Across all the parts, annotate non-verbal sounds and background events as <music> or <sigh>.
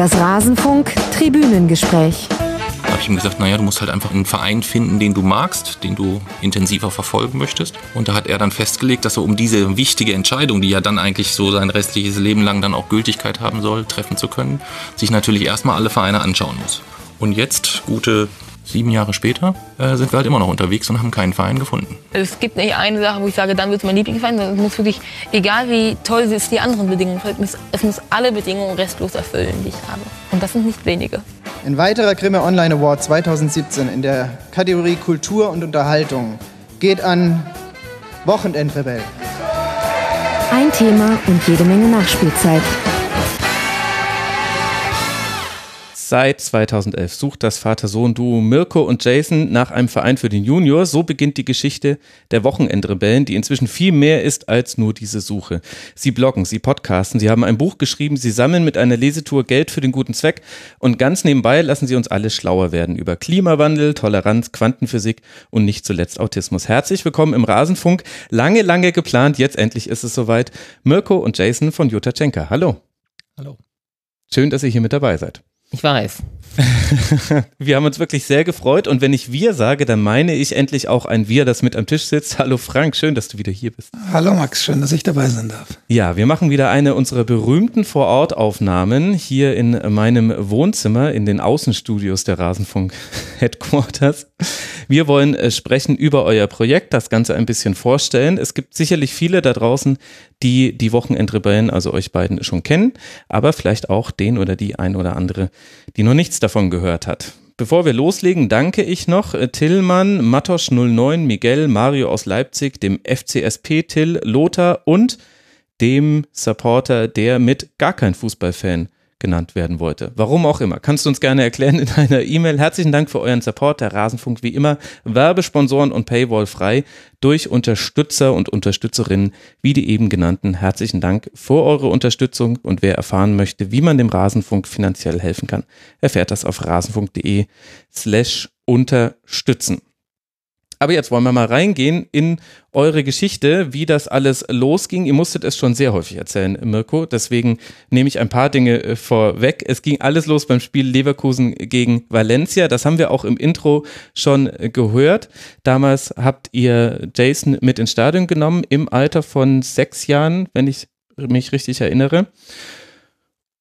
Das Rasenfunk Tribünengespräch. Da habe ich ihm gesagt, naja, du musst halt einfach einen Verein finden, den du magst, den du intensiver verfolgen möchtest. Und da hat er dann festgelegt, dass er um diese wichtige Entscheidung, die ja dann eigentlich so sein restliches Leben lang dann auch Gültigkeit haben soll, treffen zu können, sich natürlich erstmal alle Vereine anschauen muss. Und jetzt, gute sieben Jahre später, äh, sind wir halt immer noch unterwegs und haben keinen Verein gefunden. Es gibt nicht eine Sache, wo ich sage, dann wird es mein Lieblingsverein. Es muss wirklich, egal wie toll es die anderen Bedingungen, es muss, es muss alle Bedingungen restlos erfüllen, die ich habe. Und das sind nicht wenige. Ein weiterer Grimme Online Award 2017 in der Kategorie Kultur und Unterhaltung geht an Wochenendrebell. Ein Thema und jede Menge Nachspielzeit. Seit 2011 sucht das Vater-Sohn-Duo Mirko und Jason nach einem Verein für den Junior. So beginnt die Geschichte der Wochenendrebellen, die inzwischen viel mehr ist als nur diese Suche. Sie bloggen, sie podcasten, sie haben ein Buch geschrieben, sie sammeln mit einer Lesetour Geld für den guten Zweck und ganz nebenbei lassen sie uns alle schlauer werden über Klimawandel, Toleranz, Quantenphysik und nicht zuletzt Autismus. Herzlich willkommen im Rasenfunk. Lange, lange geplant, jetzt endlich ist es soweit. Mirko und Jason von Jutta Schenker. Hallo. Hallo. Schön, dass ihr hier mit dabei seid. Ich weiß. <laughs> wir haben uns wirklich sehr gefreut und wenn ich wir sage, dann meine ich endlich auch ein Wir, das mit am Tisch sitzt. Hallo Frank, schön, dass du wieder hier bist. Hallo Max, schön, dass ich dabei sein darf. Ja, wir machen wieder eine unserer berühmten Vorortaufnahmen hier in meinem Wohnzimmer in den Außenstudios der Rasenfunk Headquarters. Wir wollen äh, sprechen über euer Projekt, das Ganze ein bisschen vorstellen. Es gibt sicherlich viele da draußen, die die Wochenendrebellen, also euch beiden schon kennen, aber vielleicht auch den oder die ein oder andere, die noch nichts davon gehört hat. Bevor wir loslegen, danke ich noch äh, Tillmann, Matosch 09, Miguel, Mario aus Leipzig, dem FCSP Till, Lothar und dem Supporter, der mit gar kein Fußballfan genannt werden wollte. Warum auch immer. Kannst du uns gerne erklären in einer E-Mail. Herzlichen Dank für euren Support. Der Rasenfunk wie immer Werbesponsoren und Paywall frei durch Unterstützer und Unterstützerinnen wie die eben genannten. Herzlichen Dank für eure Unterstützung und wer erfahren möchte, wie man dem Rasenfunk finanziell helfen kann, erfährt das auf rasenfunk.de slash unterstützen. Aber jetzt wollen wir mal reingehen in eure Geschichte, wie das alles losging. Ihr musstet es schon sehr häufig erzählen, Mirko. Deswegen nehme ich ein paar Dinge äh, vorweg. Es ging alles los beim Spiel Leverkusen gegen Valencia. Das haben wir auch im Intro schon äh, gehört. Damals habt ihr Jason mit ins Stadion genommen im Alter von sechs Jahren, wenn ich mich richtig erinnere.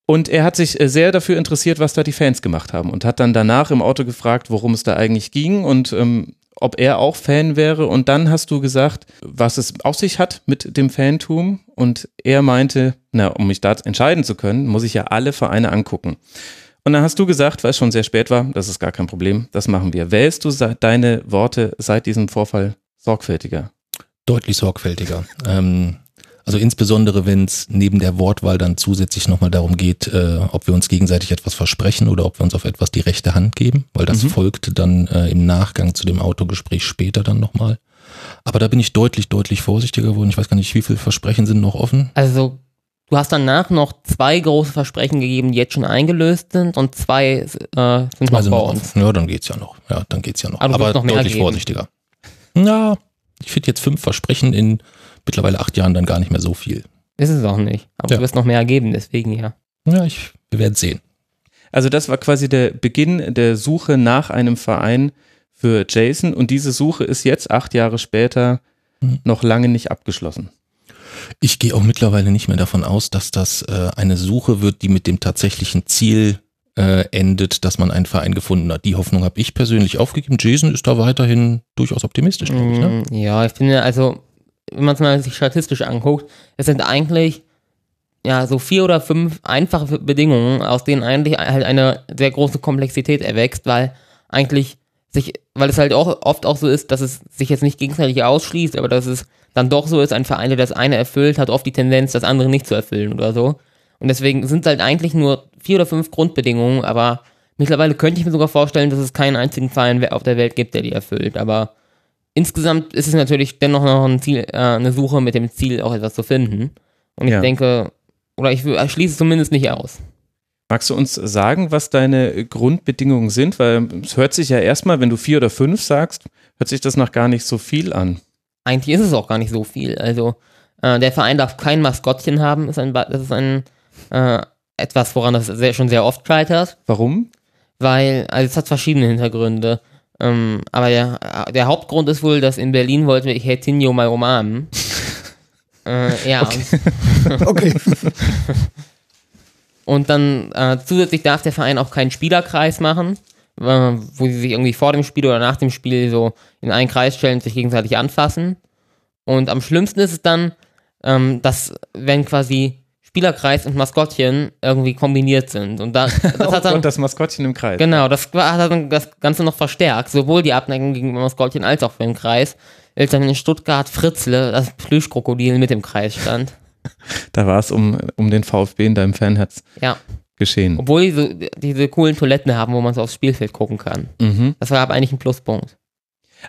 Und er hat sich äh, sehr dafür interessiert, was da die Fans gemacht haben und hat dann danach im Auto gefragt, worum es da eigentlich ging. Und ähm, ob er auch Fan wäre. Und dann hast du gesagt, was es auf sich hat mit dem Fantum. Und er meinte, na, um mich da entscheiden zu können, muss ich ja alle Vereine angucken. Und dann hast du gesagt, weil es schon sehr spät war, das ist gar kein Problem, das machen wir. Wählst du deine Worte seit diesem Vorfall sorgfältiger? Deutlich sorgfältiger. Ähm, also insbesondere, wenn es neben der Wortwahl dann zusätzlich nochmal darum geht, äh, ob wir uns gegenseitig etwas versprechen oder ob wir uns auf etwas die rechte Hand geben, weil das mhm. folgt dann äh, im Nachgang zu dem Autogespräch später dann nochmal. Aber da bin ich deutlich, deutlich vorsichtiger geworden. Ich weiß gar nicht, wie viele Versprechen sind noch offen. Also du hast danach noch zwei große Versprechen gegeben, die jetzt schon eingelöst sind und zwei äh, sind noch also bei uns. Ja, dann geht's ja noch. Ja, dann geht's ja noch. Aber, Aber noch deutlich geben. vorsichtiger. Ja, ich finde jetzt fünf Versprechen in mittlerweile acht Jahren dann gar nicht mehr so viel. Ist es auch nicht. Aber ja. du wirst noch mehr geben, deswegen ja. Ja, ich, wir werden sehen. Also das war quasi der Beginn der Suche nach einem Verein für Jason und diese Suche ist jetzt acht Jahre später mhm. noch lange nicht abgeschlossen. Ich gehe auch mittlerweile nicht mehr davon aus, dass das äh, eine Suche wird, die mit dem tatsächlichen Ziel äh, endet, dass man einen Verein gefunden hat. Die Hoffnung habe ich persönlich aufgegeben. Jason ist da weiterhin durchaus optimistisch, glaube ich. Ne? Mm, ja, ich finde, also wenn man es mal sich statistisch anguckt, es sind eigentlich ja so vier oder fünf einfache Bedingungen, aus denen eigentlich halt eine sehr große Komplexität erwächst, weil eigentlich sich, weil es halt auch oft auch so ist, dass es sich jetzt nicht gegenseitig ausschließt, aber dass es dann doch so ist, ein Verein, der das eine erfüllt, hat oft die Tendenz, das andere nicht zu erfüllen oder so. Und deswegen sind es halt eigentlich nur vier oder fünf Grundbedingungen, aber mittlerweile könnte ich mir sogar vorstellen, dass es keinen einzigen Verein auf der Welt gibt, der die erfüllt. Aber insgesamt ist es natürlich dennoch noch ein Ziel, äh, eine Suche mit dem Ziel, auch etwas zu finden. Und ich ja. denke, oder ich schließe es zumindest nicht aus. Magst du uns sagen, was deine Grundbedingungen sind? Weil es hört sich ja erstmal, wenn du vier oder fünf sagst, hört sich das noch gar nicht so viel an. Eigentlich ist es auch gar nicht so viel. Also äh, der Verein darf kein Maskottchen haben. Ist ein, das ist ein, äh, etwas, woran das sehr, schon sehr oft scheitert, Warum? weil, also es hat verschiedene Hintergründe. Ähm, aber der, der Hauptgrund ist wohl, dass in Berlin wollten wir Hertinho mal umarmen. <laughs> äh, ja, und Okay. <laughs> <laughs> Und dann äh, zusätzlich darf der Verein auch keinen Spielerkreis machen, äh, wo sie sich irgendwie vor dem Spiel oder nach dem Spiel so in einen Kreis stellen und sich gegenseitig anfassen. Und am schlimmsten ist es dann, ähm, dass wenn quasi Spielerkreis und Maskottchen irgendwie kombiniert sind. Und da, <laughs> das hat dann, Gott, das Maskottchen im Kreis. genau, das hat dann das Ganze noch verstärkt. Sowohl die Abneigung gegenüber Maskottchen als auch für den Kreis. Als dann in Stuttgart Fritzle, das Plüschkrokodil mit im Kreis stand. <laughs> Da war es um, um den VfB in deinem Fanherz Ja. geschehen. Obwohl die so, diese coolen Toiletten haben, wo man so aufs Spielfeld gucken kann. Mhm. Das war aber eigentlich ein Pluspunkt.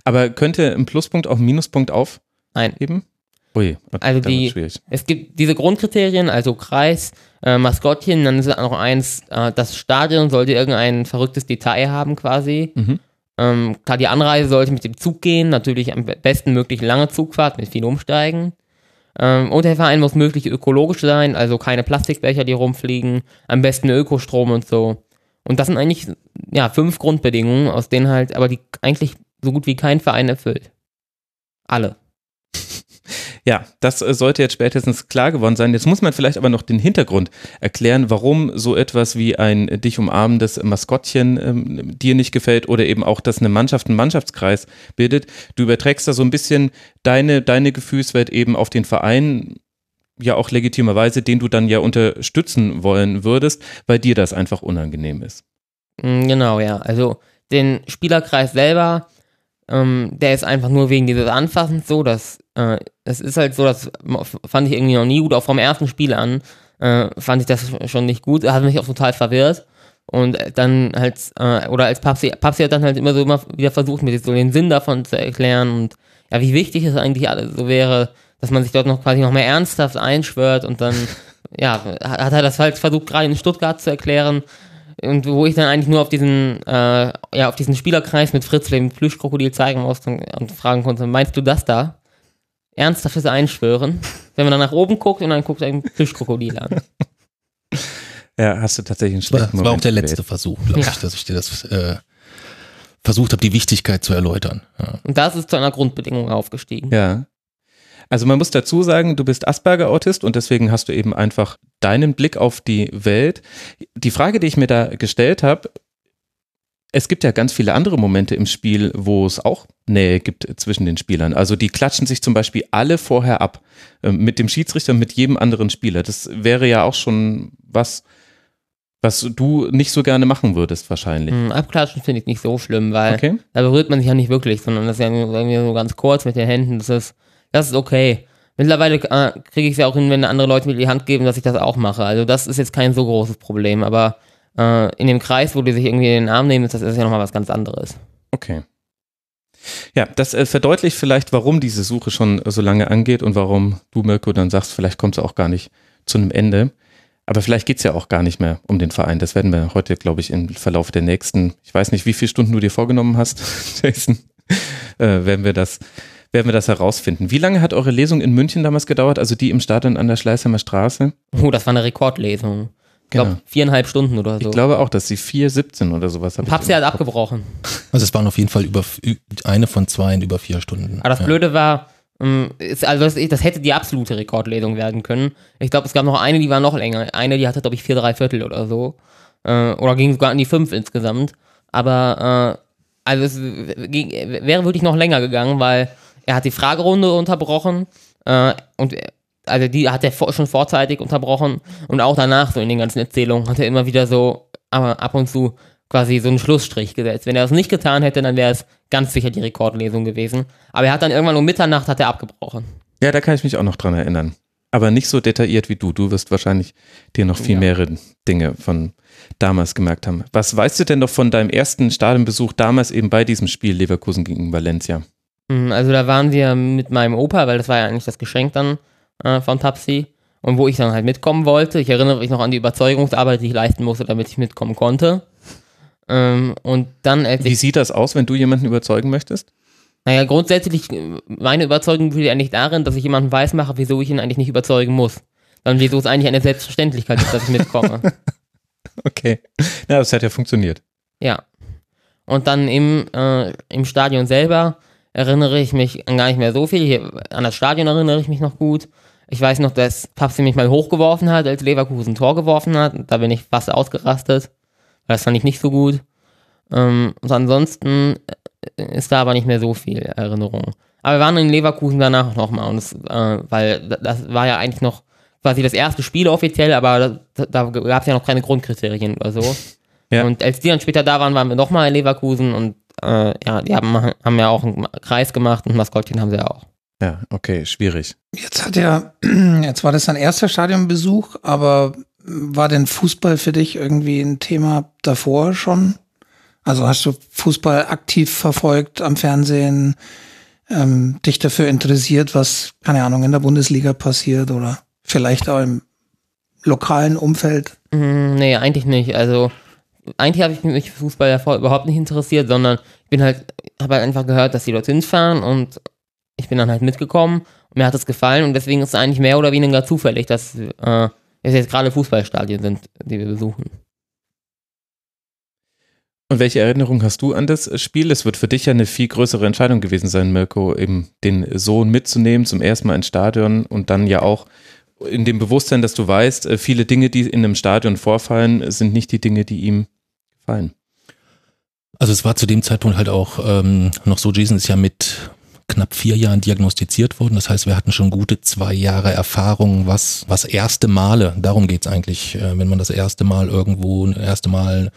Aber könnte ein Pluspunkt auch einen Minuspunkt aufheben? Nein. Ui, Also die-. Es gibt diese Grundkriterien, also Kreis, äh, Maskottchen, dann ist noch eins, äh, das Stadion sollte irgendein verrücktes Detail haben quasi. Mhm. Ähm, klar, die Anreise sollte mit dem Zug gehen, natürlich am besten möglich lange Zugfahrt mit viel Umsteigen. Ähm, und der Verein muss möglich ökologisch sein, also keine Plastikbecher, die rumfliegen, am besten Ökostrom und so. Und das sind eigentlich ja fünf Grundbedingungen, aus denen halt, aber die eigentlich so gut wie kein Verein erfüllt. Alle. Ja, das äh, sollte jetzt spätestens klar geworden sein. Jetzt muss man vielleicht aber noch den Hintergrund erklären, warum so etwas wie ein äh, dich umarmendes Maskottchen ähm, dir nicht gefällt oder eben auch, dass eine Mannschaft einen Mannschaftskreis bildet. Du überträgst da so ein bisschen deine, deine Gefühlswelt eben auf den Verein, ja auch legitimerweise, den du dann ja unterstützen wollen würdest, weil dir das einfach unangenehm ist. Mm, Genau, ja. Also den Spielerkreis selber, ähm, der ist einfach nur wegen dieses Anfassens so, dass äh, das ist halt so, das fand ich irgendwie noch nie gut, auch vom ersten Spiel an äh, fand ich das schon nicht gut, hat mich auch total verwirrt. Und dann halt, äh, oder als Papsi, Papsi hat dann halt immer so immer wieder versucht, mir so den Sinn davon zu erklären und ja, wie wichtig es eigentlich alles so wäre, dass man sich dort noch quasi noch mehr ernsthaft einschwört und dann, <laughs> ja, hat hat er das halt versucht, gerade in Stuttgart zu erklären, und wo ich dann eigentlich nur auf diesen, äh, ja, auf diesen Spielerkreis mit Fritz, dem Plüschkrokodil zeigen musste und, und fragen konnte, meinst du das da? Ernsthaftes Einschwören. Wenn man dann nach oben guckt und dann guckt ein Plüschkrokodil an. Ja, hast du tatsächlich einen war, schlechten das war auch Moment der gewählt. letzte Versuch, glaube Ja. ich, dass ich dir das äh, versucht habe, die Wichtigkeit zu erläutern. Ja. Und das ist zu einer Grundbedingung aufgestiegen. Ja. Also man muss dazu sagen, du bist Asperger-Autist und deswegen hast du eben einfach deinen Blick auf die Welt. Die Frage, die ich mir da gestellt habe, es gibt ja ganz viele andere Momente im Spiel, wo es auch Nähe gibt zwischen den Spielern. Also die klatschen sich zum Beispiel alle vorher ab ähm, mit dem Schiedsrichter, mit jedem anderen Spieler. Das wäre ja auch schon was, was du nicht so gerne machen würdest wahrscheinlich. Hm, Abklatschen finde ich nicht so schlimm, weil Okay. da berührt man sich ja nicht wirklich, sondern das ist ja irgendwie so ganz kurz mit den Händen. Das ist, das ist okay. Mittlerweile äh, kriege ich es ja auch hin, wenn andere Leute mir die Hand geben, dass ich das auch mache. Also das ist jetzt kein so großes Problem, aber äh, in dem Kreis, wo die sich irgendwie in den Arm nehmen, ist das ist ja nochmal was ganz anderes. Okay. Ja, das äh, verdeutlicht vielleicht, warum diese Suche schon so lange angeht und warum du, Mirko, dann sagst, vielleicht kommt es auch gar nicht zu einem Ende. Aber vielleicht geht es ja auch gar nicht mehr um den Verein. Das werden wir heute, glaube ich, im Verlauf der nächsten, ich weiß nicht, wie viele Stunden du dir vorgenommen hast, <laughs> Jason, äh, werden wir das werden wir das herausfinden. Wie lange hat eure Lesung in München damals gedauert? Also die im Stadion an der Schleißheimer Straße? Oh, das war eine Rekordlesung. Ich glaube, Genau. viereinhalb Stunden oder so. Ich glaube auch, dass sie 4,17 oder sowas haben. Papsi hat abgebrochen. Also es waren auf jeden Fall über eine von zwei in über vier Stunden. Aber das ja. Blöde war, ähm, ist, also das, das hätte die absolute Rekordlesung werden können. Ich glaube, es gab noch eine, die war noch länger. Eine, die hatte, glaube ich, vier, drei Viertel oder so. Äh, oder ging sogar an die fünf insgesamt. Aber, äh, also es ging, wäre wirklich noch länger gegangen, weil er hat die Fragerunde unterbrochen äh, und also die hat er vor, schon vorzeitig unterbrochen und auch danach so in den ganzen Erzählungen hat er immer wieder so ab und zu quasi so einen Schlussstrich gesetzt. Wenn er das nicht getan hätte, dann wäre es ganz sicher die Rekordlesung gewesen. Aber er hat dann irgendwann um Mitternacht hat er abgebrochen. Ja, da kann ich mich auch noch dran erinnern. Aber nicht so detailliert wie du. Du wirst wahrscheinlich dir noch viel Ja. mehrere Dinge von damals gemerkt haben. Was weißt du denn noch von deinem ersten Stadionbesuch damals eben bei diesem Spiel Leverkusen gegen Valencia? Mm, Also da waren wir mit meinem Opa, weil das war ja eigentlich das Geschenk dann äh, von Tapsi. Und wo ich dann halt mitkommen wollte. Ich erinnere mich noch an die Überzeugungsarbeit, die ich leisten musste, damit ich mitkommen konnte. Ähm, und dann, als Wie sieht das aus, wenn du jemanden überzeugen möchtest? naja, grundsätzlich, äh, meine Überzeugung besteht eigentlich darin, dass ich jemanden weiß mache, wieso ich ihn eigentlich nicht überzeugen muss. dann wieso es eigentlich eine Selbstverständlichkeit ist, dass ich mitkomme. <laughs> Okay. Ja, das hat ja funktioniert. Ja. Und dann im, äh, im Stadion selber erinnere ich mich an gar nicht mehr so viel. Hier, an das Stadion erinnere ich mich noch gut. Ich weiß noch, dass Papsi mich mal hochgeworfen hat, als Leverkusen Tor geworfen hat. Da bin ich fast ausgerastet. Das fand ich nicht so gut. Ähm, und ansonsten äh, ist da aber nicht mehr so viel Erinnerung. Aber wir waren in Leverkusen danach nochmal. Und das, äh, weil das war ja eigentlich noch quasi das erste Spiel offiziell, aber da, da gab es ja noch keine Grundkriterien oder so. Ja. Und als die dann später da waren, waren wir nochmal in Leverkusen und äh, ja, die haben, haben ja auch einen Kreis gemacht und ein Maskottchen haben sie ja auch. Ja, okay, schwierig. Jetzt hat ja, <clears throat> jetzt war das dein erster Stadionbesuch, aber war denn Fußball für dich irgendwie ein Thema davor schon? Also hast du Fußball aktiv verfolgt am Fernsehen, ähm, dich dafür interessiert, was, keine Ahnung, in der Bundesliga passiert oder vielleicht auch im lokalen Umfeld? Mm, nee, eigentlich nicht. Also eigentlich habe ich mich für Fußball davor überhaupt nicht interessiert, sondern ich bin halt, habe halt einfach gehört, dass die dort hinfahren und ich bin dann halt mitgekommen und mir hat es gefallen und deswegen ist es eigentlich mehr oder weniger zufällig, dass äh, es jetzt gerade Fußballstadien sind, die wir besuchen. Und welche Erinnerung hast du an das Spiel? Es wird für dich ja eine viel größere Entscheidung gewesen sein, Mirko, eben den Sohn mitzunehmen, zum ersten Mal ins Stadion und dann ja auch in dem Bewusstsein, dass du weißt, äh, viele Dinge, die in einem Stadion vorfallen, sind nicht die Dinge, die ihm gefallen. Also es war zu dem Zeitpunkt halt auch ähm, noch so, Jason ist ja mit knapp vier Jahren diagnostiziert worden. Das heißt, wir hatten schon gute zwei Jahre Erfahrung, was, was erste Male, darum geht's eigentlich, äh, wenn man das erste Mal irgendwo, erste Mal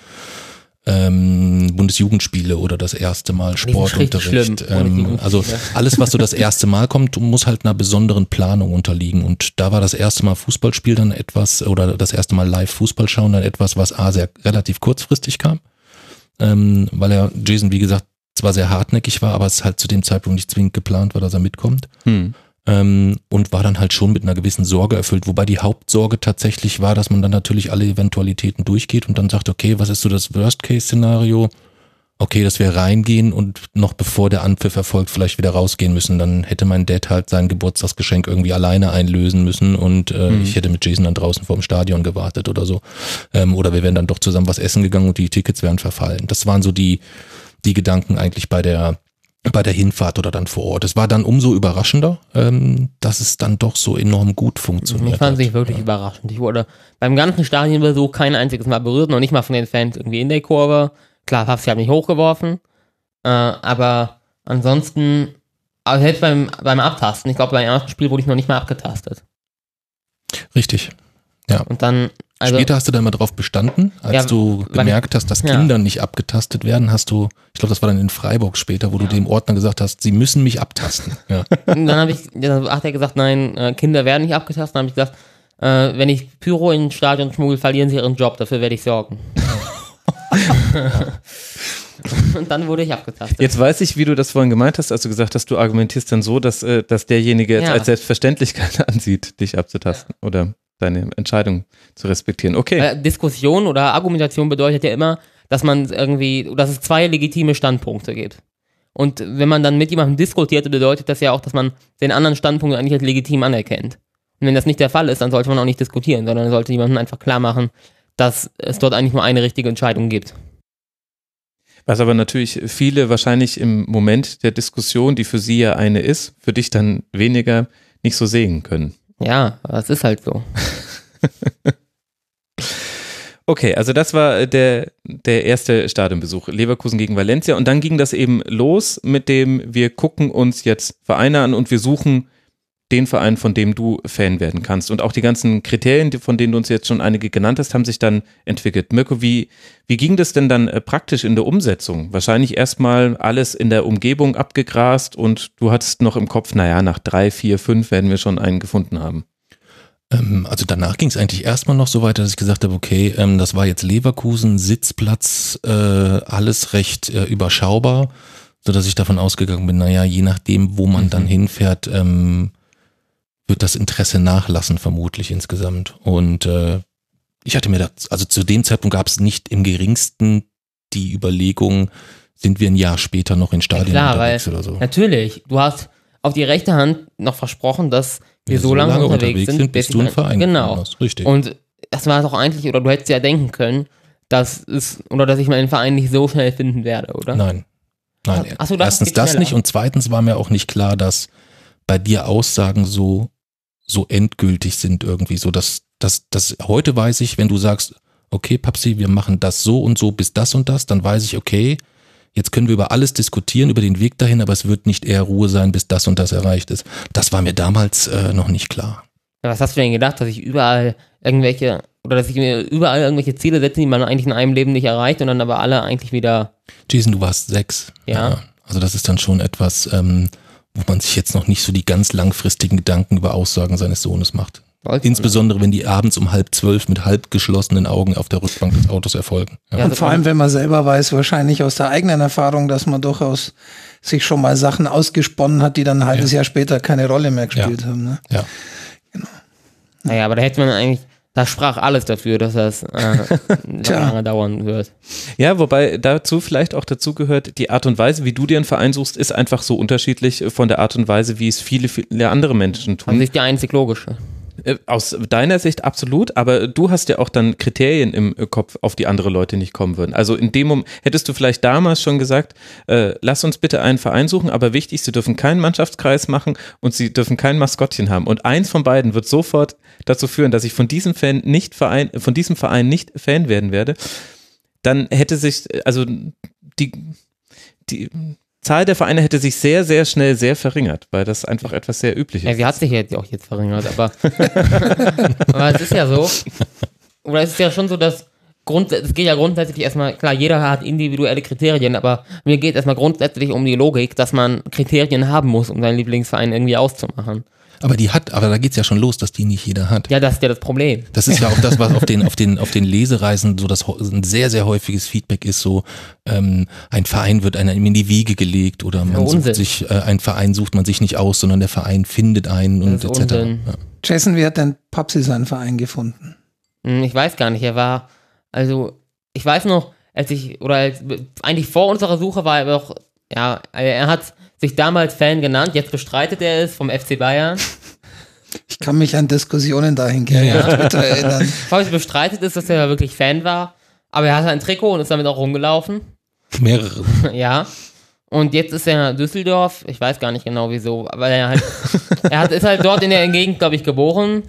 ähm, Bundesjugendspiele oder das erste Mal Sportunterricht. Ähm, also alles, was so das erste Mal kommt, muss halt einer besonderen Planung unterliegen. Und da war das erste Mal Fußballspiel dann etwas oder das erste Mal live Fußball schauen dann etwas, was A sehr relativ kurzfristig kam. Ähm, weil er Jason, wie gesagt, zwar sehr hartnäckig war, aber es halt zu dem Zeitpunkt nicht zwingend geplant war, dass er mitkommt. Hm. Ähm, und war dann halt schon mit einer gewissen Sorge erfüllt, wobei die Hauptsorge tatsächlich war, dass man dann natürlich alle Eventualitäten durchgeht und dann sagt, okay, was ist so das Worst-Case-Szenario? Okay, dass wir reingehen und noch bevor der Anpfiff erfolgt, vielleicht wieder rausgehen müssen. Dann hätte mein Dad halt sein Geburtstagsgeschenk irgendwie alleine einlösen müssen und äh, Mhm. ich hätte mit Jason dann draußen vorm Stadion gewartet oder so. Ähm, oder wir wären dann doch zusammen was essen gegangen und die Tickets wären verfallen. Das waren so die, die Gedanken eigentlich bei der, bei der Hinfahrt oder dann vor Ort. Es war dann umso überraschender, ähm, dass es dann doch so enorm gut funktioniert Ich fand hat. sich wirklich überraschend. Ich wurde beim ganzen Stadionbesuch kein einziges Mal berührt, noch nicht mal von den Fans irgendwie in der Kurve. Klar, Papsi hat mich hochgeworfen, äh, aber ansonsten, aber selbst beim, beim Abtasten, ich glaube, beim ersten Spiel wurde ich noch nicht mal abgetastet. Richtig. Und dann, also, Später hast du dann mal drauf bestanden, als Ja, du gemerkt hast, dass ja. Kinder nicht abgetastet werden, hast du, ich glaube, das war dann in Freiburg später, wo du dem Ordner gesagt hast, sie müssen mich abtasten. <laughs> Ja. Dann habe ich, dann hat er gesagt, nein, äh, Kinder werden nicht abgetastet. Dann habe ich gesagt, äh, wenn ich Pyro ins Stadion schmuggel, verlieren sie ihren Job. Dafür werde ich sorgen. <laughs> Und dann wurde ich abgetastet. Jetzt weiß ich, wie du das vorhin gemeint hast, als du gesagt hast, du argumentierst dann so, dass, äh, dass derjenige jetzt Ja. als Selbstverständlichkeit <laughs> ansieht, dich abzutasten oder deine Entscheidung zu respektieren. Okay. Äh, Diskussion oder Argumentation bedeutet ja immer, dass man irgendwie, dass es zwei legitime Standpunkte gibt. Und wenn man dann mit jemandem diskutiert, bedeutet das ja auch, dass man den anderen Standpunkt eigentlich als legitim anerkennt. Und wenn das nicht der Fall ist, dann sollte man auch nicht diskutieren, sondern sollte jemandem einfach klar machen, dass es dort eigentlich nur eine richtige Entscheidung gibt. Was aber natürlich viele wahrscheinlich im Moment der Diskussion, die für sie ja eine ist, für dich dann weniger nicht so sehen können. Ja, das ist halt so. <laughs> Okay, also das war äh, der, der erste Stadionbesuch, Leverkusen gegen Valencia. Und dann ging das eben los mit dem, wir gucken uns jetzt Vereine an und wir suchen den Verein, von dem du Fan werden kannst. Und auch die ganzen Kriterien, von denen du uns jetzt schon einige genannt hast, haben sich dann entwickelt. Mirko, wie, wie ging das denn dann äh, praktisch in der Umsetzung? Wahrscheinlich erstmal alles in der Umgebung abgegrast und du hattest noch im Kopf, naja, nach drei, vier, fünf werden wir schon einen gefunden haben. Ähm, also danach ging es eigentlich erstmal noch so weiter, dass ich gesagt habe, okay, ähm, das war jetzt Leverkusen, Sitzplatz, äh, alles recht äh, überschaubar, so dass ich davon ausgegangen bin, naja, je nachdem, wo man dann hinfährt, ähm, wird das Interesse nachlassen, vermutlich insgesamt. Und äh, ich hatte mir das, also zu dem Zeitpunkt gab es nicht im geringsten die Überlegung, sind wir ein Jahr später noch in Stadien klar, unterwegs oder so. Natürlich, du hast auf die rechte Hand noch versprochen, dass wir Ja, so, lange, unterwegs, sind, bis du einen mein- Verein Genau. hast. Richtig. Und das war doch eigentlich, oder du hättest ja denken können, dass es, oder dass ich meinen Verein nicht so schnell finden werde, oder? Nein. Nein. Ach so, das Erstens das schneller. nicht und zweitens war mir auch nicht klar, dass bei dir Aussagen so, so endgültig sind irgendwie. So, dass, dass, dass heute weiß ich, wenn du sagst, okay, Papsi, wir machen das so und so bis das und das, dann weiß ich, okay, jetzt können wir über alles diskutieren, über den Weg dahin, aber es wird nicht eher Ruhe sein, bis das und das erreicht ist. Das war mir damals äh, noch nicht klar. Ja, Was hast du denn gedacht, dass ich überall irgendwelche, oder dass ich mir überall irgendwelche Ziele setze, die man eigentlich in einem Leben nicht erreicht und dann aber alle eigentlich wieder, Jason, du warst sechs. Ja. Also das ist dann schon etwas, ähm, wo man sich jetzt noch nicht so die ganz langfristigen Gedanken über Aussagen seines Sohnes macht. Sollte Insbesondere wenn die abends um halb zwölf mit halb geschlossenen Augen auf der Rückbank des Autos erfolgen. Ja. Ja, Und vor allem, wenn man selber weiß, wahrscheinlich aus der eigenen Erfahrung, dass man durchaus sich schon mal Sachen ausgesponnen hat, die dann ein halbes Jahr später keine Rolle mehr gespielt haben. Ne? ja. naja, aber da hätte man eigentlich, da sprach alles dafür, dass das äh, <laughs> lange dauern wird. Ja, wobei dazu vielleicht auch dazu gehört, die Art und Weise, wie du dir einen Verein suchst, ist einfach so unterschiedlich von der Art und Weise, wie es viele, viele andere Menschen tun. Also ist die einzig logische. Äh, Aus deiner Sicht absolut, aber du hast ja auch dann Kriterien im äh, Kopf, auf die andere Leute nicht kommen würden. Also in dem Moment hättest du vielleicht damals schon gesagt, äh, lass uns bitte einen Verein suchen, aber wichtig, sie dürfen keinen Mannschaftskreis machen und sie dürfen kein Maskottchen haben. Und eins von beiden wird sofort dazu führen, dass ich von diesem Fan nicht Verein, von diesem Verein nicht Fan werden werde. Dann hätte sich, also die, die Zahl der Vereine hätte sich sehr, sehr schnell sehr verringert, weil das einfach etwas sehr übliches Ja, sie hat sich jetzt auch jetzt verringert, aber, <laughs> aber es ist ja so, oder es ist ja schon so, dass Grund, es geht ja grundsätzlich erstmal, klar, jeder hat individuelle Kriterien, aber mir geht erstmal grundsätzlich um die Logik, dass man Kriterien haben muss, um seinen Lieblingsverein irgendwie auszumachen. Aber die hat, aber da geht's ja schon los, dass die nicht jeder hat. Ja, das ist ja das Problem. Das ist ja auch das, was auf den, <laughs> auf den, auf den Lesereisen so das ein sehr, sehr häufiges Feedback ist, so ähm, ein Verein wird einem in die Wiege gelegt oder man Unsinn. sucht sich, äh, ein Verein sucht man sich nicht aus, sondern der Verein findet einen und etc. Ja. Jason, wie hat denn Papsi seinen Verein gefunden? Hm, Ich weiß gar nicht, er war, also, ich weiß noch, als ich, oder als, eigentlich vor unserer Suche war er doch, ja, er hat sich damals Fan genannt, jetzt bestreitet er es vom FC Bayern. <laughs> Ich kann mich an Diskussionen dahingehend Ja, ja. auf Twitter erinnern. Falls bestreitet ist, dass er wirklich Fan war, aber er hatte ein Trikot und ist damit auch rumgelaufen. Mehrere. <laughs> ja. Und jetzt ist er in Düsseldorf, ich weiß gar nicht genau wieso, aber er halt, er hat, ist halt dort in der Gegend, glaube ich, geboren.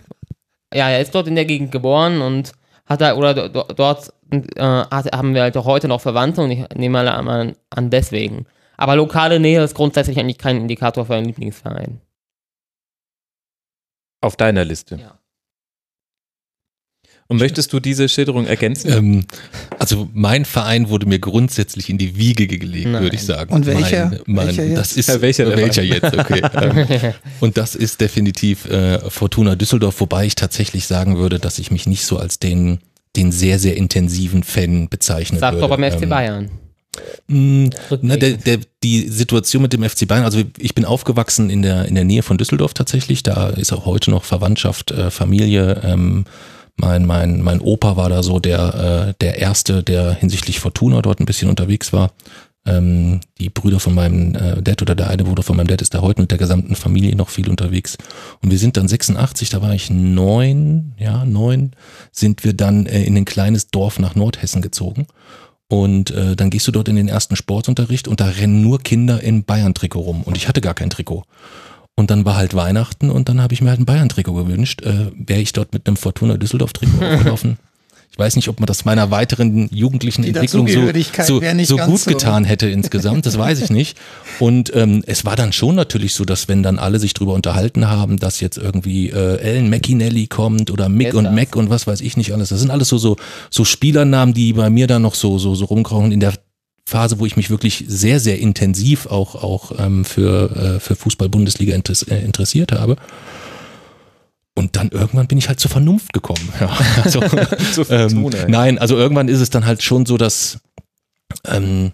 Ja, er ist dort in der Gegend geboren und hat da, oder do- do- dort äh, hat, haben wir halt auch heute noch Verwandte und ich nehme mal an, an deswegen. Aber lokale Nähe ist grundsätzlich eigentlich kein Indikator für einen Lieblingsverein. auf deiner Liste. Ja. Und möchtest du diese Schilderung ergänzen? Ähm, also mein Verein wurde mir grundsätzlich in die Wiege gelegt, Nein. würde ich sagen. Und welcher? Mein, mein, Welcher jetzt? Das ist Ja, welcher welcher jetzt, okay. <laughs> ähm, und das ist definitiv äh, Fortuna Düsseldorf, wobei ich tatsächlich sagen würde, dass ich mich nicht so als den, den sehr, sehr intensiven Fan bezeichnen Sag würde. doch beim FC Ähm, Bayern. Rückblickend. na, der, der, die Situation mit dem FC Bayern, also ich bin aufgewachsen in der, in der Nähe von Düsseldorf tatsächlich, da ist auch heute noch Verwandtschaft, äh, Familie, ähm, mein, mein, mein Opa war da so der, äh, der Erste, der hinsichtlich Fortuna dort ein bisschen unterwegs war. Ähm, die Brüder von meinem äh, Dad oder der eine Bruder von meinem Dad ist da heute mit der gesamten Familie noch viel unterwegs. Und wir sind dann 86, da war ich neun, ja, neun, sind wir dann äh, in ein kleines Dorf nach Nordhessen gezogen. Und äh, dann gehst du dort in den ersten Sportunterricht und da rennen nur Kinder im Bayern-Trikot rum. Und ich hatte gar kein Trikot. Und dann war halt Weihnachten und dann habe ich mir halt ein Bayern-Trikot gewünscht. Äh, Wäre ich dort mit einem Fortuna Düsseldorf-Trikot aufgelaufen. <laughs> Ich weiß nicht, ob man das meiner weiteren jugendlichen Die Entwicklung so, so, so gut so- getan hätte insgesamt. Das weiß ich nicht. Und ähm, es war dann schon natürlich so, dass wenn dann alle sich drüber unterhalten haben, dass jetzt irgendwie äh, Ellen McInelli kommt oder Mick ist und? Mac und was weiß ich nicht alles. Das sind alles so so so Spielernamen, die bei mir dann noch so so so rumkrauchen in der Phase, wo ich mich wirklich sehr sehr intensiv auch auch ähm, für äh, für Fußball Bundesliga interess äh, interessiert habe. Und dann irgendwann bin ich halt zur Vernunft gekommen. Ja, <laughs> also, Zur ähm, ja. nein, also irgendwann ist es dann halt schon so, dass ähm,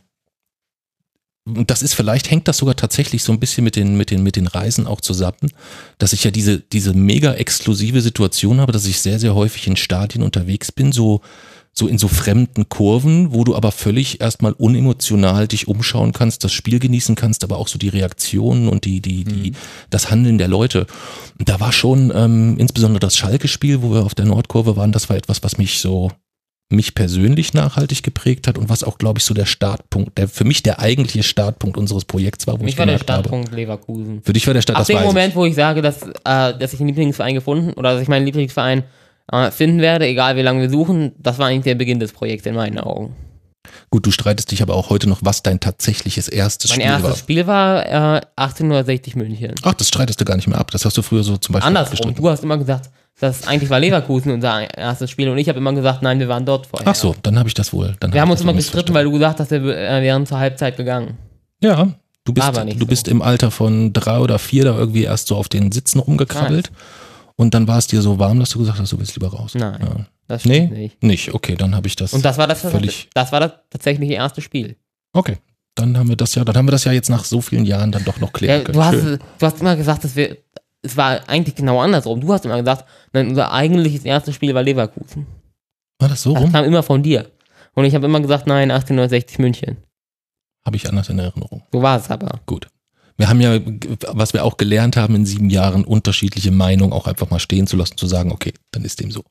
und das ist vielleicht hängt das sogar tatsächlich so ein bisschen mit den mit den mit den Reisen auch zusammen, dass ich ja diese diese mega exklusive Situation habe, dass ich sehr sehr häufig in Stadien unterwegs bin, so so in so fremden Kurven, wo du aber völlig erstmal unemotional dich umschauen kannst, das Spiel genießen kannst, aber auch so die Reaktionen und die, die, die, das Handeln der Leute. Und da war schon ähm, insbesondere das Schalke-Spiel, wo wir auf der Nordkurve waren, das war etwas, was mich so mich persönlich nachhaltig geprägt hat und was auch, glaube ich, so der Startpunkt, der für mich der eigentliche Startpunkt unseres Projekts war, wo Für mich ich war der gemerkt habe. Startpunkt Leverkusen. Für dich war der Start, Ab dem Moment, ich. wo ich sage, dass, äh, dass ich einen Lieblingsverein gefunden oder dass ich meinen Lieblingsverein äh, finden werde, egal wie lange wir suchen, das war eigentlich der Beginn des Projekts in meinen Augen. Gut, du streitest dich aber auch heute noch, was dein tatsächliches erstes Mein Spiel erstes war. Spiel war äh, 1860 München. Ach, das streitest du gar nicht mehr ab. Das hast du früher so zum Beispiel Andersrum, du hast immer gesagt, das eigentlich war Leverkusen unser erstes Spiel und ich habe immer gesagt, nein, wir waren dort vorher. Ach so, dann habe ich das wohl. Dann Wir hab haben uns immer gestritten, weil du gesagt hast, wir äh, wären zur Halbzeit gegangen. Ja, du bist, Aber nicht du so. bist im Alter von drei oder vier da irgendwie erst so auf den Sitzen rumgekrabbelt. Und dann war es dir so warm, dass du gesagt hast, du willst lieber raus. Nein, Ja. das Nee, nicht. nicht. Okay, dann habe ich das. Und das war das, völlig. das war das tatsächliche erste Spiel. Okay, dann haben wir das ja, dann haben wir das ja jetzt nach so vielen Jahren dann doch noch klären Ja, können. du, hast, Schön. du hast immer gesagt, dass wir, es war eigentlich genau andersrum. Du hast immer gesagt, nein, unser eigentliches erstes Spiel war Leverkusen. War das so Das rum? kam immer von dir. Und ich habe immer gesagt, nein, 1860 München. Habe ich anders in Erinnerung. So war es aber. Gut. Wir haben ja, was wir auch gelernt haben in sieben Jahren, unterschiedliche Meinungen auch einfach mal stehen zu lassen, zu sagen, okay, dann ist dem so.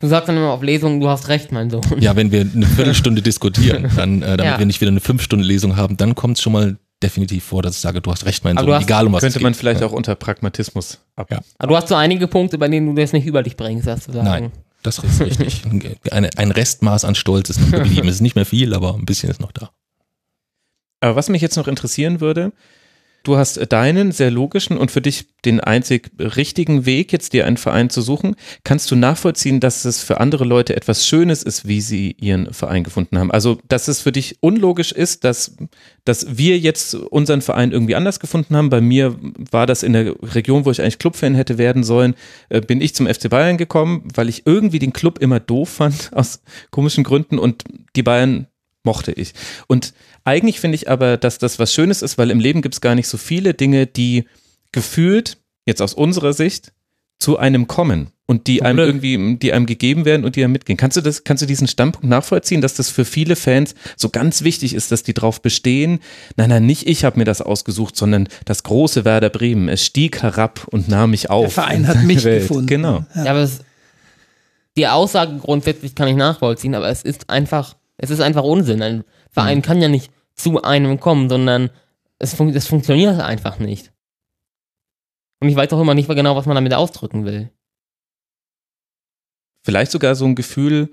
Du sagst dann immer auf Lesungen, du hast recht, mein Sohn. Ja, wenn wir eine Viertelstunde diskutieren, <laughs> dann, äh, damit Ja. wir nicht wieder eine Fünf-Stunden-Lesung haben, dann kommt es schon mal definitiv vor, dass ich sage, du hast recht, mein Aber Sohn, hast- egal um was Könnte es man geht. vielleicht ja. auch unter Pragmatismus ab. Ja. Aber du hast so einige Punkte, bei denen du das nicht über dich bringst, hast du sagen. Nein, das ist richtig. <laughs> Eine, ein Restmaß an Stolz ist noch geblieben. Es ist nicht mehr viel, aber ein bisschen ist noch da. Aber was mich jetzt noch interessieren würde, du hast deinen sehr logischen und für dich den einzig richtigen Weg, jetzt dir einen Verein zu suchen. Kannst du nachvollziehen, dass es für andere Leute etwas Schönes ist, wie sie ihren Verein gefunden haben? Also, dass es für dich unlogisch ist, dass, dass wir jetzt unseren Verein irgendwie anders gefunden haben. Bei mir war das in der Region, wo ich eigentlich Clubfan hätte werden sollen, äh, bin ich zum FC Bayern gekommen, weil ich irgendwie den Club immer doof fand, <laughs> aus komischen Gründen und die Bayern mochte ich. Und eigentlich finde ich aber, dass das was Schönes ist, weil im Leben gibt es gar nicht so viele Dinge, die gefühlt, jetzt aus unserer Sicht, zu einem kommen und die einem irgendwie, die einem gegeben werden und die einem mitgehen. Kannst du das, kannst du diesen Standpunkt nachvollziehen, dass das für viele Fans so ganz wichtig ist, dass die drauf bestehen? Nein, nein, nicht ich habe mir das ausgesucht, sondern das große Werder Bremen. Es stieg herab und nahm mich auf. Der Verein in hat mich Welt. gefunden. Genau. Ja, aber es, die Aussage grundsätzlich kann ich nachvollziehen, aber es ist einfach, es ist einfach Unsinn. Ein Verein kann ja nicht zu einem kommen, sondern es, fun es funktioniert einfach nicht. Und ich weiß auch immer nicht genau, was man damit ausdrücken will. vielleicht sogar so ein Gefühl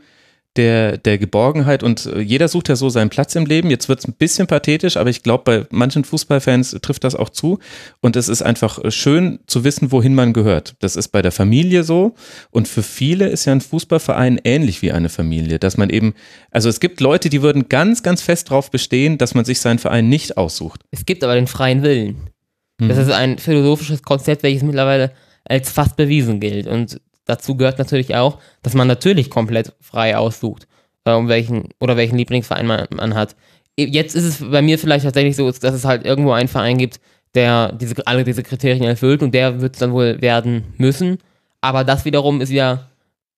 der, der Geborgenheit und äh, jeder sucht ja so seinen Platz im Leben. Jetzt wird es ein bisschen pathetisch, aber ich glaube, bei manchen Fußballfans trifft das auch zu. Und es ist einfach äh, schön zu wissen, wohin man gehört. Das ist bei der Familie so. Und für viele ist ja ein Fußballverein ähnlich wie eine Familie, dass man eben, also es gibt Leute, die würden ganz, ganz fest darauf bestehen, dass man sich seinen Verein nicht aussucht. Es gibt aber den freien Willen. Das Mhm. ist ein philosophisches Konzept, welches mittlerweile als fast bewiesen gilt. Und dazu gehört natürlich auch, dass man natürlich komplett frei aussucht, äh, um welchen oder welchen Lieblingsverein man, man hat. Jetzt ist es bei mir vielleicht tatsächlich so, dass es halt irgendwo einen Verein gibt, der diese, alle diese Kriterien erfüllt und der wird es dann wohl werden müssen. Aber das wiederum ist ja,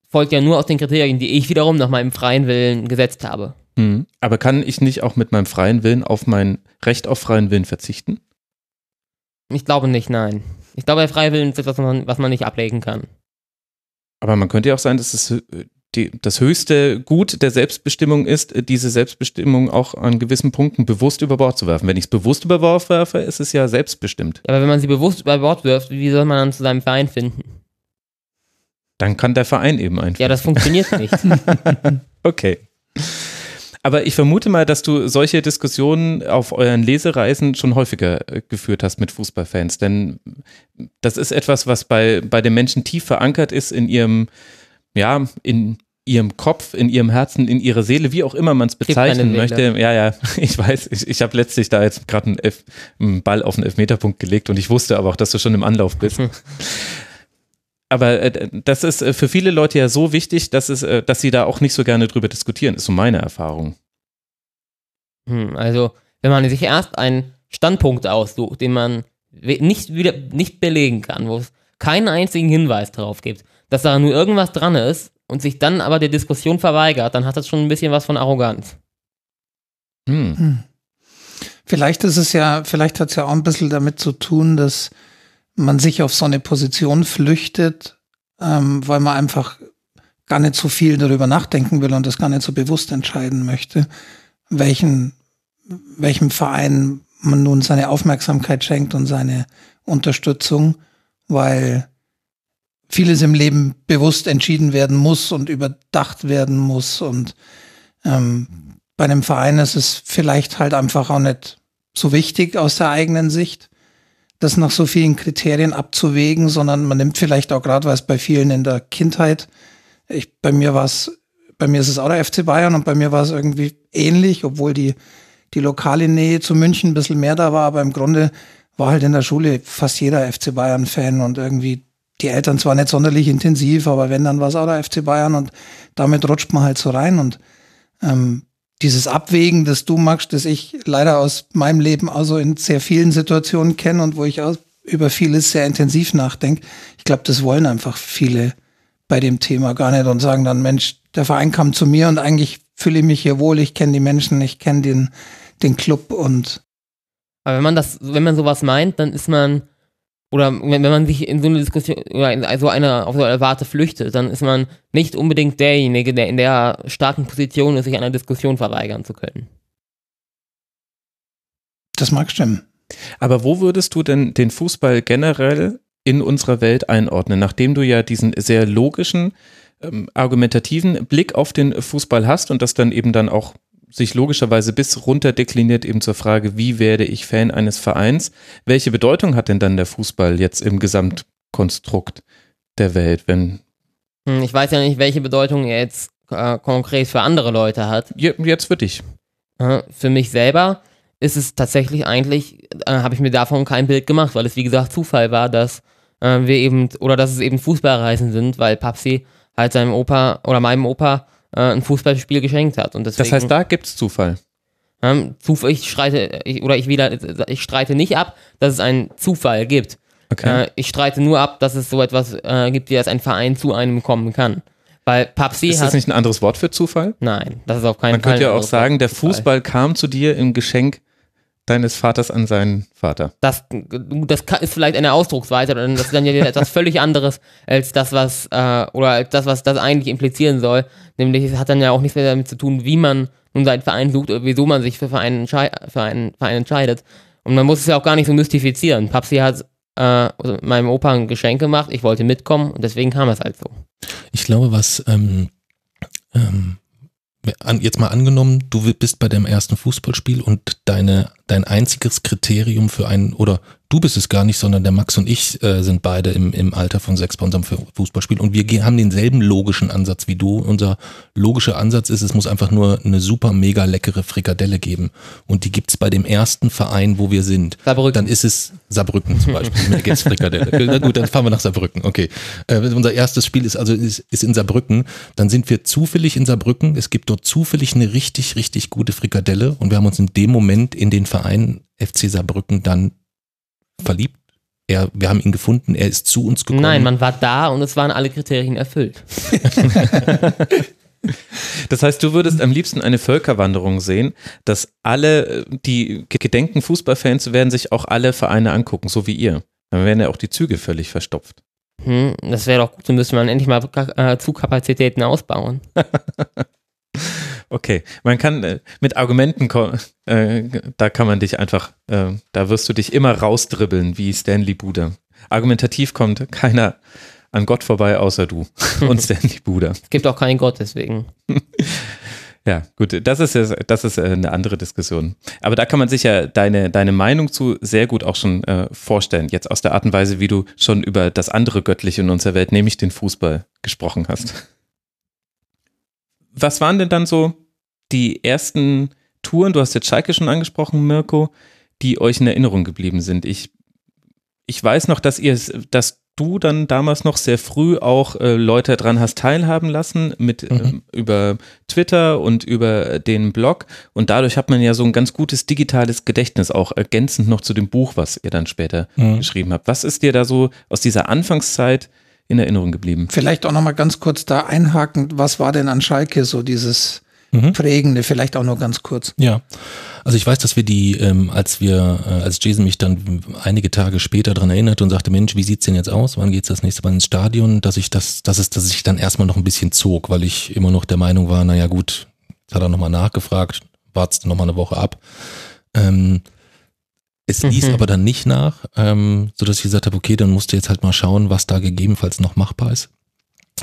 folgt ja nur aus den Kriterien, die ich wiederum nach meinem freien Willen gesetzt habe. Mhm. Aber kann ich nicht auch mit meinem freien Willen auf mein Recht auf freien Willen verzichten? Ich glaube nicht, nein. Ich glaube, der freie Willen ist etwas, was man, was man nicht ablegen kann. Aber man könnte ja auch sein, dass es äh, die, das höchste Gut der Selbstbestimmung ist, äh, diese Selbstbestimmung auch an gewissen Punkten bewusst über Bord zu werfen. Wenn ich es bewusst über Bord werfe, ist es ja selbstbestimmt. Ja, aber wenn man sie bewusst über Bord wirft, wie soll man dann zu seinem Verein finden? Dann kann der Verein eben einfach. Ja, das funktioniert nicht. <laughs> Okay. Aber ich vermute mal, dass du solche Diskussionen auf euren Lesereisen schon häufiger äh, geführt hast mit Fußballfans. Denn das ist etwas, was bei, bei den Menschen tief verankert ist in ihrem, ja, in ihrem Kopf, in ihrem Herzen, in ihrer Seele, wie auch immer man es bezeichnen keine möchte. Ja, ja, <laughs> ich weiß, ich, ich habe letztlich da jetzt gerade einen, einen Ball auf den Elfmeterpunkt gelegt und ich wusste aber auch, dass du schon im Anlauf bist. <laughs> Aber äh, das ist äh, für viele Leute ja so wichtig, dass, es, äh, dass sie da auch nicht so gerne drüber diskutieren, ist so meine Erfahrung. Hm, also, wenn man sich erst einen Standpunkt aussucht, den man nicht wieder nicht belegen kann, wo es keinen einzigen Hinweis darauf gibt, dass da nur irgendwas dran ist, und sich dann aber der Diskussion verweigert, dann hat das schon ein bisschen was von Arroganz. Hm. Vielleicht ist es ja, vielleicht hat es ja auch ein bisschen damit zu tun, dass man sich auf so eine Position flüchtet, ähm, weil man einfach gar nicht so viel darüber nachdenken will und das gar nicht so bewusst entscheiden möchte, welchen, welchem Verein man nun seine Aufmerksamkeit schenkt und seine Unterstützung, weil vieles im Leben bewusst entschieden werden muss und überdacht werden muss und ähm, bei einem Verein ist es vielleicht halt einfach auch nicht so wichtig aus der eigenen Sicht, das nach so vielen Kriterien abzuwägen, sondern man nimmt vielleicht auch gerade, weil es bei vielen in der Kindheit, ich, bei mir war es, bei mir ist es auch der FC Bayern und bei mir war es irgendwie ähnlich, obwohl die, die lokale Nähe zu München ein bisschen mehr da war, aber im Grunde war halt in der Schule fast jeder FC Bayern Fan und irgendwie die Eltern zwar nicht sonderlich intensiv, aber wenn, dann war es auch der FC Bayern und damit rutscht man halt so rein und ähm, dieses Abwägen, das du magst, das ich leider aus meinem Leben also in sehr vielen Situationen kenne und wo ich auch über vieles sehr intensiv nachdenke. Ich glaube, das wollen einfach viele bei dem Thema gar nicht und sagen dann, Mensch, der Verein kam zu mir und eigentlich fühle ich mich hier wohl, ich kenne die Menschen, ich kenne den, den Club und Aber wenn man das, wenn man sowas meint, dann ist man oder wenn, wenn man sich in so eine Diskussion oder in so eine, auf so eine Warte flüchtet, dann ist man nicht unbedingt derjenige, der in der starken Position ist, sich einer Diskussion verweigern zu können. Das mag stimmen. Aber wo würdest du denn den Fußball generell in unserer Welt einordnen, nachdem du ja diesen sehr logischen, ähm, argumentativen Blick auf den Fußball hast und das dann eben dann auch sich logischerweise bis runter dekliniert eben zur Frage, wie werde ich Fan eines Vereins? Welche Bedeutung hat denn dann der Fußball jetzt im Gesamtkonstrukt der Welt, wenn Hm, Ich weiß ja nicht, welche Bedeutung er jetzt äh, konkret für andere Leute hat. jetzt für dich? Äh, Für mich selber ist es tatsächlich eigentlich, äh, habe ich mir davon kein Bild gemacht, weil es wie gesagt Zufall war, dass äh, wir eben, oder dass es eben Fußballreisen sind, weil Papsi halt seinem Opa oder meinem Opa äh, ein Fußballspiel geschenkt hat. Und deswegen, Das heißt, da gibt's Zufall. ähm, Zuf- ich streite, ich, oder ich wieder, ich streite nicht ab, dass es einen Zufall gibt. Okay. Äh, ich streite nur ab, dass es so etwas äh, gibt, wie dass ein Verein zu einem kommen kann. Weil Papsi ist das nicht ein anderes Wort für Zufall? nein, das ist auf keinen Man Fall. könnte ja auch sagen, der Zufall. Fußball kam zu dir im Geschenk deines Vaters an seinen Vater. Das, das ist vielleicht eine Ausdrucksweise, oder das ist dann ja wieder etwas völlig anderes als das, was, äh, oder als das, was das eigentlich implizieren soll. Nämlich, es hat dann ja auch nichts mehr damit zu tun, wie man nun seinen Verein sucht oder wieso man sich für, Verein, entschei für einen Verein entscheidet. Und man muss es ja auch gar nicht so mystifizieren. Papsi hat äh, also meinem Opa ein Geschenk gemacht, ich wollte mitkommen und deswegen kam es halt so. Ich glaube, was ähm, ähm, jetzt mal angenommen, du bist bei deinem ersten Fußballspiel und deine dein einziges Kriterium für einen oder du bist es gar nicht, sondern der Max und ich äh, sind beide im, im Alter von sechs bei unserem Fußballspiel und wir haben denselben logischen Ansatz wie du. Unser logischer Ansatz ist, es muss einfach nur eine super mega leckere Frikadelle geben und die gibt's bei dem ersten Verein, wo wir sind. Saarbrücken. Dann ist es Saarbrücken zum Beispiel. Da gibt's Frikadelle. <laughs> Na gut, dann fahren wir nach Saarbrücken. Okay. Äh, unser erstes Spiel ist also ist, ist in Saarbrücken. Dann sind wir zufällig in Saarbrücken. Es gibt dort zufällig eine richtig, richtig gute Frikadelle und wir haben uns in dem Moment in den Verein FC Saarbrücken dann verliebt. Er, wir haben ihn gefunden, er ist zu uns gekommen. Nein, man war da und es waren alle Kriterien erfüllt. <laughs> Das heißt, du würdest am liebsten eine Völkerwanderung sehen, dass alle, die gedenken, Fußballfans zu werden, sich auch alle Vereine angucken, so wie ihr. Dann werden ja auch die Züge völlig verstopft. Hm, das wäre doch gut, dann müsste man endlich mal äh, Zugkapazitäten ausbauen. <laughs> Okay, man kann äh, mit Argumenten, äh, da kann man dich einfach, äh, da wirst du dich immer rausdribbeln, wie Stanley Buda. Argumentativ kommt keiner an Gott vorbei, außer du <laughs> und Stanley Buda. Es gibt auch keinen Gott deswegen. <laughs> Ja, gut, das ist, das ist äh, eine andere Diskussion. Aber da kann man sich ja deine, deine Meinung zu sehr gut auch schon äh, vorstellen. Jetzt aus der Art und Weise, wie du schon über das andere Göttliche in unserer Welt, nämlich den Fußball, gesprochen hast. Was waren denn dann so die ersten Touren, du hast jetzt Schalke schon angesprochen, Mirko, die euch in Erinnerung geblieben sind? Ich, ich weiß noch, dass ihr, dass du dann damals noch sehr früh auch äh, Leute dran hast teilhaben lassen mit Mhm. ähm, über Twitter und über den Blog und dadurch hat man ja so ein ganz gutes digitales Gedächtnis auch ergänzend noch zu dem Buch, was ihr dann später Mhm. geschrieben habt. Was ist dir da so aus dieser Anfangszeit in Erinnerung geblieben. Vielleicht auch nochmal ganz kurz da einhaken, was war denn an Schalke so dieses Mhm. Prägende, vielleicht auch nur ganz kurz. Ja, also ich weiß, dass wir die, ähm, als wir, äh, als Jason mich dann einige Tage später dran erinnerte und sagte, Mensch, wie sieht's denn jetzt aus? Wann geht's das nächste Mal ins Stadion? Dass ich das, dass es, dass ich dann erstmal noch ein bisschen zog, weil ich immer noch der Meinung war, naja gut, jetzt hat er nochmal nachgefragt, wartest noch mal eine Woche ab. Ähm, es ließ Mhm. aber dann nicht nach, ähm, so dass ich gesagt habe, okay, dann musst du jetzt halt mal schauen, was da gegebenenfalls noch machbar ist.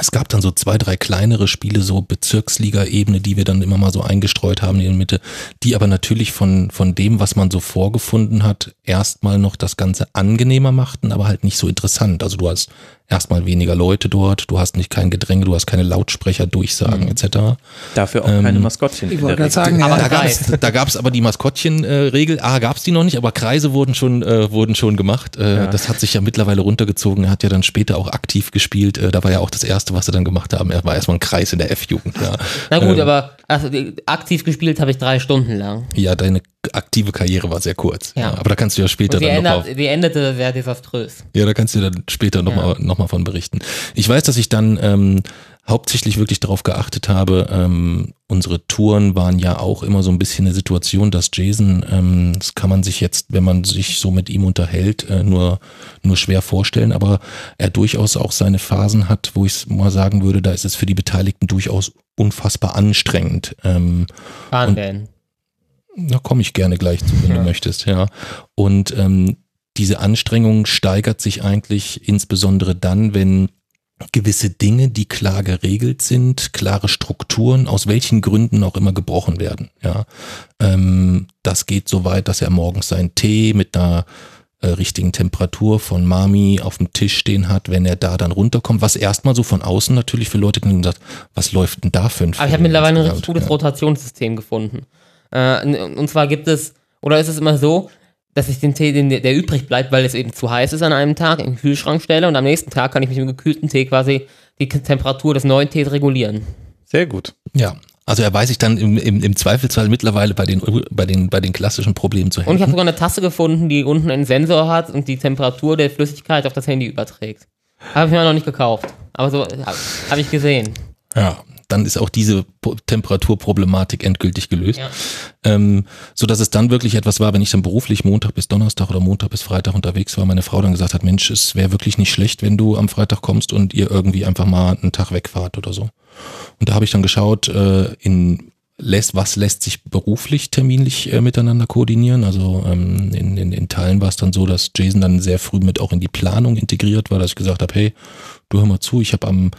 Es gab dann so zwei, drei kleinere Spiele, so Bezirksliga-Ebene, die wir dann immer mal so eingestreut haben in der Mitte, die aber natürlich von, von dem, was man so vorgefunden hat, erstmal noch das Ganze angenehmer machten, aber halt nicht so interessant. Also du hast erstmal weniger Leute dort, du hast nicht kein Gedränge, du hast keine Lautsprecher, Durchsagen etc. Dafür auch Ähm, keine Maskottchen. Ich wollte sagen, Aber ja, da Da gab's, da gab's aber die Maskottchen-Regel. A, gab's die noch nicht, aber Kreise wurden schon, äh, wurden schon gemacht. Äh, Ja. Das hat sich ja mittlerweile runtergezogen. Er hat ja dann später auch aktiv gespielt. Äh, da war ja auch das Erste, was sie dann gemacht haben. Er war erstmal ein Kreis in der F-Jugend. Ja. Na gut, Ähm, aber also, aktiv gespielt habe ich drei Stunden lang. Ja, deine aktive Karriere war sehr kurz. Ja. Aber da kannst du ja später dann noch auf, ändert, die endete sehr desaströs. Ja, da kannst du dann später nochmal noch mal von berichten. Ich weiß, dass ich dann ähm, hauptsächlich wirklich darauf geachtet habe, ähm, unsere Touren waren ja auch immer so ein bisschen eine Situation, dass Jason, ähm, das kann man sich jetzt, wenn man sich so mit ihm unterhält, äh, nur, nur schwer vorstellen, aber er durchaus auch seine Phasen hat, wo ich mal sagen würde, da ist es für die Beteiligten durchaus unfassbar anstrengend. Ähm, Waren denn? Da komme ich gerne gleich zu, wenn du möchtest, ja. Und ähm, diese Anstrengung steigert sich eigentlich insbesondere dann, wenn gewisse Dinge, die klar geregelt sind, klare Strukturen, aus welchen Gründen auch immer gebrochen werden. Ja, ähm, das geht so weit, dass er morgens seinen Tee mit einer äh, richtigen Temperatur von Mami auf dem Tisch stehen hat, wenn er da dann runterkommt, was erstmal so von außen natürlich für Leute klingt und sagt, was läuft denn da für ein Aber ich habe mittlerweile ein richtig gutes Ja. Rotationssystem gefunden. Äh, und- und zwar gibt es, oder ist es immer so, dass ich den Tee, den, der übrig bleibt, weil es eben zu heiß ist an einem Tag, in den Kühlschrank stelle und am nächsten Tag kann ich mit dem gekühlten Tee quasi die Temperatur des neuen Tees regulieren. Sehr gut. Ja, also er weiß sich dann im, im, im Zweifelsfall mittlerweile bei den, bei, den, bei den klassischen Problemen zu Und ich habe helfen. sogar eine Tasse gefunden, die unten einen Sensor hat und die Temperatur der Flüssigkeit auf das Handy überträgt. Habe ich mir noch nicht gekauft. Aber so habe hab ich gesehen. Ja, dann ist auch diese Temperaturproblematik endgültig gelöst. Ja. Ähm, so dass es dann wirklich etwas war, wenn ich dann beruflich Montag bis Donnerstag oder Montag bis Freitag unterwegs war, meine Frau dann gesagt hat, Mensch, es wäre wirklich nicht schlecht, wenn du am Freitag kommst und ihr irgendwie einfach mal einen Tag wegfahrt oder so. Und da habe ich dann geschaut, äh, in lässt, was lässt sich beruflich terminlich äh, miteinander koordinieren. Also ähm, in, in, in Teilen war es dann so, dass Jason dann sehr früh mit auch in die Planung integriert war, dass ich gesagt habe, hey, du hör mal zu, ich habe am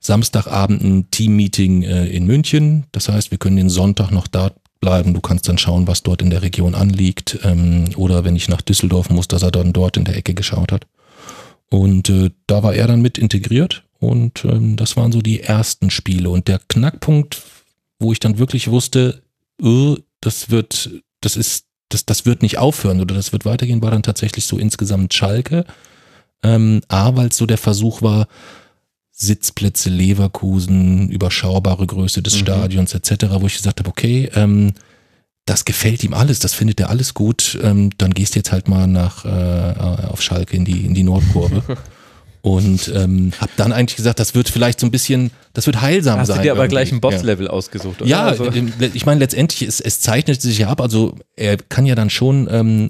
Samstagabend ein Teammeeting äh, in München. Das heißt, wir können den Sonntag noch da bleiben. Du kannst dann schauen, was dort in der Region anliegt. Ähm, oder wenn ich nach Düsseldorf muss, dass er dann dort in der Ecke geschaut hat. Und äh, da war er dann mit integriert. Und ähm, das waren so die ersten Spiele. Und der Knackpunkt, wo ich dann wirklich wusste, äh, das wird, das ist, das, das wird nicht aufhören oder das wird weitergehen, war dann tatsächlich so insgesamt Schalke. Ähm, A, weil es so der Versuch war, Sitzplätze Leverkusen, überschaubare Größe des Mhm. Stadions etc., wo ich gesagt habe, okay, ähm, das gefällt ihm alles, das findet er alles gut, ähm, dann gehst du jetzt halt mal nach äh, auf Schalke in die in die Nordkurve. <laughs> Und ähm, habe dann eigentlich gesagt, das wird vielleicht so ein bisschen, das wird heilsam Hast sein. du dir aber irgendwie. gleich ein Ja. Boss-Level ausgesucht, oder? Ja, Also, ich meine, letztendlich, es, es zeichnet sich ja ab, also er kann ja dann schon, ähm,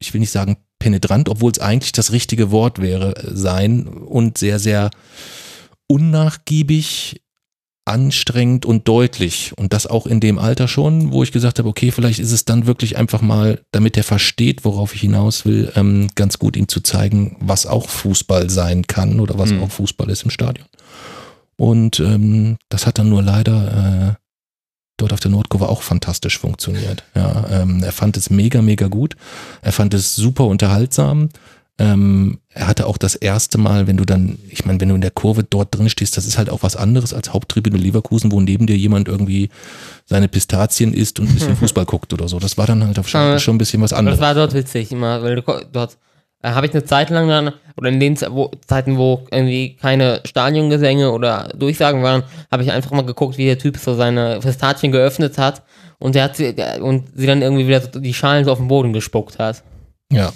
ich will nicht sagen penetrant, obwohl es eigentlich das richtige Wort wäre, äh, sein und sehr, sehr unnachgiebig, anstrengend und deutlich. Und das auch in dem Alter schon, wo ich gesagt habe, okay, vielleicht ist es dann wirklich einfach mal, damit er versteht, worauf ich hinaus will, ähm, ganz gut ihm zu zeigen, was auch Fußball sein kann oder was Mhm. auch Fußball ist im Stadion. Und ähm, das hat dann nur leider äh, dort auf der Nordkurve auch fantastisch funktioniert. Ja, ähm, er fand es mega, mega gut. Er fand es super unterhaltsam. Ähm, er hatte auch das erste Mal, wenn du dann, ich meine, wenn du in der Kurve dort drin stehst, das ist halt auch was anderes als Haupttribüne Leverkusen, wo neben dir jemand irgendwie seine Pistazien isst und ein bisschen <laughs> Fußball guckt oder so. Das war dann halt auf Aber- schon ein bisschen was anderes. das war dort witzig immer, weil du, dort äh, habe ich eine Zeit lang dann, oder in den wo, Zeiten, wo irgendwie keine Stadiongesänge oder Durchsagen waren, habe ich einfach mal geguckt, wie der Typ so seine Pistazien geöffnet hat und der hat sie, der, und sie dann irgendwie wieder so die Schalen so auf den Boden gespuckt hat. Ja.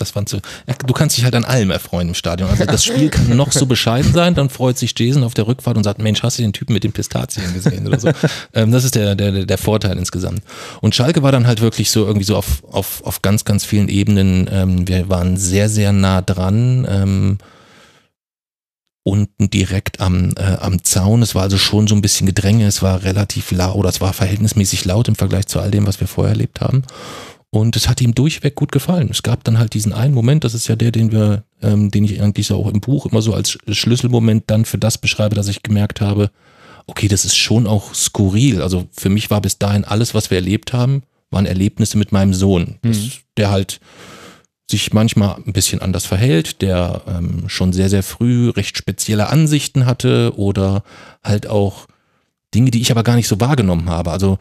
Das fand so, du kannst dich halt an allem erfreuen im Stadion. Also das Spiel kann noch so bescheiden sein, dann freut sich Jason auf der Rückfahrt und sagt, Mensch, hast du den Typen mit den Pistazien gesehen oder so. <laughs> ähm, das ist der, der, der Vorteil insgesamt. Und Schalke war dann halt wirklich so irgendwie so auf, auf, auf ganz, ganz vielen Ebenen. Ähm, wir waren sehr, sehr nah dran. Ähm, unten direkt am, äh, am Zaun. Es war also schon so ein bisschen Gedränge, es war relativ laut oder es war verhältnismäßig laut im Vergleich zu all dem, was wir vorher erlebt haben. Und es hat ihm durchweg gut gefallen. Es gab dann halt diesen einen Moment, das ist ja der, den wir, ähm, den ich eigentlich so auch im Buch immer so als Schlüsselmoment dann für das beschreibe, dass ich gemerkt habe, okay, das ist schon auch skurril. Also für mich war bis dahin alles, was wir erlebt haben, waren Erlebnisse mit meinem Sohn, das, Mhm. der halt sich manchmal ein bisschen anders verhält, der ähm, schon sehr, sehr früh recht spezielle Ansichten hatte oder halt auch Dinge, die ich aber gar nicht so wahrgenommen habe. Also,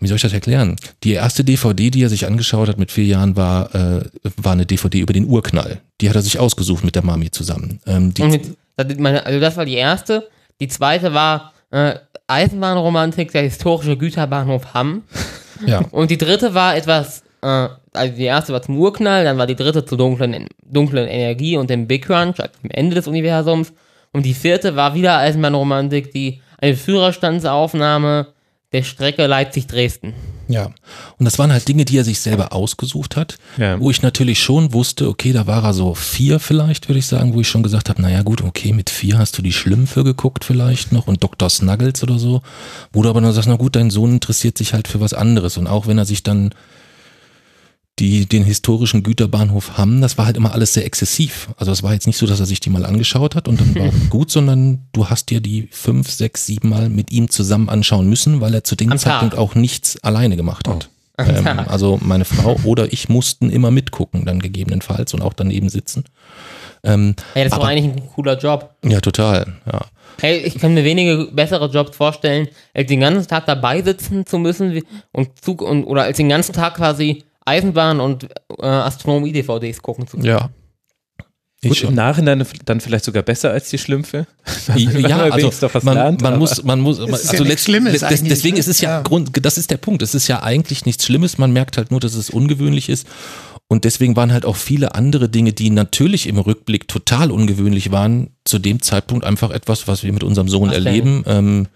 wie soll ich das erklären? Die erste DVD, die er sich angeschaut hat mit vier Jahren, war, äh, war eine DVD über den Urknall. Die hat er sich ausgesucht mit der Mami zusammen. Ähm, mit, also das war die erste. Die zweite war äh, Eisenbahnromantik, der historische Güterbahnhof Hamm. ja. <laughs> Und die dritte war etwas, äh, also die erste war zum Urknall, dann war die dritte zur dunklen, dunklen Energie und dem Big Crunch, also dem Ende des Universums. Und die vierte war wieder Eisenbahnromantik, die eine Führerstandsaufnahme der Strecke Leipzig-Dresden. Ja, und das waren halt Dinge, die er sich selber ausgesucht hat, Ja. wo ich natürlich schon wusste, okay, da war er so vier vielleicht, würde ich sagen, wo ich schon gesagt habe, naja gut, okay, mit vier hast du die Schlümpfe geguckt vielleicht noch und Dr. Snuggles oder so, wo du aber nur sagst, na gut, dein Sohn interessiert sich halt für was anderes und auch wenn er sich dann die, den historischen Güterbahnhof Hamm, das war halt immer alles sehr exzessiv. Also es war jetzt nicht so, dass er sich die mal angeschaut hat und dann war <laughs> gut, sondern du hast dir die fünf, sechs, sieben Mal mit ihm zusammen anschauen müssen, weil er zu dem Am Tag. Zeitpunkt auch nichts alleine gemacht hat. Ähm, Tag. also meine Frau oder ich mussten immer mitgucken, dann gegebenenfalls und auch daneben sitzen. Ähm, Hey, das Aber- eigentlich ein cooler Job. ja, total. Ja. Hey, ich kann mir wenige bessere Jobs vorstellen, als den ganzen Tag dabei sitzen zu müssen und Zug und oder als den ganzen Tag quasi Eisenbahn und äh, Astronomie-DVDs gucken zu können. ja. Ich Gut, schon. im Nachhinein dann vielleicht sogar besser als die Schlümpfe. Ja, <laughs> man also wenigstens doch was man, lernt, man aber- muss, man muss, ist ja also nichts letzt- Schlimmes des- deswegen ne? ist es ja, Ja. Grund, das ist der Punkt. Es ist ja eigentlich nichts Schlimmes. Man merkt halt nur, dass es ungewöhnlich ist. Und deswegen waren halt auch viele andere Dinge, die natürlich im Rückblick total ungewöhnlich waren, zu dem Zeitpunkt einfach etwas, was wir mit unserem Sohn denn? erleben. Ähm,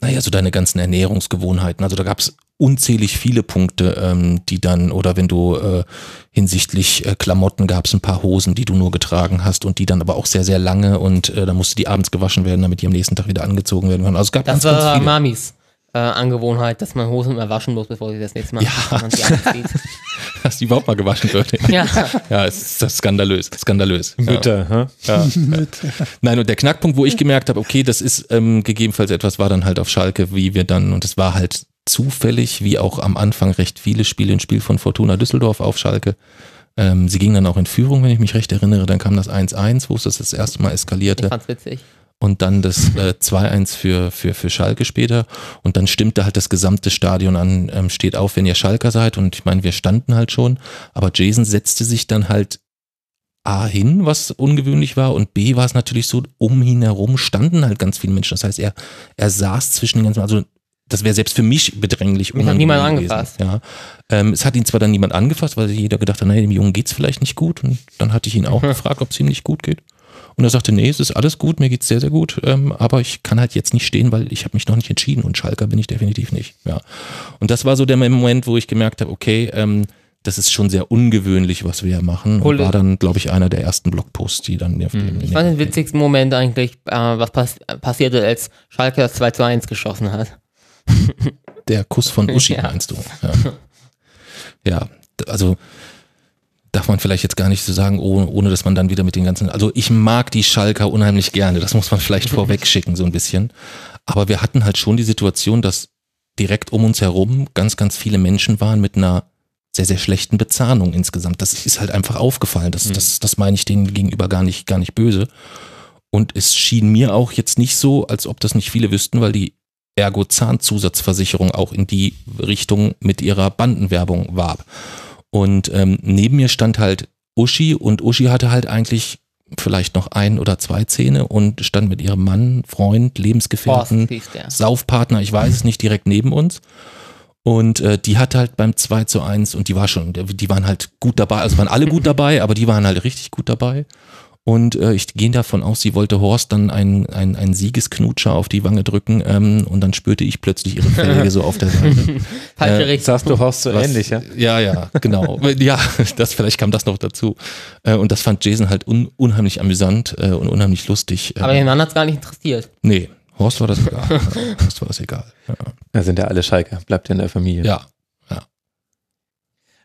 naja, so deine ganzen Ernährungsgewohnheiten. Also da gab es unzählig viele Punkte, ähm, die dann, oder wenn du äh, hinsichtlich äh, Klamotten gab es ein paar Hosen, die du nur getragen hast und die dann aber auch sehr, sehr lange und äh, dann musste die abends gewaschen werden, damit die am nächsten Tag wieder angezogen werden können. Also es gab Das ganz, ganz war viele. Mamis äh, Angewohnheit, dass man Hosen immer waschen muss, bevor sie das nächste Mal Ja. man sie anzieht. <laughs> dass die überhaupt mal gewaschen wird. <laughs> Ja. ja, es ist das skandalös, skandalös. Ja. Mütter, hä? Ja. <laughs> Nein, und der Knackpunkt, wo ich gemerkt habe, okay, das ist ähm, gegebenenfalls etwas, war dann halt auf Schalke, wie wir dann, und es war halt zufällig, wie auch am Anfang recht viele Spiele, ein Spiel von Fortuna Düsseldorf auf Schalke. Ähm, sie ging dann auch in Führung, wenn ich mich recht erinnere. Dann kam das 1-1, wo es das das erste Mal Ich eskalierte. fand's witzig. Und dann das äh, 2-1 für, für, für Schalke später. Und dann stimmte halt das gesamte Stadion an, ähm, steht auf, wenn ihr Schalker seid. Und ich meine, wir standen halt schon. Aber Jason setzte sich dann halt A hin, was ungewöhnlich war, und B war es natürlich so, um ihn herum standen halt ganz viele Menschen. Das heißt, er, er saß zwischen den ganzen, also das wäre selbst für mich bedränglich Mich hat niemand gewesen. angefasst. Ja. Ähm, es hat ihn zwar dann niemand angefasst, weil jeder gedacht hat, naja, dem Jungen geht's vielleicht nicht gut. Und dann hatte ich ihn auch <laughs> gefragt, ob es ihm nicht gut geht. Und er sagte, nee, es ist alles gut, mir geht's sehr, sehr gut, ähm, aber ich kann halt jetzt nicht stehen, weil ich habe mich noch nicht entschieden und Schalker bin ich definitiv nicht. Ja. Und das war so der Moment, wo ich gemerkt habe, okay, ähm, das ist schon sehr ungewöhnlich, was wir hier machen. Und Cool. war dann, glaube ich, einer der ersten Blogposts, die dann auf dem- Ich fand den witzigsten Moment eigentlich, äh, was pass passierte, als Schalke das 2 zu 1 geschossen hat. <laughs> Der Kuss von <laughs> Uschi, Ja. meinst du? Ja. ja, also darf man vielleicht jetzt gar nicht so sagen, ohne, ohne dass man dann wieder mit den ganzen. Also ich mag die Schalker unheimlich gerne, das muss man vielleicht <laughs> vorweg schicken, so ein bisschen. Aber wir hatten halt schon die Situation, dass direkt um uns herum ganz, ganz viele Menschen waren mit einer sehr, sehr schlechten Bezahlung insgesamt. Das ist halt einfach aufgefallen. Das, das, das meine ich denen gegenüber gar nicht, gar nicht böse. Und es schien mir auch jetzt nicht so, als ob das nicht viele wüssten, weil die Ergo Zahnzusatzversicherung auch in die Richtung mit ihrer Bandenwerbung warb. Und ähm, neben mir stand halt Uschi und Uschi hatte halt eigentlich vielleicht noch ein oder zwei Zähne und stand mit ihrem Mann, Freund, Lebensgefährten, der. Saufpartner, ich weiß es nicht, direkt neben uns. Und äh, die hat halt beim 2 zu 1 und die war schon, die waren halt gut dabei, also waren alle gut dabei, aber die waren halt richtig gut dabei. Und äh, ich gehe davon aus, sie wollte Horst dann einen, einen Siegesknutscher auf die Wange drücken ähm, und dann spürte ich plötzlich ihre Felge so auf der <laughs> Seite. Falsche Äh, Richtung. Sagst du Horst so Was- ähnlich, ja? Ja, ja, genau. <laughs> ja, <laughs> das vielleicht kam das noch dazu. Äh, und das fand Jason halt un, unheimlich amüsant äh, und unheimlich lustig. Äh, Aber den Mann hat's gar nicht interessiert. nee, Horst war das egal. Horst war das egal. Ja. Da sind ja alle Schalker, bleibt ja in der Familie. ja.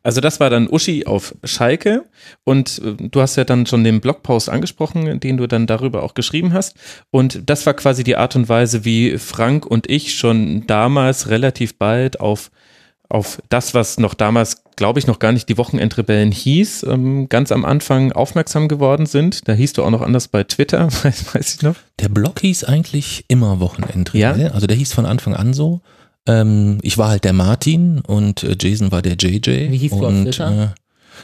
Also das war dann Uschi auf Schalke und äh, du hast ja dann schon den Blogpost angesprochen, den du dann darüber auch geschrieben hast und das war quasi die Art und Weise, wie Frank und ich schon damals relativ bald auf auf das, was noch damals, glaube ich, noch gar nicht die Wochenendrebellen hieß, ähm, ganz am Anfang aufmerksam geworden sind. Da hieß du auch noch anders bei Twitter, <laughs> weiß, weiß ich noch. Der Blog hieß eigentlich immer Wochenendrebell. Ja? Also der hieß von Anfang an so. Ähm, ich war halt der Martin und äh, Jason war der JJ. Wie hieß du auf und, Twitter? Äh,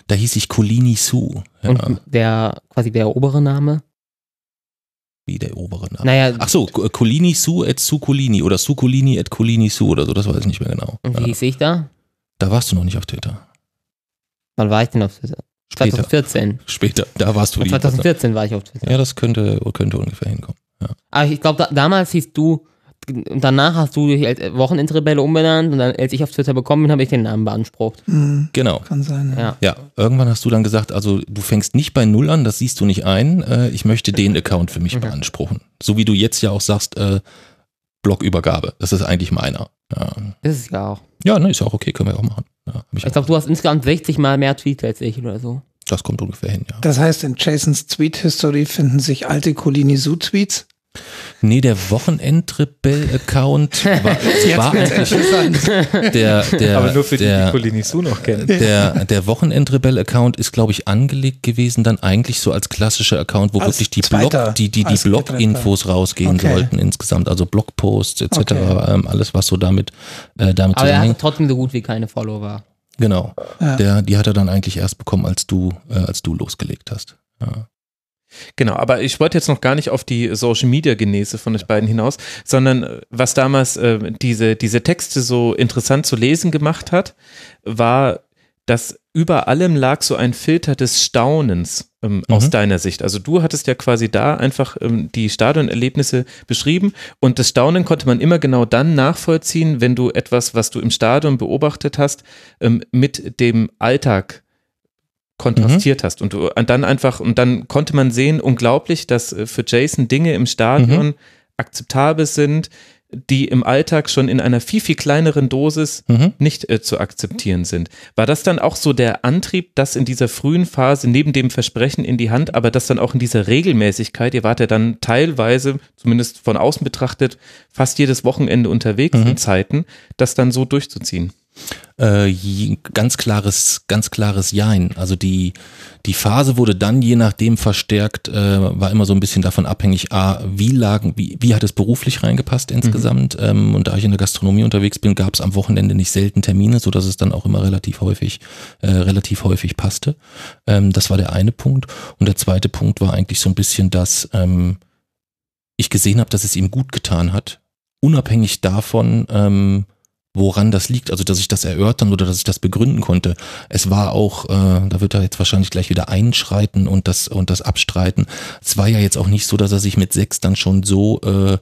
da hieß ich Colini Sue. Ja, Und der, quasi der obere Name? wie der obere Name. Naja, Ach so, Co- Colini Sue at Sucolini oder Sucolini at Colini Sue oder so, das weiß ich nicht mehr genau. und wie Ja. hieß ich da? Da warst du noch nicht auf Twitter. Wann war ich denn auf Twitter? Später. 2014. Später, da warst du die. 2014 war ich auf Twitter. Ja, das könnte, könnte ungefähr hinkommen. Aber ich glaube, da, damals hieß du, und danach hast du dich als Wochenendrebelle umbenannt und dann, als ich auf Twitter bekommen bin, habe ich den Namen beansprucht. Hm, Genau. kann sein. Ja. Ja. Ja, irgendwann hast du dann gesagt, also du fängst nicht bei Null an, das siehst du nicht ein. Äh, ich möchte den Account für mich beanspruchen. So wie du jetzt ja auch sagst, äh, Blogübergabe. Das ist eigentlich meiner. Ja, Das ist ja auch. ja ne, ist ja auch okay, können wir auch machen. Ja, ich Ich auch. glaube, du hast insgesamt 60 Mal mehr Tweets als ich oder so. Das kommt ungefähr hin, ja. Das heißt, in Jasons Tweet-History finden sich alte Colini-Su-Tweets. Nee, der Wochenendrebell-Account <laughs> war, war eigentlich <laughs> der, der, Aber nur für die, die der, Colini Su noch kennen. der, <laughs> der Wochenendrebell-Account ist, glaube ich, angelegt gewesen, dann eigentlich so als klassischer Account, wo Als wirklich die zweiter, Blog, die, die, die Blog-Infos rausgehen Okay. sollten insgesamt, also Blogposts etc., Okay. ähm, alles was so damit, äh, damit Aber er zusammenhängt. hat trotzdem so gut wie keine Follower. Genau. Ja. Der, die hat er dann eigentlich erst bekommen, als du, äh, als du losgelegt hast. Ja. Genau, aber ich wollte jetzt noch gar nicht auf die Social Media Genese von euch beiden hinaus, sondern äh, was damals äh, diese, diese Texte so interessant zu lesen gemacht hat, war, dass über allem lag so ein Filter des Staunens ähm, aus Mhm. deiner Sicht. Also du hattest ja quasi da einfach ähm, die Stadionerlebnisse beschrieben und das Staunen konnte man immer genau dann nachvollziehen, wenn du etwas, was du im Stadion beobachtet hast, ähm, mit dem Alltag kontrastiert hast und du und dann einfach und dann konnte man sehen unglaublich, dass äh, für Jason Dinge im Stadion akzeptabel sind, die im Alltag schon in einer viel viel kleineren Dosis Mhm. nicht äh, zu akzeptieren sind. War das dann auch so der Antrieb, das in dieser frühen Phase neben dem Versprechen in die Hand, aber das dann auch in dieser Regelmäßigkeit, ihr wart ja dann teilweise, zumindest von außen betrachtet, fast jedes Wochenende unterwegs in Zeiten, das dann so durchzuziehen? Äh, ganz klares, ganz klares Jein. Also die, die Phase wurde dann je nachdem verstärkt, äh, war immer so ein bisschen davon abhängig, a, wie lagen, wie, wie hat es beruflich reingepasst insgesamt. Ähm, und da ich in der Gastronomie unterwegs bin, gab es am Wochenende nicht selten Termine, so dass es dann auch immer relativ häufig, äh, relativ häufig passte. Ähm, das war der eine Punkt. Und der zweite Punkt war eigentlich so ein bisschen, dass ähm, ich gesehen habe, dass es ihm gut getan hat, unabhängig davon, ähm, woran das liegt, also dass ich das erörtern oder dass ich das begründen konnte. Es war auch, äh, da wird er jetzt wahrscheinlich gleich wieder einschreiten und das und das abstreiten. Es war ja jetzt auch nicht so, dass er sich mit sechs dann schon so äh,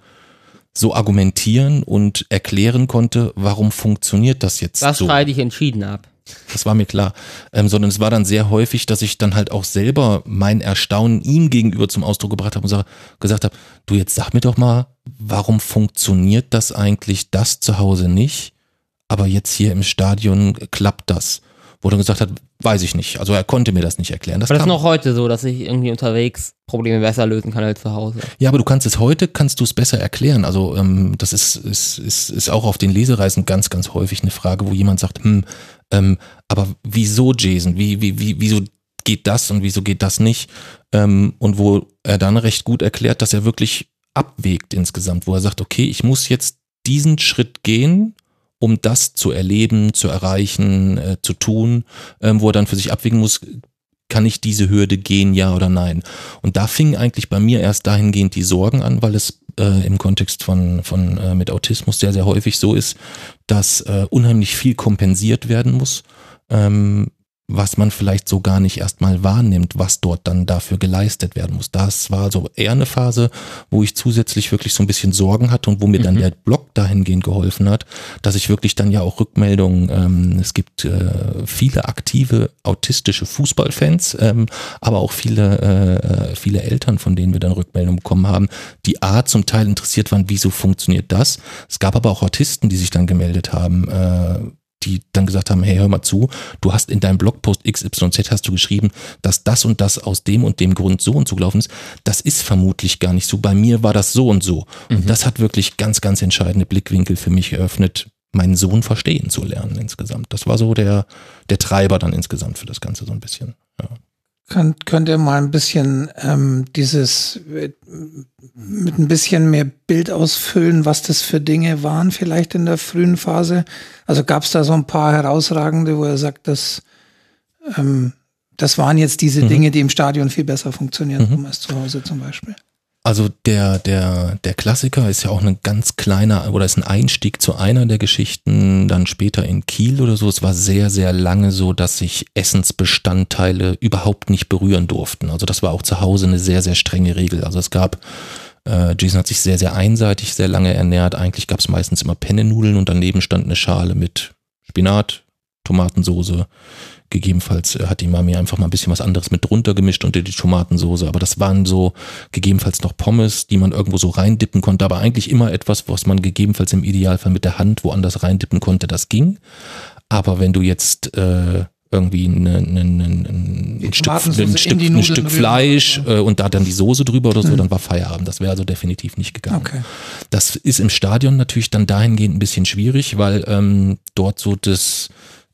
so argumentieren und erklären konnte, warum funktioniert das jetzt Das so. streite ich entschieden ab. Das war mir klar. Ähm, sondern es war dann sehr häufig, dass ich dann halt auch selber mein Erstaunen ihm gegenüber zum Ausdruck gebracht habe und sag, gesagt habe, du jetzt sag mir doch mal, warum funktioniert das eigentlich, das zu Hause nicht, aber jetzt hier im Stadion klappt das? Wo er gesagt hat, weiß ich nicht. Also er konnte mir das nicht erklären. Das Aber das ist noch heute so, dass ich irgendwie unterwegs Probleme besser lösen kann als zu Hause. Ja, aber du kannst es heute, kannst du es besser erklären. Also ähm, das ist, ist, ist, ist auch auf den Lesereisen ganz, ganz häufig eine Frage, wo jemand sagt, hm, ähm, aber wieso Jason? Wie, wie, wie, wieso geht das und wieso geht das nicht? Ähm, und wo er dann recht gut erklärt, dass er wirklich abwägt insgesamt, wo er sagt, okay, ich muss jetzt diesen Schritt gehen, um das zu erleben, zu erreichen, äh, zu tun, ähm, wo er dann für sich abwägen muss, kann ich diese Hürde gehen, ja oder nein? Und da fingen eigentlich bei mir erst dahingehend die Sorgen an, weil es äh, im Kontext von, von äh, mit Autismus sehr, sehr häufig so ist, dass äh, unheimlich viel kompensiert werden muss. Ähm, was man vielleicht so gar nicht erstmal wahrnimmt, was dort dann dafür geleistet werden muss. Das war so eher eine Phase, wo ich zusätzlich wirklich so ein bisschen Sorgen hatte und wo mir mhm. dann der Blog dahingehend geholfen hat, dass ich wirklich dann ja auch Rückmeldungen, ähm, es gibt äh, viele aktive autistische Fußballfans, ähm, aber auch viele, äh, viele Eltern, von denen wir dann Rückmeldungen bekommen haben, die A zum Teil interessiert waren, wieso funktioniert das. Es gab aber auch Autisten, die sich dann gemeldet haben, äh, die dann gesagt haben, hey, hör mal zu, du hast in deinem Blogpost XYZ hast du geschrieben, dass das und das aus dem und dem Grund so und so gelaufen ist. Das ist vermutlich gar nicht so. Bei mir war das so und so. Mhm. Und das hat wirklich ganz, ganz entscheidende Blickwinkel für mich eröffnet, meinen Sohn verstehen zu lernen insgesamt. Das war so der, der Treiber dann insgesamt für das Ganze so ein bisschen. Ja. Könnt, könnt ihr mal ein bisschen ähm, dieses mit ein bisschen mehr Bild ausfüllen, was das für Dinge waren, vielleicht in der frühen Phase? Also gab es da so ein paar herausragende, wo er sagt, dass ähm, das waren jetzt diese mhm. Dinge, die im Stadion viel besser funktionieren mhm. als zu Hause zum Beispiel. Also der, der, der Klassiker ist ja auch ein ganz kleiner oder ist ein Einstieg zu einer der Geschichten, dann später in Kiel oder so. Es war sehr, sehr lange so, dass sich Essensbestandteile überhaupt nicht berühren durften. Also das war auch zu Hause eine sehr, sehr strenge Regel. Also es gab, äh, Jason hat sich sehr, sehr einseitig sehr lange ernährt. Eigentlich gab es meistens immer Pennennudeln und daneben stand eine Schale mit Spinat, Tomatensoße, Gegebenenfalls äh, hat die Mami einfach mal ein bisschen was anderes mit drunter gemischt unter die Tomatensoße. Aber das waren so gegebenenfalls noch Pommes, die man irgendwo so reindippen konnte. Aber eigentlich immer etwas, was man gegebenenfalls im Idealfall mit der Hand woanders reindippen konnte. Das ging. Aber wenn du jetzt äh, irgendwie eine, eine, eine, ein, Stück, ein Stück, ein Stück Fleisch äh, und da dann die Soße drüber oder so, mhm. dann war Feierabend. Das wäre also definitiv nicht gegangen. Okay. Das ist im Stadion natürlich dann dahingehend ein bisschen schwierig, weil ähm, dort so das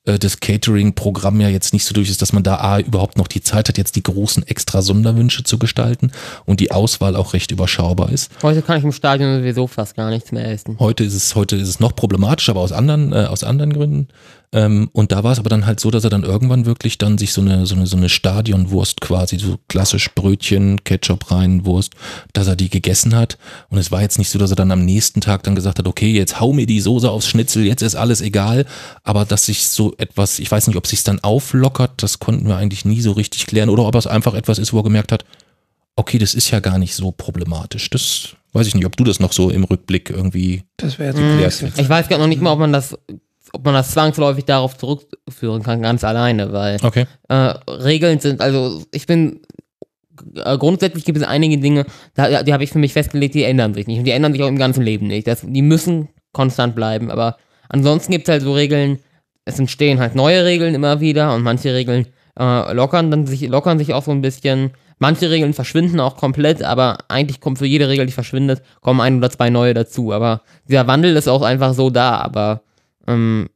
äh, das Catering-Programm ja jetzt nicht so durch ist, dass man da A, überhaupt noch die Zeit hat, jetzt die großen extra Sonderwünsche zu gestalten und die Auswahl auch recht überschaubar ist. Heute kann ich im Stadion sowieso fast gar nichts mehr essen. Heute ist es, heute ist es noch problematischer, aber aus anderen, äh, aus anderen Gründen. Ähm, und da war es aber dann halt so, dass er dann irgendwann wirklich dann sich so eine, so eine, so eine Stadionwurst quasi, so klassisch Brötchen, Ketchup rein, Wurst, dass er die gegessen hat. Und es war jetzt nicht so, dass er dann am nächsten Tag dann gesagt hat, okay, jetzt hau mir die Soße aufs Schnitzel, jetzt ist alles egal. Aber dass sich so etwas, ich weiß nicht, ob sich dann auflockert, das konnten wir eigentlich nie so richtig klären. Oder ob es einfach etwas ist, wo er gemerkt hat, okay, das ist ja gar nicht so problematisch. Das weiß ich nicht, ob du das noch so im Rückblick irgendwie das wäre jetzt geklärt. Ich weiß gar noch nicht mal, ob man das ob man das zwangsläufig darauf zurückführen kann, ganz alleine, weil okay. äh, Regeln sind, also ich bin äh, grundsätzlich gibt es einige Dinge, da, die habe ich für mich festgelegt, die ändern sich nicht und die ändern sich auch im ganzen Leben nicht. Das, die müssen konstant bleiben, aber ansonsten gibt es halt so Regeln, es entstehen halt neue Regeln immer wieder und manche Regeln äh, lockern dann sich, lockern sich auch so ein bisschen. Manche Regeln verschwinden auch komplett, aber eigentlich kommt für jede Regel, die verschwindet, kommen ein oder zwei neue dazu. Aber dieser Wandel ist auch einfach so da, aber ähm,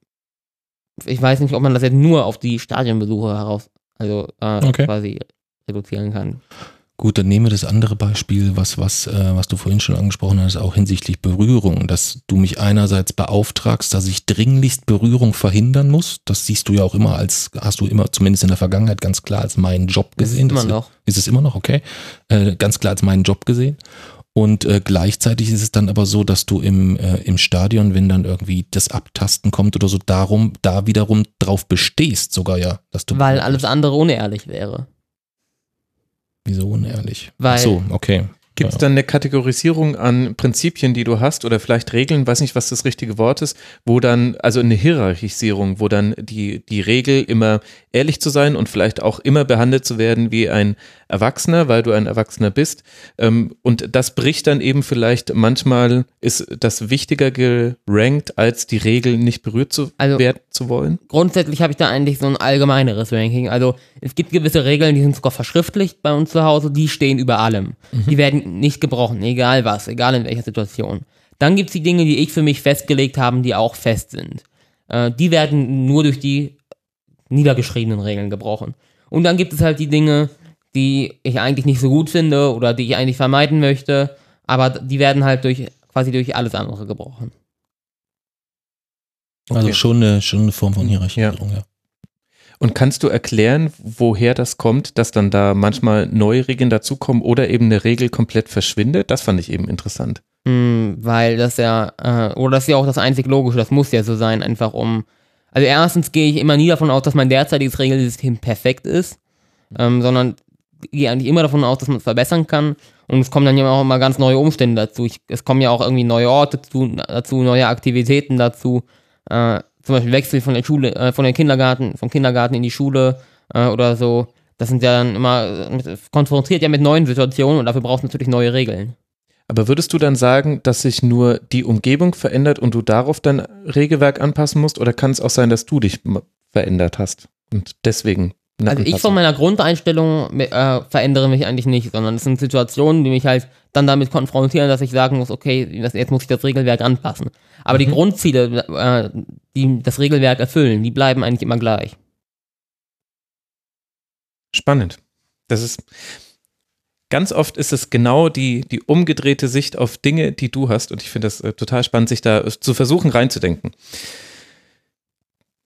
ich weiß nicht, ob man das jetzt nur auf die Stadionbesuche heraus, also äh, okay. quasi reduzieren kann. Gut, dann nehmen wir das andere Beispiel, was, was, äh, was du vorhin schon angesprochen hast, auch hinsichtlich Berührung, dass du mich einerseits beauftragst, dass ich dringlichst Berührung verhindern muss. Das siehst du ja auch immer als, hast du immer zumindest in der Vergangenheit ganz klar als meinen Job gesehen. Ist immer noch. Ist es immer noch, okay. Äh, ganz klar als meinen Job gesehen. Und äh, gleichzeitig ist es dann aber so, dass du im, äh, im Stadion, wenn dann irgendwie das Abtasten kommt oder so, darum, da wiederum drauf bestehst, sogar ja, dass du. Weil alles andere unehrlich wäre. Wieso unehrlich? Weil, Ach so, okay. Gibt es dann eine Kategorisierung an Prinzipien, die du hast oder vielleicht Regeln, weiß nicht, was das richtige Wort ist, wo dann, also eine Hierarchisierung, wo dann die, die Regel immer ehrlich zu sein und vielleicht auch immer behandelt zu werden wie ein Erwachsener, weil du ein Erwachsener bist. Ähm, und das bricht dann eben vielleicht, manchmal ist das wichtiger gerankt, als die Regel nicht berührt zu also, werden zu wollen. Grundsätzlich habe ich da eigentlich so ein allgemeineres Ranking. Also es gibt gewisse Regeln, die sind sogar verschriftlicht bei uns zu Hause, die stehen über allem. Mhm. Die werden nicht gebrochen, egal was, egal in welcher Situation. Dann gibt es die Dinge, die ich für mich festgelegt habe, die auch fest sind. Äh, die werden nur durch die niedergeschriebenen Regeln gebrochen. Und dann gibt es halt die Dinge, die ich eigentlich nicht so gut finde oder die ich eigentlich vermeiden möchte, aber die werden halt durch quasi durch alles andere gebrochen. Also okay. schon, eine, schon eine Form von Hierarchisierung, ja. ja. Und kannst du erklären, woher das kommt, dass dann da manchmal neue Regeln dazukommen oder eben eine Regel komplett verschwindet? Das fand ich eben interessant. Hm, weil das ja, äh, oder das ist ja auch das einzig Logische, das muss ja so sein, einfach um. Also erstens gehe ich immer nie davon aus, dass mein derzeitiges Regelsystem perfekt ist, ähm, sondern gehe eigentlich immer davon aus, dass man es verbessern kann. Und es kommen dann ja auch immer ganz neue Umstände dazu. Ich, es kommen ja auch irgendwie neue Orte dazu, dazu neue Aktivitäten dazu. Äh, zum Beispiel Wechsel von der Schule, äh, von der Kindergarten, vom Kindergarten in die Schule äh, oder so. Das sind ja dann immer äh, konfrontiert ja mit neuen Situationen und dafür brauchst du natürlich neue Regeln. Aber würdest du dann sagen, dass sich nur die Umgebung verändert und du darauf dein Regelwerk anpassen musst? Oder kann es auch sein, dass du dich verändert hast und deswegen Also ich von meiner Grundeinstellung äh, verändere mich eigentlich nicht, sondern es sind Situationen, die mich halt dann damit konfrontieren, dass ich sagen muss, okay, das, jetzt muss ich das Regelwerk anpassen. Aber die Grundziele, äh, die das Regelwerk erfüllen, die bleiben eigentlich immer gleich. Spannend. Das ist ganz oft ist es genau die, die umgedrehte Sicht auf Dinge, die du hast. Und ich finde das äh, total spannend, sich da äh, zu versuchen reinzudenken.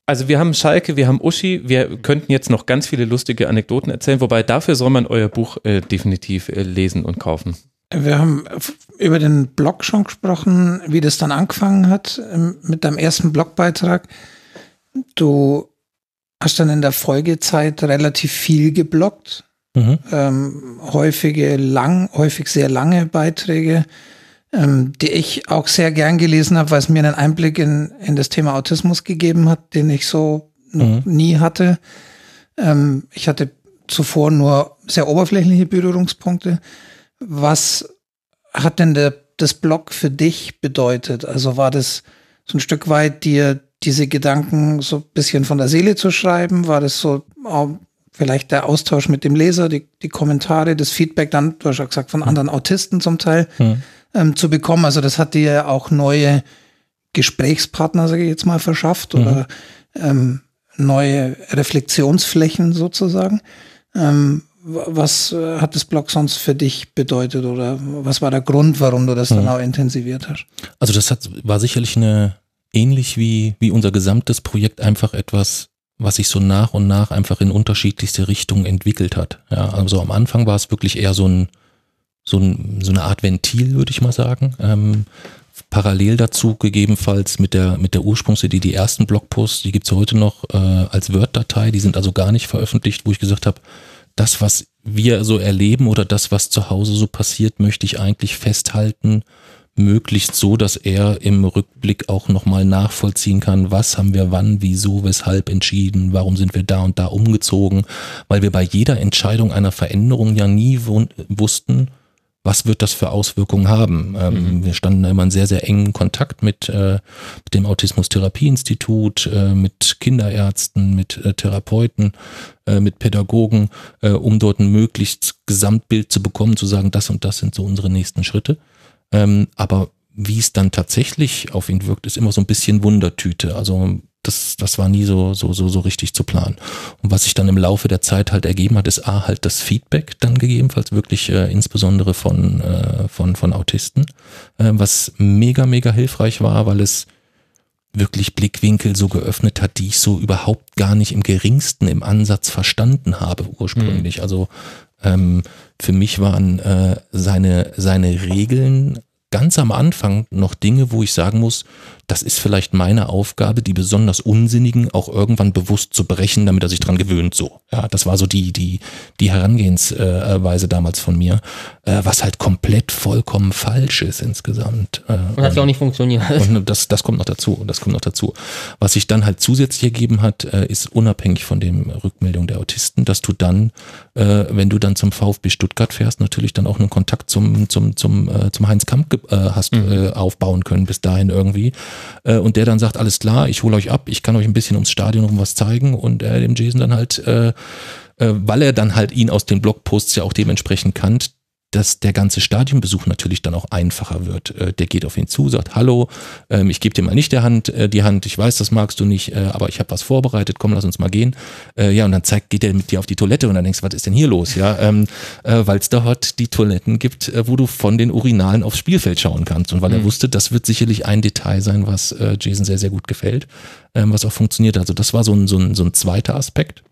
Also wir haben Schalke, wir haben Uschi, wir könnten jetzt noch ganz viele lustige Anekdoten erzählen, wobei dafür soll man euer Buch äh, definitiv äh, lesen und kaufen. Wir haben über den Blog schon gesprochen, wie das dann angefangen hat ähm, mit deinem ersten Blogbeitrag. Du hast dann in der Folgezeit relativ viel gebloggt, Mhm. ähm, häufige lang, häufig sehr lange Beiträge, ähm, die ich auch sehr gern gelesen habe, weil es mir einen Einblick in, in das Thema Autismus gegeben hat, den ich so noch nie hatte. Ähm, ich hatte zuvor nur sehr oberflächliche Berührungspunkte. Was hat denn der, das Blog für dich bedeutet? Also war das so ein Stück weit dir diese Gedanken so ein bisschen von der Seele zu schreiben? War das so ähm, vielleicht der Austausch mit dem Leser, die, die Kommentare, das Feedback dann, du hast ja gesagt, von anderen Autisten zum Teil ähm, zu bekommen? Also das hat dir auch neue Gesprächspartner, sage ich jetzt mal, verschafft oder ähm, neue Reflexionsflächen sozusagen. Ähm, wa- was äh, hat das Blog sonst für dich bedeutet oder was war der Grund, warum du das dann auch intensiviert hast? Also das hat, war sicherlich eine, ähnlich wie, wie unser gesamtes Projekt einfach etwas, was sich so nach und nach einfach in unterschiedlichste Richtungen entwickelt hat. Ja, also am Anfang war es wirklich eher so ein, so, ein, so eine Art Ventil, würde ich mal sagen. Ähm, parallel dazu gegebenenfalls mit der, mit der Ursprungsidee, die ersten Blogposts, die gibt's heute noch äh, als Word-Datei, die sind also gar nicht veröffentlicht, wo ich gesagt habe, das, was wir so erleben oder das, was zu Hause so passiert, möchte ich eigentlich festhalten, möglichst so, dass er im Rückblick auch nochmal nachvollziehen kann, was haben wir wann, wieso, weshalb entschieden, warum sind wir da und da umgezogen, weil wir bei jeder Entscheidung einer Veränderung ja nie wussten, was wird das für Auswirkungen haben. Ähm, Wir standen da immer in sehr, sehr engen Kontakt mit, äh, mit dem Autismus-Therapie-Institut, äh, mit Kinderärzten, mit äh, Therapeuten, äh, mit Pädagogen, äh, um dort ein möglichst Gesamtbild zu bekommen, zu sagen, das und das sind so unsere nächsten Schritte. Ähm, aber wie es dann tatsächlich auf ihn wirkt, ist immer so ein bisschen Wundertüte. Also das, das war nie so, so, so, so richtig zu planen. Und was sich dann im Laufe der Zeit halt ergeben hat, ist A, halt das Feedback dann gegebenenfalls wirklich äh, insbesondere von, äh, von, von Autisten, äh, was mega, mega hilfreich war, weil es wirklich Blickwinkel so geöffnet hat, die ich so überhaupt gar nicht im geringsten im Ansatz verstanden habe ursprünglich. Also ähm, für mich waren äh, seine, seine Regeln ganz am Anfang noch Dinge, wo ich sagen muss, das ist vielleicht meine Aufgabe, die besonders unsinnigen auch irgendwann bewusst zu brechen, damit er sich dran gewöhnt. So, ja, das war so die die die Herangehensweise damals von mir, äh, was halt komplett vollkommen falsch ist insgesamt. Äh, Und hat ja auch nicht funktioniert. und das, das kommt noch dazu. Das kommt noch dazu. Was sich dann halt zusätzlich ergeben hat, äh, ist unabhängig von den Rückmeldungen der Autisten, dass du dann, wenn du dann zum VfB Stuttgart fährst, natürlich dann auch einen Kontakt zum, zum, zum, zum Heinz Kamp hast äh, aufbauen können bis dahin irgendwie. Äh, und der dann sagt, alles klar, ich hole euch ab, ich kann euch ein bisschen ums Stadion rum was zeigen. Und er dem Jason dann halt äh, äh, weil er dann halt ihn aus den Blogposts ja auch dementsprechend kannt, dass der ganze Stadionbesuch natürlich dann auch einfacher wird. Äh, der geht auf ihn zu, sagt, hallo, ähm, ich gebe dir mal nicht der Hand, äh, die Hand, ich weiß, das magst du nicht, äh, aber ich habe was vorbereitet, komm, lass uns mal gehen. Äh, ja, und dann zeigt, geht er mit dir auf die Toilette und dann denkst du, was ist denn hier los? Ja, ähm, äh, weil es dort die Toiletten gibt, äh, wo du von den Urinalen aufs Spielfeld schauen kannst. Und weil er wusste, das wird sicherlich ein Detail sein, was Jason sehr, sehr gut gefällt, ähm, was auch funktioniert. Also das war so ein, so ein, so ein zweiter Aspekt.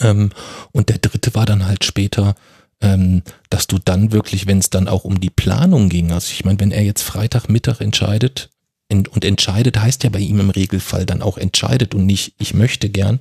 Ähm, und der dritte war dann halt später, ähm, dass du dann wirklich, wenn es dann auch um die Planung ging, also ich meine, wenn er jetzt Freitagmittag entscheidet, und entscheidet heißt ja bei ihm im Regelfall dann auch entscheidet und nicht, ich möchte gern,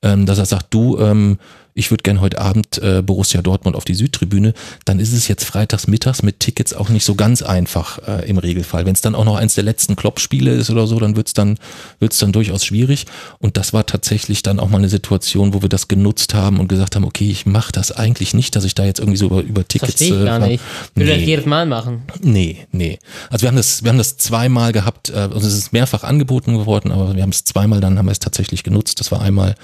ähm, dass er sagt, du, ähm, ich würde gern heute Abend äh, Borussia Dortmund auf die Südtribüne, dann ist es jetzt freitags mittags mit Tickets auch nicht so ganz einfach äh, im Regelfall. Wenn es dann auch noch eins der letzten Kloppspiele ist oder so, dann wird's dann wird's dann durchaus schwierig. Und das war tatsächlich dann auch mal eine Situation, wo wir das genutzt haben und gesagt haben, okay, ich mache das eigentlich nicht, dass ich da jetzt irgendwie so über, über Tickets. Verstehe ich äh, gar nicht. Ich würde Nee. das jedes Mal machen. Nee, nee. Also wir haben das, wir haben das zweimal gehabt, äh, also es ist mehrfach angeboten geworden, aber wir haben es zweimal, dann haben wir es tatsächlich genutzt. Das war einmal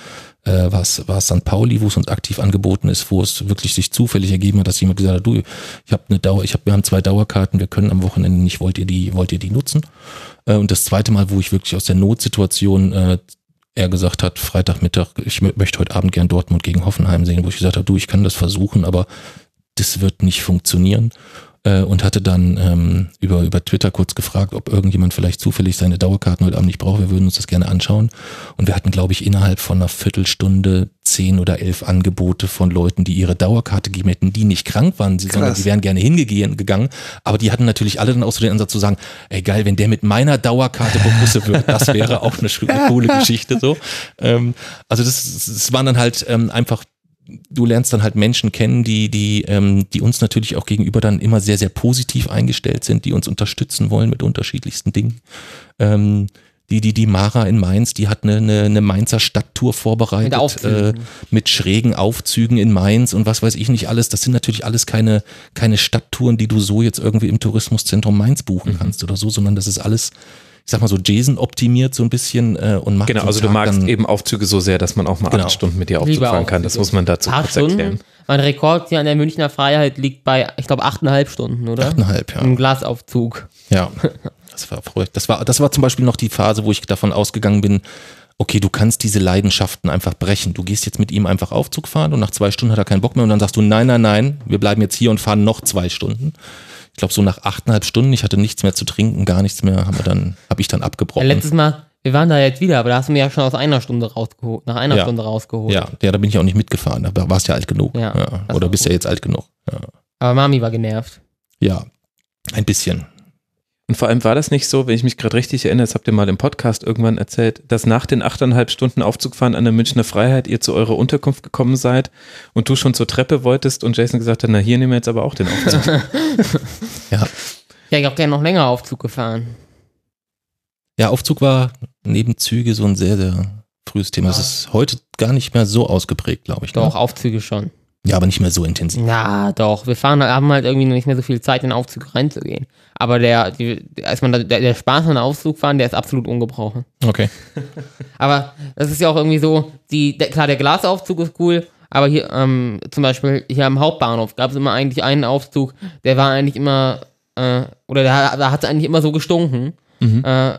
äh, war es St. Pauli, wo es uns aktiv angeboten ist, wo es wirklich sich zufällig ergeben hat, dass jemand gesagt hat, du, ich habe eine Dauer, ich habe, wir haben zwei Dauerkarten, wir können am Wochenende nicht, wollt ihr die, wollt ihr die nutzen? Äh, und das zweite Mal, wo ich wirklich aus der Notsituation äh, er gesagt hat, Freitagmittag, ich mö- möchte heute Abend gern Dortmund gegen Hoffenheim sehen, wo ich gesagt habe, du, ich kann das versuchen, aber das wird nicht funktionieren. Äh, und hatte dann ähm, über, über Twitter kurz gefragt, ob irgendjemand vielleicht zufällig seine Dauerkarten heute Abend nicht braucht. Wir würden uns das gerne anschauen. Und wir hatten, glaube ich, innerhalb von einer Viertelstunde zehn oder elf Angebote von Leuten, die ihre Dauerkarte gegeben hätten, die nicht krank waren, sie- sondern Krass. die wären gerne hingegehen gegangen. Aber die hatten natürlich alle dann auch so den Ansatz zu sagen, ey geil, wenn der mit meiner Dauerkarte Borusse wird, das wäre auch eine coole <laughs> Geschichte so. Ähm, also das, das waren dann halt ähm, einfach du lernst dann halt Menschen kennen, die, die, ähm, die uns natürlich auch gegenüber dann immer sehr, sehr positiv eingestellt sind, die uns unterstützen wollen mit unterschiedlichsten Dingen. Ähm, die, die, die Mara in Mainz, die hat eine, eine, eine Mainzer Stadttour vorbereitet. Mit Aufzügen. Äh, mit schrägen Aufzügen in Mainz und was weiß ich nicht alles. Das sind natürlich alles keine, keine Stadttouren, die du so jetzt irgendwie im Tourismuszentrum Mainz buchen Mhm. kannst oder so, sondern das ist alles, ich sag mal so, Jason optimiert so ein bisschen äh, und macht Genau, also du Tag magst dann, eben Aufzüge so sehr, dass man auch mal Genau. acht Stunden mit dir Aufzug fahren kann. Das muss man dazu Acht kurz erklären. Stunden. Mein Rekord hier an der Münchner Freiheit liegt bei, ich glaube, achteinhalb Stunden, oder? Achteinhalb, ja. Im Glasaufzug. Ja, das war verrückt. Das war, das war zum Beispiel noch die Phase, wo ich davon ausgegangen bin, okay, du kannst diese Leidenschaften einfach brechen. Du gehst jetzt mit ihm einfach Aufzug fahren und nach zwei Stunden hat er keinen Bock mehr und dann sagst du, nein, nein, nein, wir bleiben jetzt hier und fahren noch zwei Stunden. Ich glaube, so nach achteinhalb Stunden, ich hatte nichts mehr zu trinken, gar nichts mehr, haben wir dann, habe ich dann Ja, abgebrochen. letztes Mal, wir waren da jetzt wieder, aber da hast du mir ja schon aus einer Stunde rausgeholt, nach einer Ja. Stunde rausgeholt. ja, ja, da bin ich auch nicht mitgefahren, da warst ja alt genug. Ja, Ja, oder bist ja gut. jetzt alt genug. Ja. Aber Mami war genervt. ja, ein bisschen. Und vor allem war das nicht so, wenn ich mich gerade richtig erinnere, das habt ihr mal im Podcast irgendwann erzählt, dass nach den achteinhalb Stunden Aufzugfahren an der Münchner Freiheit ihr zu eurer Unterkunft gekommen seid und du schon zur Treppe wolltest und Jason gesagt hat, na hier nehmen wir jetzt aber auch den Aufzug. <laughs> Ja, Ja, ich habe gerne noch länger Aufzug gefahren. Ja, Aufzug war neben Züge so ein sehr, sehr frühes Thema. Es ist heute gar nicht mehr so ausgeprägt, glaube ich. Doch, Ne? Aufzüge schon. Ja, aber nicht mehr so intensiv. Ja, doch. Wir fahren, haben halt irgendwie nicht mehr so viel Zeit, in den Aufzug reinzugehen. Aber der, die, erstmal der, der Spaß an Aufzug fahren, der ist absolut ungebrochen. Okay. <laughs> Aber das ist ja auch irgendwie so, die, der, klar, der Glasaufzug ist cool, aber hier, ähm, zum Beispiel hier am Hauptbahnhof gab es immer eigentlich einen Aufzug, der war eigentlich immer, äh, oder der, da hat es eigentlich immer so gestunken. Mhm. Äh,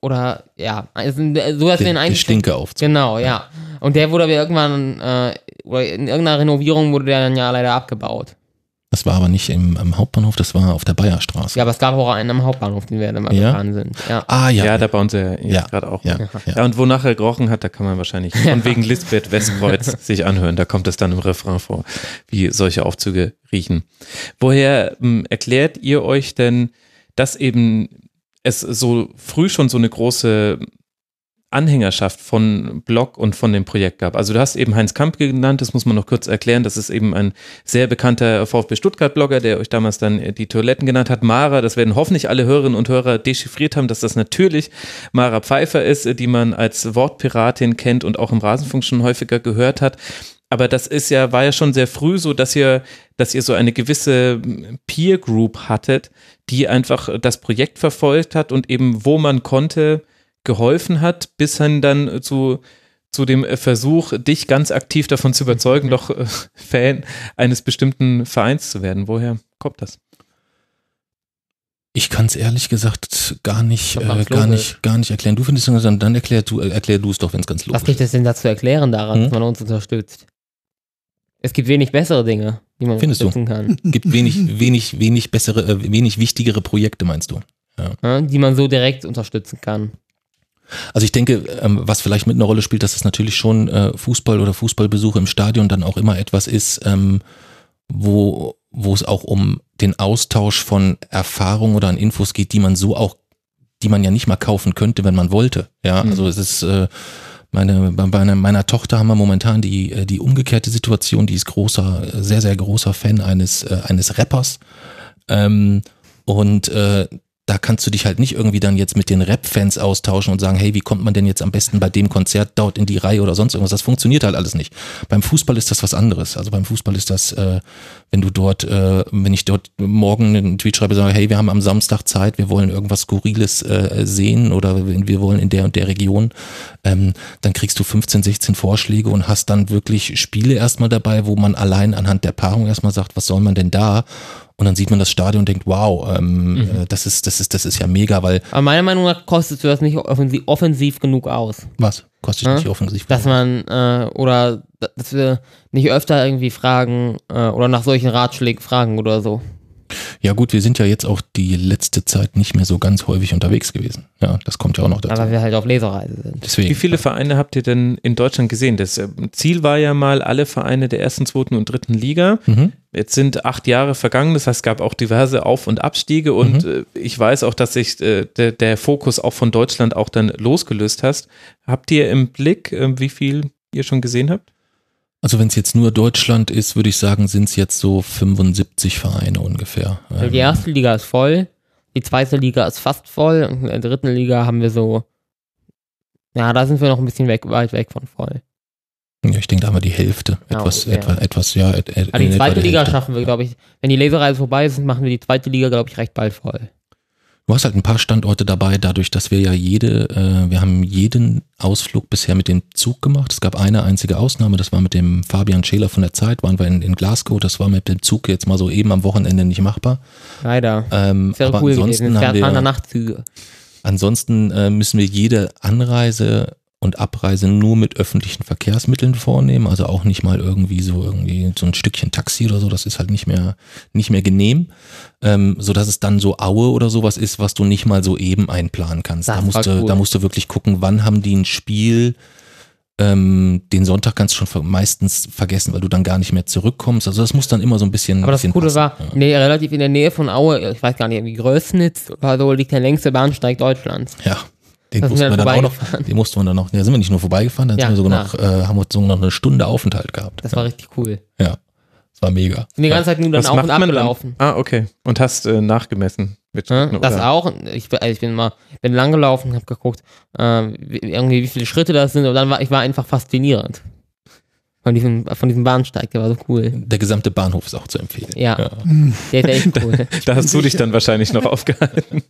oder, ja, so dass wir Der, der eigentlich. Stinkeaufzug. Genau, ja. Und der wurde aber irgendwann, äh, oder in irgendeiner Renovierung wurde der dann ja leider abgebaut. Das war aber nicht im, am Hauptbahnhof, das war auf der Bayerstraße. Ja, aber es gab auch einen am Hauptbahnhof, den wir dann mal Ja? gefahren sind. Ja. Ah, ja. ja, da bauen sie ja gerade auch. ja, Ja. ja. und wonach er gerochen hat, da kann man wahrscheinlich <laughs> von wegen Lisbeth Westkreuz sich anhören. Da kommt es dann im Refrain vor, wie solche Aufzüge riechen. Woher ähm, erklärt ihr euch denn, dass eben es so früh schon so eine große Anhängerschaft von Blog und von dem Projekt gab. Also du hast eben Heinz Kamp genannt, das muss man noch kurz erklären. Das ist eben ein sehr bekannter VfB Stuttgart-Blogger, der euch damals dann die Toiletten genannt hat. Mara, das werden hoffentlich alle Hörerinnen und Hörer dechiffriert haben, dass das natürlich Mara Pfeiffer ist, die man als Wortpiratin kennt und auch im Rasenfunk schon häufiger gehört hat. Aber das ist ja, war ja schon sehr früh so, dass ihr, dass ihr so eine gewisse Peer Group hattet, die einfach das Projekt verfolgt hat und eben, wo man konnte, geholfen hat, bis hin dann zu, zu dem Versuch, dich ganz aktiv davon zu überzeugen, doch äh, <laughs> Fan eines bestimmten Vereins zu werden. Woher kommt das? Ich kann es ehrlich gesagt gar nicht, äh, gar nicht, gar nicht erklären. Du findest es dann, dann erklär du, äh, erklär du es doch, wenn es ganz logisch Was gibt es denn da zu erklären daran, Hm? dass man uns unterstützt? Es gibt wenig bessere Dinge, die man Findest du? unterstützen kann. <laughs> Gibt wenig, wenig, wenig bessere, äh, wenig wichtigere Projekte, meinst du? Ja, die man so direkt unterstützen kann. Also ich denke, ähm, was vielleicht mit einer Rolle spielt, dass es natürlich schon äh, Fußball oder Fußballbesuche im Stadion dann auch immer etwas ist, ähm, wo, wo es auch um den Austausch von Erfahrungen oder an Infos geht, die man so auch, die man ja nicht mal kaufen könnte, wenn man wollte. Ja, Mhm. also es ist, äh, meine, bei meiner, Tochter haben wir momentan die, äh, die umgekehrte Situation, die ist großer, sehr, sehr großer Fan eines, eines Rappers. Ähm, und äh, da kannst du dich halt nicht irgendwie dann jetzt mit den Rap-Fans austauschen und sagen, hey, wie kommt man denn jetzt am besten bei dem Konzert dort in die Reihe oder sonst irgendwas? Das funktioniert halt alles nicht. Beim Fußball ist das was anderes. Also beim Fußball ist das, äh, wenn du dort, äh, wenn ich dort morgen einen Tweet schreibe, sage, hey, wir haben am Samstag Zeit, wir wollen irgendwas Skurriles äh, sehen oder wir wollen in der und der Region, ähm, dann kriegst du 15, 16 Vorschläge und hast dann wirklich Spiele erstmal dabei, wo man allein anhand der Paarung erstmal sagt, was soll man denn da? Und dann sieht man das Stadion und denkt, wow, ähm, äh, das ist, das ist, das ist ja mega, weil Aber meiner Meinung nach kostet das nicht offensiv, offensiv genug aus. was kostet Ja? nicht offensiv? Dass man, äh, oder dass wir nicht öfter irgendwie fragen äh, oder nach solchen Ratschlägen fragen oder so. Ja gut, wir sind ja jetzt auch die letzte Zeit nicht mehr so ganz häufig unterwegs gewesen. Ja, das kommt ja auch noch dazu. Aber wir halt auf Lesereise sind. Deswegen. Wie viele Vereine habt ihr denn in Deutschland gesehen? Das äh, Ziel war ja mal alle Vereine der ersten, zweiten und dritten Liga. Mhm. Jetzt sind acht Jahre vergangen, das heißt, es gab auch diverse Auf- und Abstiege und äh, ich weiß auch, dass sich äh, der, der Fokus auch von Deutschland auch dann losgelöst hast. Habt ihr im Blick, äh, wie viel ihr schon gesehen habt? Also wenn es jetzt nur Deutschland ist, würde ich sagen, sind es jetzt so 75 Vereine ungefähr. Weil die Ähm, erste Liga ist voll, die zweite Liga ist fast voll und in der dritten Liga haben wir so, ja, da sind wir noch ein bisschen weg, weit weg von voll. ja, ich denke, da haben wir die Hälfte. Ja, Etwas, ungefähr. etwa, etwas, ja. Et, et, Aber die zweite Liga Hälfte. schaffen wir, glaube ich, wenn die Lesereise vorbei ist, machen wir die zweite Liga, glaube ich, recht bald voll. Du hast halt ein paar Standorte dabei, dadurch, dass wir ja jede, äh, wir haben jeden Ausflug bisher mit dem Zug gemacht. Es gab eine einzige Ausnahme, das war mit dem Fabian Scheler von der Zeit, waren wir in, in Glasgow, das war mit dem Zug jetzt mal so eben am Wochenende nicht machbar. Leider. Ähm, wäre aber cool ansonsten gewesen. Es haben wir, Nachtzüge. Ansonsten äh, müssen wir jede Anreise und Abreise nur mit öffentlichen Verkehrsmitteln vornehmen, also auch nicht mal irgendwie so irgendwie so ein Stückchen Taxi oder so, das ist halt nicht mehr nicht mehr genehm, ähm, so dass es dann so Aue oder sowas ist, was du nicht mal so eben einplanen kannst. Das da musst du cool. da musst du wirklich gucken, wann haben die ein Spiel ähm, den Sonntag kannst du schon meistens vergessen, weil du dann gar nicht mehr zurückkommst. Also das muss dann immer so ein bisschen. Aber das bisschen Coole passen. war, Ja. nee, relativ in der Nähe von Aue, ich weiß gar nicht, wie Größnitz oder so, liegt der längste Bahnsteig Deutschlands. Ja. Den Da mussten wir dann auch noch, den mussten wir dann noch, da sind wir nicht nur vorbeigefahren, dann Ja, sind wir sogar klar. noch, äh, haben wir sogar noch eine Stunde Aufenthalt gehabt. Das ja. war richtig cool. ja, das war mega. Bin die ganze Zeit nur dann Was auf und man dann? abgelaufen. Ah, okay. Und hast äh, nachgemessen. Mit Ja, das oder? auch. Ich, bin- also ich bin mal, bin lang gelaufen, habe geguckt, äh, wie, irgendwie wie viele Schritte das sind und dann war ich war einfach faszinierend von diesem von diesem Bahnsteig, der war so cool. Der gesamte Bahnhof ist auch zu empfehlen. Ja, der ist echt cool. <laughs> Da hast du dich dann wahrscheinlich noch <laughs> aufgehalten.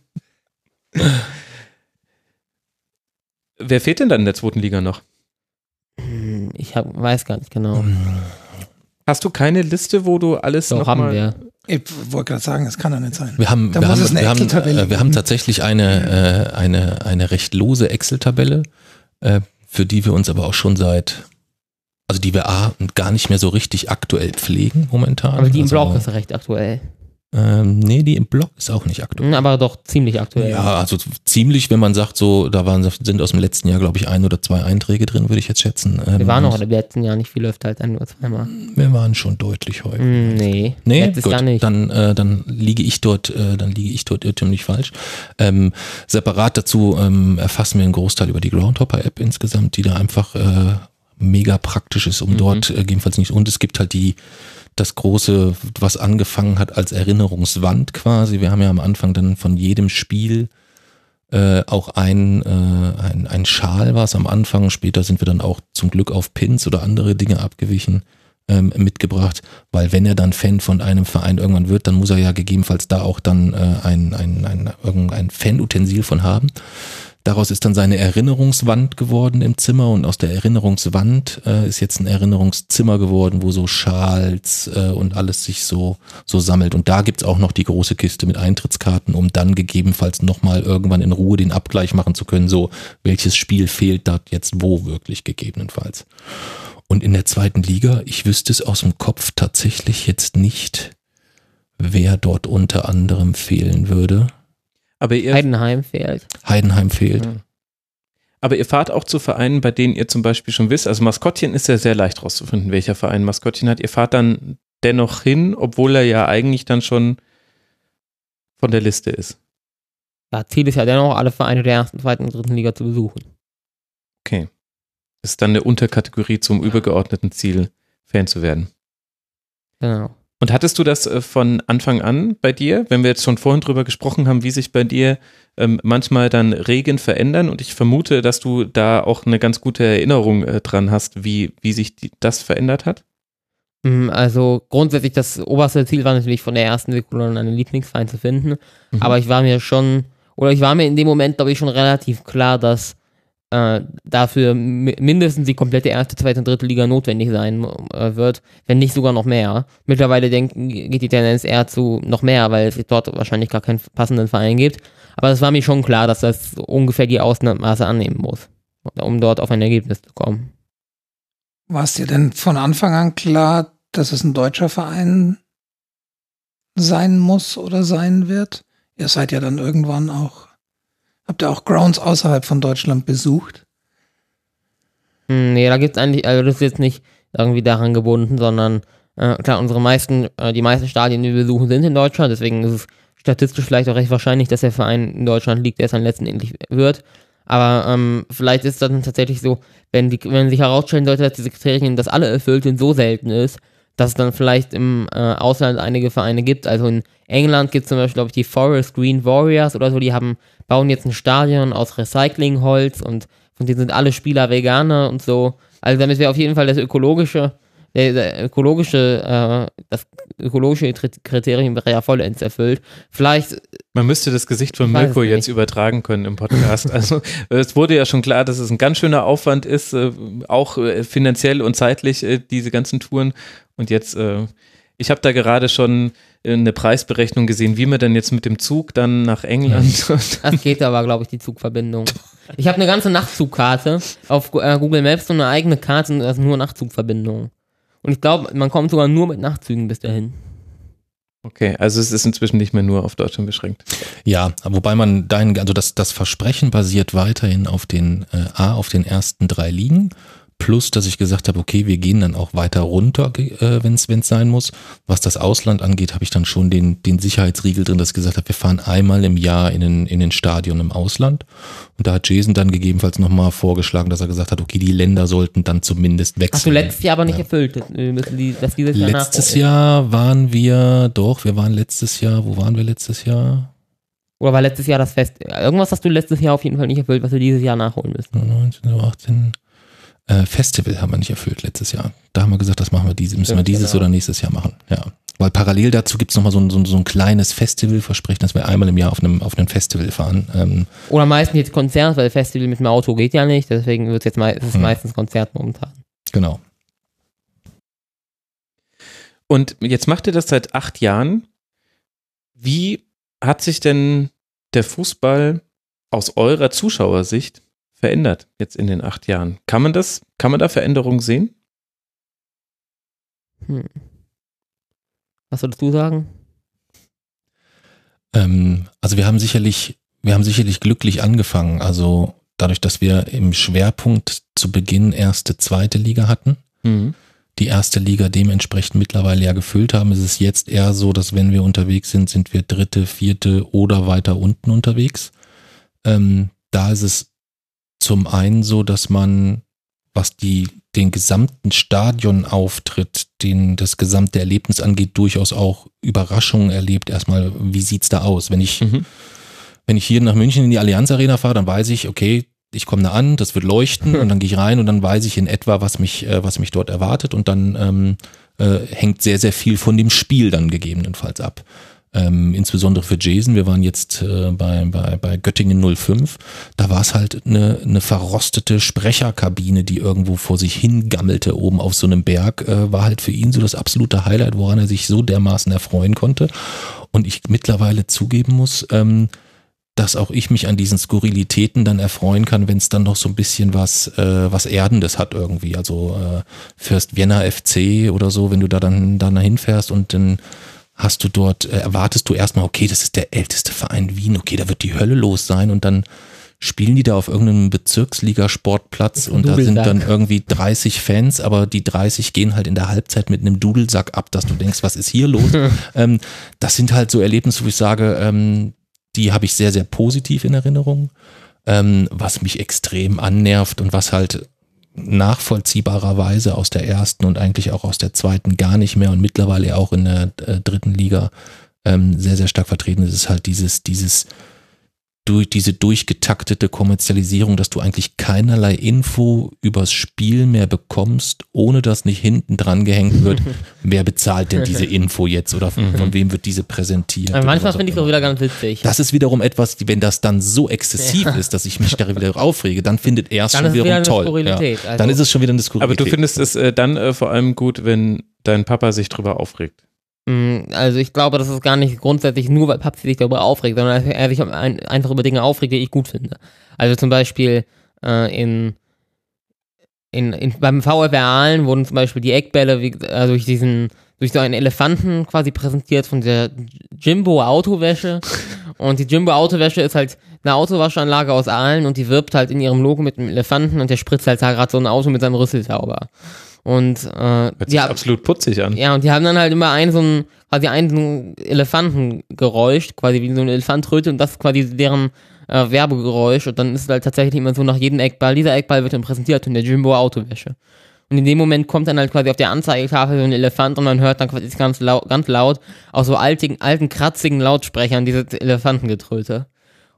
Wer fehlt denn dann in der zweiten Liga noch? Hm, Ich hab, weiß gar nicht genau. Hast du keine Liste, wo du alles So noch haben mal wir. Ich wollte gerade sagen, das kann doch nicht sein. Wir haben, Da wir haben, eine wir haben, äh, wir haben tatsächlich eine, äh, eine, eine recht lose Excel-Tabelle, äh, für die wir uns aber auch schon seit, also die wir A, gar nicht mehr so richtig aktuell pflegen momentan. Aber die im also, Blog ist recht aktuell. Ähm, nee, die im Blog ist auch nicht aktuell. Hm, Aber doch ziemlich aktuell. Ja, also ziemlich, wenn man sagt, so, da waren, sind aus dem letzten Jahr, glaube ich, ein oder zwei Einträge drin, würde ich jetzt schätzen. Ähm, Wir waren noch im letzten Jahr nicht viel öfter als ein oder zweimal. Wir waren schon deutlich häufig. Hm, nee, Nee, letztes gut, Jahr nicht. dann äh, dann liege ich dort, äh, dann liege ich dort irrtümlich falsch. Ähm, separat dazu ähm, erfassen wir einen Großteil über die Groundhopper-App insgesamt, die da einfach äh, mega praktisch ist, um Mhm. dort äh, gegebenenfalls nicht. Und es gibt halt die das große, was angefangen hat als Erinnerungswand quasi. Wir haben ja am Anfang dann von jedem Spiel äh, auch ein, äh, ein, ein Schal war es am Anfang. Später sind wir dann auch zum Glück auf Pins oder andere Dinge abgewichen ähm, mitgebracht, weil wenn er dann Fan von einem Verein irgendwann wird, dann muss er ja gegebenenfalls da auch dann äh, ein, ein, ein, irgendein Fanutensil von haben. Daraus ist dann seine Erinnerungswand geworden im Zimmer und aus der Erinnerungswand äh, ist jetzt ein Erinnerungszimmer geworden, wo so Schals äh, und alles sich so, so sammelt. Und da gibt's auch noch die große Kiste mit Eintrittskarten, um dann gegebenenfalls nochmal irgendwann in Ruhe den Abgleich machen zu können, so welches Spiel fehlt da jetzt wo wirklich gegebenenfalls. Und in der zweiten Liga, ich wüsste es aus dem Kopf tatsächlich jetzt nicht, wer dort unter anderem fehlen würde. Aber ihr, Heidenheim fehlt. Heidenheim fehlt. aber ihr fahrt auch zu Vereinen, bei denen ihr zum Beispiel schon wisst, also Maskottchen ist ja sehr leicht rauszufinden, welcher Verein Maskottchen hat. Ihr fahrt dann dennoch hin, obwohl er ja eigentlich dann schon von der Liste ist. Ja, Ziel ist ja dennoch, alle Vereine der ersten, zweiten und dritten Liga zu besuchen. Okay. Das ist dann eine Unterkategorie zum übergeordneten Ziel, Fan zu werden. Genau. Und hattest du das äh, von Anfang an bei dir, wenn wir jetzt schon vorhin drüber gesprochen haben, wie sich bei dir ähm, manchmal dann Regen verändern? Und ich vermute, dass du da auch eine ganz gute Erinnerung äh, dran hast, wie, wie sich die, das verändert hat? Mm, Also grundsätzlich das oberste Ziel war natürlich von der ersten Sekunde an einen Lieblingsverein zu finden. Mhm. Aber ich war mir schon, oder ich war mir in dem Moment, glaube ich, schon relativ klar, dass äh, dafür mi- mindestens die komplette erste, zweite und dritte Liga notwendig sein äh, wird, wenn nicht sogar noch mehr. Mittlerweile denken, geht die Tendenz eher zu noch mehr, weil es dort wahrscheinlich gar keinen passenden Verein gibt. Aber es war mir schon klar, dass das ungefähr die Ausmaße annehmen muss, um dort auf ein Ergebnis zu kommen. War es dir denn von Anfang an klar, dass es ein deutscher Verein sein muss oder sein wird? Ihr seid ja dann irgendwann auch, habt ihr auch Grounds außerhalb von Deutschland besucht? Hm, Nee, da gibt's eigentlich, also das ist jetzt nicht irgendwie daran gebunden, sondern äh, klar, unsere meisten, äh, die meisten Stadien, die wir besuchen, sind in Deutschland, deswegen ist es statistisch vielleicht auch recht wahrscheinlich, dass der Verein in Deutschland liegt, der es dann letztendlich wird. Aber ähm, vielleicht ist es dann tatsächlich so, wenn, die, wenn sich herausstellen sollte, dass diese Kriterien, dass alle erfüllt sind, so selten ist, dass es dann vielleicht im äh, Ausland einige Vereine gibt. Also in England gibt es zum Beispiel, glaube ich, die Forest Green Warriors oder so, die haben, bauen jetzt ein Stadion aus Recyclingholz und von denen sind alle Spieler Veganer und so. Also damit wäre auf jeden Fall das ökologische, der, der ökologische, äh, das ökologische Kriterium wäre ja vollends erfüllt. Vielleicht, Man müsste das Gesicht von Mirko jetzt übertragen können im Podcast. <laughs> Also es wurde ja schon klar, dass es ein ganz schöner Aufwand ist, äh, auch äh, finanziell und zeitlich, äh, diese ganzen Touren. Und jetzt, äh, ich habe da gerade schon äh, eine Preisberechnung gesehen, wie man denn jetzt mit dem Zug dann nach England das geht aber, glaube ich, die Zugverbindung. Ich habe eine ganze Nachtzugkarte auf äh, Google Maps und eine eigene Karte und das ist nur Nachtzugverbindungen. Und ich glaube, man kommt sogar nur mit Nachtzügen bis dahin. Okay, also es ist inzwischen nicht mehr nur auf Deutschland beschränkt. Ja, wobei man dahin, also das, das Versprechen basiert weiterhin auf den äh, A, auf den ersten drei Ligen. Plus, dass ich gesagt habe, okay, wir gehen dann auch weiter runter, äh, wenn es sein muss. Was das Ausland angeht, habe ich dann schon den, den Sicherheitsriegel drin, dass ich gesagt habe, wir fahren einmal im Jahr in den, in den Stadion im Ausland. Und da hat Jason dann gegebenenfalls nochmal vorgeschlagen, dass er gesagt hat, okay, die Länder sollten dann zumindest wechseln. Hast du letztes Jahr aber nicht erfüllt. Wir müssen die, Jahr Letztes. Jahr waren wir, doch, wir waren letztes Jahr, wo waren wir letztes Jahr? Oder war letztes Jahr das Fest? Irgendwas hast du letztes Jahr auf jeden Fall nicht erfüllt, was wir dieses Jahr nachholen müssen. 19, 18. Äh, Festival haben wir nicht erfüllt letztes Jahr. Da haben wir gesagt, das machen wir diese, müssen wir dieses genau. oder nächstes Jahr machen. Ja. Weil parallel dazu gibt's noch nochmal so ein, so, ein- so ein kleines Festivalversprechen, dass wir einmal im Jahr auf einem, auf einem Festival fahren. Ähm, Oder meistens jetzt Konzert, weil Festival mit dem Auto geht ja nicht, deswegen wird jetzt mei ist es Hm. meistens Konzert momentan. genau. Und jetzt macht ihr das seit acht Jahren. Wie hat sich denn der Fußball aus eurer Zuschauersicht verändert jetzt in den acht Jahren? Kann man das, kann man da Veränderungen sehen? Hm. Was würdest du sagen? Ähm, also wir haben sicherlich, wir haben sicherlich glücklich angefangen. Also dadurch, dass wir im Schwerpunkt zu Beginn erste, zweite Liga hatten, die erste Liga dementsprechend mittlerweile ja gefüllt haben, ist es jetzt eher so, dass wenn wir unterwegs sind, sind wir dritte, vierte oder weiter unten unterwegs. Ähm, da ist es zum einen so, dass man, was die, den gesamten Stadionauftritt, den das gesamte Erlebnis angeht, durchaus auch Überraschungen erlebt. Erstmal, wie sieht's da aus? Wenn ich, Mhm. wenn ich hier nach München in die Allianz Arena fahre, dann weiß ich, okay, ich komme da an, das wird leuchten <laughs> und dann gehe ich rein und dann weiß ich in etwa, was mich, äh, was mich dort erwartet und dann ähm, äh, hängt sehr, sehr viel von dem Spiel dann gegebenenfalls ab. Ähm, insbesondere für Jason, wir waren jetzt äh, bei, bei, bei Göttingen 05, da war es halt eine, eine verrostete Sprecherkabine, die irgendwo vor sich hingammelte oben auf so einem Berg, äh, war halt für ihn so das absolute Highlight, woran er sich so dermaßen erfreuen konnte. Und ich mittlerweile zugeben muss, ähm, dass auch ich mich an diesen Skurrilitäten dann erfreuen kann, wenn es dann noch so ein bisschen was, äh, was Erdendes hat irgendwie. Also äh, Fürst Vienna FC oder so, wenn du da dann, dann hinfährst und dann hast du dort, äh, erwartest du erstmal, okay, das ist der älteste Verein Wien, okay, da wird die Hölle los sein und dann spielen die da auf irgendeinem Bezirksligasportplatz und da sind dann irgendwie 30 Fans, aber die 30 gehen halt in der Halbzeit mit einem Dudelsack ab, dass du denkst, was ist hier los? <laughs> ähm, das sind halt so Erlebnisse, wo ich sage, ähm, die habe ich sehr, sehr positiv in Erinnerung. Ähm, was mich extrem annervt und was halt nachvollziehbarerweise aus der ersten und eigentlich auch aus der zweiten gar nicht mehr und mittlerweile auch in der äh, dritten Liga ähm, sehr, sehr stark vertreten ist, ist halt dieses, dieses durch diese durchgetaktete Kommerzialisierung, dass du eigentlich keinerlei Info übers Spiel mehr bekommst, ohne dass nicht hinten dran gehängt wird, <laughs> wer bezahlt denn diese Info jetzt oder von, von wem wird diese präsentiert. Aber manchmal finde ich es auch wieder ganz witzig. Das ist wiederum etwas, wenn das dann so exzessiv ist, dass ich mich darüber wieder aufrege, dann findet er es schon wieder wiederum eine toll. Ja. also- Dann ist es schon wieder eine Skurrilität. Aber du findest es äh, dann äh, vor allem gut, wenn dein Papa sich drüber aufregt. Mm, Also ich glaube, das ist gar nicht grundsätzlich nur, weil Papsi sich darüber aufregt, sondern er sich ein- einfach über Dinge aufregt, die ich gut finde. Also zum Beispiel äh, in, in, in beim VfR Aalen wurden zum Beispiel die Eckbälle wie, äh, durch diesen durch so einen Elefanten quasi präsentiert von der Jimbo Autowäsche <laughs> und die Jimbo Autowäsche ist halt eine Autowaschanlage aus Aalen und die wirbt halt in ihrem Logo mit einem Elefanten und der spritzt halt da gerade so ein Auto mit seinem Rüssel sauber. Und äh, Hört sich ja, absolut putzig an. ja, und die haben dann halt immer einen so ein, quasi einen so ein Elefantengeräusch, quasi wie so ein Elefant trötet und das ist quasi deren äh, Werbegeräusch und dann ist es halt tatsächlich immer so nach jedem Eckball, dieser Eckball wird dann präsentiert in der Jimbo Autowäsche. Und in dem Moment kommt dann halt quasi auf der Anzeigetafel so ein Elefant und man hört dann quasi ganz laut, ganz laut aus so alten, alten kratzigen Lautsprechern dieses Elefantengetröte.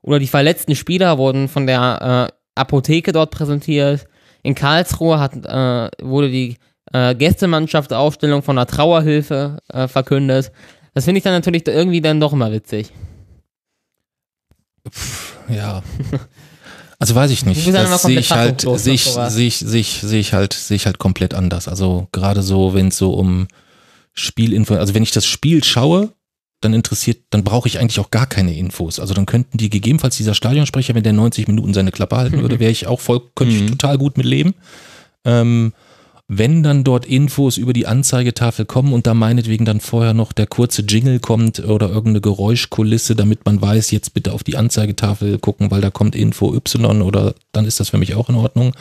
Oder die verletzten Spieler wurden von der äh, Apotheke dort präsentiert. In Karlsruhe hat, äh, wurde die äh, Gästemannschaftaufstellung von der Trauerhilfe äh, verkündet. Das finde ich dann natürlich irgendwie dann doch immer witzig. Ja. <laughs> Also weiß ich nicht. Das sehe komplett ich halt, sehe ich, sowas. sehe ich, sehe ich, sehe ich halt, sehe ich halt komplett anders. Also gerade so, wenn es so um Spielinfo, also wenn ich das Spiel schaue, dann interessiert, dann brauche ich eigentlich auch gar keine Infos. Also dann könnten die gegebenenfalls dieser Stadionsprecher, wenn der 90 Minuten seine Klappe halten würde, <laughs> wäre ich auch voll, könnte ich total gut mit leben. Ähm, wenn dann dort Infos über die Anzeigetafel kommen und da meinetwegen dann vorher noch der kurze Jingle kommt oder irgendeine Geräuschkulisse, damit man weiß, jetzt bitte auf die Anzeigetafel gucken, weil da kommt Info Y oder dann ist das für mich auch in Ordnung.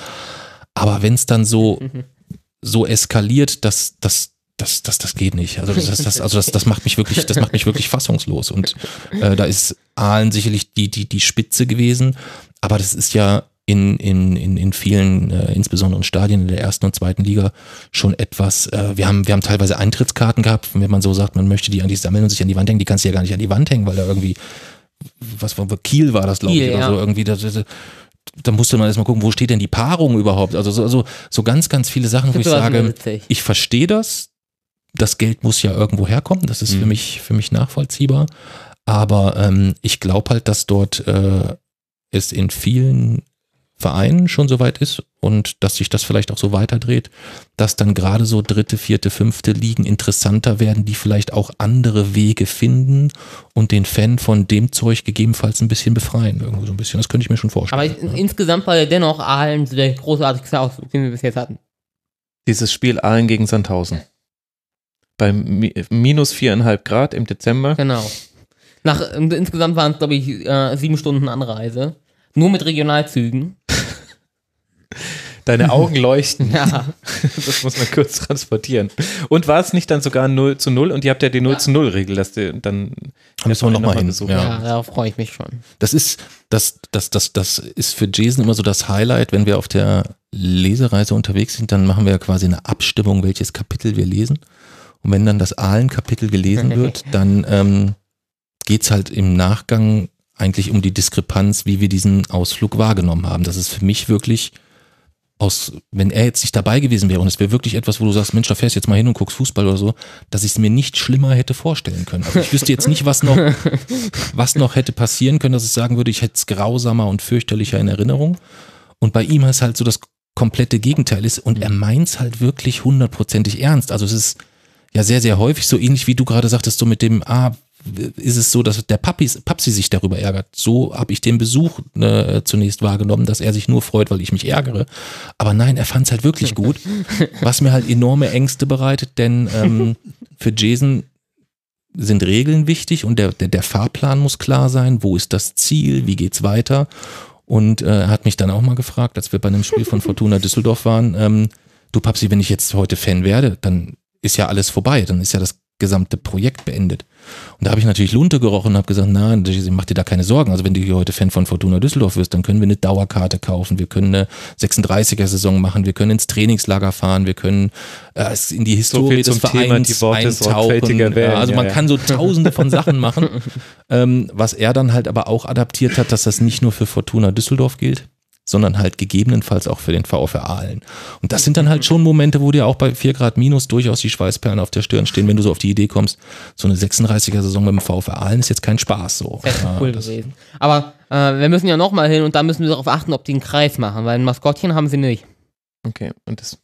Aber wenn es dann so, <laughs> so eskaliert, dass das das, das, das geht nicht. Also das, das, also das, das macht mich wirklich, das macht mich <laughs> wirklich fassungslos. Und äh, da ist Aalen sicherlich die, die, die Spitze gewesen, aber das ist ja in, in, in, in vielen, äh, insbesondere in Stadien in der ersten und zweiten Liga, schon etwas, äh, wir haben, wir haben teilweise Eintrittskarten gehabt, wenn man so sagt, man möchte die eigentlich sammeln und sich an die Wand hängen, die kannst du ja gar nicht an die Wand hängen, weil da irgendwie, was war, Kiel war das, glaube ich, Kiel, oder so, irgendwie, das, das, da musste man erstmal gucken, wo steht denn die Paarung überhaupt? Also so, also, so ganz, ganz viele Sachen, wo ich sage, ich verstehe das. Das Geld muss ja irgendwo herkommen. Das ist für mich für mich nachvollziehbar. Aber ähm, ich glaube halt, dass dort äh, es in vielen Vereinen schon so weit ist und dass sich das vielleicht auch so weiterdreht, dass dann gerade so dritte, vierte, fünfte Ligen interessanter werden, die vielleicht auch andere Wege finden und den Fan von dem Zeug gegebenenfalls ein bisschen befreien. Irgendwo so ein bisschen. Das könnte ich mir schon vorstellen. Aber ich, insgesamt war ja dennoch Aalen der großartigste Ausflug, den wir bis jetzt hatten. Dieses Spiel Aalen gegen Sandhausen. Bei mi minus viereinhalb Grad im Dezember. Genau. Nach, insgesamt waren es, glaube ich, äh, sieben Stunden Anreise. Nur mit Regionalzügen. Deine Augen leuchten. <laughs> Ja. Das muss man kurz transportieren. Und war es nicht dann sogar 0 zu 0? Und ihr habt ja die 0 zu 0 Regel, dass du dann Da müssen wir noch mal hin. besuchen. Ja. ja, darauf freue ich mich schon. Das ist, das, das, das, das ist für Jason immer so das Highlight, wenn wir auf der Lesereise unterwegs sind, dann machen wir ja quasi eine Abstimmung, welches Kapitel wir lesen. Und wenn dann das Ahlen-Kapitel gelesen <laughs> wird, dann ähm, geht's halt im Nachgang eigentlich um die Diskrepanz, wie wir diesen Ausflug wahrgenommen haben. Das ist für mich wirklich aus, wenn er jetzt nicht dabei gewesen wäre und es wäre wirklich etwas, wo du sagst, Mensch, da fährst du jetzt mal hin und guckst Fußball oder so, dass ich es mir nicht schlimmer hätte vorstellen können. Also ich wüsste jetzt nicht, was noch, <laughs> was noch hätte passieren können, dass ich sagen würde, ich hätte es grausamer und fürchterlicher in Erinnerung. Und bei ihm ist halt so das komplette Gegenteil ist und er meint es halt wirklich hundertprozentig ernst. Also es ist ja sehr, sehr häufig so ähnlich wie du gerade sagtest, so mit dem, ah, ist es so, dass der Papis, Papsi sich darüber ärgert. So habe ich den Besuch äh, zunächst wahrgenommen, dass er sich nur freut, weil ich mich ärgere. Aber nein, er fand es halt wirklich <laughs> gut, was mir halt enorme Ängste bereitet, denn ähm, <laughs> für Jason sind Regeln wichtig und der, der, der Fahrplan muss klar sein, wo ist das Ziel, wie geht's weiter. Und äh, er hat mich dann auch mal gefragt, als wir bei einem Spiel von <laughs> Fortuna Düsseldorf waren, ähm, du Papsi, wenn ich jetzt heute Fan werde, dann ist ja alles vorbei, dann ist ja das gesamte Projekt beendet. Und da habe ich natürlich Lunte gerochen und habe gesagt, nein, mach dir da keine Sorgen. Also wenn du hier heute Fan von Fortuna Düsseldorf wirst, dann können wir eine Dauerkarte kaufen, wir können eine 36er-Saison machen, wir können ins Trainingslager fahren, wir können äh, in die Historie so des Vereins die Worte eintauchen. werden, Ja, also man ja, ja. kann so tausende von Sachen <laughs> machen. ähm, was er dann halt aber auch adaptiert hat, dass das nicht nur für Fortuna Düsseldorf gilt, sondern halt gegebenenfalls auch für den VfR Aalen. Und das sind dann halt schon Momente, wo dir auch bei 4 Grad minus durchaus die Schweißperlen auf der Stirn stehen, wenn du so auf die Idee kommst, so eine 36er-Saison mit dem VfR Aalen ist jetzt kein Spaß so. Wäre Ja, cool gewesen. Aber äh, wir müssen ja nochmal hin und da müssen wir darauf achten, ob die einen Kreis machen, weil ein Maskottchen haben sie nicht. Okay, und das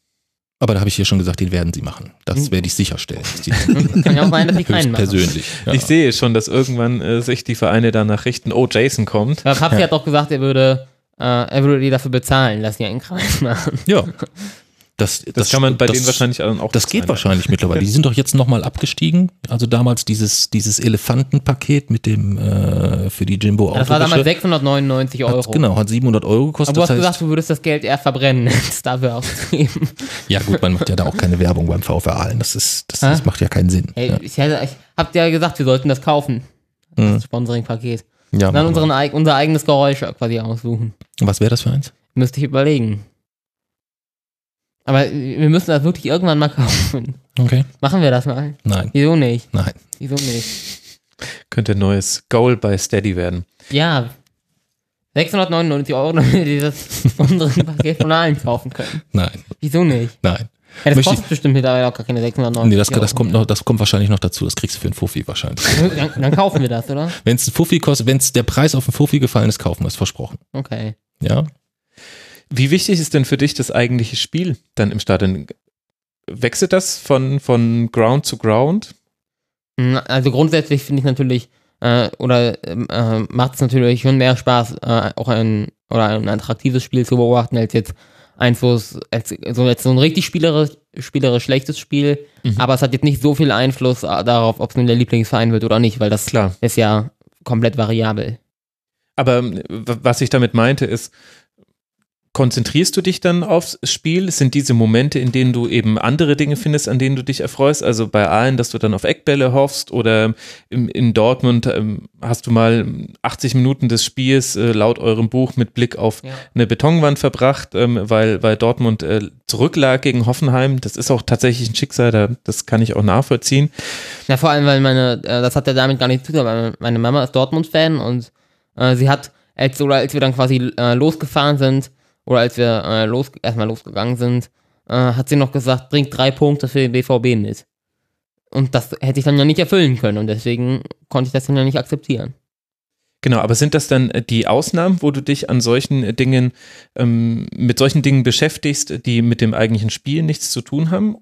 Aber da habe ich hier schon gesagt, den werden sie machen. Das werde ich sicherstellen. <laughs> Kann ja auch sein, dass die keinen machen. Höchstpersönlich. Ja. Ich sehe schon, dass irgendwann äh, sich die Vereine danach richten, oh, Jason kommt. Ja, Papsi hat doch gesagt, er würde, äh, er würde die dafür bezahlen, dass die einen Kreis machen. ja. <laughs> Das, Das, kann man bei das, denen wahrscheinlich dann auch Das geht wahrscheinlich mittlerweile. Die sind doch jetzt nochmal abgestiegen. Also damals dieses, dieses Elefantenpaket mit dem äh, für die Jimbo Ja, das war damals Autogeschäft 699 Euro. Hat, genau, hat 700 Euro gekostet. Aber du hast das heißt, gesagt, du würdest das Geld eher verbrennen, <laughs> als dafür auszugeben. ja gut, man macht ja da auch keine Werbung beim VfR Aalen. Das, ist, das, das macht ja keinen Sinn. Hey, ja. ich, ich hab dir ja gesagt, wir sollten das kaufen. Mhm. Das Sponsoring-Paket. Ja, dann unseren, unser eigenes Geräusch quasi aussuchen. Was wäre das für eins? Müsste ich überlegen. Aber wir müssen das wirklich irgendwann mal <laughs> kaufen. Okay. Machen wir das mal? Nein, Wieso nicht? nein. Wieso nicht? Könnte ein neues Goal bei Steady werden. Ja. 699 Euro, <laughs> damit wir dieses Sponsoring-Paket von allen kaufen können. Nein, Wieso nicht? nein. Ja, das Möchte kostet bestimmt mittlerweile auch gar keine 699 Nee, das, das, kommt noch, das kommt wahrscheinlich noch dazu. Das kriegst du für einen Fuffi wahrscheinlich. <laughs> Dann, dann kaufen wir das, oder? Wenn es ein Fuffi kostet, wenn es der Preis auf einen Fuffi gefallen ist, kaufen wir es, versprochen. Okay. Ja? Wie wichtig ist denn für dich das eigentliche Spiel dann im Stadion? Wechselt das von, von Ground zu Ground? Also grundsätzlich finde ich natürlich, äh, oder ähm, äh, macht es natürlich schon mehr Spaß, äh, auch ein, oder ein attraktives Spiel zu beobachten, als jetzt eins, wo es, als, so jetzt so ein richtig spielerisch, spielerisch schlechtes Spiel, Mhm. aber es hat jetzt nicht so viel Einfluss äh, darauf, ob es nun der Lieblingsverein wird oder nicht, weil das Klar. ist ja komplett variabel. Aber was ich damit meinte, ist, konzentrierst du dich dann aufs Spiel? Es sind diese Momente, in denen du eben andere Dinge findest, an denen du dich erfreust? Also bei allen, dass du dann auf Eckbälle hoffst oder in, in Dortmund ähm, hast du mal 80 Minuten des Spiels äh, laut eurem Buch mit Blick auf Ja. eine Betonwand verbracht, ähm, weil, weil Dortmund äh, zurücklag gegen Hoffenheim. Das ist auch tatsächlich ein Schicksal, da, das kann ich auch nachvollziehen. Ja, vor allem, weil meine, äh, das hat ja damit gar nichts zu tun, weil meine Mama ist Dortmund-Fan und äh, sie hat, als, oder als wir dann quasi äh, losgefahren sind, oder als wir äh, los, erstmal losgegangen sind, äh, hat sie noch gesagt, bringt drei Punkte für den BVB mit. Und das hätte ich dann ja nicht erfüllen können und deswegen konnte ich das dann ja nicht akzeptieren. Genau, aber sind das dann äh, die Ausnahmen, wo du dich an solchen äh, Dingen, ähm, mit solchen Dingen beschäftigst, die mit dem eigentlichen Spiel nichts zu tun haben?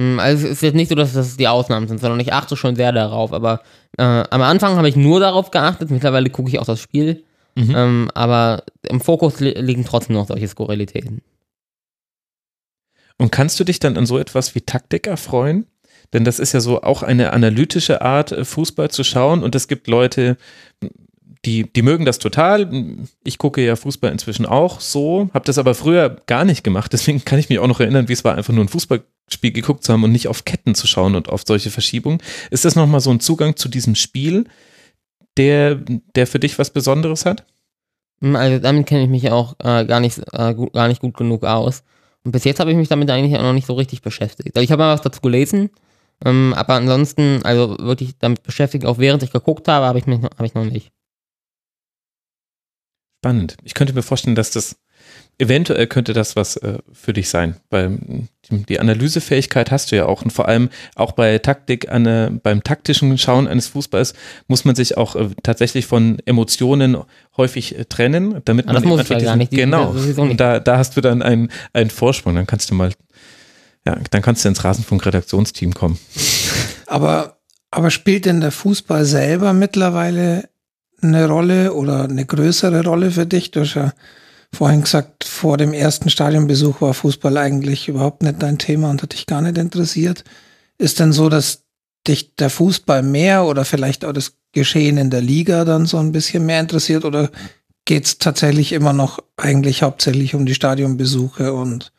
Hm, Also es ist jetzt nicht so, dass das die Ausnahmen sind, sondern ich achte schon sehr darauf. Aber äh, am Anfang habe ich nur darauf geachtet, mittlerweile gucke ich auch das Spiel. Mhm. Ähm, aber im Fokus li liegen trotzdem noch solche Skurrilitäten. Und kannst du dich dann an so etwas wie Taktik erfreuen? Denn das ist ja so auch eine analytische Art, äh, Fußball zu schauen. Und es gibt Leute, die, die mögen das total. Ich gucke ja Fußball inzwischen auch so, habe das aber früher gar nicht gemacht. Deswegen kann ich mich auch noch erinnern, wie es war, einfach nur ein Fußballspiel geguckt zu haben und nicht auf Ketten zu schauen und auf solche Verschiebungen. Ist das nochmal so ein Zugang zu diesem Spiel, der, der für dich was Besonderes hat? Hm, Also damit kenne ich mich auch äh, gar, nicht, äh, gut, gar nicht gut genug aus. Und bis jetzt habe ich mich damit eigentlich auch noch nicht so richtig beschäftigt. Also ich habe mal was dazu gelesen, ähm, aber ansonsten, also wirklich damit beschäftigt, auch während ich geguckt habe, habe ich mich habe ich noch nicht. Spannend. Ich könnte mir vorstellen, dass das eventuell könnte das was äh, für dich sein, weil mh, die, die Analysefähigkeit hast du ja auch und vor allem auch bei Taktik, eine, beim taktischen Schauen eines Fußballs muss man sich auch äh, tatsächlich von Emotionen häufig äh, trennen, damit Ah, man das muss einfach ich ja gar nicht, die genau nicht. und da, da hast du dann einen, einen Vorsprung, dann kannst du mal ja, dann kannst du ins Rasenfunk-Redaktionsteam kommen. Aber, aber spielt denn der Fußball selber mittlerweile eine Rolle oder eine größere Rolle für dich? Du hast ja vorhin gesagt, vor dem ersten Stadionbesuch war Fußball eigentlich überhaupt nicht dein Thema und hat dich gar nicht interessiert. Ist denn so, dass dich der Fußball mehr oder vielleicht auch das Geschehen in der Liga dann so ein bisschen mehr interessiert oder geht's tatsächlich immer noch eigentlich hauptsächlich um die Stadionbesuche und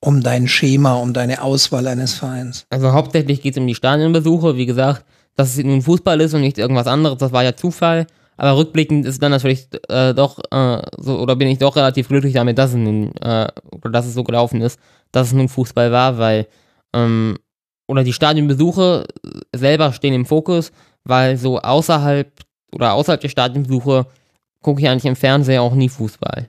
um dein Schema, um deine Auswahl eines Vereins? Also hauptsächlich geht es um die Stadionbesuche. Wie gesagt, dass es nun Fußball ist und nicht irgendwas anderes, das war ja Zufall. Aber rückblickend ist dann natürlich äh, doch äh, so, oder bin ich doch relativ glücklich damit, dass es nun, äh, oder dass es so gelaufen ist, dass es nun Fußball war, weil, ähm, oder die Stadionbesuche selber stehen im Fokus, weil so außerhalb oder außerhalb der Stadionbesuche gucke ich eigentlich im Fernseher auch nie Fußball.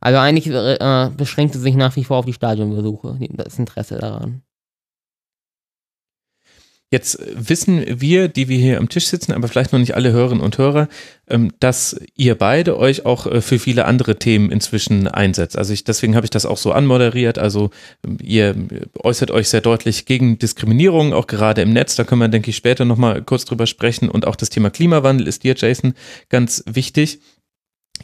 Also eigentlich äh, beschränkt es sich nach wie vor auf die Stadionbesuche, das Interesse daran. Jetzt wissen wir, die wir hier am Tisch sitzen, aber vielleicht noch nicht alle Hörerinnen und Hörer, ähm, dass ihr beide euch auch äh, für viele andere Themen inzwischen einsetzt. Also ich, deswegen habe ich das auch so anmoderiert. Also ähm, ihr äußert euch sehr deutlich gegen Diskriminierung, auch gerade im Netz. Da können wir, denke ich, später nochmal kurz drüber sprechen. Und auch das Thema Klimawandel ist dir, Jason, ganz wichtig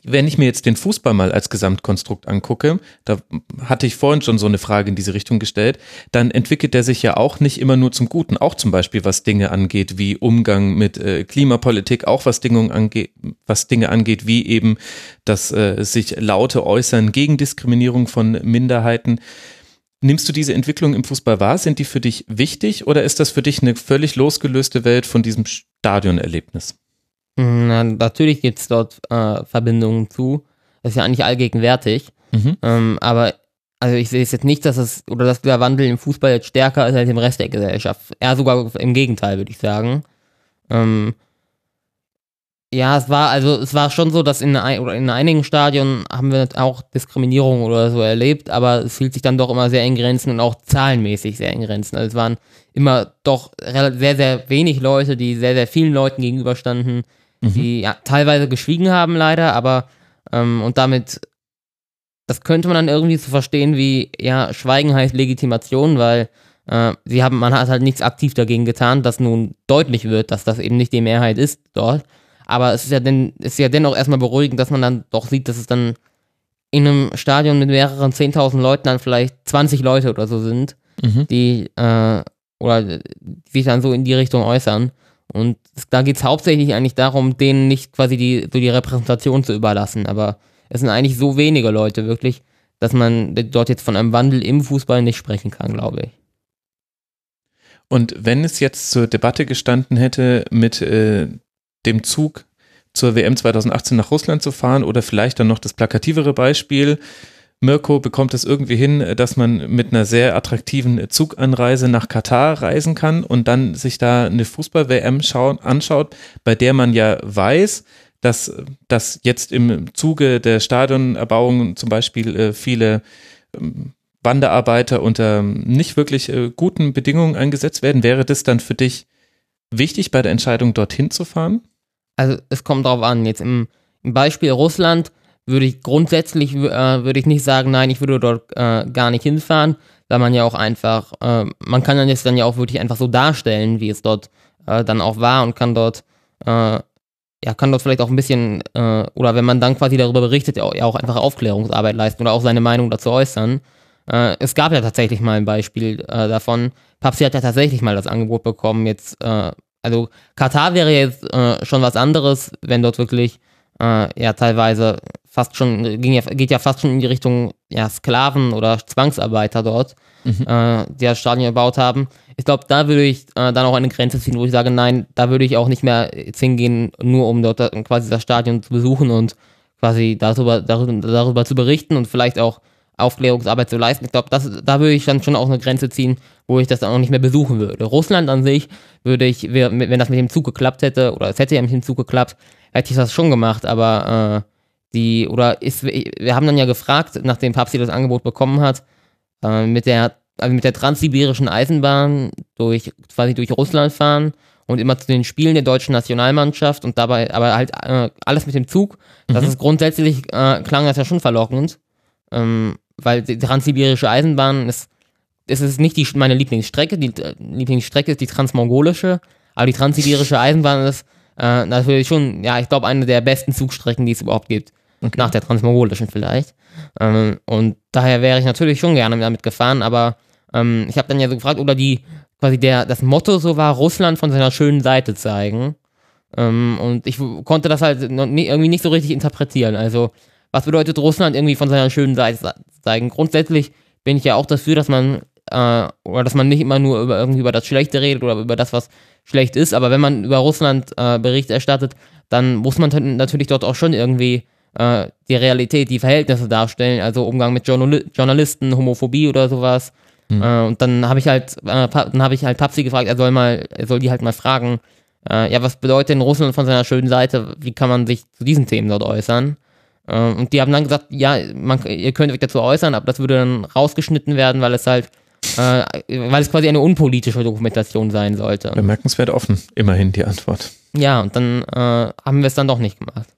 wenn ich mir jetzt den Fußball mal als Gesamtkonstrukt angucke, da hatte ich vorhin schon so eine Frage in diese Richtung gestellt, dann entwickelt er sich ja auch nicht immer nur zum Guten, auch zum Beispiel was Dinge angeht, wie Umgang mit äh, Klimapolitik, auch was Dinge angeht, was Dinge angeht, wie eben das äh, sich laute äußern gegen Diskriminierung von Minderheiten. Nimmst du diese Entwicklung im Fußball wahr? Sind die für dich wichtig oder ist das für dich eine völlig losgelöste Welt von diesem Stadionerlebnis? Na, natürlich gibt es dort äh, Verbindungen zu. Das ist ja eigentlich allgegenwärtig. Mhm. Ähm, aber also ich sehe es jetzt nicht, dass es oder dass der Wandel im Fußball jetzt stärker ist als im Rest der Gesellschaft. Eher sogar im Gegenteil, würde ich sagen. Ähm, ja, es war also es war schon so, dass in, oder in einigen Stadien haben wir auch Diskriminierung oder so erlebt, aber es hielt sich dann doch immer sehr in Grenzen und auch zahlenmäßig sehr in Grenzen. Also es waren immer doch sehr, sehr wenig Leute, die sehr, sehr vielen Leuten gegenüberstanden, mhm. die ja teilweise geschwiegen haben leider, aber ähm, und damit, das könnte man dann irgendwie so verstehen wie, ja, Schweigen heißt Legitimation, weil äh, sie haben, man hat halt nichts aktiv dagegen getan, dass nun deutlich wird, dass das eben nicht die Mehrheit ist dort. Aber es ist ja, denn, ist ja dennoch erstmal beruhigend, dass man dann doch sieht, dass es dann in einem Stadion mit mehreren 10.000 Leuten dann vielleicht 20 Leute oder so sind, mhm. die äh, oder die sich dann so in die Richtung äußern. Und da geht es hauptsächlich eigentlich darum, denen nicht quasi die, so die Repräsentation zu überlassen. Aber es sind eigentlich so wenige Leute wirklich, dass man dort jetzt von einem Wandel im Fußball nicht sprechen kann, glaube ich. Und wenn es jetzt zur Debatte gestanden hätte, mit äh, dem Zug zur WM 2018 nach Russland zu fahren oder vielleicht dann noch das plakativere Beispiel, Mirko bekommt es irgendwie hin, dass man mit einer sehr attraktiven Zuganreise nach Katar reisen kann und dann sich da eine Fußball-WM anschaut, bei der man ja weiß, dass, dass jetzt im Zuge der Stadionerbauung zum Beispiel äh, viele ähm, Wanderarbeiter unter nicht wirklich äh, guten Bedingungen eingesetzt werden. Wäre das dann für dich wichtig bei der Entscheidung, dorthin zu fahren? Also es kommt darauf an. Jetzt im Beispiel Russland würde ich grundsätzlich äh, würde ich nicht sagen, nein, ich würde dort äh, gar nicht hinfahren, weil man ja auch einfach, äh, man kann jetzt dann ja auch wirklich einfach so darstellen, wie es dort äh, dann auch war und kann dort, äh, ja, kann dort vielleicht auch ein bisschen, äh, oder wenn man dann quasi darüber berichtet, ja auch einfach Aufklärungsarbeit leisten oder auch seine Meinung dazu äußern. es gab ja tatsächlich mal ein Beispiel davon. Papsi hat ja tatsächlich mal das Angebot bekommen, jetzt, also Katar wäre jetzt schon was anderes, wenn dort wirklich ja teilweise fast schon, ging ja, geht ja fast schon in die Richtung ja, Sklaven oder Zwangsarbeiter dort, mhm. äh, die das Stadion gebaut haben. Ich glaube, da würde ich äh, dann auch eine Grenze ziehen, wo ich sage, nein, da würde ich auch nicht mehr jetzt hingehen, nur um dort quasi das Stadion zu besuchen und quasi darüber, darüber, darüber zu berichten und vielleicht auch Aufklärungsarbeit zu leisten. Ich glaube, da würde ich dann schon auch eine Grenze ziehen, wo ich das dann auch nicht mehr besuchen würde. Russland an sich würde ich, wenn das mit dem Zug geklappt hätte, oder es hätte ja mit dem Zug geklappt, hätte ich das schon gemacht, aber äh, die, oder ist, wir haben dann ja gefragt, nachdem Papsi das Angebot bekommen hat, äh, mit der, also mit der transsibirischen Eisenbahn durch, quasi durch Russland fahren und immer zu den Spielen der deutschen Nationalmannschaft und dabei, aber halt äh, alles mit dem Zug. Das mhm. ist grundsätzlich, äh, klang das ja schon verlockend, ähm, weil die transsibirische Eisenbahn ist, es ist nicht die, meine Lieblingsstrecke, die äh, Lieblingsstrecke ist die transmongolische, aber die transsibirische Eisenbahn ist äh, natürlich schon, ja, ich glaube, eine der besten Zugstrecken, die es überhaupt gibt. Okay. Nach der transmogolischen vielleicht. Ähm, und daher wäre ich natürlich schon gerne damit gefahren, aber ähm, ich habe dann ja so gefragt, oder die, quasi der, das Motto so war, Russland von seiner schönen Seite zeigen. Ähm, und ich konnte das halt nie, irgendwie nicht so richtig interpretieren. Also, was bedeutet Russland irgendwie von seiner schönen Seite zeigen? Grundsätzlich bin ich ja auch dafür, dass man, äh, oder dass man nicht immer nur über irgendwie über das Schlechte redet oder über das, was schlecht ist, aber wenn man über Russland äh, Bericht erstattet, dann muss man natürlich dort auch schon irgendwie äh, die Realität, die Verhältnisse darstellen, also Umgang mit Journal Journalisten, Homophobie oder sowas. Mhm. Äh, und dann habe ich halt, äh, dann habe ich halt Papsi gefragt, er soll mal, er soll die halt mal fragen, äh, ja, was bedeutet denn Russland von seiner schönen Seite? Wie kann man sich zu diesen Themen dort äußern? Äh, und die haben dann gesagt, ja, man, ihr könnt euch dazu äußern, aber das würde dann rausgeschnitten werden, weil es halt äh, weil es quasi eine unpolitische Dokumentation sein sollte. Bemerkenswert offen, immerhin die Antwort. Ja, und dann äh, haben wir es dann doch nicht gemacht.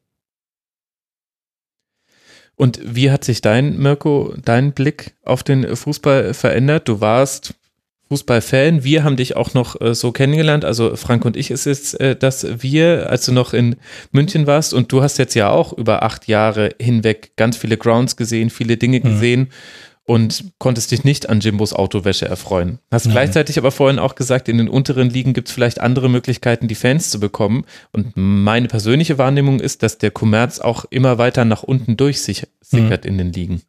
Und wie hat sich dein, Mirko, dein Blick auf den Fußball verändert? Du warst Fußballfan. Wir haben dich auch noch äh, so kennengelernt. Also Frank und ich ist es, äh, dass wir, als du noch in München warst und du hast jetzt ja auch über acht Jahre hinweg ganz viele Grounds gesehen, viele Dinge mhm. Und konntest dich nicht an Jimbos Autowäsche erfreuen. Hast Nein. gleichzeitig aber vorhin auch gesagt, in den unteren Ligen gibt es vielleicht andere Möglichkeiten, die Fans zu bekommen. Und meine persönliche Wahrnehmung ist, dass der Kommerz auch immer weiter nach unten durchsickert mhm. in den Ligen.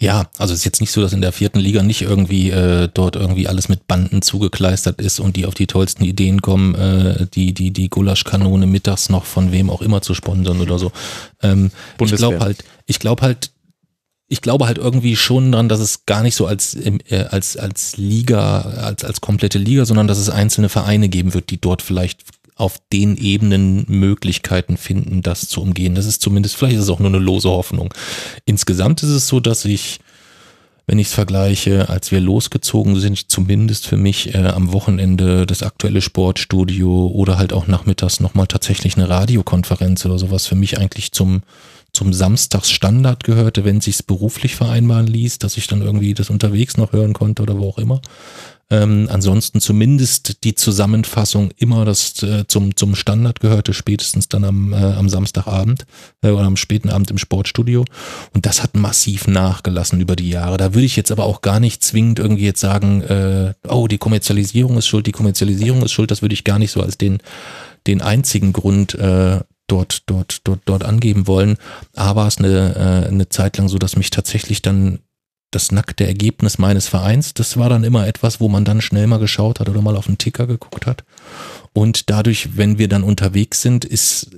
Ja, also es ist jetzt nicht so, dass in der vierten Liga nicht irgendwie äh, dort irgendwie alles mit Banden zugekleistert ist und die auf die tollsten Ideen kommen, äh, die die die Gulaschkanone mittags noch von wem auch immer zu sponsern oder so. Ähm, ich glaube halt, ich glaube halt, ich glaube halt irgendwie schon dran, dass es gar nicht so als, äh, als, als Liga, als, als komplette Liga, sondern dass es einzelne Vereine geben wird, die dort vielleicht auf den Ebenen Möglichkeiten finden, das zu umgehen. Das ist zumindest, vielleicht ist es auch nur eine lose Hoffnung. Insgesamt ist es so, dass ich, wenn ich es vergleiche, als wir losgezogen sind, zumindest für mich äh, am Wochenende das aktuelle Sportstudio oder halt auch nachmittags nochmal tatsächlich eine Radiokonferenz oder sowas für mich eigentlich zum zum Samstagsstandard gehörte, wenn sich's beruflich vereinbaren ließ, dass ich dann irgendwie das unterwegs noch hören konnte oder wo auch immer. Ähm, ansonsten zumindest die Zusammenfassung immer das äh, zum, zum Standard gehörte, spätestens dann am, äh, am Samstagabend äh, oder am späten Abend im Sportstudio. Und das hat massiv nachgelassen über die Jahre. Da würde ich jetzt aber auch gar nicht zwingend irgendwie jetzt sagen, äh, oh, die Kommerzialisierung ist schuld, die Kommerzialisierung ist schuld. Das würde ich gar nicht so als den, den einzigen Grund äh, dort, dort, dort, dort angeben wollen. Aber es eine, äh, eine Zeit lang so, dass mich tatsächlich dann das nackte Ergebnis meines Vereins, das war dann immer etwas, wo man dann schnell mal geschaut hat oder mal auf den Ticker geguckt hat. Und dadurch, wenn wir dann unterwegs sind, ist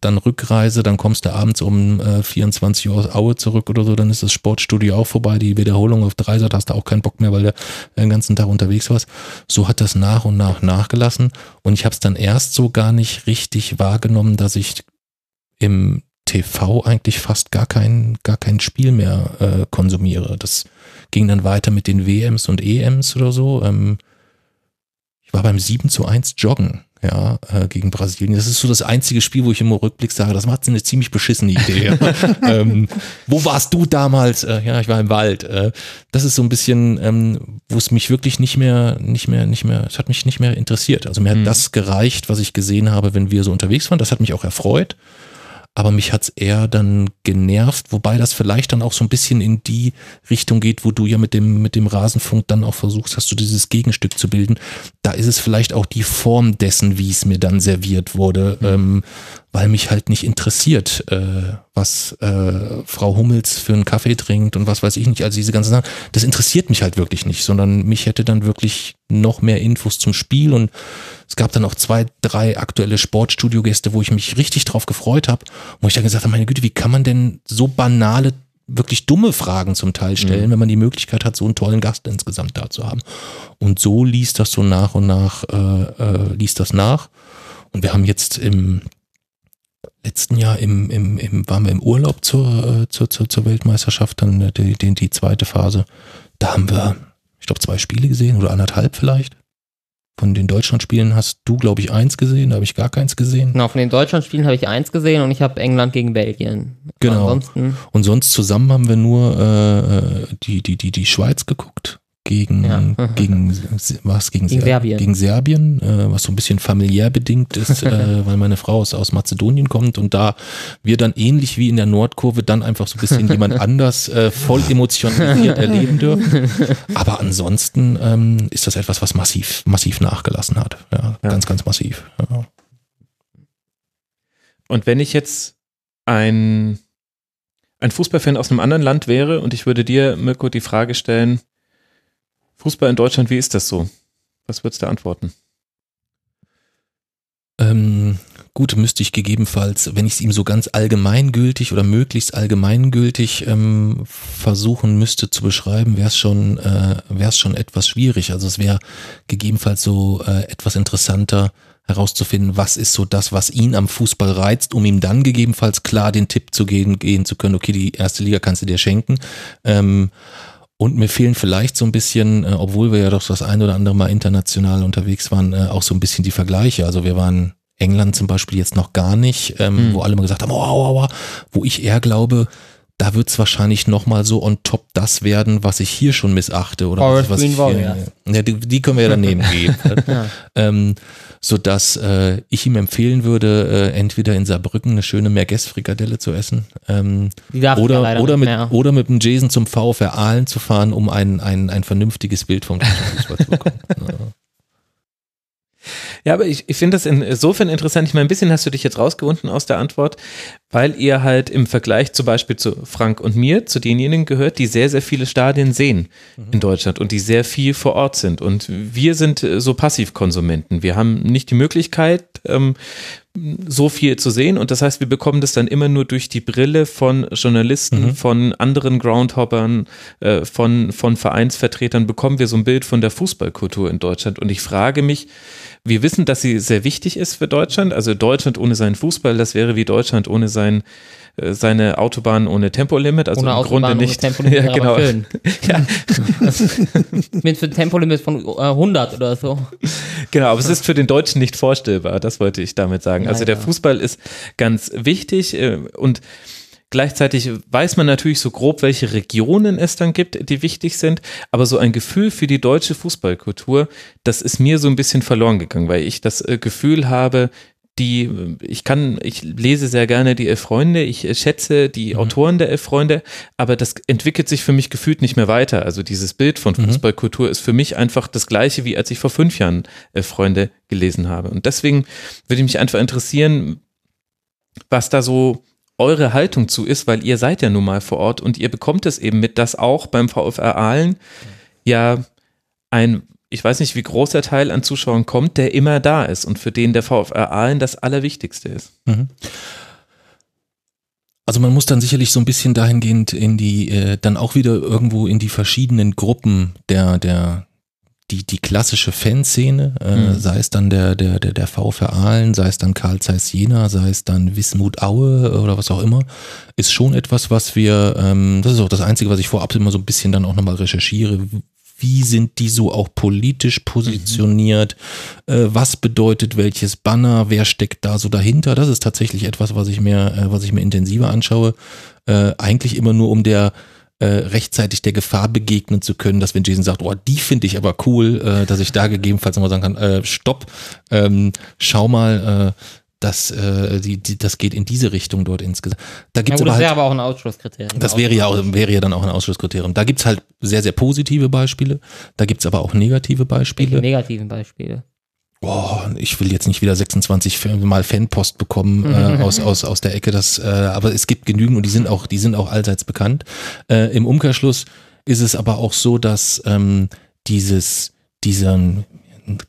dann Rückreise, dann kommst du abends um äh, 24 Uhr aus Aue zurück oder so, dann ist das Sportstudio auch vorbei, die Wiederholung auf Dreisat hast du auch keinen Bock mehr, weil du den ganzen Tag unterwegs warst. So hat das nach und nach nachgelassen und ich habe es dann erst so gar nicht richtig wahrgenommen, dass ich im TV eigentlich fast gar kein, gar kein Spiel mehr äh, konsumiere. Das ging dann weiter mit den WMs und EMs oder so. Ähm, ich war beim 7 zu 1 Joggen, ja, äh, gegen Brasilien. Das ist so das einzige Spiel, wo ich im Rückblick sage, das war eine ziemlich beschissene Idee. <laughs> <laughs> ähm, wo warst du damals? Äh, ja, ich war im Wald. Äh, das ist so ein bisschen, ähm, wo es mich wirklich nicht mehr, nicht mehr, nicht mehr, es hat mich nicht mehr interessiert. Also mir mhm. hat das gereicht, was ich gesehen habe, wenn wir so unterwegs waren. Das hat mich auch erfreut aber mich hat's eher dann genervt, wobei das vielleicht dann auch so ein bisschen in die Richtung geht, wo du ja mit dem, mit dem Rasenfunk dann auch versuchst, hast du dieses Gegenstück zu bilden. Da ist es vielleicht auch die Form dessen, wie es mir dann serviert wurde, mhm. ähm, weil mich halt nicht interessiert, äh, was äh, Frau Hummels für einen Kaffee trinkt und was weiß ich nicht. Also diese ganzen Sachen, das interessiert mich halt wirklich nicht, sondern mich hätte dann wirklich noch mehr Infos zum Spiel und es gab dann auch zwei, drei aktuelle Sportstudio-Gäste, wo ich mich richtig drauf gefreut habe, wo ich dann gesagt habe, meine Güte, wie kann man denn so banale wirklich dumme Fragen zum Teil stellen, mhm. wenn man die Möglichkeit hat, so einen tollen Gast insgesamt da zu haben. Und so liest das so nach und nach, äh, äh, liest das nach. Und wir haben jetzt im letzten Jahr im, im, im, waren wir im Urlaub zur, äh, zur, zur, zur Weltmeisterschaft, dann äh, die, die, die zweite Phase. Da haben wir, ich glaube, zwei Spiele gesehen oder anderthalb vielleicht. Von den Deutschlandspielen hast du, glaube ich, eins gesehen, da habe ich gar keins gesehen. Genau, von den Deutschlandspielen habe ich eins gesehen und ich habe England gegen Belgien. Genau. Ansonsten und sonst zusammen haben wir nur äh, äh die, die, die, die Schweiz geguckt gegen, ja. <laughs> gegen was gegen, gegen Serbien, gegen Serbien äh, was so ein bisschen familiär bedingt ist, <laughs> äh, weil meine Frau aus, aus Mazedonien kommt und da wir dann ähnlich wie in der Nordkurve dann einfach so ein bisschen jemand <laughs> anders äh, voll emotionalisiert erleben dürfen. Aber ansonsten ähm, ist das etwas, was massiv, massiv nachgelassen hat. Ja, ja. ganz, ganz massiv. Ja. Und wenn ich jetzt ein, ein Fußballfan aus einem anderen Land wäre und ich würde dir, Mirko, die Frage stellen, Fußball in Deutschland, wie ist das so? Was würdest du antworten? Ähm, gut, müsste ich gegebenenfalls, wenn ich es ihm so ganz allgemeingültig oder möglichst allgemeingültig ähm, versuchen müsste zu beschreiben, wäre es schon, äh, schon etwas schwierig. Also es wäre gegebenenfalls so äh, etwas interessanter herauszufinden, was ist so das, was ihn am Fußball reizt, um ihm dann gegebenenfalls klar den Tipp zu gehen, gehen zu können, okay, die erste Liga kannst du dir schenken. Ähm, und mir fehlen vielleicht so ein bisschen, äh, obwohl wir ja doch das ein oder andere Mal international unterwegs waren, äh, auch so ein bisschen die Vergleiche. Also wir waren England zum Beispiel jetzt noch gar nicht, ähm, Mhm. wo alle mal gesagt haben, oh, oh, oh, wo ich eher glaube, da wird es wahrscheinlich nochmal so on top das werden, was ich hier schon missachte. Oder Forest was, was ich hier, Warriors. ja, die, die können wir ja daneben <laughs> geben. Ja. ähm, so dass äh, ich ihm empfehlen würde, äh, entweder in Saarbrücken eine schöne Merguez-Frikadelle zu essen ähm, oder, oder, mit, mehr. oder mit dem Jason zum VfR Aalen zu fahren, um ein, ein, ein vernünftiges Bild vom Fußball zu bekommen. <laughs> Ja. Aber ich, ich finde das insofern interessant. Ich meine, ein bisschen hast du dich jetzt rausgewunden aus der Antwort, weil ihr halt im Vergleich zum Beispiel zu Frank und mir, zu denjenigen gehört, die sehr, sehr viele Stadien sehen in Deutschland und die sehr viel vor Ort sind. Und wir sind äh, so Passivkonsumenten. Wir haben nicht die Möglichkeit, ähm, so viel zu sehen und das heißt, wir bekommen das dann immer nur durch die Brille von Journalisten, von anderen Groundhoppern, äh, von, von Vereinsvertretern, bekommen wir so ein Bild von der Fußballkultur in Deutschland und ich frage mich, wir wissen, dass sie sehr wichtig ist für Deutschland, also Deutschland ohne seinen Fußball, das wäre wie Deutschland ohne sein äh, seine Autobahn ohne Tempolimit, also Ohne im Autobahn, Grunde nicht. Tempolimit <laughs> ja, genau. <laughs> Ja, <laughs> Mit einem Tempolimit von äh, 100 oder so. Genau, aber es ist für den Deutschen nicht vorstellbar, das wollte ich damit sagen. Also der. Fußball ist ganz wichtig äh, und gleichzeitig weiß man natürlich so grob, welche Regionen es dann gibt, die wichtig sind, aber so ein Gefühl für die deutsche Fußballkultur, das ist mir so ein bisschen verloren gegangen, weil ich das äh, Gefühl habe, die, ich kann, ich lese sehr gerne die Elf Freunde, ich äh, schätze die Autoren der Elf Freunde, aber das entwickelt sich für mich gefühlt nicht mehr weiter. Also dieses Bild von Fußballkultur ist für mich einfach das gleiche, wie als ich vor fünf Jahren Elf Freunde gelesen habe. Und deswegen würde mich einfach interessieren, was da so eure Haltung zu ist, weil ihr seid ja nun mal vor Ort und ihr bekommt es eben mit, dass auch beim VfR Aalen ja ein, ich weiß nicht, wie groß der Teil an Zuschauern kommt, der immer da ist und für den der VfR Aalen das Allerwichtigste ist. Also man muss dann sicherlich so ein bisschen dahingehend in die, äh, dann auch wieder irgendwo in die verschiedenen Gruppen der, der, die, die klassische Fanszene, äh, Mhm. sei es dann der, der, der, der VfR Aalen, sei es dann Karl Zeiss Jena, sei es dann Wismut Aue oder was auch immer, ist schon etwas, was wir, ähm, das ist auch das Einzige, was ich vorab immer so ein bisschen dann auch nochmal recherchiere. Wie sind die so auch politisch positioniert? Äh, was bedeutet welches Banner? Wer steckt da so dahinter? Das ist tatsächlich etwas, was ich mir, äh, was ich mir intensiver anschaue. Äh, eigentlich immer nur um der äh, rechtzeitig der Gefahr begegnen zu können, dass wenn Jason sagt, oh, die finde ich aber cool, äh, dass ich da <laughs> gegebenenfalls nochmal sagen kann, äh, stopp, ähm, schau mal, äh, das, äh, die, die, das geht in diese Richtung dort insgesamt. Da Ja, gibt's gut, aber das halt, wäre aber auch ein Ausschlusskriterium. das wäre ja, auch, wäre ja dann auch ein Ausschlusskriterium. Da gibt's halt sehr, sehr positive Beispiele, da gibt's aber auch negative Welche Beispiele. negativen Beispiele. Boah, ich will jetzt nicht wieder 26 Fan- Mal Fanpost bekommen äh, aus, aus, aus der Ecke, das, äh, aber es gibt genügend und die sind auch, die sind auch allseits bekannt. Äh, Im Umkehrschluss ist es aber auch so, dass ähm, dieses, diesen,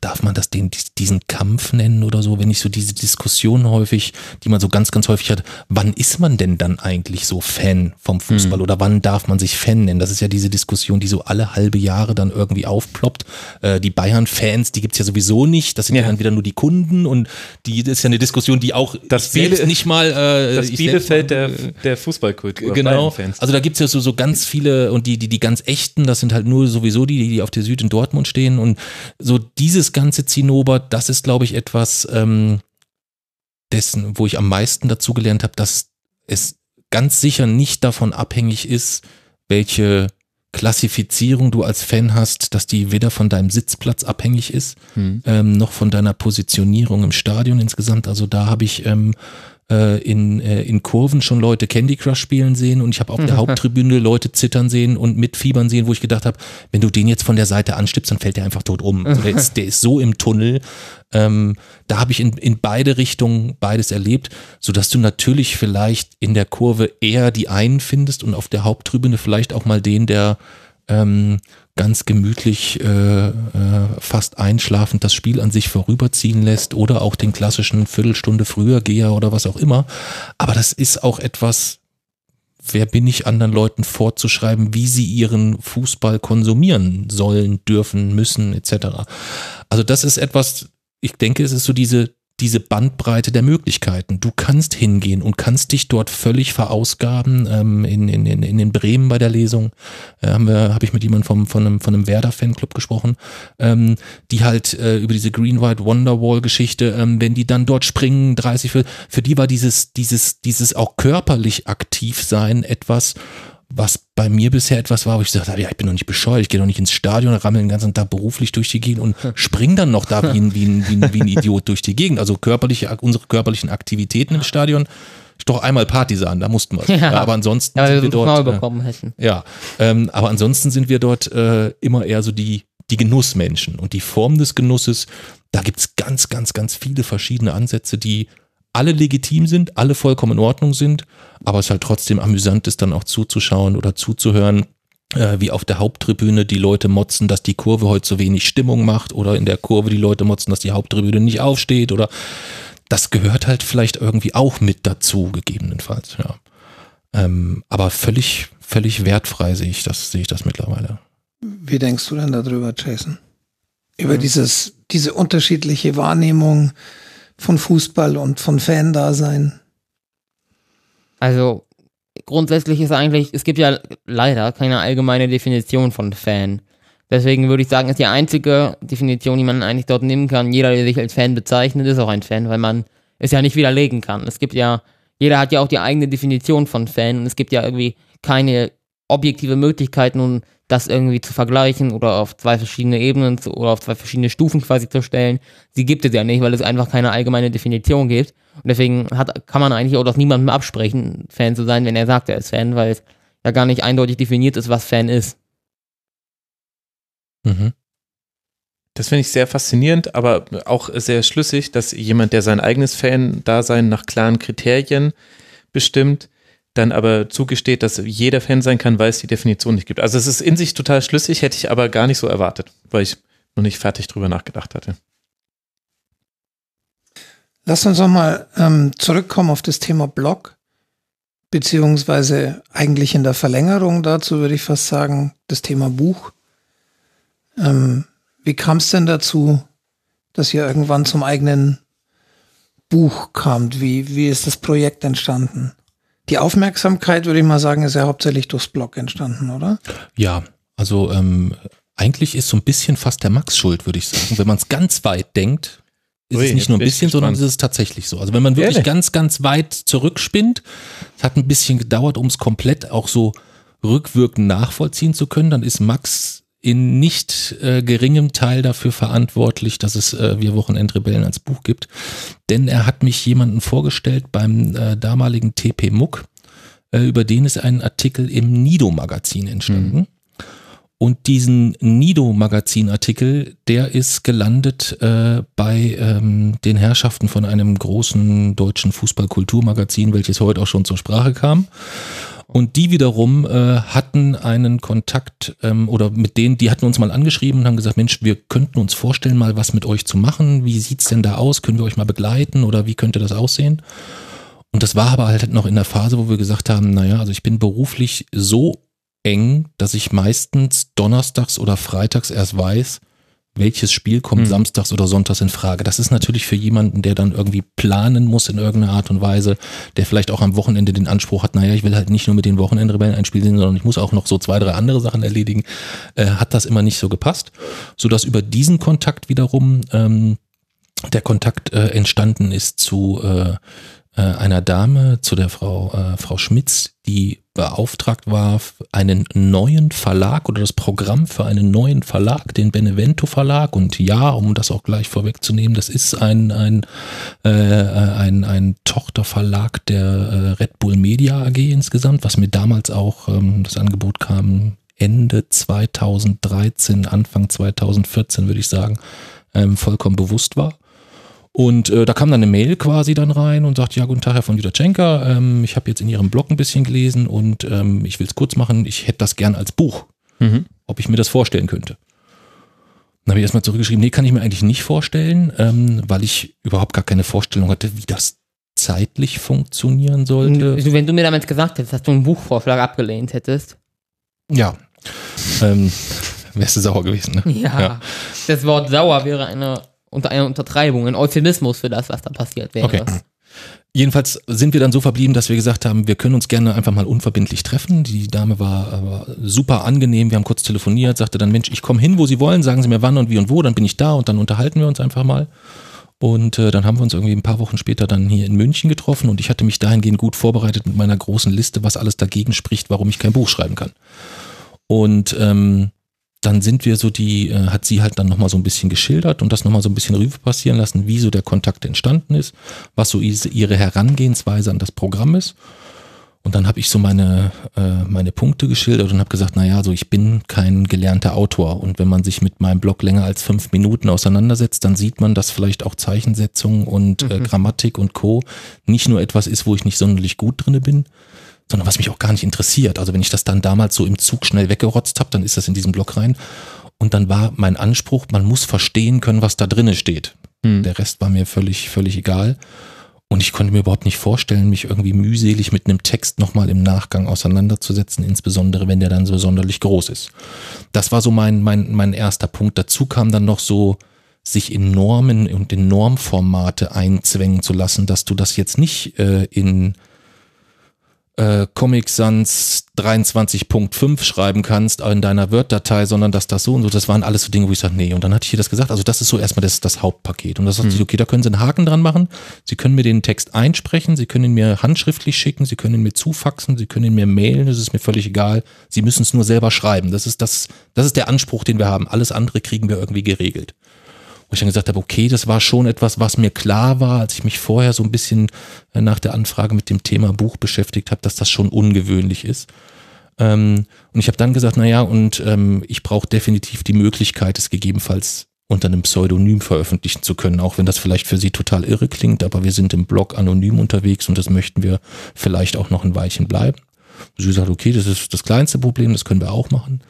darf man das den, diesen Kampf nennen oder so, wenn ich so diese Diskussion häufig, die man so ganz, ganz häufig hat, wann ist man denn dann eigentlich so Fan vom Fußball oder wann darf man sich Fan nennen? Das ist ja diese Diskussion, die so alle halbe Jahre dann irgendwie aufploppt. Äh, die Bayern-Fans, die gibt's ja sowieso nicht, das sind ja. Ja. dann wieder nur die Kunden und die, das ist ja eine Diskussion, die auch Das selbst Biele- nicht mal äh, Das Bielefeld der, der Fußballkultur. Genau. Also da gibt's ja so, so ganz viele und die, die, die ganz echten, das sind halt nur sowieso die, die auf der Süd in Dortmund stehen und so dieses ganze Zinnober, das ist, glaube ich, etwas ähm, dessen, wo ich am meisten dazu gelernt habe, dass es ganz sicher nicht davon abhängig ist, welche Klassifizierung du als Fan hast, dass die weder von deinem Sitzplatz abhängig ist, Hm. ähm, noch von deiner Positionierung im Stadion insgesamt. Also da habe ich ähm, äh, in, äh, in Kurven schon Leute Candy Crush spielen sehen und ich habe auf der <laughs> Haupttribüne Leute zittern sehen und mitfiebern sehen, wo ich gedacht habe, wenn du den jetzt von der Seite anstippst, dann fällt der einfach tot um. Also der, ist, der ist so im Tunnel. Ähm, da habe ich in, in beide Richtungen beides erlebt, sodass du natürlich vielleicht in der Kurve eher die einen findest und auf der Haupttribüne vielleicht auch mal den, der ähm, ganz gemütlich äh, äh, fast einschlafend das Spiel an sich vorüberziehen lässt oder auch den klassischen Viertelstunde früher Geher oder was auch immer. Aber das ist auch etwas, wer bin ich anderen Leuten vorzuschreiben, wie sie ihren Fußball konsumieren sollen, dürfen, müssen, etc. Also das ist etwas, ich denke, es ist so diese diese Bandbreite der Möglichkeiten. Du kannst hingehen und kannst dich dort völlig verausgaben. Ähm, in, in, in, in Bremen bei der Lesung äh, habe hab ich mit jemandem vom, von einem, von einem Werder-Fanclub gesprochen, ähm, die halt äh, über diese Green White Wonderwall-Geschichte, ähm, wenn die dann dort springen, 30, für, für die war dieses, dieses, dieses auch körperlich aktiv sein etwas, was bei mir bisher etwas war, wo ich gesagt habe, ja, ich bin doch nicht bescheuert, ich gehe doch nicht ins Stadion, rammel den ganzen Tag beruflich durch die Gegend und <laughs> spring dann noch da wie ein, wie ein, wie ein, wie ein Idiot durch die Gegend. Also körperliche, unsere körperlichen Aktivitäten im Stadion, ist doch einmal Partisan, da mussten wir. Ja. Ja, aber ansonsten Ja, sind wir dort. Äh, ja, ähm, aber ansonsten sind wir dort äh, immer eher so die, die Genussmenschen. Und die Form des Genusses, da gibt's ganz, ganz, ganz viele verschiedene Ansätze, die alle legitim sind, alle vollkommen in Ordnung sind, aber es halt trotzdem amüsant ist, dann auch zuzuschauen oder zuzuhören, äh, wie auf der Haupttribüne die Leute motzen, dass die Kurve heute so wenig Stimmung macht oder in der Kurve die Leute motzen, dass die Haupttribüne nicht aufsteht oder das gehört halt vielleicht irgendwie auch mit dazu, gegebenenfalls, ja. Ähm, aber völlig, völlig wertfrei sehe ich das, sehe ich das mittlerweile. Wie denkst du denn darüber, Jason? Über dieses, diese unterschiedliche Wahrnehmung von Fußball und von Fan-Dasein? Also grundsätzlich ist eigentlich, es gibt ja leider keine allgemeine Definition von Fan. Deswegen würde ich sagen, ist die einzige Definition, die man eigentlich dort nehmen kann. Jeder, der sich als Fan bezeichnet, ist auch ein Fan, weil man es ja nicht widerlegen kann. Es gibt ja, jeder hat ja auch die eigene Definition von Fan und es gibt ja irgendwie keine objektive Möglichkeit, nun das irgendwie zu vergleichen oder auf zwei verschiedene Ebenen zu, oder auf zwei verschiedene Stufen quasi zu stellen. Sie gibt es ja nicht, weil es einfach keine allgemeine Definition gibt. Und deswegen hat, kann man eigentlich auch das niemandem absprechen, Fan zu sein, wenn er sagt, er ist Fan, weil es ja gar nicht eindeutig definiert ist, was Fan ist. Mhm. Das finde ich sehr faszinierend, aber auch sehr schlüssig, dass jemand, der sein eigenes Fan-Dasein nach klaren Kriterien bestimmt, dann aber zugesteht, dass jeder Fan sein kann, weil es die Definition nicht gibt. Also es ist in sich total schlüssig, hätte ich aber gar nicht so erwartet, weil ich noch nicht fertig drüber nachgedacht hatte. Lass uns nochmal ähm, zurückkommen auf das Thema Blog, beziehungsweise eigentlich in der Verlängerung dazu würde ich fast sagen, das Thema Buch. Ähm, wie kam es denn dazu, dass ihr irgendwann zum eigenen Buch kamt? Wie, wie ist das Projekt entstanden? Die Aufmerksamkeit, würde ich mal sagen, ist ja hauptsächlich durchs Blog entstanden, oder? Ja, also ähm, eigentlich ist so ein bisschen fast der Max schuld, würde ich sagen. Wenn man es ganz weit denkt, ist Ui, es nicht nur ein bisschen, sondern es ist tatsächlich so. Also wenn man wirklich Ehrlich? ganz, ganz weit zurückspinnt, es hat ein bisschen gedauert, um es komplett auch so rückwirkend nachvollziehen zu können, dann ist Max in nicht äh, geringem Teil dafür verantwortlich, dass es äh, Wir Wochenendrebellen als Buch gibt. Denn er hat mich jemanden vorgestellt beim äh, damaligen TP Muck, äh, über den ist ein Artikel im Nido-Magazin entstanden. Und diesen Nido-Magazin-Artikel, der ist gelandet äh, bei ähm, den Herrschaften von einem großen deutschen Fußball-Kulturmagazin, welches heute auch schon zur Sprache kam. Und die wiederum äh, hatten einen Kontakt ähm, oder mit denen, die hatten uns mal angeschrieben und haben gesagt, Mensch, wir könnten uns vorstellen, mal was mit euch zu machen. Wie sieht's denn da aus? Können wir euch mal begleiten oder wie könnte das aussehen? Und das war aber halt noch in der Phase, wo wir gesagt haben, naja, also ich bin beruflich so eng, dass ich meistens donnerstags oder freitags erst weiß, welches Spiel kommt Hm. samstags oder sonntags in Frage. Das ist natürlich für jemanden, der dann irgendwie planen muss in irgendeiner Art und Weise, der vielleicht auch am Wochenende den Anspruch hat, naja, ich will halt nicht nur mit den Wochenendrebellen ein Spiel sehen, sondern ich muss auch noch so zwei, drei andere Sachen erledigen, äh, hat das immer nicht so gepasst, sodass über diesen Kontakt wiederum ähm, der Kontakt äh, entstanden ist zu äh, äh, einer Dame, zu der Frau, äh, Frau Schmitz, die beauftragt war, einen neuen Verlag oder das Programm für einen neuen Verlag, den Benevento Verlag. Und ja, um das auch gleich vorwegzunehmen, das ist ein, ein, äh, ein, ein Tochterverlag der äh, Red Bull Media AG insgesamt, was mir damals auch ähm, das Angebot kam, Ende 2013, Anfang 2014 würde ich sagen, ähm, vollkommen bewusst war. Und äh, da kam dann eine Mail quasi dann rein und sagt, ja, guten Tag, Herr von Judachenka, ähm, ich habe jetzt in Ihrem Blog ein bisschen gelesen und ähm, ich will es kurz machen, ich hätte das gern als Buch, Mhm. ob ich mir das vorstellen könnte. Dann habe ich erstmal zurückgeschrieben, nee, kann ich mir eigentlich nicht vorstellen, ähm, weil ich überhaupt gar keine Vorstellung hatte, wie das zeitlich funktionieren sollte. Also Wenn du mir damals gesagt hättest, dass du einen Buchvorschlag abgelehnt hättest. Ja. Ähm, wärst du sauer gewesen, ne? Ja. Ja. Das Wort sauer wäre eine, unter eine Untertreibung, ein Euphemismus für das, was da passiert wäre. Okay. Jedenfalls sind wir dann so verblieben, dass wir gesagt haben, wir können uns gerne einfach mal unverbindlich treffen. Die Dame war, äh, super angenehm, wir haben kurz telefoniert, sagte dann, Mensch, ich komme hin, wo Sie wollen, sagen Sie mir wann und wie und wo, dann bin ich da und dann unterhalten wir uns einfach mal. Und äh, dann haben wir uns irgendwie ein paar Wochen später dann hier in München getroffen und ich hatte mich dahingehend gut vorbereitet mit meiner großen Liste, was alles dagegen spricht, warum ich kein Buch schreiben kann. Und ähm, dann sind wir so die, äh, hat sie halt dann nochmal so ein bisschen geschildert und das nochmal so ein bisschen Revue passieren lassen, wie so der Kontakt entstanden ist, was so ihre Herangehensweise an das Programm ist. Und dann habe ich so meine, äh, meine Punkte geschildert und habe gesagt, naja, so ich bin kein gelernter Autor. Und wenn man sich mit meinem Blog länger als fünf Minuten auseinandersetzt, dann sieht man, dass vielleicht auch Zeichensetzung und äh, Grammatik und Co. nicht nur etwas ist, wo ich nicht sonderlich gut drinne bin, sondern was mich auch gar nicht interessiert. Also wenn ich das dann damals so im Zug schnell weggerotzt habe, dann ist das in diesen Blog rein. Und dann war mein Anspruch, man muss verstehen können, was da drinne steht. Der Rest war mir völlig, völlig egal. Und ich konnte mir überhaupt nicht vorstellen, mich irgendwie mühselig mit einem Text nochmal im Nachgang auseinanderzusetzen, insbesondere wenn der dann so sonderlich groß ist. Das war so mein, mein, mein erster Punkt. Dazu kam dann noch so, sich in Normen und in Normformate einzwängen zu lassen, dass du das jetzt nicht äh, in äh, Comic Sans 23.5 schreiben kannst in deiner Word-Datei, sondern dass das so und so, das waren alles so Dinge, wo ich sage, nee, und dann hatte ich ihr das gesagt, also das ist so erstmal das, das Hauptpaket. Und das sagt sie, okay, da können Sie einen Haken dran machen, Sie können mir den Text einsprechen, Sie können ihn mir handschriftlich schicken, Sie können ihn mir zufaxen, Sie können ihn mir mailen, das ist mir völlig egal, Sie müssen es nur selber schreiben. Das ist das, das ist der Anspruch, den wir haben. Alles andere kriegen wir irgendwie geregelt wo ich dann gesagt habe, okay, das war schon etwas, was mir klar war, als ich mich vorher so ein bisschen äh, nach der Anfrage mit dem Thema Buch beschäftigt habe, dass das schon ungewöhnlich ist. Ähm, und ich habe dann gesagt, naja, und ähm, ich brauche definitiv die Möglichkeit, es gegebenenfalls unter einem Pseudonym veröffentlichen zu können, auch wenn das vielleicht für Sie total irre klingt, aber wir sind im Blog anonym unterwegs und das möchten wir vielleicht auch noch ein Weilchen bleiben. Sie sagt, okay, das ist das kleinste Problem, das können wir auch machen.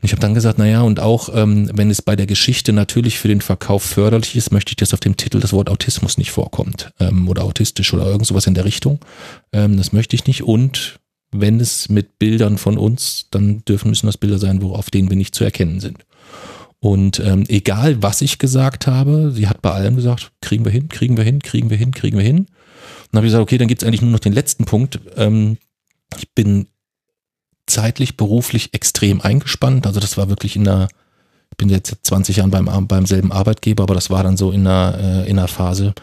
Und ich habe dann gesagt, naja, und auch ähm, wenn es bei der Geschichte natürlich für den Verkauf förderlich ist, möchte ich, dass auf dem Titel das Wort Autismus nicht vorkommt ähm, oder autistisch oder irgend sowas in der Richtung. Ähm, das möchte ich nicht. Und wenn es mit Bildern von uns, dann dürfen müssen das Bilder sein, wo auf denen wir nicht zu erkennen sind. Und ähm, egal, was ich gesagt habe, sie hat bei allem gesagt, kriegen wir hin, kriegen wir hin, kriegen wir hin, kriegen wir hin. Und dann habe ich gesagt, okay, dann gibt es eigentlich nur noch den letzten Punkt. Ähm, ich bin zeitlich, beruflich extrem eingespannt. Also das war wirklich in einer, ich bin jetzt seit 20 Jahren beim, beim selben Arbeitgeber, aber das war dann so in einer, äh, in einer Phase.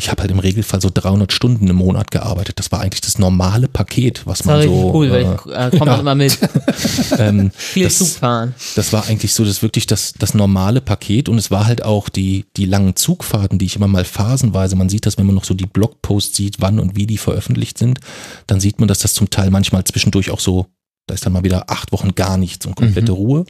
Ich habe halt im Regelfall so 300 Stunden im Monat gearbeitet. Das war eigentlich das normale Paket, was Das war man richtig so. cool, weil äh, ich äh, komme ja. immer mit. <laughs> ähm, Viel das- Zug fahren. das war eigentlich so das wirklich das, das normale Paket und es war halt auch die, die langen Zugfahrten, die ich immer mal phasenweise, man sieht das, wenn man noch so die Blogposts sieht, wann und wie die veröffentlicht sind, dann sieht man, dass das zum Teil manchmal zwischendurch auch so, da ist dann mal wieder acht Wochen gar nichts und komplette Ruhe.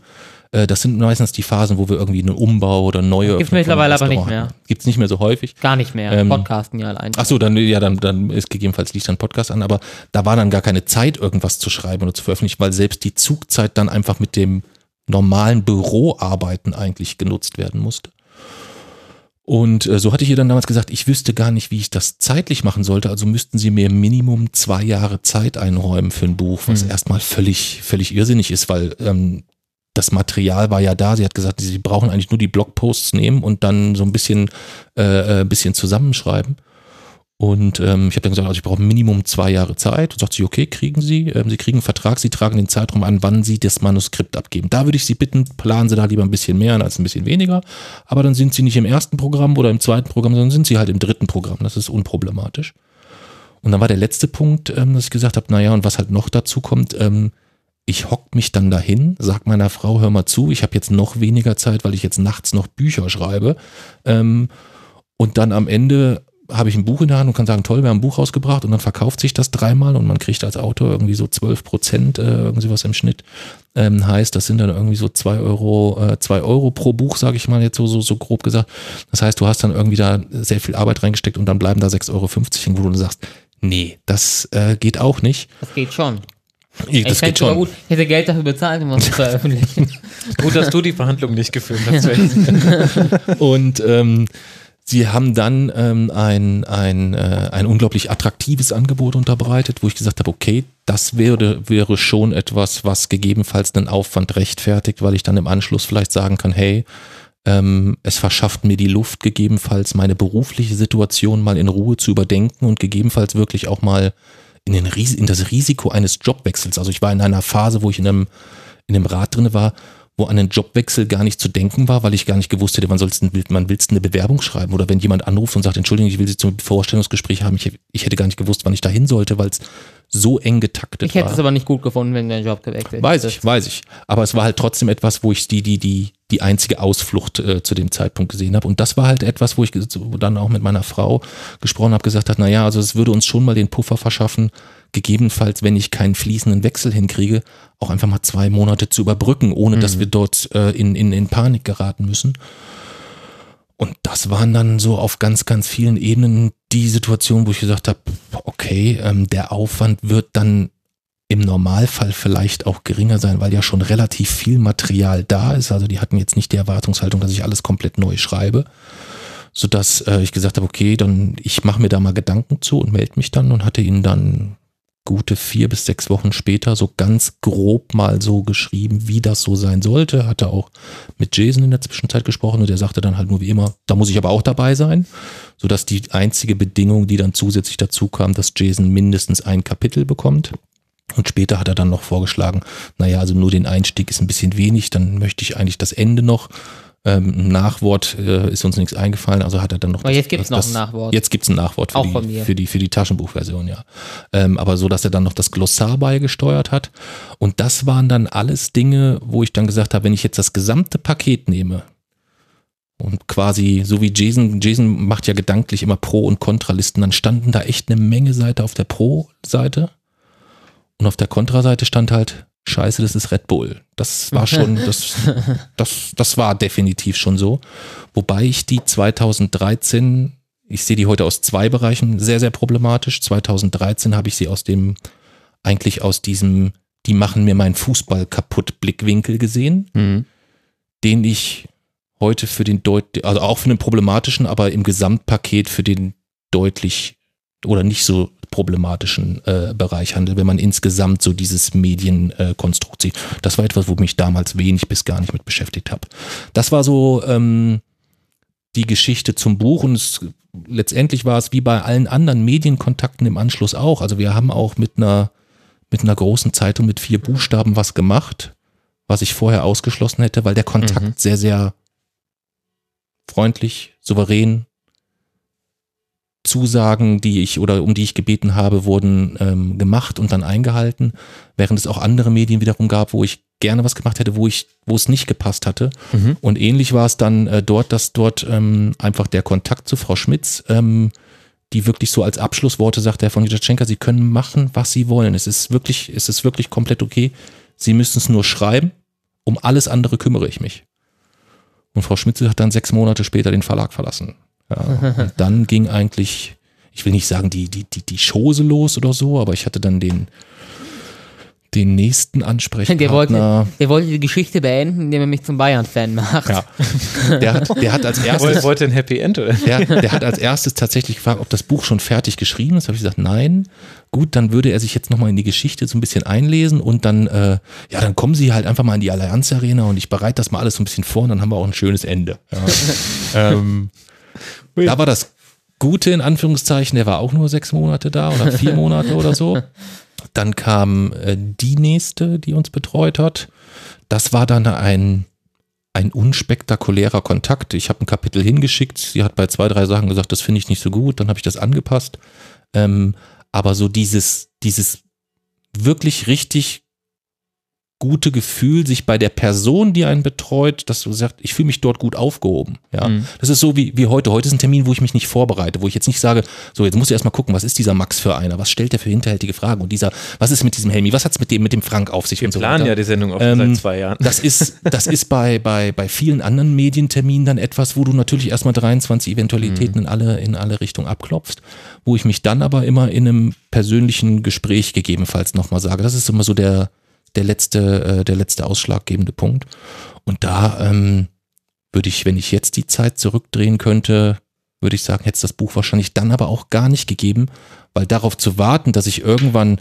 Äh, Das sind meistens die Phasen, wo wir irgendwie einen Umbau oder neue Gibt's mittlerweile aber nicht mehr. Gibt es nicht mehr so häufig. Gar nicht mehr. Ähm, Podcasten ja allein. Ach so, dann, ja, dann, dann ist gegebenenfalls liegt dann Podcast an, aber da war dann gar keine Zeit, irgendwas zu schreiben oder zu veröffentlichen, weil selbst die Zugzeit dann einfach mit dem normalen Büroarbeiten eigentlich genutzt werden musste. Und äh, so hatte ich ihr dann damals gesagt, ich wüsste gar nicht, wie ich das zeitlich machen sollte, also müssten sie mir Minimum zwei Jahre Zeit einräumen für ein Buch, was erstmal völlig, völlig irrsinnig ist, weil ähm, das Material war ja da. Sie hat gesagt, sie brauchen eigentlich nur die Blogposts nehmen und dann so ein bisschen, äh, äh, bisschen zusammenschreiben. Und ähm, ich habe dann gesagt, also ich brauche Minimum zwei Jahre Zeit. Und sagt sie, okay, kriegen Sie. Ähm, sie kriegen einen Vertrag, Sie tragen den Zeitraum an, wann Sie das Manuskript abgeben. Da würde ich Sie bitten, planen Sie da lieber ein bisschen mehr als ein bisschen weniger. Aber dann sind Sie nicht im ersten Programm oder im zweiten Programm, sondern sind Sie halt im dritten Programm. Das ist unproblematisch. Und dann war der letzte Punkt, ähm, dass ich gesagt habe, naja, und was halt noch dazu kommt, ähm, ich hock mich dann dahin, sag meiner Frau, hör mal zu, ich habe jetzt noch weniger Zeit, weil ich jetzt nachts noch Bücher schreibe. Ähm, und dann am Ende habe ich ein Buch in der Hand und kann sagen, toll, wir haben ein Buch rausgebracht und dann verkauft sich das dreimal und man kriegt als Autor irgendwie so 12 Prozent, äh, irgendwie was im Schnitt. Ähm, heißt, das sind dann irgendwie so zwei Euro, äh, zwei Euro pro Buch, sage ich mal jetzt so, so, so grob gesagt. Das heißt, du hast dann irgendwie da sehr viel Arbeit reingesteckt und dann bleiben da 6,50 Euro, wo du sagst, nee, das äh, geht auch nicht. Das geht schon. Ich, das ich, geht schon. Gut, ich hätte Geld dafür bezahlt, um das zu veröffentlichen. <laughs> Gut, dass du die Verhandlung nicht geführt hast. <laughs> Und ähm, sie haben dann ähm, ein, ein, äh, ein unglaublich attraktives Angebot unterbreitet, wo ich gesagt habe, okay, das wäre, wäre schon etwas, was gegebenenfalls den Aufwand rechtfertigt, weil ich dann im Anschluss vielleicht sagen kann, hey, ähm, es verschafft mir die Luft, gegebenenfalls meine berufliche Situation mal in Ruhe zu überdenken und gegebenenfalls wirklich auch mal in, den, in das Risiko eines Jobwechsels. Also ich war in einer Phase, wo ich in einem, in einem Rat drin war, wo an einen Jobwechsel gar nicht zu denken war, weil ich gar nicht gewusst hätte, wann sollst du, man willst eine Bewerbung schreiben oder wenn jemand anruft und sagt, Entschuldigung, ich will Sie zum Vorstellungsgespräch haben, ich, ich hätte gar nicht gewusst, wann ich da hin sollte, weil es so eng getaktet Ich hätte war. es aber nicht gut gefunden, wenn du deinen Job gewechselt Weiß hättest. ich, weiß ich. Aber es war halt trotzdem etwas, wo ich die, die, die, die einzige Ausflucht äh, zu dem Zeitpunkt gesehen habe. Und das war halt etwas, wo ich dann auch mit meiner Frau gesprochen habe, gesagt habe, naja, also es würde uns schon mal den Puffer verschaffen, gegebenenfalls, wenn ich keinen fließenden Wechsel hinkriege, auch einfach mal zwei Monate zu überbrücken, ohne dass wir dort äh, in, in, in Panik geraten müssen. Und das waren dann so auf ganz, ganz vielen Ebenen die Situation, wo ich gesagt habe, okay, ähm, der Aufwand wird dann im Normalfall vielleicht auch geringer sein, weil ja schon relativ viel Material da ist. Also die hatten jetzt nicht die Erwartungshaltung, dass ich alles komplett neu schreibe, sodass äh, ich gesagt habe, okay, dann ich mache mir da mal Gedanken zu und melde mich dann und hatte ihnen dann gute vier bis sechs Wochen später so ganz grob mal so geschrieben, wie das so sein sollte. Hatte auch mit Jason in der Zwischenzeit gesprochen und der sagte dann halt nur wie immer, da muss ich aber auch dabei sein, sodass die einzige Bedingung, die dann zusätzlich dazu kam, dass Jason mindestens ein Kapitel bekommt. Und später hat er dann noch vorgeschlagen, naja, also nur den Einstieg ist ein bisschen wenig, dann möchte ich eigentlich das Ende noch. Ähm, Nachwort äh, ist uns nichts eingefallen, also hat er dann noch. Aber jetzt gibt's noch ein Nachwort. Jetzt gibt's ein Nachwort für, Auch von die, mir. für die für die Taschenbuchversion, ja. Ähm, aber so, dass er dann noch das Glossar beigesteuert hat. Und das waren dann alles Dinge, wo ich dann gesagt habe, wenn ich jetzt das gesamte Paket nehme, und quasi, so wie Jason, Jason macht ja gedanklich immer Pro- und Kontralisten, dann standen da echt eine Menge Seite auf der Pro-Seite und auf der Kontraseite stand halt, scheiße, das ist Red Bull. Das war schon, das, das, das war definitiv schon so. Wobei ich die 2013, ich sehe die heute aus zwei Bereichen sehr, sehr problematisch. 2013 habe ich sie aus dem, eigentlich aus diesem, die machen mir meinen Fußball kaputt Blickwinkel gesehen, Mhm. den ich heute für den deut also auch für den problematischen, aber im Gesamtpaket für den deutlich oder nicht so problematischen äh, Bereich handelt, wenn man insgesamt so dieses Medienkonstrukt äh, sieht. Das war etwas, wo mich damals wenig bis gar nicht mit beschäftigt habe. Das war so ähm, die Geschichte zum Buch und es, letztendlich war es wie bei allen anderen Medienkontakten im Anschluss auch. Also wir haben auch mit einer mit einer großen Zeitung mit vier Buchstaben was gemacht, was ich vorher ausgeschlossen hätte, weil der Kontakt Mhm. sehr, sehr freundlich, souverän, Zusagen, die ich oder um die ich gebeten habe, wurden ähm, gemacht und dann eingehalten, während es auch andere Medien wiederum gab, wo ich gerne was gemacht hätte, wo ich, wo es nicht gepasst hatte. Mhm. Und ähnlich war es dann äh, dort, dass dort ähm, einfach der Kontakt zu Frau Schmitz, ähm, die wirklich so als Abschlussworte sagt, Herr von Jutschenka, Sie können machen, was Sie wollen. Es ist wirklich, es ist wirklich komplett okay. Sie müssen es nur schreiben. Um alles andere kümmere ich mich. Und Frau Schmitze hat dann sechs Monate später den Verlag verlassen. Ja, und dann ging eigentlich, ich will nicht sagen, die, die, die, die Chose los oder so, aber ich hatte dann den, den nächsten Ansprechpartner. Der wollte, der wollte die Geschichte beenden, indem er mich zum Bayern-Fan macht. Ja. Der hat, der hat als <laughs> erstes Wollte, wollte ein Happy End, oder? der, der hat als erstes tatsächlich gefragt, ob das Buch schon fertig geschrieben ist. Habe ich gesagt, nein. Gut, dann würde er sich jetzt nochmal in die Geschichte so ein bisschen einlesen und dann, äh, ja, dann kommen sie halt einfach mal in die Allianz Arena und ich bereite das mal alles so ein bisschen vor und dann haben wir auch ein schönes Ende. Ja. <laughs> ähm, da war das Gute in Anführungszeichen, der war auch nur sechs Monate da oder vier Monate oder so. Dann kam äh, die nächste, die uns betreut hat. Das war dann ein, ein unspektakulärer Kontakt. Ich habe ein Kapitel hingeschickt. Sie hat bei zwei, drei Sachen gesagt, das finde ich nicht so gut. Dann habe ich das angepasst. Ähm, Aber so dieses, dieses wirklich richtig gute Gefühl, sich bei der Person, die einen betreut, dass du sagst, ich fühle mich dort gut aufgehoben. Ja, Mhm. das ist so wie, wie heute. Heute ist ein Termin, wo ich mich nicht vorbereite, wo ich jetzt nicht sage, so jetzt musst du erstmal gucken, was ist dieser Max für einer, was stellt der für hinterhältige Fragen und dieser, was ist mit diesem Helmi, was hat's mit dem, mit dem Frank auf sich Wir und so planen weiter. ja die Sendung auch Ähm, seit zwei Jahren. Das ist, das ist <laughs> bei, bei, bei vielen anderen Medienterminen dann etwas, wo du natürlich erstmal 23 Eventualitäten in alle, in alle Richtungen abklopfst, wo ich mich dann aber immer in einem persönlichen Gespräch gegebenenfalls nochmal sage. Das ist immer so der, der letzte, äh, der letzte ausschlaggebende Punkt. Und da ähm, würde ich, wenn ich jetzt die Zeit zurückdrehen könnte, würde ich sagen, hätte es das Buch wahrscheinlich dann aber auch gar nicht gegeben, weil darauf zu warten, dass ich irgendwann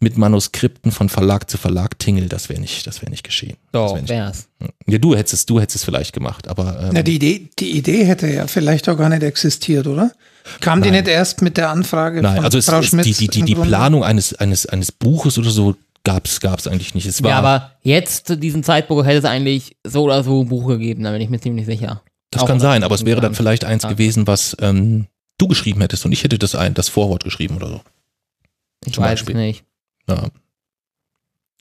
mit Manuskripten von Verlag zu Verlag tingel, das wäre nicht, das wäre nicht geschehen. das Doch, wär nicht, wär's. ja, du hättest es, du hättest es vielleicht gemacht, aber ähm, Na, die Idee, die Idee hätte ja vielleicht auch gar nicht existiert, oder? Kam die nicht erst mit der Anfrage nein, von also es, Frau es, Schmitz? die, die, die, die? Planung eines, eines, eines Buches oder so gab's, gab's eigentlich nicht. Es war, Ja, aber jetzt zu diesem Zeitpunkt hätte es eigentlich so oder so ein Buch gegeben, da bin ich mir ziemlich sicher. das auch kann sein, aber es wäre dann vielleicht eins Ja. gewesen, was ähm, du geschrieben hättest und ich hätte das ein, das Vorwort geschrieben oder so. Ich zum weiß Beispiel. es nicht. Ja.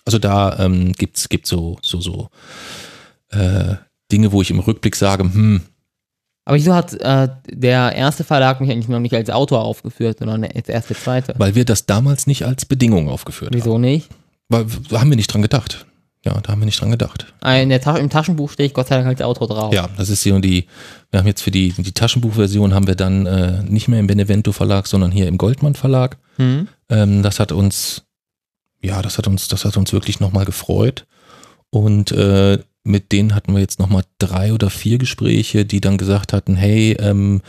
Also da ähm, gibt's gibt's so so so äh, Dinge, wo ich im Rückblick sage, hm, Aber wieso hat äh, der erste Verlag mich eigentlich noch nicht als Autor aufgeführt, sondern als erste, zweite? weil wir das damals nicht als Bedingung aufgeführt haben. Wieso nicht? Weil da haben wir nicht dran gedacht. Ja, da haben wir nicht dran gedacht. In der Ta Im Taschenbuch stehe ich Gott sei Dank als Autor drauf. Ja, das ist hier die, wir haben jetzt für die, die Taschenbuchversion haben wir dann äh, nicht mehr im Benevento Verlag, sondern hier im Goldmann Verlag. Hm? Ähm, das hat uns, ja, das hat uns, das hat uns wirklich nochmal gefreut. Und äh, mit denen hatten wir jetzt nochmal drei oder vier Gespräche, die dann gesagt hatten, hey, ähm,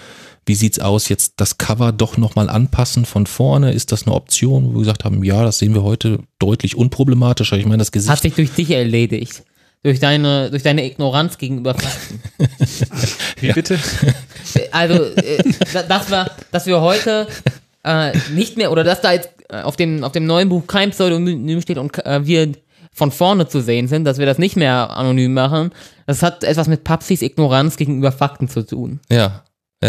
wie sieht's aus, jetzt das Cover doch nochmal anpassen von vorne? Ist das eine Option? Wo wir gesagt haben, ja, das sehen wir heute deutlich unproblematischer. Ich meine, das Gesicht Hat sich durch dich erledigt. Durch deine, durch deine Ignoranz gegenüber Fakten. <laughs> Wie bitte? <laughs> Also, äh, da- dass wir, dass wir heute äh, nicht mehr, oder dass da jetzt äh, auf dem, auf dem neuen Buch kein Pseudonym steht und äh, wir von vorne zu sehen sind, dass wir das nicht mehr anonym machen, das hat etwas mit Papsis Ignoranz gegenüber Fakten zu tun. Ja,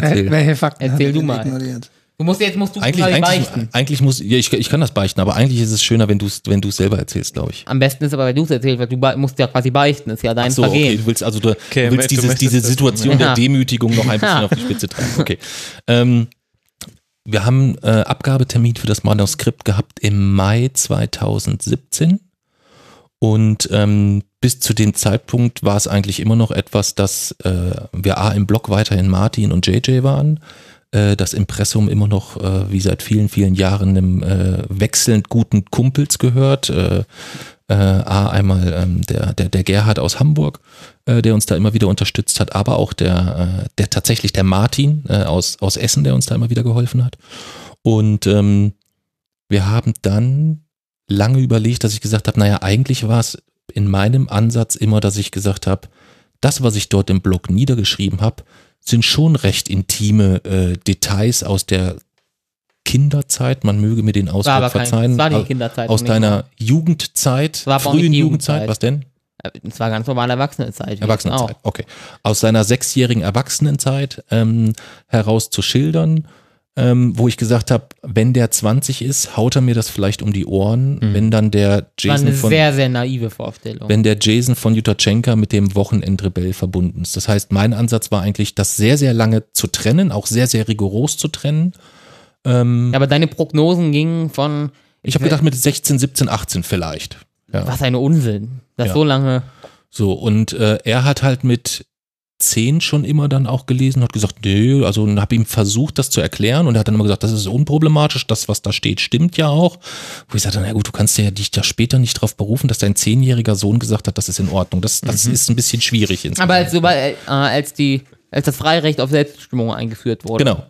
erzähl. Wel- Welche Fakten Erzähl du mal. ignoriert? Du musst jetzt musst du Eigentlich, eigentlich, beichten. eigentlich muss, ja, ich, ich kann das beichten, aber eigentlich ist es schöner, wenn du es wenn du's selber erzählst, glaube ich. Am besten ist aber, wenn du es erzählst, weil du musst ja quasi beichten, ist ja dein Ach so, okay, Vergehen. du willst also du, Okay, du willst du dieses, diese Situation Ja. der Demütigung noch ein bisschen auf die Spitze treiben. Okay. Ähm, wir haben äh, Abgabetermin für das Manuskript gehabt im Mai 2017 und ähm, bis zu dem Zeitpunkt war es eigentlich immer noch etwas, dass äh, wir A im Blog weiterhin Martin und JJ waren, äh, das Impressum immer noch äh, wie seit vielen, vielen Jahren einem äh, wechselnd guten Kumpels gehört. Äh, äh, A, einmal ähm, der, der, der Gerhard aus Hamburg, äh, der uns da immer wieder unterstützt hat, aber auch der, äh, der tatsächlich der Martin äh, aus, aus Essen, der uns da immer wieder geholfen hat. Und ähm, wir haben dann lange überlegt, dass ich gesagt habe, naja, eigentlich war es in meinem Ansatz immer, dass ich gesagt habe, das, was ich dort im Blog niedergeschrieben habe, sind schon recht intime äh, Details aus der Kinderzeit. Man möge mir den Ausdruck War aber kein, verzeihen. aus deiner Jugendzeit, frühen Jugendzeit, was denn? Es war ganz normale Erwachsenenzeit. Erwachsenenzeit, auch. okay. Aus seiner sechsjährigen Erwachsenenzeit ähm, heraus zu schildern, ähm, wo ich gesagt habe, wenn der 20 ist, haut er mir das vielleicht um die Ohren, wenn dann der War Jason eine von sehr, sehr naive Vorstellung. wenn der Jason von Jutachenka mit dem Wochenendrebell verbunden ist. Das heißt, mein Ansatz war eigentlich, das sehr, sehr lange zu trennen, auch sehr, sehr rigoros zu trennen. Ähm, aber deine Prognosen gingen von. ich habe gedacht mit 16, 17, 18 vielleicht. Ja. Was ein Unsinn. Das Ja. so lange. So, und äh, er hat halt mit 10 schon immer dann auch gelesen, hat gesagt, nee, also habe ihm versucht, das zu erklären und er hat dann immer gesagt, das ist unproblematisch, das, was da steht, stimmt ja auch. Wo ich sagte, na gut, du kannst ja dich da später nicht darauf berufen, dass dein zehnjähriger Sohn gesagt hat, das ist in Ordnung. Das, das ist ein bisschen schwierig. insgesamt. Aber als, äh, als, die, als das Freirecht auf Selbstbestimmung eingeführt wurde. Genau.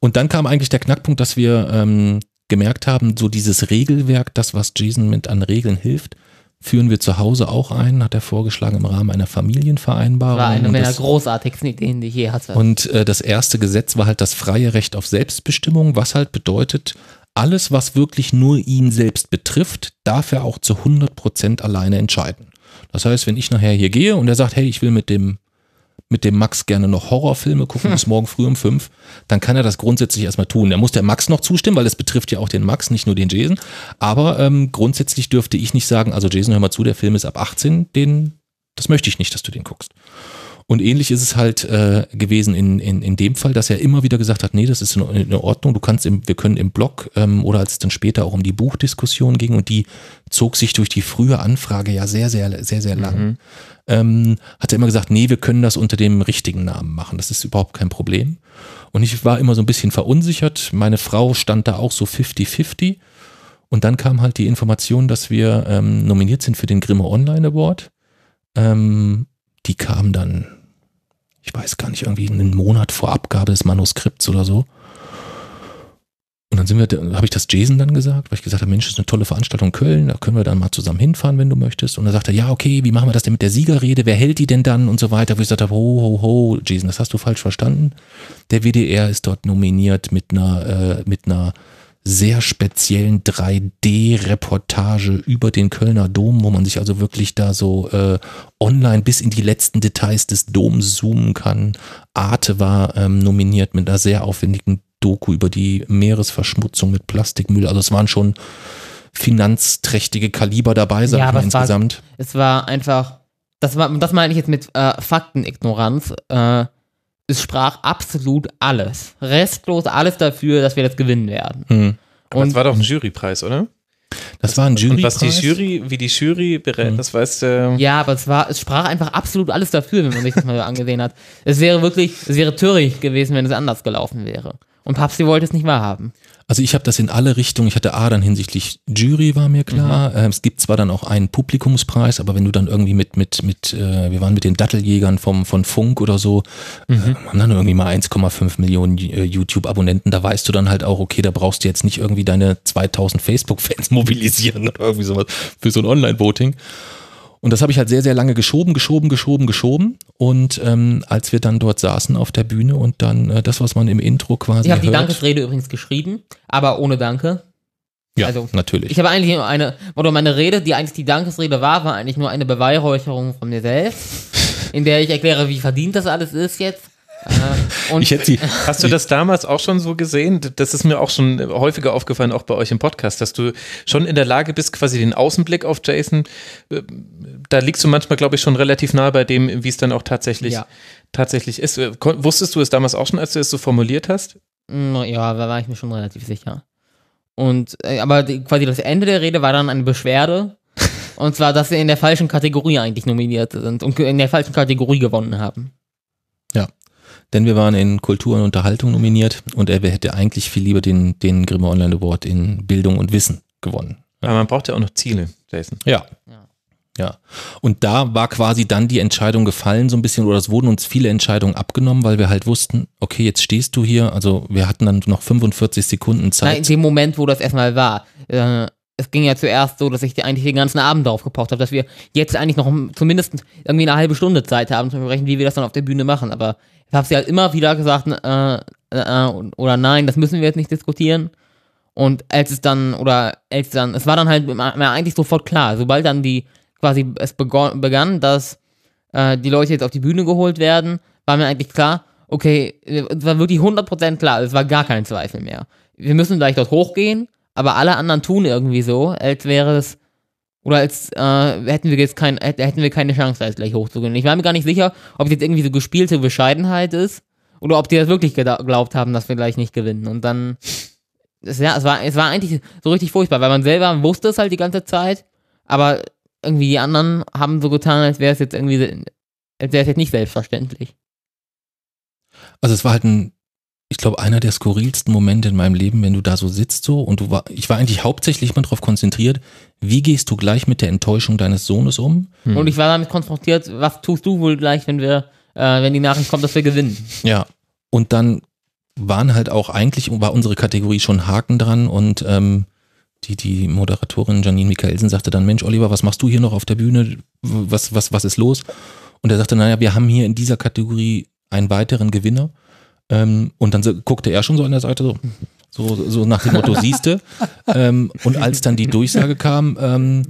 Und dann kam eigentlich der Knackpunkt, dass wir ähm, gemerkt haben, so dieses Regelwerk, das, was Jason mit an Regeln hilft, führen wir zu Hause auch ein, hat er vorgeschlagen im Rahmen einer Familienvereinbarung. War eine meiner das- großartigsten Ideen, die ich je hatte. Und äh, das erste Gesetz war halt das freie Recht auf Selbstbestimmung, was halt bedeutet, alles, was wirklich nur ihn selbst betrifft, darf er auch zu 100 Prozent alleine entscheiden. Das heißt, wenn ich nachher hier gehe und er sagt, hey, ich will mit dem mit dem Max gerne noch Horrorfilme gucken bis morgen früh um fünf, dann kann er das grundsätzlich erstmal tun. Da muss der Max noch zustimmen, weil es betrifft ja auch den Max, nicht nur den Jason. Aber ähm, grundsätzlich dürfte ich nicht sagen, also Jason, hör mal zu, der Film ist ab 18, den, das möchte ich nicht, dass du den guckst. Und ähnlich ist es halt äh, gewesen in, in, in dem Fall, dass er immer wieder gesagt hat, nee, das ist in, in Ordnung, du kannst im, wir können im Blog ähm, oder als es dann später auch um die Buchdiskussion ging und die zog sich durch die frühe Anfrage ja sehr, sehr, sehr, sehr lang, ähm, hat er immer gesagt, nee, wir können das unter dem richtigen Namen machen, das ist überhaupt kein Problem. Und ich war immer so ein bisschen verunsichert, meine Frau stand da auch so 50-50 und dann kam halt die Information, dass wir ähm, nominiert sind für den Grimme Online Award. Ähm, die kam dann, ich weiß gar nicht, irgendwie einen Monat vor Abgabe des Manuskripts oder so. Und dann sind wir, habe ich das Jason dann gesagt, weil ich gesagt habe, Mensch, das ist eine tolle Veranstaltung in Köln, da können wir dann mal zusammen hinfahren, wenn du möchtest. Und dann sagt er, ja, okay, wie machen wir das denn mit der Siegerrede? Wer hält die denn dann und so weiter? Wo ich gesagt habe, ho, ho, ho, Jason, das hast du falsch verstanden. Der WDR ist dort nominiert mit einer, äh, mit einer sehr speziellen 3D-Reportage über den Kölner Dom, wo man sich also wirklich da so äh, online bis in die letzten Details des Doms zoomen kann. Arte war ähm, nominiert mit einer sehr aufwendigen Doku über die Meeresverschmutzung mit Plastikmüll. Also es waren schon finanzträchtige Kaliber dabei, sag Ja, ich mal es war- insgesamt. Es war einfach, das war, das meine ich jetzt mit äh, Faktenignoranz. Äh, es sprach absolut alles, restlos alles dafür, dass wir das gewinnen werden. Hm. Aber Und das war doch ein Jurypreis, oder? Das war ein Jury. Und was die Jury, wie die Jury berät, das weißt du. ja, aber es war, es sprach einfach absolut alles dafür, wenn man sich das mal angesehen hat. Es wäre wirklich, es wäre töricht gewesen, wenn es anders gelaufen wäre. Und Papsti wollte es nicht wahrhaben. Also ich habe das in alle Richtungen. Ich hatte A dann hinsichtlich Jury war mir klar. Ähm, es gibt zwar dann auch einen Publikumspreis, aber wenn du dann irgendwie mit mit mit äh, wir waren mit den Datteljägern vom von Funk oder so, äh, haben dann irgendwie mal 1,5 Millionen äh, YouTube Abonnenten. Da weißt du dann halt auch, okay, da brauchst du jetzt nicht irgendwie deine 2000 Facebook Fans <laughs> mobilisieren oder irgendwie sowas für so ein Online Voting. Und das habe ich halt sehr, sehr lange geschoben, geschoben, geschoben, geschoben. Und ähm, als wir dann dort saßen auf der Bühne und dann äh, das, was man im Intro quasi Ich habe die Dankesrede übrigens geschrieben, aber ohne Danke. ja, also, natürlich. Ich habe eigentlich nur eine, oder meine Rede, die eigentlich die Dankesrede war, war eigentlich nur eine Beweihräucherung von mir selbst, in der ich erkläre, wie verdient das alles ist jetzt. Äh, und ich hätte sie, Hast du das damals auch schon so gesehen? Das ist mir auch schon häufiger aufgefallen, auch bei euch im Podcast, dass du schon in der Lage bist, quasi den Außenblick auf Jason, äh, da liegst du manchmal, glaube ich, schon relativ nahe bei dem, wie es dann auch tatsächlich, Ja. tatsächlich ist. Äh, Wusstest du es damals auch schon, als du es so formuliert hast? Mm, Ja, da war ich mir schon relativ sicher. Und aber die, quasi das Ende der Rede war dann eine Beschwerde. <laughs> Und zwar, dass wir in der falschen Kategorie eigentlich nominiert sind und in der falschen Kategorie gewonnen haben. Denn wir waren in Kultur und Unterhaltung nominiert und er hätte eigentlich viel lieber den, den Grimme Online Award in Bildung und Wissen gewonnen. Aber man braucht ja auch noch Ziele, Jason. Ja. Ja. Ja. Und da war quasi dann die Entscheidung gefallen, so ein bisschen, oder es wurden uns viele Entscheidungen abgenommen, weil wir halt wussten, okay, jetzt stehst du hier, also wir hatten dann noch 45 Sekunden Nein, in Zeit. dem Moment, wo das erstmal war. Äh, es ging ja zuerst so, dass ich eigentlich den ganzen Abend darauf gepocht habe, dass wir jetzt eigentlich noch zumindest irgendwie eine halbe Stunde Zeit haben zu besprechen, wie wir das dann auf der Bühne machen. Aber ich habe sie halt immer wieder gesagt, äh, äh, oder nein, das müssen wir jetzt nicht diskutieren. Und als es dann, oder als dann, es war dann halt mir eigentlich sofort klar, sobald dann die, quasi es begann, dass äh, die Leute jetzt auf die Bühne geholt werden, war mir eigentlich klar, okay, es war wirklich 100% klar, es war gar kein Zweifel mehr. Wir müssen gleich dort hochgehen, aber alle anderen tun irgendwie so, als wäre es, oder als äh, hätten wir jetzt kein, hätt- hätten wir keine Chance, jetzt gleich hochzugehen. Ich war mir gar nicht sicher, ob es jetzt irgendwie so gespielte Bescheidenheit ist, oder ob die das wirklich geglaubt haben, dass wir gleich nicht gewinnen. Und dann, es, ja, es war, es war eigentlich so richtig furchtbar, weil man selber wusste es halt die ganze Zeit, aber irgendwie die anderen haben so getan, als wäre es jetzt irgendwie, als wäre es jetzt nicht selbstverständlich. Also es war halt ein, ich glaube, einer der skurrilsten Momente in meinem Leben, wenn du da so sitzt so und du war, ich war eigentlich hauptsächlich immer darauf konzentriert, wie gehst du gleich mit der Enttäuschung deines Sohnes um? Und ich war damit konfrontiert, was tust du wohl gleich, wenn wir, äh, wenn die Nachricht kommt, dass wir gewinnen? Ja. Und dann waren halt auch eigentlich, war unsere Kategorie schon Haken dran und ähm, die, die Moderatorin Janine Michaelsen sagte dann, Mensch, Oliver, was machst du hier noch auf der Bühne? Was, was, was ist los? Und er sagte, naja, wir haben hier in dieser Kategorie einen weiteren Gewinner. Ähm, und dann so, guckte er schon so an der Seite so, so, so nach dem Motto, siehste. <laughs> Ähm, und als dann die Durchsage kam, ähm,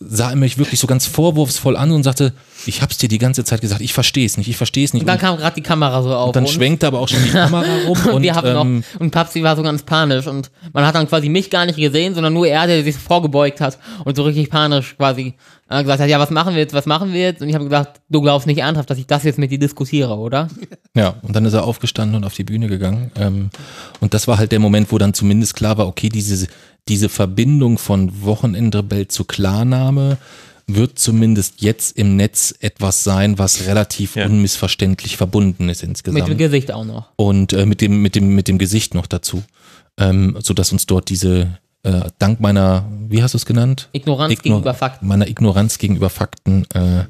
sah er mich wirklich so ganz vorwurfsvoll an und sagte, ich hab's dir die ganze Zeit gesagt, ich verstehe es nicht, ich verstehe es nicht. Und dann Und, kam gerade die Kamera so auf. und dann schwenkte aber auch schon die Kamera <laughs> rum und, wir haben ähm, noch, und Papsi war so ganz panisch und man hat dann quasi mich gar nicht gesehen, sondern nur er, der sich vorgebeugt hat und so richtig panisch quasi äh, gesagt hat, ja, was machen wir jetzt, was machen wir jetzt? Und ich habe gesagt, du glaubst nicht ernsthaft, dass ich das jetzt mit dir diskutiere, oder? <laughs> Ja, und dann ist er aufgestanden und auf die Bühne gegangen. Ähm, und das war halt der Moment, wo dann zumindest klar war, okay, diese, diese Verbindung von Wochenendrebell zu Klarname wird zumindest jetzt im Netz etwas sein, was relativ Ja. unmissverständlich verbunden ist Mit insgesamt. dem Gesicht auch noch. und äh, mit dem mit dem mit dem Gesicht noch dazu, ähm, so dass uns dort diese äh, dank meiner wie hast du es genannt Ignoranz Ignor- gegenüber Fakten. meiner Ignoranz gegenüber Fakten äh,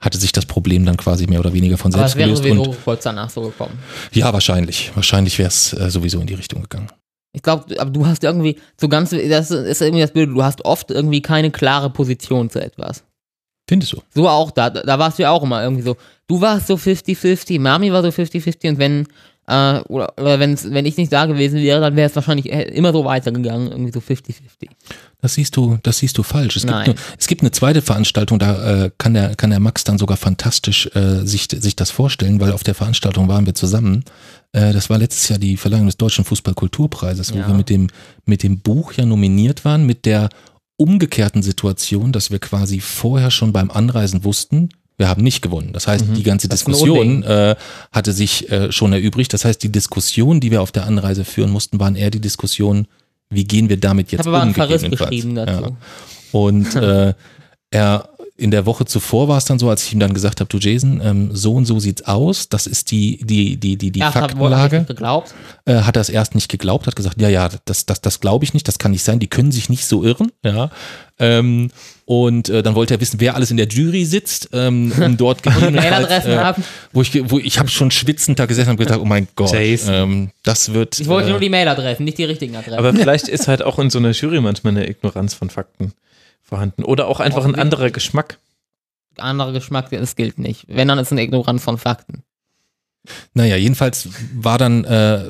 hatte sich das Problem dann quasi mehr oder weniger von Aber selbst wäre gelöst sowieso und kurz danach so gekommen. ja wahrscheinlich wahrscheinlich wäre es äh, sowieso in die Richtung gegangen. Ich glaube, aber du hast irgendwie so ganz, das ist irgendwie das Bild, du hast oft irgendwie keine klare Position zu etwas. Findest du? So auch da, da warst du ja auch immer irgendwie so. Du warst so 50-50, Mami war so 50-50 und wenn, äh, oder, oder wenn's, wenn ich nicht da gewesen wäre, dann wäre es wahrscheinlich äh, immer so weitergegangen, irgendwie so 50-50. Das siehst du, das siehst du falsch. Es gibt, Nein. eine, es gibt eine zweite Veranstaltung, da äh, kann der kann der Max dann sogar fantastisch äh, sich sich das vorstellen, weil auf der Veranstaltung waren wir zusammen. Äh, das war letztes Jahr die Verleihung des Deutschen Fußballkulturpreises, wo Ja. wir mit dem mit dem Buch ja nominiert waren, mit der umgekehrten Situation, dass wir quasi vorher schon beim Anreisen wussten, wir haben nicht gewonnen. Das heißt, die ganze Mhm. Das ist ein Diskussion äh, hatte sich äh, schon erübrigt. Das heißt, die Diskussion, die wir auf der Anreise führen mussten, waren eher die Diskussion, wie gehen wir damit Ich jetzt habe aber um? einen Verriss beschrieben dazu. Ja. Und <laughs> äh, er in der Woche zuvor war es dann so, als ich ihm dann gesagt habe, du Jason, ähm, so und so sieht's aus, das ist die die die die die Erst hat Faktenlage. nicht geglaubt. Äh, hat er es erst nicht geglaubt, hat gesagt, ja ja, das das das glaube ich nicht, das kann nicht sein, die können sich nicht so irren, ja. Ähm, und äh, dann wollte er wissen, wer alles in der Jury sitzt, ähm, um <laughs> dort gegebenenfalls, Mailadressen haben. wo ich wo ich habe schon schwitzend da gesessen und gedacht, oh mein Gott, Jason. ähm, das wird Ich wollte äh, nur die Mailadressen, nicht die richtigen Adressen. Aber <laughs> vielleicht ist halt auch in so einer Jury manchmal eine Ignoranz von Fakten vorhanden. Oder auch einfach ein anderer Geschmack. Anderer Geschmack, das gilt nicht. Wenn, dann ist es eine Ignoranz von Fakten. Naja, jedenfalls war dann äh,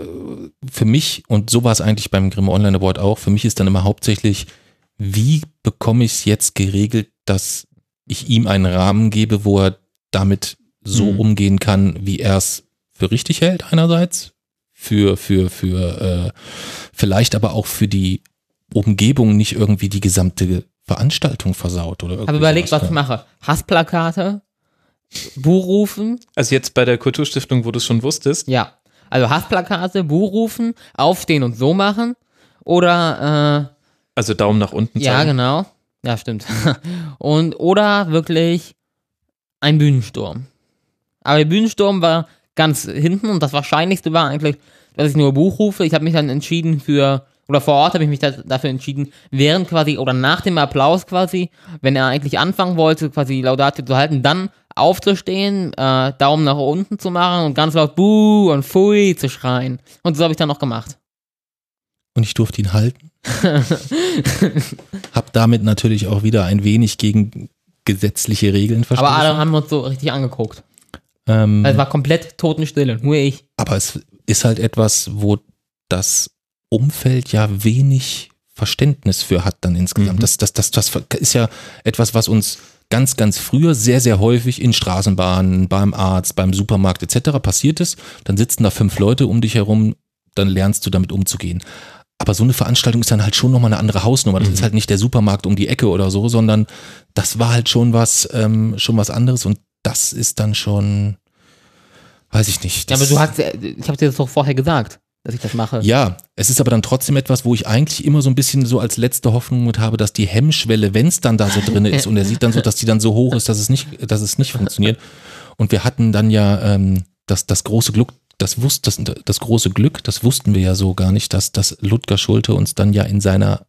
für mich, und so war es eigentlich beim Grimme Online Award auch, für mich ist dann immer hauptsächlich, wie bekomme ich es jetzt geregelt, dass ich ihm einen Rahmen gebe, wo er damit so Mhm. umgehen kann, wie er es für richtig hält einerseits, für, für, für, äh, vielleicht aber auch für die Umgebung nicht irgendwie die gesamte Veranstaltung versaut oder Ich irgendwie habe überlegt, was ich mache. Hassplakate, Buhrufen, Also jetzt bei der Kulturstiftung, wo du es schon wusstest. ja. Also Hassplakate, Buhrufen, aufstehen und so machen. Oder, Also Daumen nach unten äh, ja, zeigen. genau. Ja, stimmt. <laughs> und, oder wirklich ein Bühnensturm. Aber der Bühnensturm war ganz hinten und das Wahrscheinlichste war eigentlich, dass ich nur Buch rufe. Ich habe mich dann entschieden für, oder vor Ort habe ich mich da, dafür entschieden, während quasi oder nach dem Applaus quasi, wenn er eigentlich anfangen wollte, quasi Laudatio zu halten, dann aufzustehen, äh, Daumen nach unten zu machen und ganz laut Buh und Pfui zu schreien. Und so habe ich dann noch gemacht. und ich durfte ihn halten. <laughs> Hab damit natürlich auch wieder ein wenig gegen gesetzliche Regeln verstoßen. Aber alle haben uns so richtig angeguckt. ähm, Also es war komplett Totenstille, nur ich. aber es ist halt etwas, wo das Umfeld ja wenig Verständnis für hat dann insgesamt. Mhm. Das, das, das, das ist ja etwas, was uns ganz, ganz früher sehr, sehr häufig in Straßenbahnen, beim Arzt, beim Supermarkt etc. passiert ist. Dann sitzen da fünf Leute um dich herum, dann lernst du damit umzugehen. Aber so eine Veranstaltung ist dann halt schon nochmal eine andere Hausnummer. Das ist halt nicht der Supermarkt um die Ecke oder so, sondern das war halt schon was, ähm, schon was anderes und das ist dann schon, weiß ich nicht. Ja, aber du hast, ich habe dir das doch vorher gesagt, dass ich das mache. ja, es ist aber dann trotzdem etwas, wo ich eigentlich immer so ein bisschen so als letzte Hoffnung mit habe, dass die Hemmschwelle, wenn es dann da so drin <laughs> ist und er sieht dann so, dass die dann so hoch ist, dass es nicht, dass es nicht funktioniert. Und wir hatten dann ja ähm, das, das große Glück, das, wusst, das, das große Glück, das wussten wir ja so gar nicht, dass, dass Ludger Schulte uns dann ja in seiner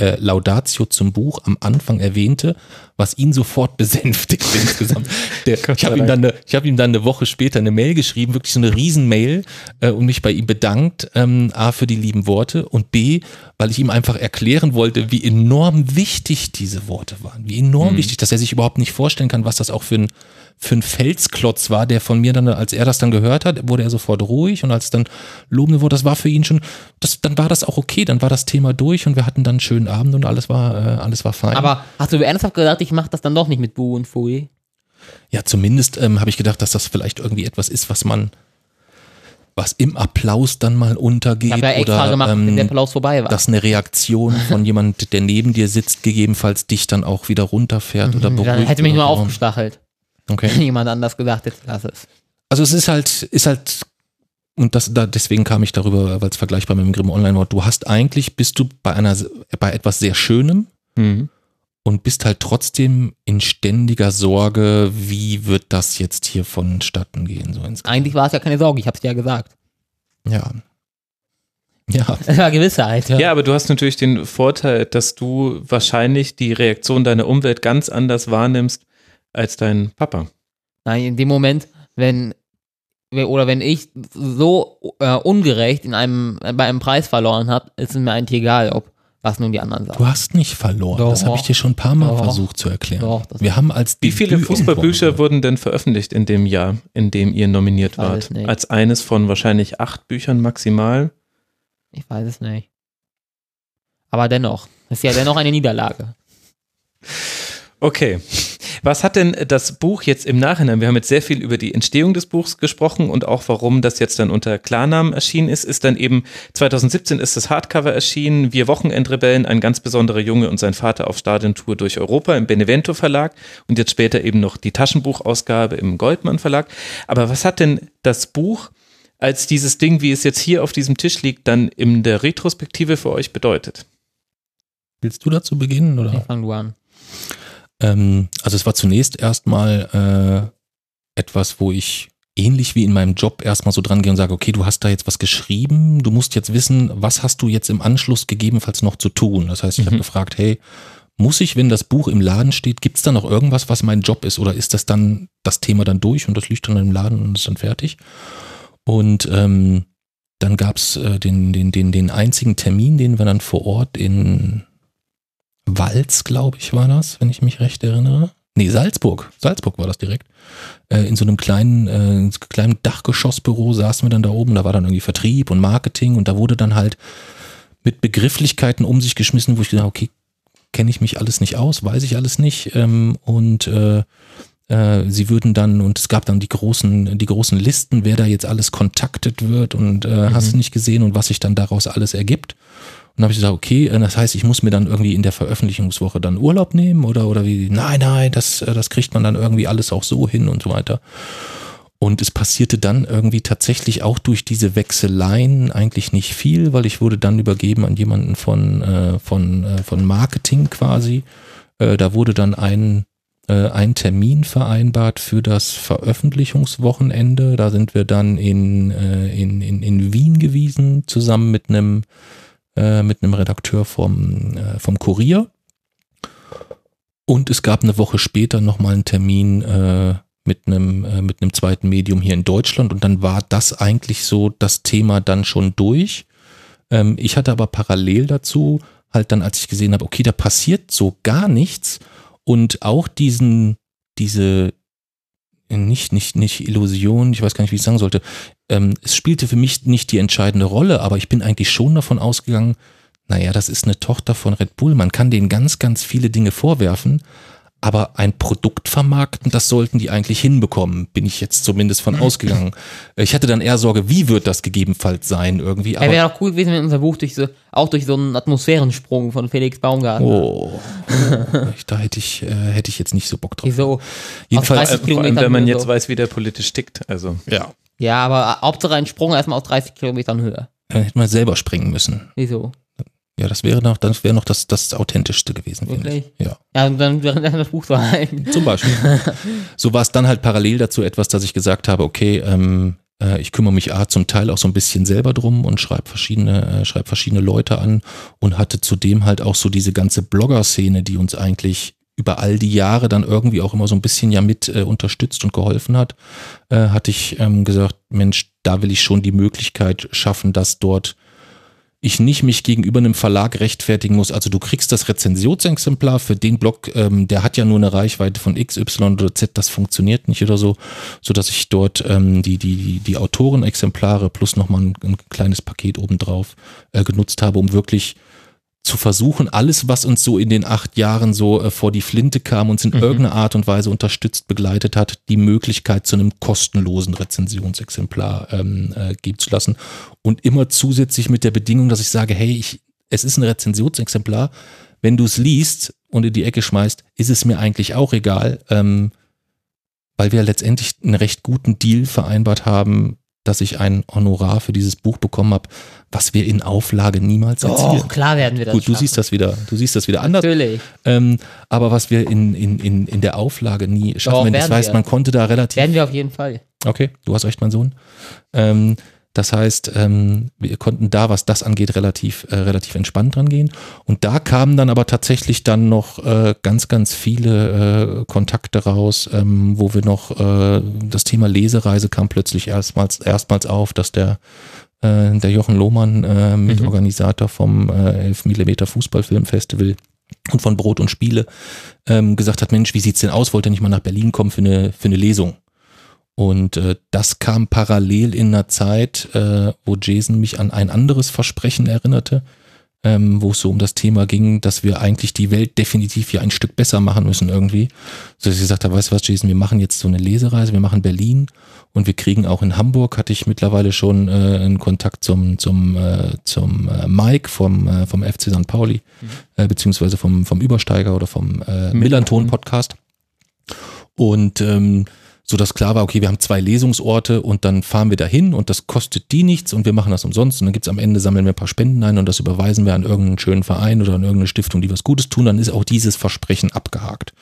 äh, Laudatio zum Buch am Anfang erwähnte, was ihn sofort <laughs> besänftigt insgesamt. Der, ich habe ihm, dann eine- ich hab ihm dann eine Woche später eine Mail geschrieben, wirklich so eine Riesenmail äh, und mich bei ihm bedankt, ähm, A für die lieben Worte und B, weil ich ihm einfach erklären wollte, wie enorm wichtig diese Worte waren. Wie enorm wichtig, dass er sich überhaupt nicht vorstellen kann, was das auch für ein, für ein Felsklotz war, der von mir dann, als er das dann gehört hat, wurde er sofort ruhig und als dann lobende wurde, das war für ihn schon, das, dann war das auch okay, dann war das Thema durch und wir hatten dann einen schönen Abend und alles war, äh, alles war fein. Aber hast du ernsthaft gedacht, ich mache das dann doch nicht mit Bu und Fui? Ja, zumindest ähm, habe ich gedacht, dass das vielleicht irgendwie etwas ist, was man, was im Applaus dann mal untergeht. Ja oder, gemacht, ähm, wenn der Applaus vorbei war. dass eine Reaktion von jemand, der neben dir sitzt, gegebenenfalls dich dann auch wieder runterfährt oder beruhigt. Mhm. Dann hätte mich nur so. aufgestachelt. Wenn Okay. jemand anders gesagt hätte, lass es. Also es ist halt, ist halt, und das, da, deswegen kam ich darüber, weil es vergleichbar mit dem Grimm Online war. Du hast eigentlich, bist du bei einer, bei etwas sehr Schönem Mhm. Und bist halt trotzdem in ständiger Sorge, wie wird das jetzt hier vonstatten gehen, so insgesamt. Eigentlich war es ja keine Sorge, ich habe es ja gesagt. Ja. Ja. <laughs> Es war Gewissheit. Ja, aber du hast natürlich den Vorteil, dass du wahrscheinlich die Reaktion deiner Umwelt ganz anders wahrnimmst als dein Papa. Nein, in dem Moment, wenn oder wenn ich so äh, ungerecht in einem bei einem Preis verloren habe, ist es mir eigentlich egal, ob was nun die anderen sagen. Du hast nicht verloren. Doch. das habe ich dir schon ein paar Mal Doch. versucht zu erklären. Doch, das- Wir haben als Wie viele Fußballbücher wurden denn veröffentlicht in dem Jahr, in dem ihr nominiert Ich weiß wart? es nicht. Als eines von wahrscheinlich acht Büchern maximal. Ich weiß es nicht. Aber dennoch, es ist ja dennoch eine Niederlage. <laughs> Okay. Was hat denn das Buch jetzt im Nachhinein? Wir haben jetzt sehr viel über die Entstehung des Buchs gesprochen und auch warum das jetzt dann unter Klarnamen erschienen ist. Ist dann eben 2017 ist das Hardcover erschienen. Wir Wochenendrebellen, ein ganz besonderer Junge und sein Vater auf Stadiontour durch Europa im Benevento Verlag und jetzt später eben noch die Taschenbuchausgabe im Goldmann Verlag. Aber was hat denn das Buch als dieses Ding, wie es jetzt hier auf diesem Tisch liegt, dann in der Retrospektive für euch bedeutet? Willst du dazu beginnen? Oder? Ich fang du an. Ähm, also es war zunächst erstmal äh, etwas, wo ich ähnlich wie in meinem Job erstmal so dran gehe und sage, okay, du hast da jetzt was geschrieben, du musst jetzt wissen, was hast du jetzt im Anschluss gegebenenfalls noch zu tun. Das heißt, ich habe Mhm. gefragt, hey, muss ich, wenn das Buch im Laden steht, gibt es da noch irgendwas, was mein Job ist oder ist das dann das Thema dann durch und das liegt dann im Laden und ist dann fertig? Und ähm, dann gab es äh, den, den, den, den einzigen Termin, den wir dann vor Ort in Walz, glaube ich, war das, wenn ich mich recht erinnere. Nee, Salzburg. Salzburg war das direkt. Äh, in so einem kleinen, äh, so kleinen Dachgeschossbüro saßen wir dann da oben. Da war dann irgendwie Vertrieb und Marketing und da wurde dann halt mit Begrifflichkeiten um sich geschmissen, wo ich gedacht habe, okay, kenne ich mich alles nicht aus, weiß ich alles nicht. Ähm, und äh, äh, sie würden dann, und es gab dann die großen, die großen Listen, wer da jetzt alles kontaktet wird und äh, hast du nicht gesehen und was sich dann daraus alles ergibt. Dann habe ich gesagt, okay, äh, das heißt, ich muss mir dann irgendwie in der Veröffentlichungswoche dann Urlaub nehmen oder, oder wie, nein, nein, das, äh, das kriegt man dann irgendwie alles auch so hin und so weiter. Und es passierte dann irgendwie tatsächlich auch durch diese Wechseleien eigentlich nicht viel, weil ich wurde dann übergeben an jemanden von, äh, von, äh, von Marketing quasi. Äh, da wurde dann ein, äh, ein Termin vereinbart für das Veröffentlichungswochenende. Da sind wir dann in, in, in, in Wien gewesen, zusammen mit einem, äh, mit einem Redakteur vom, äh, vom Kurier. Und es gab eine Woche später nochmal einen Termin äh, mit einem, äh, mit einem zweiten Medium hier in Deutschland und dann war das eigentlich so das Thema dann schon durch. Ähm, ich hatte aber parallel dazu, halt dann, als ich gesehen habe, okay, da passiert so gar nichts und auch diesen, diese, nicht, nicht, nicht Illusion, ich weiß gar nicht, wie ich sagen sollte, ähm, es spielte für mich nicht die entscheidende Rolle, aber ich bin eigentlich schon davon ausgegangen, naja, das ist eine Tochter von Red Bull, man kann denen ganz, ganz viele Dinge vorwerfen, aber ein Produkt vermarkten, das sollten die eigentlich hinbekommen, bin ich jetzt zumindest von ausgegangen. Ich hatte dann eher Sorge, wie wird das gegebenenfalls sein irgendwie, Ja, aber wäre auch cool gewesen, wenn unser Buch durch so, auch durch so einen Atmosphärensprung von Felix Baumgarten. oh, ich, <laughs> da hätte ich, äh, hätte ich jetzt nicht so Bock drauf. Wieso? Jedenfalls, Auf 30 Vor allem, wenn man jetzt so. weiß, wie der politisch tickt. Also ja, Ja, aber Hauptsache ein Sprung erstmal aus 30 Kilometern Höhe. dann hätte man selber springen müssen. Wieso? Ja, das wäre noch, das wäre noch das, das authentischste gewesen, finde ich. Wirklich? Ja. Ja, und dann wäre dann das Buch so ein. Zum Beispiel. <laughs> so war es dann halt parallel dazu etwas, dass ich gesagt habe, okay, ähm, äh, ich kümmere mich A, zum Teil auch so ein bisschen selber drum und schreibe verschiedene, äh, schreib verschiedene Leute an und hatte zudem halt auch so diese ganze Blogger-Szene, die uns eigentlich über all die Jahre dann irgendwie auch immer so ein bisschen ja mit äh, unterstützt und geholfen hat, äh, hatte ich ähm, gesagt, Mensch, da will ich schon die Möglichkeit schaffen, dass dort ich nicht mich gegenüber einem Verlag rechtfertigen muss. Also du kriegst das Rezensionsexemplar für den Blog, ähm, der hat ja nur eine Reichweite von X, Y oder Z, das funktioniert nicht oder so, so dass ich dort ähm, die die die Autorenexemplare plus nochmal ein, ein kleines Paket obendrauf äh, genutzt habe, um wirklich zu versuchen, alles, was uns so in den acht Jahren so äh, vor die Flinte kam, uns in mhm. irgendeiner Art und Weise unterstützt, begleitet hat, die Möglichkeit zu einem kostenlosen Rezensionsexemplar ähm, äh, geben zu lassen. Und immer zusätzlich mit der Bedingung, dass ich sage, hey, ich, es ist ein Rezensionsexemplar. Wenn du es liest und in die Ecke schmeißt, ist es mir eigentlich auch egal, ähm, weil wir letztendlich einen recht guten Deal vereinbart haben, dass ich ein Honorar für dieses Buch bekommen habe, was wir in Auflage niemals erzielen. Oh, klar werden wir das. Gut, du siehst das wieder, du siehst das wieder anders. Natürlich. Ähm, aber was wir in, in, in, in der Auflage nie schaffen, Doch, wenn das heißt, man konnte da relativ. Werden wir auf jeden Fall. Okay, du hast recht, mein Sohn. Ähm, das heißt, ähm, wir konnten da, was das angeht, relativ, äh, relativ entspannt dran gehen. Und da kamen dann aber tatsächlich dann noch äh, ganz, ganz viele äh, Kontakte raus, ähm, wo wir noch, äh, das Thema Lesereise kam plötzlich erstmals, erstmals auf, dass der, äh, der Jochen Lohmann, äh, Mitorganisator vom äh, 11 mm Fußballfilmfestival und von Brot und Spiele, ähm, gesagt hat, Mensch, wie sieht's denn aus? Wollt ihr nicht mal nach Berlin kommen für eine, für eine Lesung? Und äh, das kam parallel in einer Zeit, äh, wo Jason mich an ein anderes Versprechen erinnerte, ähm, wo es so um das Thema ging, dass wir eigentlich die Welt definitiv hier ein Stück besser machen müssen irgendwie. So dass ich gesagt habe, weißt du was, Jason, wir machen jetzt so eine Lesereise, wir machen Berlin und wir kriegen auch in Hamburg, hatte ich mittlerweile schon äh, einen Kontakt zum, zum, äh, zum äh, Mike vom, äh, vom FC St. Pauli, äh, beziehungsweise vom, vom Übersteiger oder vom äh, Millanton-Podcast. Und ähm, so dass klar war, okay, wir haben zwei Lesungsorte und dann fahren wir dahin und das kostet die nichts und wir machen das umsonst und dann gibt's am Ende, sammeln wir ein paar Spenden ein und das überweisen wir an irgendeinen schönen Verein oder an irgendeine Stiftung, die was Gutes tun, dann ist auch dieses Versprechen abgehakt.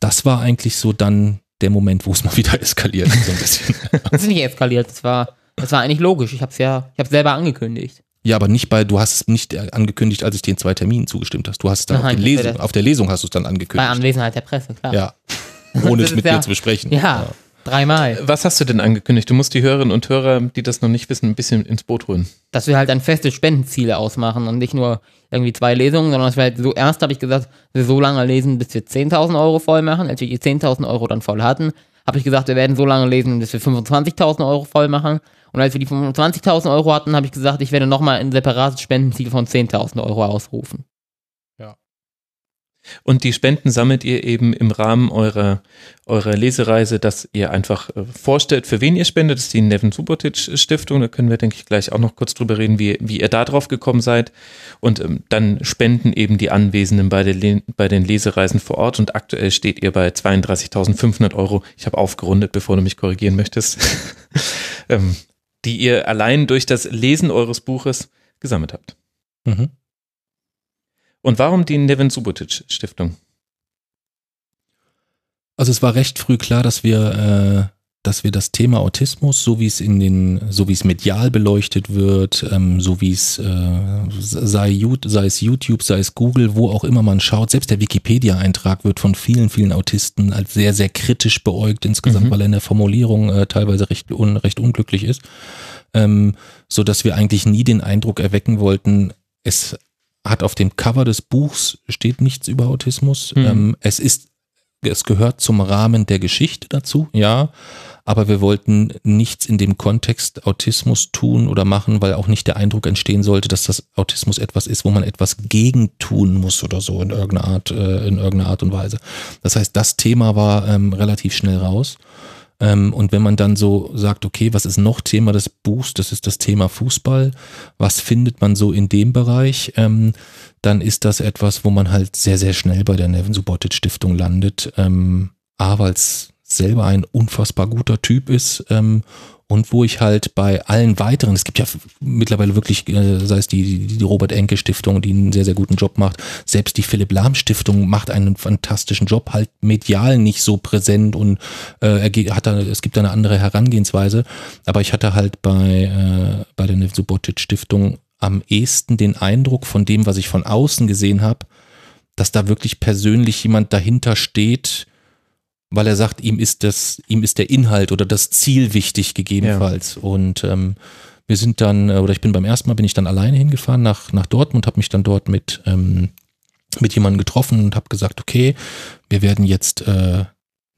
Das war eigentlich so dann der Moment, wo es mal <laughs> wieder eskaliert, so ein bisschen. <laughs> Das ist nicht eskaliert. Das war, das war eigentlich logisch. Ich habe es ja, ich habe selber angekündigt. Ja, aber nicht bei, du hast es nicht äh, angekündigt, als ich dir in zwei Terminen zugestimmt hast. Du hast es dann auf, den das war Lesung, auf der Lesung hast du es dann Bei angekündigt. Anwesenheit der Presse, klar. Ja. <laughs> Ohne es mit ja- mir zu besprechen. Ja, dreimal. Was hast du denn angekündigt? Du musst die Hörerinnen und Hörer, die das noch nicht wissen, ein bisschen ins Boot holen. Dass wir halt ein festes Spendenziel ausmachen und nicht nur irgendwie zwei Lesungen, sondern dass wir halt so, erst habe ich gesagt, wir so lange lesen, bis wir 10.000 Euro voll machen. Als wir die 10.000 Euro dann voll hatten, habe ich gesagt, wir werden so lange lesen, bis wir 25.000 Euro voll machen. Und als wir die 25.000 Euro hatten, habe ich gesagt, ich werde nochmal ein separates Spendenziel von 10.000 Euro ausrufen. Und die Spenden sammelt ihr eben im Rahmen eurer, eurer Lesereise, dass ihr einfach äh, vorstellt, für wen ihr spendet. Das ist die Nevin Subotic Stiftung. Da können wir, denke ich, gleich auch noch kurz drüber reden, wie, wie ihr da drauf gekommen seid. Und ähm, dann spenden eben die Anwesenden bei, der bei den Lesereisen vor Ort. Und aktuell steht ihr bei 32.500 Euro. Ich habe aufgerundet, bevor du mich korrigieren möchtest. <laughs> ähm, die ihr allein durch das Lesen eures Buches gesammelt habt. Mhm. Und warum die Nevin Subotic Stiftung? Also es war recht früh klar, dass wir, äh, dass wir das Thema Autismus, so wie es in den, so wie es medial beleuchtet wird, ähm, so wie es äh, sei, sei es YouTube, sei es Google, wo auch immer man schaut, selbst der Wikipedia-Eintrag wird von vielen, vielen Autisten als sehr, sehr kritisch beäugt insgesamt, Mhm. weil er in der Formulierung äh, teilweise recht, un, recht unglücklich ist, ähm, so dass wir eigentlich nie den Eindruck erwecken wollten, es hat auf dem Cover des Buchs steht nichts über Autismus. Mhm. Ähm, es ist, es gehört zum Rahmen der Geschichte dazu, ja. Aber wir wollten nichts in dem Kontext Autismus tun oder machen, weil auch nicht der Eindruck entstehen sollte, dass das Autismus etwas ist, wo man etwas gegen tun muss oder so in irgendeiner Art, äh, in irgendeiner Art und Weise. Das heißt, das Thema war ähm, relativ schnell raus. Ähm, und wenn man dann so sagt, okay, was ist noch Thema des Buchs? Das ist das Thema Fußball. Was findet man so in dem Bereich? Ähm, dann ist das etwas, wo man halt sehr, sehr schnell bei der Nevin Subotic Stiftung landet. Ähm, A, weil es selber ein unfassbar guter Typ ist ähm, und wo ich halt bei allen weiteren, es gibt ja mittlerweile wirklich, äh, sei es die, die, Robert Enke Stiftung, die einen sehr, sehr guten Job macht, selbst die Philipp Lahm Stiftung macht einen fantastischen Job, halt medial nicht so präsent und äh, er hat da, es gibt da eine andere Herangehensweise, aber ich hatte halt bei, äh, bei der Nev Subotic Stiftung am ehesten den Eindruck von dem, was ich von außen gesehen habe, dass da wirklich persönlich jemand dahinter steht, weil er sagt, ihm ist das, ihm ist der Inhalt oder das Ziel wichtig gegebenenfalls. Und ähm, wir sind dann, äh, oder ich bin beim ersten Mal, bin ich dann alleine hingefahren nach, nach Dortmund, habe mich dann dort mit, ähm, mit jemandem getroffen und habe gesagt, okay, wir werden jetzt äh,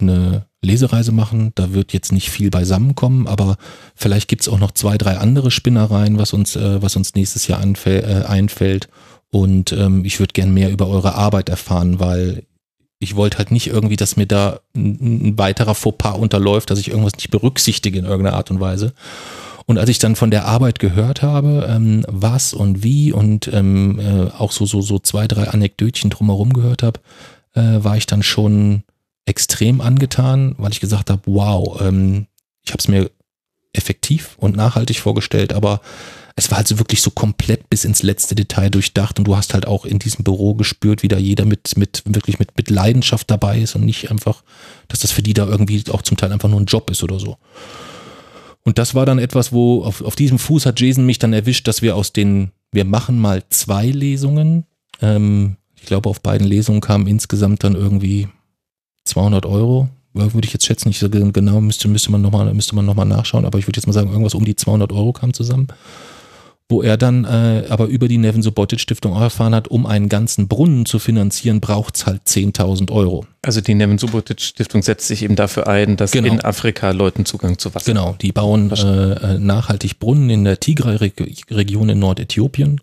eine Lesereise machen. Da wird jetzt nicht viel beisammenkommen, aber vielleicht gibt's auch noch zwei, drei andere Spinnereien, was uns, äh, was uns nächstes Jahr äh, einfällt. Und ähm, ich würde gern mehr über eure Arbeit erfahren, weil ich wollte halt nicht irgendwie, dass mir da ein, weiterer Fauxpas unterläuft, dass ich irgendwas nicht berücksichtige in irgendeiner Art und Weise. Und als ich dann von der Arbeit gehört habe, ähm, was und wie und ähm, äh, auch so, so, so zwei, drei Anekdötchen drumherum gehört habe, äh, war ich dann schon extrem angetan, weil ich gesagt habe, wow, ähm, ich habe es mir effektiv und nachhaltig vorgestellt, aber es war also wirklich so komplett bis ins letzte Detail durchdacht und du hast halt auch in diesem Büro gespürt, wie da jeder mit, mit wirklich mit, mit Leidenschaft dabei ist und nicht einfach, dass das für die da irgendwie auch zum Teil einfach nur ein Job ist oder so. Und das war dann etwas, wo auf, auf diesem Fuß hat Jason mich dann erwischt, dass wir aus den, wir machen mal zwei Lesungen. Ähm, ich glaube, auf beiden Lesungen kamen insgesamt dann irgendwie 200 Euro. Würde ich jetzt schätzen, nicht so genau, müsste, müsste man nochmal noch nachschauen, aber ich würde jetzt mal sagen, irgendwas um die 200 Euro kam zusammen wo er dann äh, aber über die Nevin Subotic Stiftung auch erfahren hat, um einen ganzen Brunnen zu finanzieren, braucht's halt 10.000 Euro. Also die Nevin Subotic Stiftung setzt sich eben dafür ein, dass genau. in Afrika Leuten Zugang zu Wasser Genau, die bauen äh, äh, nachhaltig Brunnen in der Tigray-Region in Nordäthiopien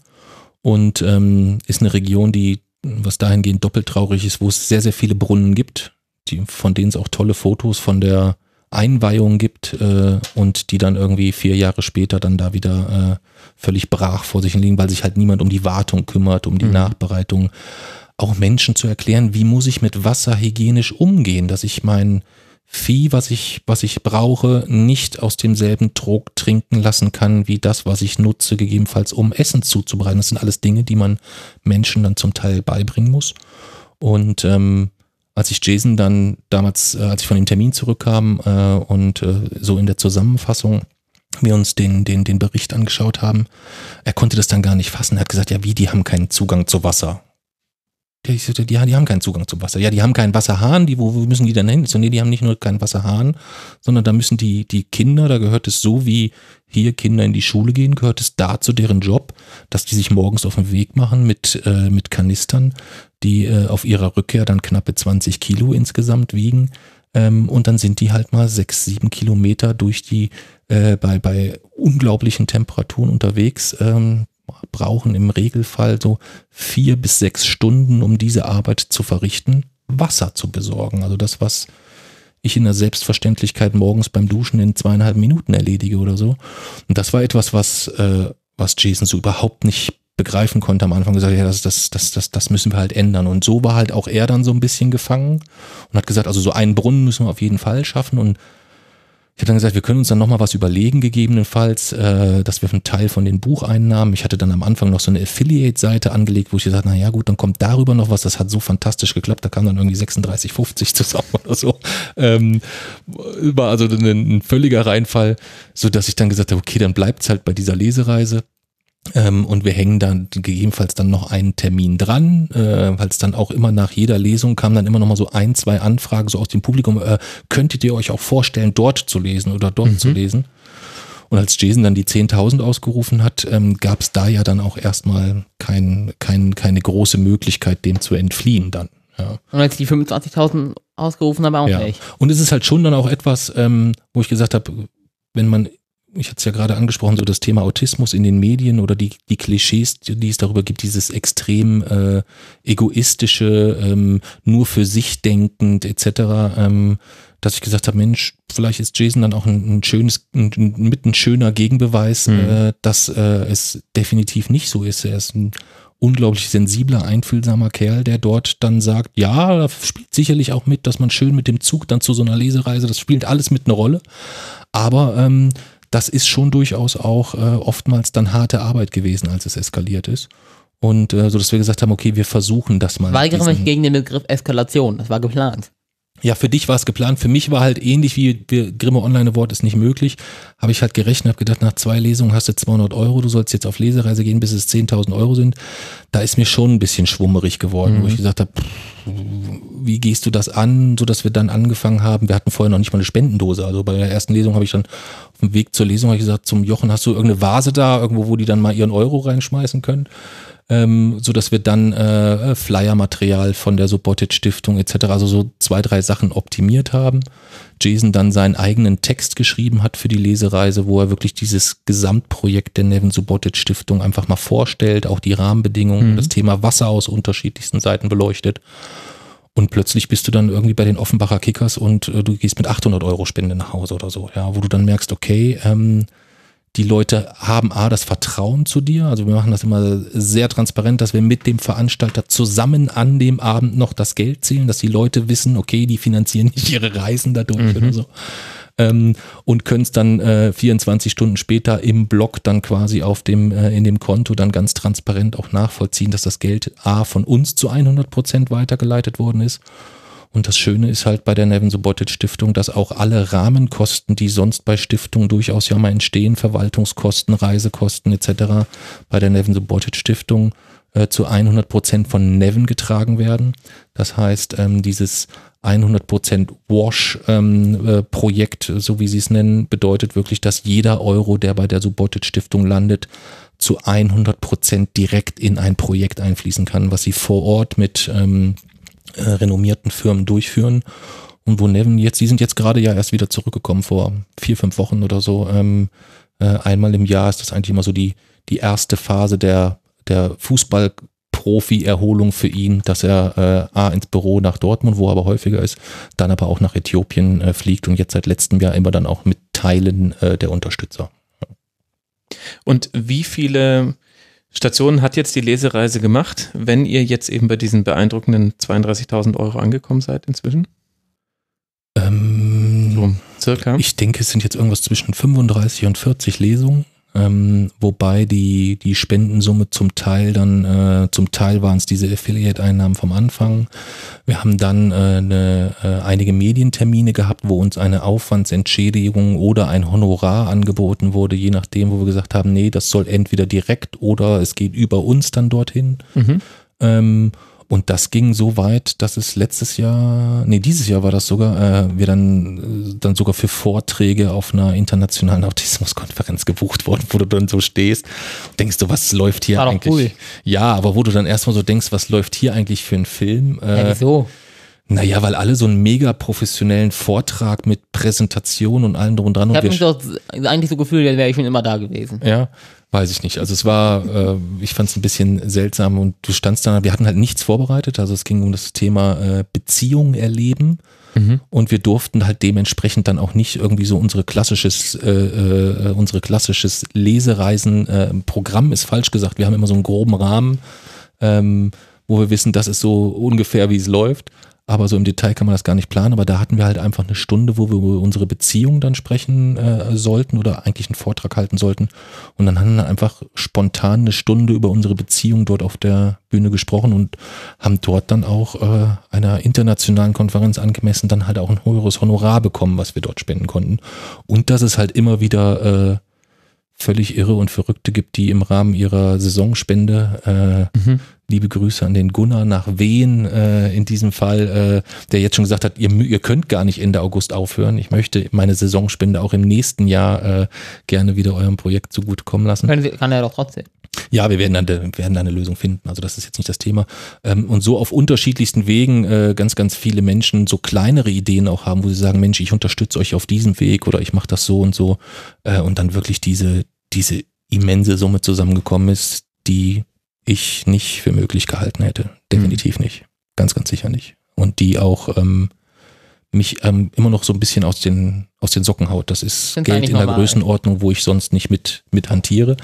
und ähm, ist eine Region, die was dahingehend doppelt traurig ist, wo es sehr, sehr viele Brunnen gibt, die, von denen es auch tolle Fotos von der Einweihung gibt äh, und die dann irgendwie vier Jahre später dann da wieder äh, völlig brach vor sich liegen, weil sich halt niemand um die Wartung kümmert, um die mhm. Nachbereitung. Auch Menschen zu erklären, wie muss ich mit Wasser hygienisch umgehen, dass ich mein Vieh, was ich, was ich brauche, nicht aus demselben Trog trinken lassen kann, wie das, was ich nutze, gegebenenfalls um Essen zuzubereiten. Das sind alles Dinge, die man Menschen dann zum Teil beibringen muss. Und ähm, als ich Jason dann damals, äh, als ich von dem Termin zurückkam äh, und äh, so in der Zusammenfassung wir uns den, den, den Bericht angeschaut haben, er konnte das dann gar nicht fassen. Er hat gesagt, ja wie, die haben keinen Zugang zu Wasser. Ich sagte, ja, die haben keinen Zugang zum Wasser. Ja, die haben keinen Wasserhahn, die, wo, müssen die denn hin? So, nee, die haben nicht nur keinen Wasserhahn, sondern da müssen die, die Kinder, da gehört es so wie hier Kinder in die Schule gehen, gehört es dazu deren Job, dass die sich morgens auf den Weg machen mit, äh, mit Kanistern, die äh, auf ihrer Rückkehr dann knappe 20 Kilo insgesamt wiegen. Ähm, und dann sind die halt mal sechs, sieben Kilometer durch die, äh, bei, bei unglaublichen Temperaturen unterwegs, ähm, brauchen im Regelfall so vier bis sechs Stunden, um diese Arbeit zu verrichten, Wasser zu besorgen. Also das, was ich in der Selbstverständlichkeit morgens beim Duschen in zweieinhalb Minuten erledige oder so. Und das war etwas, was, äh, was Jason so überhaupt nicht begreifen konnte am Anfang gesagt, ja, das, das, das, das, das müssen wir halt ändern. Und so war halt auch er dann so ein bisschen gefangen und hat gesagt, also so einen Brunnen müssen wir auf jeden Fall schaffen. Und ich habe dann gesagt, wir können uns dann nochmal was überlegen, gegebenenfalls, äh, dass wir einen Teil von den Bucheinnahmen, ich hatte dann am Anfang noch so eine Affiliate-Seite angelegt, wo ich gesagt habe, na ja gut, dann kommt darüber noch was, das hat so fantastisch geklappt, da kam dann irgendwie 36,50 zusammen oder so. Ähm, war also ein, ein völliger Reinfall, so dass ich dann gesagt habe, okay, dann bleibt's halt bei dieser Lesereise ähm, und wir hängen dann gegebenenfalls dann noch einen Termin dran, äh, weil es dann auch immer nach jeder Lesung kam dann immer noch mal so ein, zwei Anfragen so aus dem Publikum, äh, könntet ihr euch auch vorstellen, dort zu lesen oder dort mhm. zu lesen? Und als Jason dann die 10.000 ausgerufen hat, ähm, gab es da ja dann auch erstmal kein, kein, keine große Möglichkeit, dem zu entfliehen dann. Ja. Und als die 25.000 ausgerufen haben, auch ja. nicht. Und es ist halt schon dann auch etwas, ähm, wo ich gesagt habe, wenn man ich hatte es ja gerade angesprochen, so das Thema Autismus in den Medien oder die, die Klischees, die es darüber gibt, dieses extrem äh, egoistische, ähm, nur für sich denkend etc., ähm, dass ich gesagt habe, Mensch, vielleicht ist Jason dann auch ein, ein schönes, ein, mit ein schöner Gegenbeweis, mhm. äh, dass äh, es definitiv nicht so ist. Er ist ein unglaublich sensibler, einfühlsamer Kerl, der dort dann sagt, ja, da spielt sicherlich auch mit, dass man schön mit dem Zug dann zu so einer Lesereise, das spielt alles mit einer Rolle. Aber ähm, das ist schon durchaus auch äh, oftmals dann harte Arbeit gewesen, als es eskaliert ist. Und äh, so, dass wir gesagt haben, okay, wir versuchen das mal. Weigere mich gegen den Begriff Eskalation. Das war geplant. Ja, für dich war es geplant. Für mich war halt ähnlich wie Grimme Online Award ist nicht möglich. Habe ich halt gerechnet, habe gedacht, nach zwei Lesungen hast du 200 Euro, du sollst jetzt auf Lesereise gehen, bis es 10.000 Euro sind. Da ist mir schon ein bisschen schwummerig geworden, mhm. wo ich gesagt habe, wie gehst du das an, so dass wir dann angefangen haben. Wir hatten vorher noch nicht mal eine Spendendose. Also bei der ersten Lesung habe ich dann auf dem Weg zur Lesung habe ich gesagt zum Jochen, hast du irgendeine Vase da, irgendwo, wo die dann mal ihren Euro reinschmeißen können? Ähm, so dass wir dann äh, Flyer-Material von der Subotic Stiftung etc., also so zwei, drei Sachen optimiert haben. Jason dann seinen eigenen Text geschrieben hat für die Lesereise, wo er wirklich dieses Gesamtprojekt der Nevin Subotic Stiftung einfach mal vorstellt, auch die Rahmenbedingungen, mhm. das Thema Wasser aus unterschiedlichsten Seiten beleuchtet. Und plötzlich bist du dann irgendwie bei den Offenbacher Kickers und äh, du gehst mit 800 Euro Spende nach Hause oder so, ja, wo du dann merkst, okay, ähm, die Leute haben A, das Vertrauen zu dir. Also wir machen das immer sehr transparent, dass wir mit dem Veranstalter zusammen an dem Abend noch das Geld zählen, dass die Leute wissen, okay, die finanzieren nicht ihre Reisen dadurch mhm. oder so. Ähm, und können es dann äh, 24 Stunden später im Blog dann quasi auf dem, äh, in dem Konto dann ganz transparent auch nachvollziehen, dass das Geld A von uns zu 100 Prozent weitergeleitet worden ist und das Schöne ist halt bei der Nevin Subotic Stiftung, dass auch alle Rahmenkosten, die sonst bei Stiftungen durchaus ja mal entstehen, Verwaltungskosten, Reisekosten etc., bei der Nevin Subotic Stiftung äh, zu 100 Prozent von Nevin getragen werden. Das heißt, ähm, dieses 100 Prozent Wash-Projekt, ähm, äh, so wie sie es nennen, bedeutet wirklich, dass jeder Euro, der bei der Subotic Stiftung landet, zu 100 Prozent direkt in ein Projekt einfließen kann, was sie vor Ort mit ähm, äh, renommierten Firmen durchführen. Und wo Nevin jetzt, die sind jetzt gerade ja erst wieder zurückgekommen vor vier, fünf Wochen oder so. Ähm, äh, einmal im Jahr ist das eigentlich immer so die, die erste Phase der, der Fußball-Profi-Erholung für ihn, dass er äh, A ins Büro nach Dortmund, wo er aber häufiger ist, dann aber auch nach Äthiopien äh, fliegt und jetzt seit letztem Jahr immer dann auch mit Teilen äh, der Unterstützer. Und wie viele Stationen hat jetzt die Lesereise gemacht, wenn ihr jetzt eben bei diesen beeindruckenden 32.000 Euro angekommen seid inzwischen? Ähm, so, circa. Ich denke, es sind jetzt irgendwas zwischen 35 und 40 Lesungen. Ähm, wobei die, die Spendensumme zum Teil dann, äh, zum Teil waren es diese Affiliate-Einnahmen vom Anfang. Wir haben dann äh, eine, äh, einige Medientermine gehabt, wo uns eine Aufwandsentschädigung oder ein Honorar angeboten wurde, je nachdem, wo wir gesagt haben, nee, das soll entweder direkt oder es geht über uns dann dorthin. Mhm. Ähm, und das ging so weit, dass es letztes Jahr, nee, dieses Jahr war das sogar, äh, wir dann, äh, dann sogar für Vorträge auf einer internationalen <laughs> Autismuskonferenz gebucht wurden, wo du dann so stehst, denkst du, was läuft hier war eigentlich? Cool. Ja, aber wo du dann erstmal so denkst, was läuft hier eigentlich für ein Film? Äh, ja, wieso? Naja, weil alle so einen mega professionellen Vortrag mit Präsentation und allem drum und dran. Ich habe mich doch eigentlich so gefühlt, als wäre ich schon immer da gewesen. Ja, Weiß ich nicht. Also es war, äh, ich fand es ein bisschen seltsam und du standst da, wir hatten halt nichts vorbereitet. Also es ging um das Thema äh, Beziehung erleben. Mhm. Und wir durften halt dementsprechend dann auch nicht irgendwie so unsere klassisches, äh, äh, unsere klassisches Lesereisen-Programm ist falsch gesagt. Wir haben immer so einen groben Rahmen, ähm, wo wir wissen, das ist so ungefähr, wie es läuft. Aber so im Detail kann man das gar nicht planen. Aber da hatten wir halt einfach eine Stunde, wo wir über unsere Beziehung dann sprechen äh, sollten oder eigentlich einen Vortrag halten sollten. Und dann haben wir einfach spontan eine Stunde über unsere Beziehung dort auf der Bühne gesprochen und haben dort dann auch äh, einer internationalen Konferenz angemessen dann halt auch ein höheres Honorar bekommen, was wir dort spenden konnten. Und dass es halt immer wieder äh, völlig irre und Verrückte gibt, die im Rahmen ihrer Saisonspende äh, mhm. Liebe Grüße an den Gunnar nach Wien äh, in diesem Fall, äh, der jetzt schon gesagt hat, ihr, ihr könnt gar nicht Ende August aufhören. Ich möchte meine Saisonspende auch im nächsten Jahr äh, gerne wieder eurem Projekt zugutekommen lassen. Kann, kann er doch trotzdem. Ja, wir werden dann, werden da eine Lösung finden. Also das ist jetzt nicht das Thema. Ähm, und so auf unterschiedlichsten Wegen äh, ganz, ganz viele Menschen so kleinere Ideen auch haben, wo sie sagen, Mensch, ich unterstütze euch auf diesem Weg oder ich mache das so und so. Äh, und dann wirklich diese, diese immense Summe zusammengekommen ist, die ich nicht für möglich gehalten hätte. Definitiv mhm. nicht. Ganz, ganz sicher nicht. Und die auch ähm, mich ähm, immer noch so ein bisschen aus den, aus den Socken haut. Das ist Sind's Geld in der normal. Größenordnung, wo ich sonst nicht mit, mit hantiere.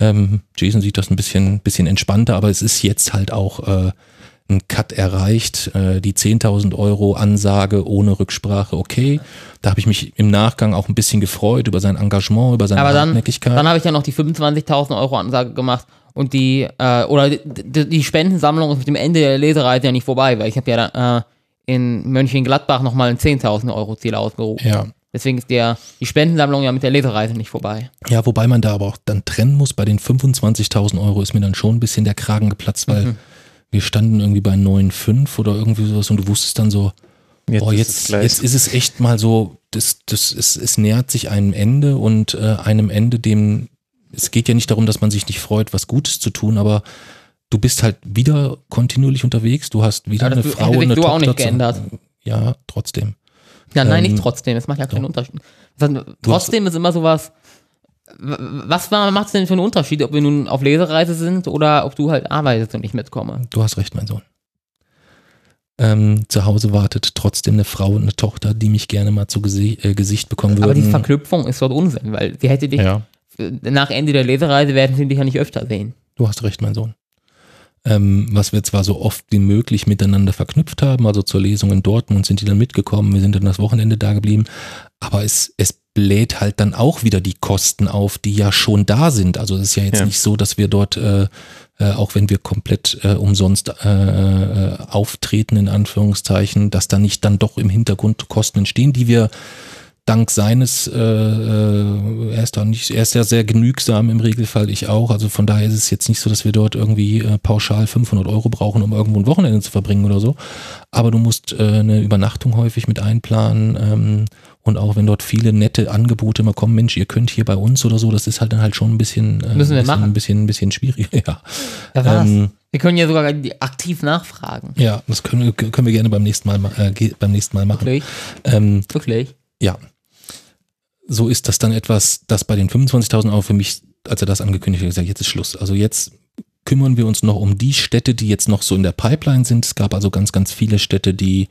Ähm, Jason sieht das ein bisschen, bisschen entspannter, aber es ist jetzt halt auch äh, ein Cut erreicht, äh, die 10.000 Euro Ansage ohne Rücksprache, okay. Da habe ich mich im Nachgang auch ein bisschen gefreut über sein Engagement, über seine aber dann, Hartnäckigkeit. Dann habe ich ja noch die 25.000 Euro Ansage gemacht und die, äh, oder die, die, Spendensammlung ist mit dem Ende der Lesereise ja nicht vorbei, weil ich habe ja da, äh, in Mönchengladbach nochmal ein 10.000 Euro Ziel ausgerufen. Ja. Deswegen ist der, die Spendensammlung ja mit der Lesereise nicht vorbei. Ja, wobei man da aber auch dann trennen muss, bei den 25.000 Euro ist mir dann schon ein bisschen der Kragen geplatzt, weil mhm wir standen irgendwie bei 9,5 oder irgendwie sowas und du wusstest dann so, Jetzt oh, ist jetzt, es gleich. jetzt ist es echt mal so, das, das, es, es nähert sich einem Ende und äh, einem Ende, dem, es geht ja nicht darum, dass man sich nicht freut, was Gutes zu tun, aber du bist halt wieder kontinuierlich unterwegs, du hast wieder Ja, eine Frau, sich eine so Tochter. auch nicht zu- geändert. Ja, trotzdem. Ja, nein, Ähm, nicht trotzdem. Das macht ja keinen Unterschied. Das heißt, trotzdem ist immer sowas. Was macht es denn für einen Unterschied, ob wir nun auf Lesereise sind oder ob du halt arbeitest und ich mitkomme? Du hast recht, mein Sohn. Ähm, zu Hause wartet trotzdem eine Frau und eine Tochter, die mich gerne mal zu Gesi äh, Gesicht bekommen würden. Aber die Verknüpfung ist dort Unsinn, weil sie hätte dich, Ja, nach Ende der Lesereise werden sie dich ja nicht öfter sehen. du hast recht, mein Sohn. Ähm, was wir zwar so oft wie möglich miteinander verknüpft haben, also zur Lesung in Dortmund sind die dann mitgekommen, wir sind dann das Wochenende da geblieben, aber es, es bläht halt dann auch wieder die Kosten auf, die ja schon da sind. Also es ist ja jetzt Ja. nicht so, dass wir dort, äh, äh, auch wenn wir komplett äh, umsonst äh, äh, auftreten, in Anführungszeichen, dass da nicht dann doch im Hintergrund Kosten entstehen, die wir dank seines, äh, äh, er ist da nicht, er ist ja sehr genügsam im Regelfall, ich auch. Also von daher ist es jetzt nicht so, dass wir dort irgendwie äh, pauschal 500 Euro brauchen, um irgendwo ein Wochenende zu verbringen oder so. Aber du musst äh, eine Übernachtung häufig mit einplanen ähm, und auch wenn dort viele nette Angebote immer kommen, Mensch, ihr könnt hier bei uns oder so, das ist halt dann halt schon ein bisschen, äh, Müssen wir bisschen, machen. ein bisschen, ein bisschen schwierig. <laughs> Ja, Ja, was? Ähm, wir können ja sogar aktiv nachfragen. ja, das können wir, können wir gerne beim nächsten Mal, ma- äh, beim nächsten Mal machen. Wirklich? Ähm, Wirklich? ja, so ist das dann etwas, das bei den 25.000 Euro für mich, als er das angekündigt hat, gesagt, jetzt ist Schluss. Also jetzt kümmern wir uns noch um die Städte, die jetzt noch so in der Pipeline sind. Es gab also ganz, ganz viele Städte, die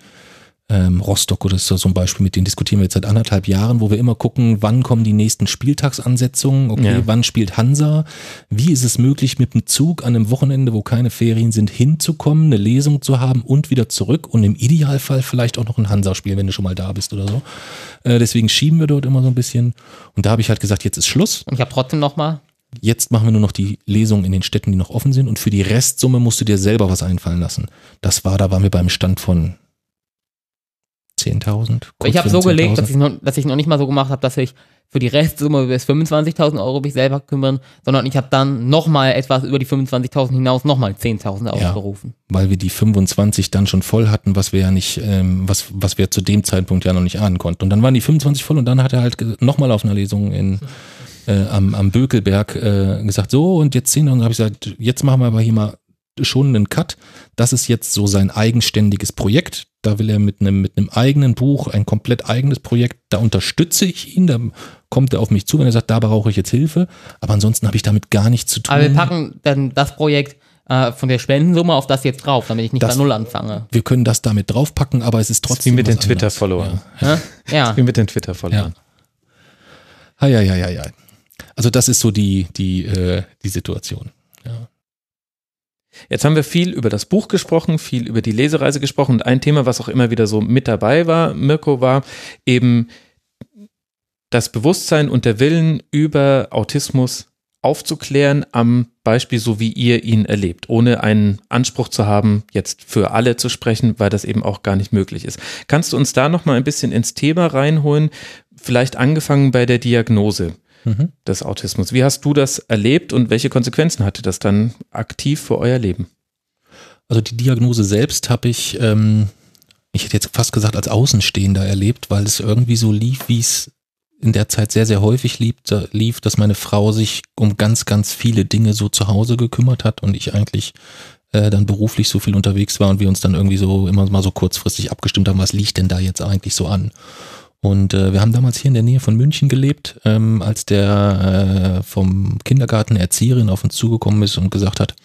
ähm, Rostock oder so zum Beispiel, mit denen diskutieren wir jetzt seit anderthalb Jahren, wo wir immer gucken, wann kommen die nächsten Spieltagsansetzungen, okay, Ja. wann spielt Hansa, wie ist es möglich, mit dem Zug an einem Wochenende, wo keine Ferien sind, hinzukommen, eine Lesung zu haben und wieder zurück und im Idealfall vielleicht auch noch ein Hansa-Spiel, wenn du schon mal da bist oder so. Äh, deswegen schieben wir dort immer so ein bisschen und da habe ich halt gesagt, jetzt ist Schluss, Und ich habe trotzdem nochmal, jetzt machen wir nur noch die Lesungen in den Städten, die noch offen sind und für die Restsumme musst du dir selber was einfallen lassen. Das war, da waren wir beim Stand von 10.000. kurz ich habe so gelegt, 10.000. dass ich, noch, dass ich noch nicht mal so gemacht habe, dass ich für die Restsumme bis 25.000 Euro mich selber kümmern, sondern ich habe dann nochmal etwas über die 25.000 hinaus nochmal 10.000 aufgerufen. weil wir die 25 dann schon voll hatten, was wir ja nicht, ähm, was, was wir zu dem Zeitpunkt ja noch nicht ahnen konnten. Und dann waren die 25 voll und dann hat er halt nochmal auf einer Lesung in, äh, am, am Bökelberg äh, gesagt, so und jetzt 10 und dann habe ich gesagt, jetzt machen wir aber hier mal schon einen Cut. Das ist jetzt so sein eigenständiges Projekt. Da will er mit einem, mit einem eigenen Buch, ein komplett eigenes Projekt, da unterstütze ich ihn, da kommt er auf mich zu, wenn er sagt, da brauche ich jetzt Hilfe. Aber ansonsten habe ich damit gar nichts zu tun. Aber wir packen dann das Projekt äh, von der Spendensumme auf das jetzt drauf, damit ich nicht Das- bei Null anfange. wir können das damit draufpacken, aber es ist trotzdem <laughs> wie mit den. Twitter-Followern. Ja. ja. Wie mit den Twitter-Followern. Ja, ja, ja, ja, ja. Also das ist so die, die, äh, die Situation. Jetzt haben wir viel über das Buch gesprochen, viel über die Lesereise gesprochen und ein Thema, was auch immer wieder so mit dabei war, Mirko, war eben das Bewusstsein und der Willen über Autismus aufzuklären am Beispiel, so wie ihr ihn erlebt, ohne einen Anspruch zu haben, jetzt für alle zu sprechen, weil das eben auch gar nicht möglich ist. Kannst du uns da noch mal ein bisschen ins Thema reinholen? Vielleicht angefangen bei der Diagnose Mhm. des Autismus. Wie hast du das erlebt und welche Konsequenzen hatte das dann aktiv für euer Leben? Also die Diagnose selbst habe ich, ähm, ich hätte jetzt fast gesagt, als Außenstehender erlebt, weil es irgendwie so lief, wie es in der Zeit sehr, sehr häufig lief, lief, dass meine Frau sich um ganz, ganz viele Dinge so zu Hause gekümmert hat und ich eigentlich äh, dann beruflich so viel unterwegs war und wir uns dann irgendwie so immer mal so kurzfristig abgestimmt haben, was liegt denn da jetzt eigentlich so an? Und äh, wir haben damals hier in der Nähe von München gelebt, ähm, als der äh, vom Kindergarten Erzieherin auf uns zugekommen ist und gesagt hat,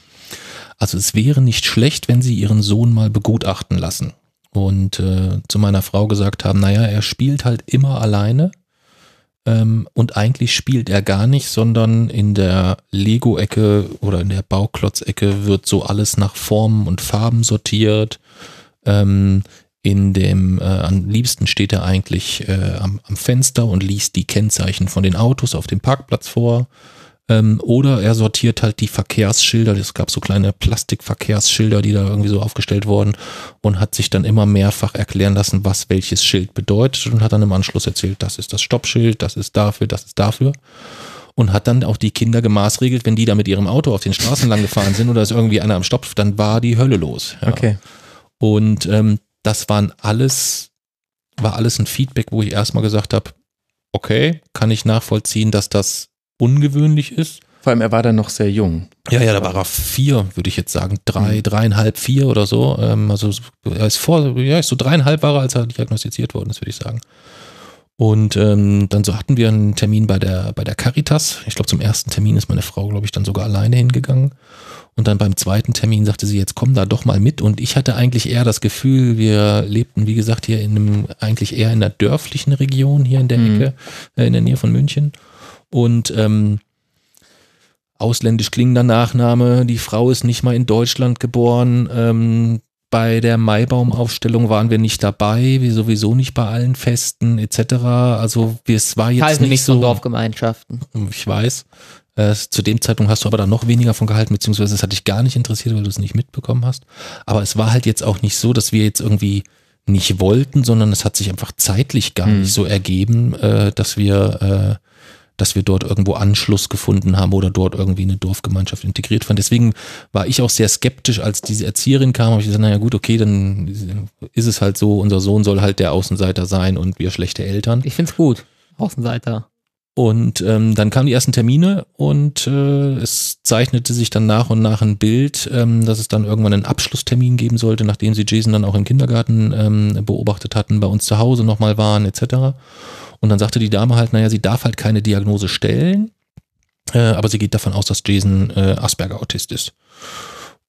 also es wäre nicht schlecht, wenn sie ihren Sohn mal begutachten lassen. Und äh, zu meiner Frau gesagt haben, naja, er spielt halt immer alleine. Ähm, und eigentlich spielt er gar nicht, sondern in der Lego-Ecke oder in der Bauklotz-Ecke wird so alles nach Formen und Farben sortiert. Ähm, in dem, äh, am liebsten steht er eigentlich äh, am, am Fenster und liest die Kennzeichen von den Autos auf dem Parkplatz vor. Ähm, oder er sortiert halt die Verkehrsschilder. Es gab so kleine Plastikverkehrsschilder, die da irgendwie so aufgestellt wurden und hat sich dann immer mehrfach erklären lassen, was welches Schild bedeutet und hat dann im Anschluss erzählt, das ist das Stoppschild, das ist dafür, das ist dafür. und hat dann auch die Kinder gemaßregelt, wenn die da mit ihrem Auto auf den Straßen lang gefahren sind oder ist irgendwie einer am Stopp, dann war die Hölle los. Ja. Okay. Und ähm, das waren alles, war alles ein Feedback, wo ich erstmal gesagt habe, okay, kann ich nachvollziehen, dass das ungewöhnlich ist. Vor allem, er war dann noch sehr jung. Ja, ja, da war er vier, würde ich jetzt sagen. Drei, dreieinhalb, vier oder so. Ähm, also er ist vor, ja, ist so dreieinhalb war er, als er diagnostiziert worden ist, würde ich sagen. Und ähm, dann so hatten wir einen Termin bei der, bei der Caritas. Ich glaube, zum ersten Termin ist meine Frau, glaube ich, dann sogar alleine hingegangen. Und dann beim zweiten Termin sagte sie, jetzt komm da doch mal mit. Und ich hatte eigentlich eher das Gefühl, wir lebten, wie gesagt, hier in einem, eigentlich eher in einer dörflichen Region, hier in der Mhm. Ecke, äh, in der Nähe von München. Und ähm, ausländisch klingender Nachname, die Frau ist nicht mal in Deutschland geboren. Ähm, bei der Maibaumaufstellung waren wir nicht dabei, wir sowieso nicht bei allen Festen etc. Also wir- es war jetzt Halten nicht so. Dorfgemeinschaften. Ich weiß. Äh, zu dem Zeitpunkt hast du aber da noch weniger von gehalten, beziehungsweise es hat dich gar nicht interessiert, weil du es nicht mitbekommen hast. Aber es war halt jetzt auch nicht so, dass wir jetzt irgendwie nicht wollten, sondern es hat sich einfach zeitlich gar Mhm. nicht so ergeben, äh, dass wir, äh, dass wir dort irgendwo Anschluss gefunden haben oder dort irgendwie eine Dorfgemeinschaft integriert waren. Deswegen war ich auch sehr skeptisch, als diese Erzieherin kam, habe ich gesagt, naja gut, okay, dann ist es halt so, unser Sohn soll halt der Außenseiter sein und wir schlechte Eltern. Ich find's gut. Außenseiter. Und ähm, dann kamen die ersten Termine und äh, es zeichnete sich dann nach und nach ein Bild, ähm, dass es dann irgendwann einen Abschlusstermin geben sollte, nachdem sie Jason dann auch im Kindergarten ähm, beobachtet hatten, bei uns zu Hause nochmal waren etc. Und dann sagte die Dame halt, naja, sie darf halt keine Diagnose stellen, äh, aber sie geht davon aus, dass Jason äh, Asperger-Autist ist.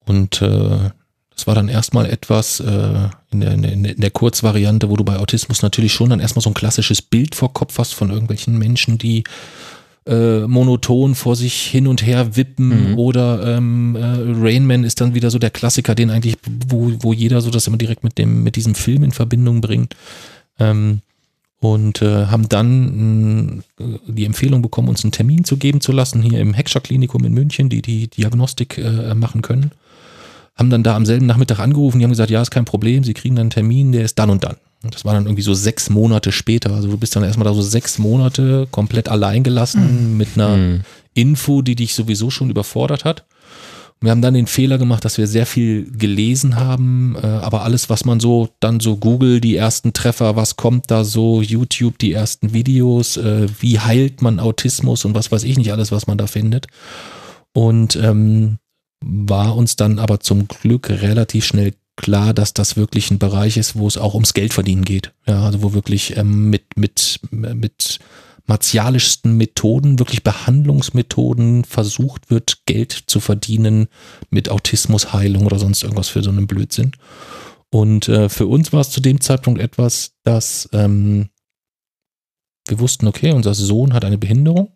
Und äh, das war dann erstmal etwas äh, in, der, in, der, Kurzvariante, wo du bei Autismus natürlich schon dann erstmal so ein klassisches Bild vor Kopf hast von irgendwelchen Menschen, die äh, monoton vor sich hin und her wippen Mhm. oder ähm, äh, Rain Man ist dann wieder so der Klassiker, den eigentlich, wo, wo jeder so das immer direkt mit dem, mit diesem Film in Verbindung bringt. Ähm, und äh, haben dann mh, die Empfehlung bekommen, uns einen Termin zu geben zu lassen, hier im Heckscher Klinikum in München, die die Diagnostik äh, machen können. Haben dann da am selben Nachmittag angerufen, die haben gesagt, ja, ist kein Problem, sie kriegen dann einen Termin, der ist dann und dann. Und das war dann irgendwie so sechs Monate später. Also du bist dann erstmal da so sechs Monate komplett allein gelassen mit einer Mhm. Info, die dich sowieso schon überfordert hat. Wir haben dann den Fehler gemacht, dass wir sehr viel gelesen haben, äh, aber alles, was man so, dann so Google, die ersten Treffer, was kommt da so, YouTube, die ersten Videos, äh, wie heilt man Autismus und was weiß ich nicht alles, was man da findet. Und ähm, war uns dann aber zum Glück relativ schnell klar, dass das wirklich ein Bereich ist, wo es auch ums Geldverdienen geht. Ja, also wo wirklich ähm, mit, mit, mit martialischsten Methoden, wirklich Behandlungsmethoden versucht wird, Geld zu verdienen mit Autismusheilung oder sonst irgendwas für so einen Blödsinn. Und äh, für uns war es zu dem Zeitpunkt etwas, dass ähm, wir wussten, okay, unser Sohn hat eine Behinderung.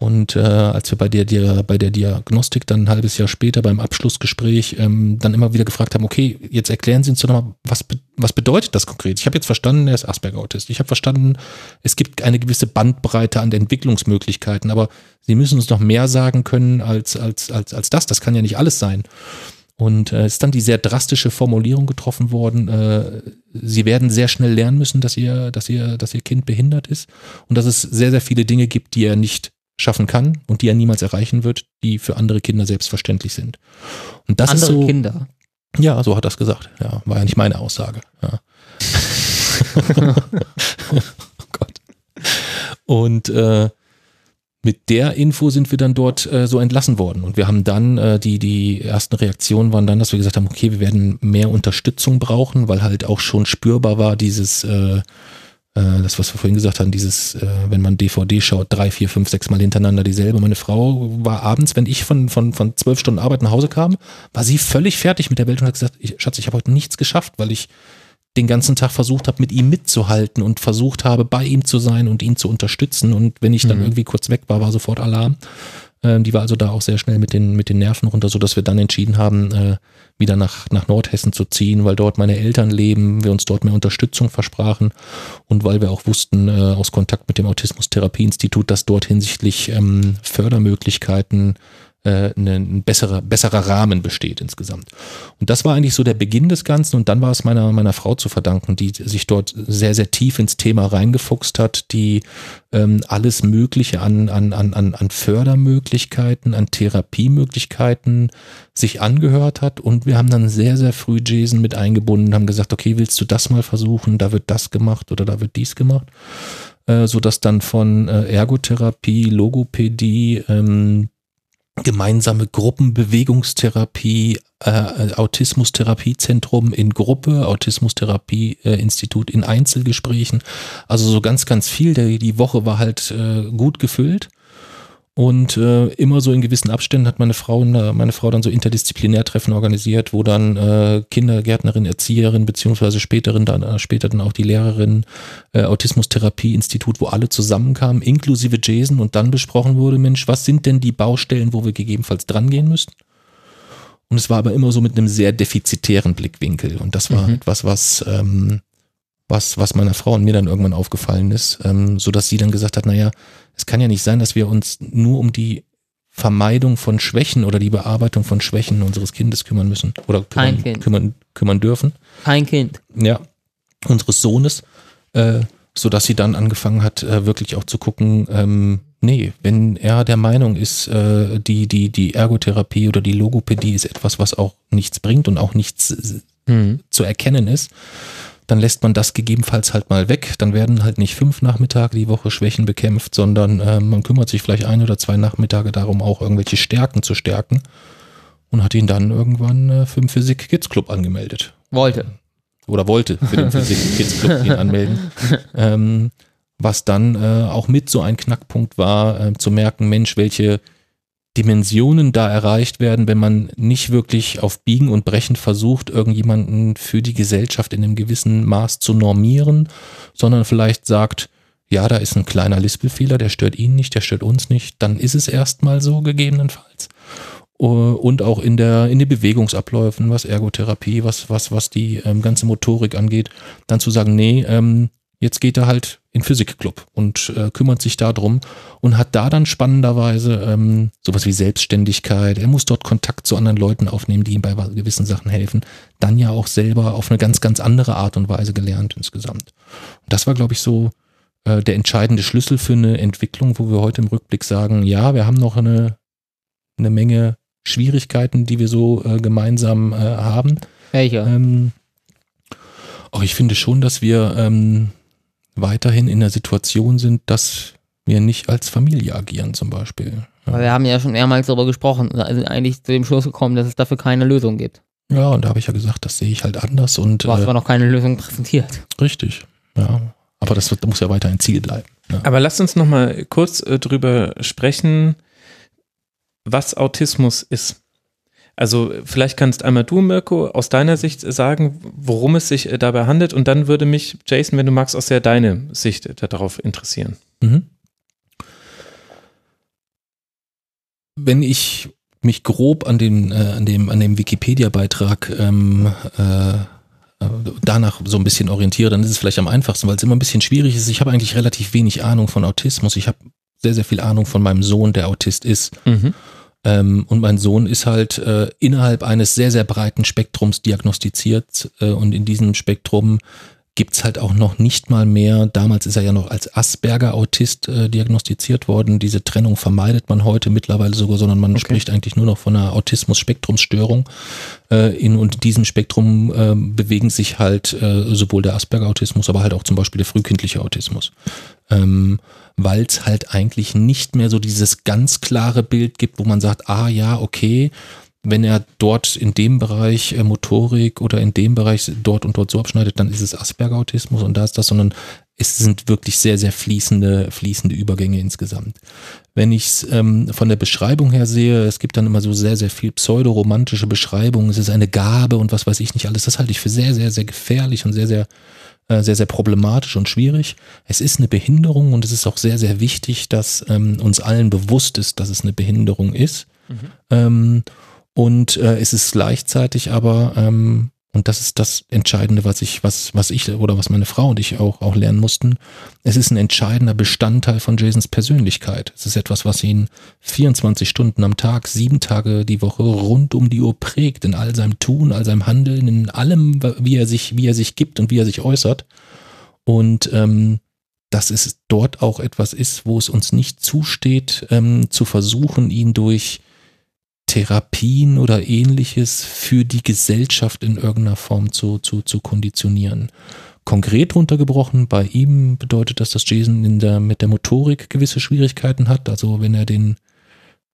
Und äh, als wir bei der, der, bei der Diagnostik dann ein halbes Jahr später beim Abschlussgespräch ähm, dann immer wieder gefragt haben, okay, jetzt erklären Sie uns doch nochmal, was, was bedeutet das konkret? Ich habe jetzt verstanden, er ist Asperger-Autist. Ich habe verstanden, es gibt eine gewisse Bandbreite an Entwicklungsmöglichkeiten, aber Sie müssen uns noch mehr sagen können als, als, als, als das. Das kann ja nicht alles sein. Und äh, ist dann die sehr drastische Formulierung getroffen worden, äh, Sie werden sehr schnell lernen müssen, dass ihr, dass ihr, dass ihr Kind behindert ist und dass es sehr, sehr viele Dinge gibt, die er nicht schaffen kann und die er niemals erreichen wird, die für andere Kinder selbstverständlich sind. Und das Andere ist so, Kinder. Ja, so hat er es gesagt. Ja, war ja nicht meine Aussage. Ja. <laughs> <laughs> oh Gott. Und äh, mit der Info sind wir dann dort äh, so entlassen worden. Und wir haben dann, äh, die, die ersten Reaktionen waren dann, dass wir gesagt haben, okay, wir werden mehr Unterstützung brauchen, weil halt auch schon spürbar war, dieses, äh, äh, das, was wir vorhin gesagt haben, dieses, äh, wenn man DVD schaut, drei, vier, fünf, sechs Mal hintereinander dieselbe. Meine Frau war abends, wenn ich von, von, von zwölf Stunden Arbeit nach Hause kam, war sie völlig fertig mit der Welt und hat gesagt, ich, Schatz, ich habe heute nichts geschafft, weil ich den ganzen Tag versucht habe, mit ihm mitzuhalten und versucht habe, bei ihm zu sein und ihn zu unterstützen. Und wenn ich dann Mhm. irgendwie kurz weg war, war sofort Alarm. Ähm, die war also da auch sehr schnell mit den, mit den Nerven runter, so dass wir dann entschieden haben, äh, wieder nach, nach Nordhessen zu ziehen, weil dort meine Eltern leben, wir uns dort mehr Unterstützung versprachen und weil wir auch wussten äh, aus Kontakt mit dem Autismus-Therapie-Institut, dass dort hinsichtlich ähm, Fördermöglichkeiten äh, ein besserer, besserer Rahmen besteht insgesamt. Und das war eigentlich so der Beginn des Ganzen. Und dann war es meiner, meiner Frau zu verdanken, die sich dort sehr, sehr tief ins Thema reingefuchst hat, die ähm, alles Mögliche an, an, an, an Fördermöglichkeiten, an Therapiemöglichkeiten sich angehört hat. Und wir haben dann sehr, sehr früh Jason mit eingebunden, haben gesagt, okay, willst du das mal versuchen, da wird das gemacht oder da wird dies gemacht. Äh, so dass dann von äh, Ergotherapie, Logopädie, ähm, gemeinsame Gruppenbewegungstherapie, äh, Autismustherapiezentrum in Gruppe, Autismustherapieinstitut in Einzelgesprächen. Also so ganz, ganz viel. Die Woche war halt äh, gut gefüllt. Und äh, immer so in gewissen Abständen hat meine Frau, meine Frau dann so Interdisziplinärtreffen organisiert, wo dann äh, Kindergärtnerin, Erzieherin, beziehungsweise späterin dann, äh, später dann auch die Lehrerin, äh, Autismustherapie-Institut, wo alle zusammenkamen, inklusive Jason und dann besprochen wurde, Mensch, was sind denn die Baustellen, wo wir gegebenenfalls drangehen müssen? Und es war aber immer so mit einem sehr defizitären Blickwinkel. Und das war mhm. etwas, was, ähm, was, was meiner Frau und mir dann irgendwann aufgefallen ist, ähm, so dass sie dann gesagt hat, naja, es kann ja nicht sein, dass wir uns nur um die Vermeidung von Schwächen oder die Bearbeitung von Schwächen unseres Kindes kümmern müssen oder kümmern, kind. kümmern, kümmern dürfen. Kein Kind. Ja, unseres Sohnes, äh, so dass sie dann angefangen hat, äh, wirklich auch zu gucken, ähm, nee, wenn er der Meinung ist, äh, die, die, die Ergotherapie oder die Logopädie ist etwas, was auch nichts bringt und auch nichts hm. zu erkennen ist, dann lässt man das gegebenenfalls halt mal weg. Dann werden halt nicht fünf Nachmittage die Woche Schwächen bekämpft, sondern äh, man kümmert sich vielleicht ein oder zwei Nachmittage darum, auch irgendwelche Stärken zu stärken. Und hat ihn dann irgendwann äh, für den Physik Kids Club angemeldet. Wollte. Oder wollte für den <laughs> Physik Kids Club ihn anmelden. Ähm, was dann äh, auch mit so ein Knackpunkt war, äh, zu merken, Mensch, welche Dimensionen da erreicht werden, wenn man nicht wirklich auf Biegen und Brechen versucht, irgendjemanden für die Gesellschaft in einem gewissen Maß zu normieren, sondern vielleicht sagt, ja, da ist ein kleiner Lispelfehler, der stört ihn nicht, der stört uns nicht, dann ist es erstmal so gegebenenfalls. Und auch in der, in den Bewegungsabläufen, was Ergotherapie, was, was, was die ähm, ganze Motorik angeht, dann zu sagen, nee, ähm, Jetzt geht er halt in Physikclub und äh, kümmert sich darum und hat da dann spannenderweise ähm, sowas wie Selbstständigkeit. Er muss dort Kontakt zu anderen Leuten aufnehmen, die ihm bei gewissen Sachen helfen. Dann ja auch selber auf eine ganz, ganz andere Art und Weise gelernt insgesamt. Und das war, glaube ich, so äh, der entscheidende Schlüssel für eine Entwicklung, wo wir heute im Rückblick sagen, ja, wir haben noch eine, eine Menge Schwierigkeiten, die wir so äh, gemeinsam äh, haben. Welche? Ähm, auch ich finde schon, dass wir ähm, weiterhin in der Situation sind, dass wir nicht als Familie agieren zum Beispiel. Ja. wir haben ja schon mehrmals darüber gesprochen, also eigentlich zu dem Schluss gekommen, dass es dafür keine Lösung gibt. Ja, und da habe ich ja gesagt, das sehe ich halt anders und. Du hast äh, aber noch keine Lösung präsentiert. Richtig, ja. Aber das wird, muss ja weiter ein Ziel bleiben. Ja. Aber lasst uns noch mal kurz äh, drüber sprechen, was Autismus ist. Also vielleicht kannst einmal du, Mirko, aus deiner Sicht sagen, worum es sich äh, dabei handelt und dann würde mich, Jason, wenn du magst, aus der deine Sicht darauf interessieren. Mhm. Wenn ich mich grob an, den, äh, an dem, an dem Wikipedia-Beitrag ähm, äh, äh, danach so ein bisschen orientiere, dann ist es vielleicht am einfachsten, weil es immer ein bisschen schwierig ist. Ich habe eigentlich relativ wenig Ahnung von Autismus. Ich habe sehr, sehr viel Ahnung von meinem Sohn, der Autist ist. Mhm. Ähm, und mein Sohn ist halt äh, innerhalb eines sehr, sehr breiten Spektrums diagnostiziert. Äh, und in diesem Spektrum gibt's halt auch noch nicht mal mehr, damals ist er ja noch als Asperger-Autist äh, diagnostiziert worden. Diese Trennung vermeidet man heute mittlerweile sogar, sondern man okay. spricht eigentlich nur noch von einer Autismus-Spektrumsstörung. Äh, in und diesem Spektrum äh, bewegen sich halt äh, sowohl der Asperger-Autismus, aber halt auch zum Beispiel der frühkindliche Autismus. Ähm, Weil es halt eigentlich nicht mehr so dieses ganz klare Bild gibt, wo man sagt, ah ja, okay, wenn er dort in dem Bereich äh, Motorik oder in dem Bereich dort und dort so abschneidet, dann ist es Asperger-Autismus und da ist das, sondern es sind wirklich sehr, sehr fließende, fließende Übergänge insgesamt. Wenn ich es ähm, von der Beschreibung her sehe, es gibt dann immer so sehr, sehr viel pseudoromantische Beschreibungen, es ist eine Gabe und was weiß ich nicht alles, das halte ich für sehr, sehr, sehr gefährlich und sehr, sehr, äh, sehr, sehr problematisch und schwierig. Es ist eine Behinderung und es ist auch sehr, sehr wichtig, dass ähm, uns allen bewusst ist, dass es eine Behinderung ist. Mhm. Ähm, und äh, es ist gleichzeitig aber ähm, und das ist das Entscheidende, was ich, was, was ich oder was meine Frau und ich auch, auch lernen mussten. Es ist ein entscheidender Bestandteil von Jasons Persönlichkeit. Es ist etwas, was ihn 24 Stunden am Tag, sieben Tage die Woche rund um die Uhr prägt, in all seinem Tun, all seinem Handeln, in allem, wie er sich, wie er sich gibt und wie er sich äußert. Und ähm, dass es dort auch etwas ist, wo es uns nicht zusteht, ähm, zu versuchen, ihn durch Therapien oder ähnliches für die Gesellschaft in irgendeiner Form zu, zu, zu konditionieren. Konkret runtergebrochen, bei ihm bedeutet das, dass Jason in der, mit der Motorik gewisse Schwierigkeiten hat. Also wenn er den,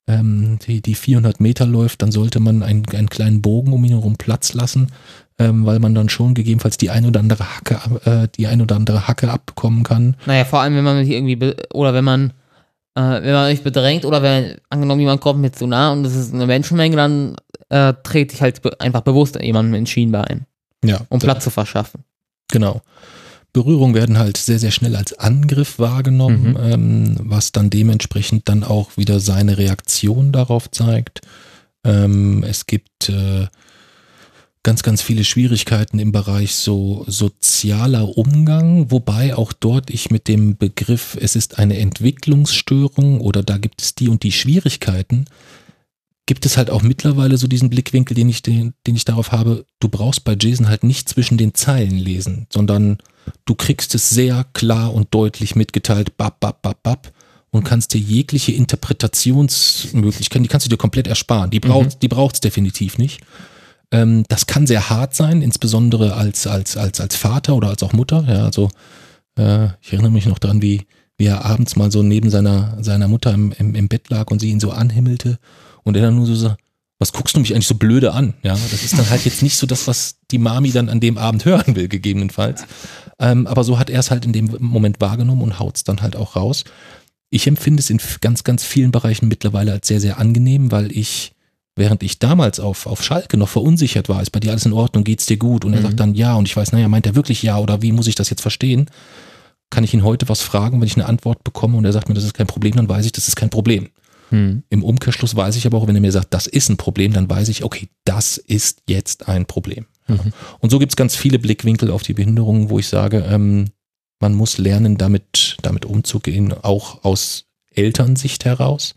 ähm, die, die 400 Meter läuft, dann sollte man einen, einen kleinen Bogen um ihn herum Platz lassen, ähm, weil man dann schon gegebenenfalls die ein oder andere Hacke, äh, die ein oder andere Hacke abbekommen kann. Naja, vor allem, wenn man irgendwie, oder wenn man äh, wenn man sich bedrängt oder wenn angenommen jemand kommt mir zu nah und es ist eine Menschenmenge, dann äh, trete ich halt be einfach bewusst jemandem ins Schienbein, Ja, um Platz zu verschaffen. Genau. Berührungen werden halt sehr, sehr schnell als Angriff wahrgenommen, Mhm. ähm, was dann dementsprechend dann auch wieder seine Reaktion darauf zeigt. Ähm, es gibt äh, ganz, ganz viele Schwierigkeiten im Bereich so sozialer Umgang, wobei auch dort ich mit dem Begriff, es ist eine Entwicklungsstörung oder da gibt es die und die Schwierigkeiten, gibt es halt auch mittlerweile so diesen Blickwinkel, den ich, den, den ich darauf habe, du brauchst bei Jason halt nicht zwischen den Zeilen lesen, sondern du kriegst es sehr klar und deutlich mitgeteilt, bap, bap, bap, bap, und kannst dir jegliche Interpretationsmöglichkeiten, die kannst du dir komplett ersparen. Die braucht die braucht's definitiv nicht. Ähm, das kann sehr hart sein, insbesondere als, als, als, als Vater oder als auch Mutter. Ja, also äh, ich erinnere mich noch dran, wie, wie er abends mal so neben seiner, seiner Mutter im, im, im Bett lag und sie ihn so anhimmelte und er dann nur so sagt, was guckst du mich eigentlich so blöde an? Ja, das ist dann halt jetzt nicht so das, was die Mami dann an dem Abend hören will, gegebenenfalls. Ähm, aber so hat er es halt in dem Moment wahrgenommen und haut es dann halt auch raus. Ich empfinde es in ganz, ganz vielen Bereichen mittlerweile als sehr, sehr angenehm, weil ich, während ich damals auf, auf Schalke noch verunsichert war, ist bei dir alles in Ordnung, geht's dir gut? Und er sagt dann ja und ich weiß, naja, meint er wirklich ja oder wie muss ich das jetzt verstehen? Kann ich ihn heute was fragen, wenn ich eine Antwort bekomme und er sagt mir, das ist kein Problem, dann weiß ich, das ist kein Problem. Im Umkehrschluss weiß ich aber auch, wenn er mir sagt, das ist ein Problem, dann weiß ich, okay, das ist jetzt ein Problem. Ja. Und so gibt es ganz viele Blickwinkel auf die Behinderung, wo ich sage, ähm, man muss lernen, damit, damit umzugehen, auch aus Elternsicht heraus.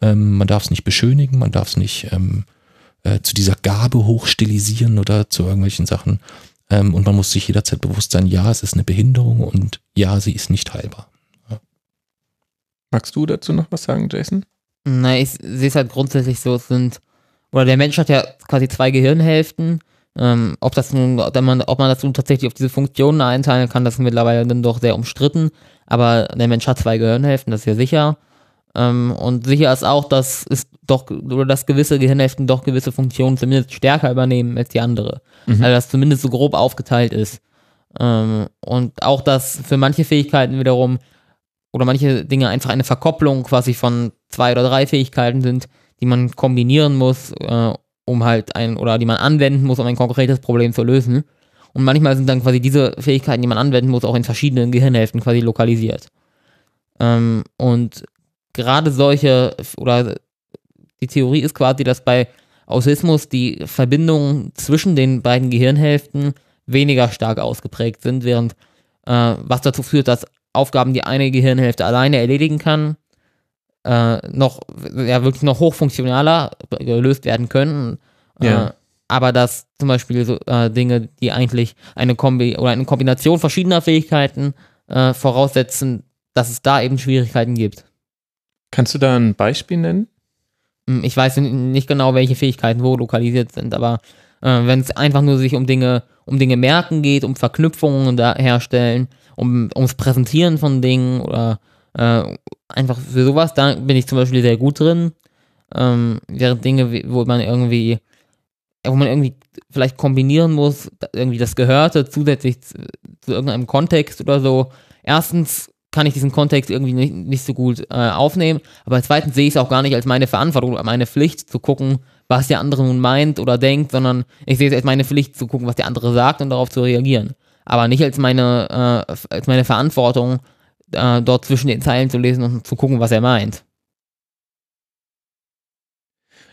Ähm, man darf es nicht beschönigen, man darf es nicht ähm, äh, zu dieser Gabe hochstilisieren oder zu irgendwelchen Sachen. Ähm, und man muss sich jederzeit bewusst sein, ja, es ist eine Behinderung und ja, sie ist nicht heilbar. Magst du dazu noch was sagen, Jason? Na, ich sehe es halt grundsätzlich so, es sind, oder der Mensch hat ja quasi zwei Gehirnhälften. Ähm, ob das nun, ob man, ob man das nun tatsächlich auf diese Funktionen einteilen kann, das ist mittlerweile dann doch sehr umstritten. Aber der Mensch hat zwei Gehirnhälften, das ist ja sicher. Ähm, und sicher ist auch, dass es doch, oder dass gewisse Gehirnhälften doch gewisse Funktionen zumindest stärker übernehmen als die andere. Also dass zumindest so grob aufgeteilt ist. Ähm, und auch, dass für manche Fähigkeiten wiederum oder manche Dinge einfach eine Verkopplung quasi von zwei oder drei Fähigkeiten sind, die man kombinieren muss, äh, um halt ein, oder die man anwenden muss, um ein konkretes Problem zu lösen. Und manchmal sind dann quasi diese Fähigkeiten, die man anwenden muss, auch in verschiedenen Gehirnhälften quasi lokalisiert. Ähm, und gerade solche, oder die Theorie ist quasi, dass bei Autismus die Verbindungen zwischen den beiden Gehirnhälften weniger stark ausgeprägt sind, während äh, was dazu führt, dass Aufgaben, die eine Gehirnhälfte alleine erledigen kann, äh, noch ja wirklich noch hochfunktionaler gelöst werden können. Ja. Äh, aber dass zum Beispiel so äh, Dinge, die eigentlich eine Kombi oder eine Kombination verschiedener Fähigkeiten äh, voraussetzen, dass es da eben Schwierigkeiten gibt. Kannst du da ein Beispiel nennen? Hm, Ich weiß nicht genau, welche Fähigkeiten wo lokalisiert sind, aber äh, wenn es einfach nur sich um Dinge, um Dinge merken geht, um Verknüpfungen da herstellen, um ums Präsentieren von Dingen oder äh, einfach für sowas, da bin ich zum Beispiel sehr gut drin. Ähm, während Dinge, wo man irgendwie, wo man irgendwie vielleicht kombinieren muss, irgendwie das Gehörte zusätzlich zu, zu irgendeinem Kontext oder so. Erstens kann ich diesen Kontext irgendwie nicht, nicht so gut äh, aufnehmen, aber zweitens sehe ich es auch gar nicht als meine Verantwortung oder meine Pflicht zu gucken, was der andere nun meint oder denkt, sondern ich sehe es als meine Pflicht zu gucken, was der andere sagt und darauf zu reagieren. Aber nicht als meine, äh, als meine Verantwortung, äh, dort zwischen den Zeilen zu lesen und zu gucken, was er meint.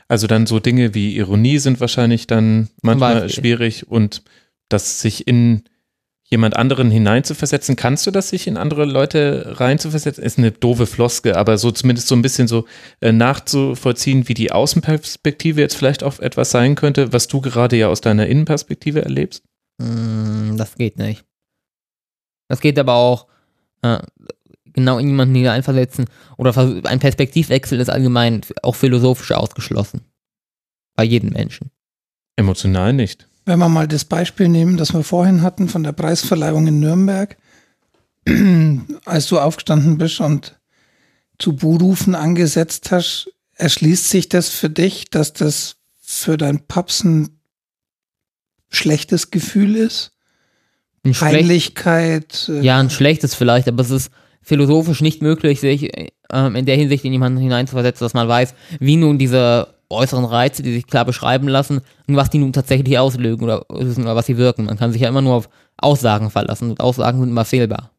Also dann so Dinge wie Ironie sind wahrscheinlich dann manchmal schwierig und das sich in jemand anderen hineinzuversetzen. Kannst du das, sich in andere Leute reinzuversetzen? Ist eine doofe Floske, aber so zumindest so ein bisschen so äh, nachzuvollziehen, wie die Außenperspektive jetzt vielleicht auch etwas sein könnte, was du gerade ja aus deiner Innenperspektive erlebst? Mm, Das geht nicht. Das geht aber auch äh, genau in jemanden hineinversetzen. Oder ein Perspektivwechsel ist allgemein auch philosophisch ausgeschlossen. Bei jedem Menschen. Emotional nicht. Wenn wir mal das Beispiel nehmen, das wir vorhin hatten von der Preisverleihung in Nürnberg, <clears throat> als du aufgestanden bist und zu Buhrufen angesetzt hast, erschließt sich das für dich, dass das für dein Paps ein schlechtes Gefühl ist? Ein Peinlichkeit? äh, Ja, ein schlechtes vielleicht, aber es ist philosophisch nicht möglich, sich ähm, in der Hinsicht in jemanden hineinzuversetzen, dass man weiß, wie nun diese äußeren Reize, die sich klar beschreiben lassen, und was die nun tatsächlich auslösen oder, oder was sie wirken. Man kann sich ja immer nur auf Aussagen verlassen und Aussagen sind immer fehlbar.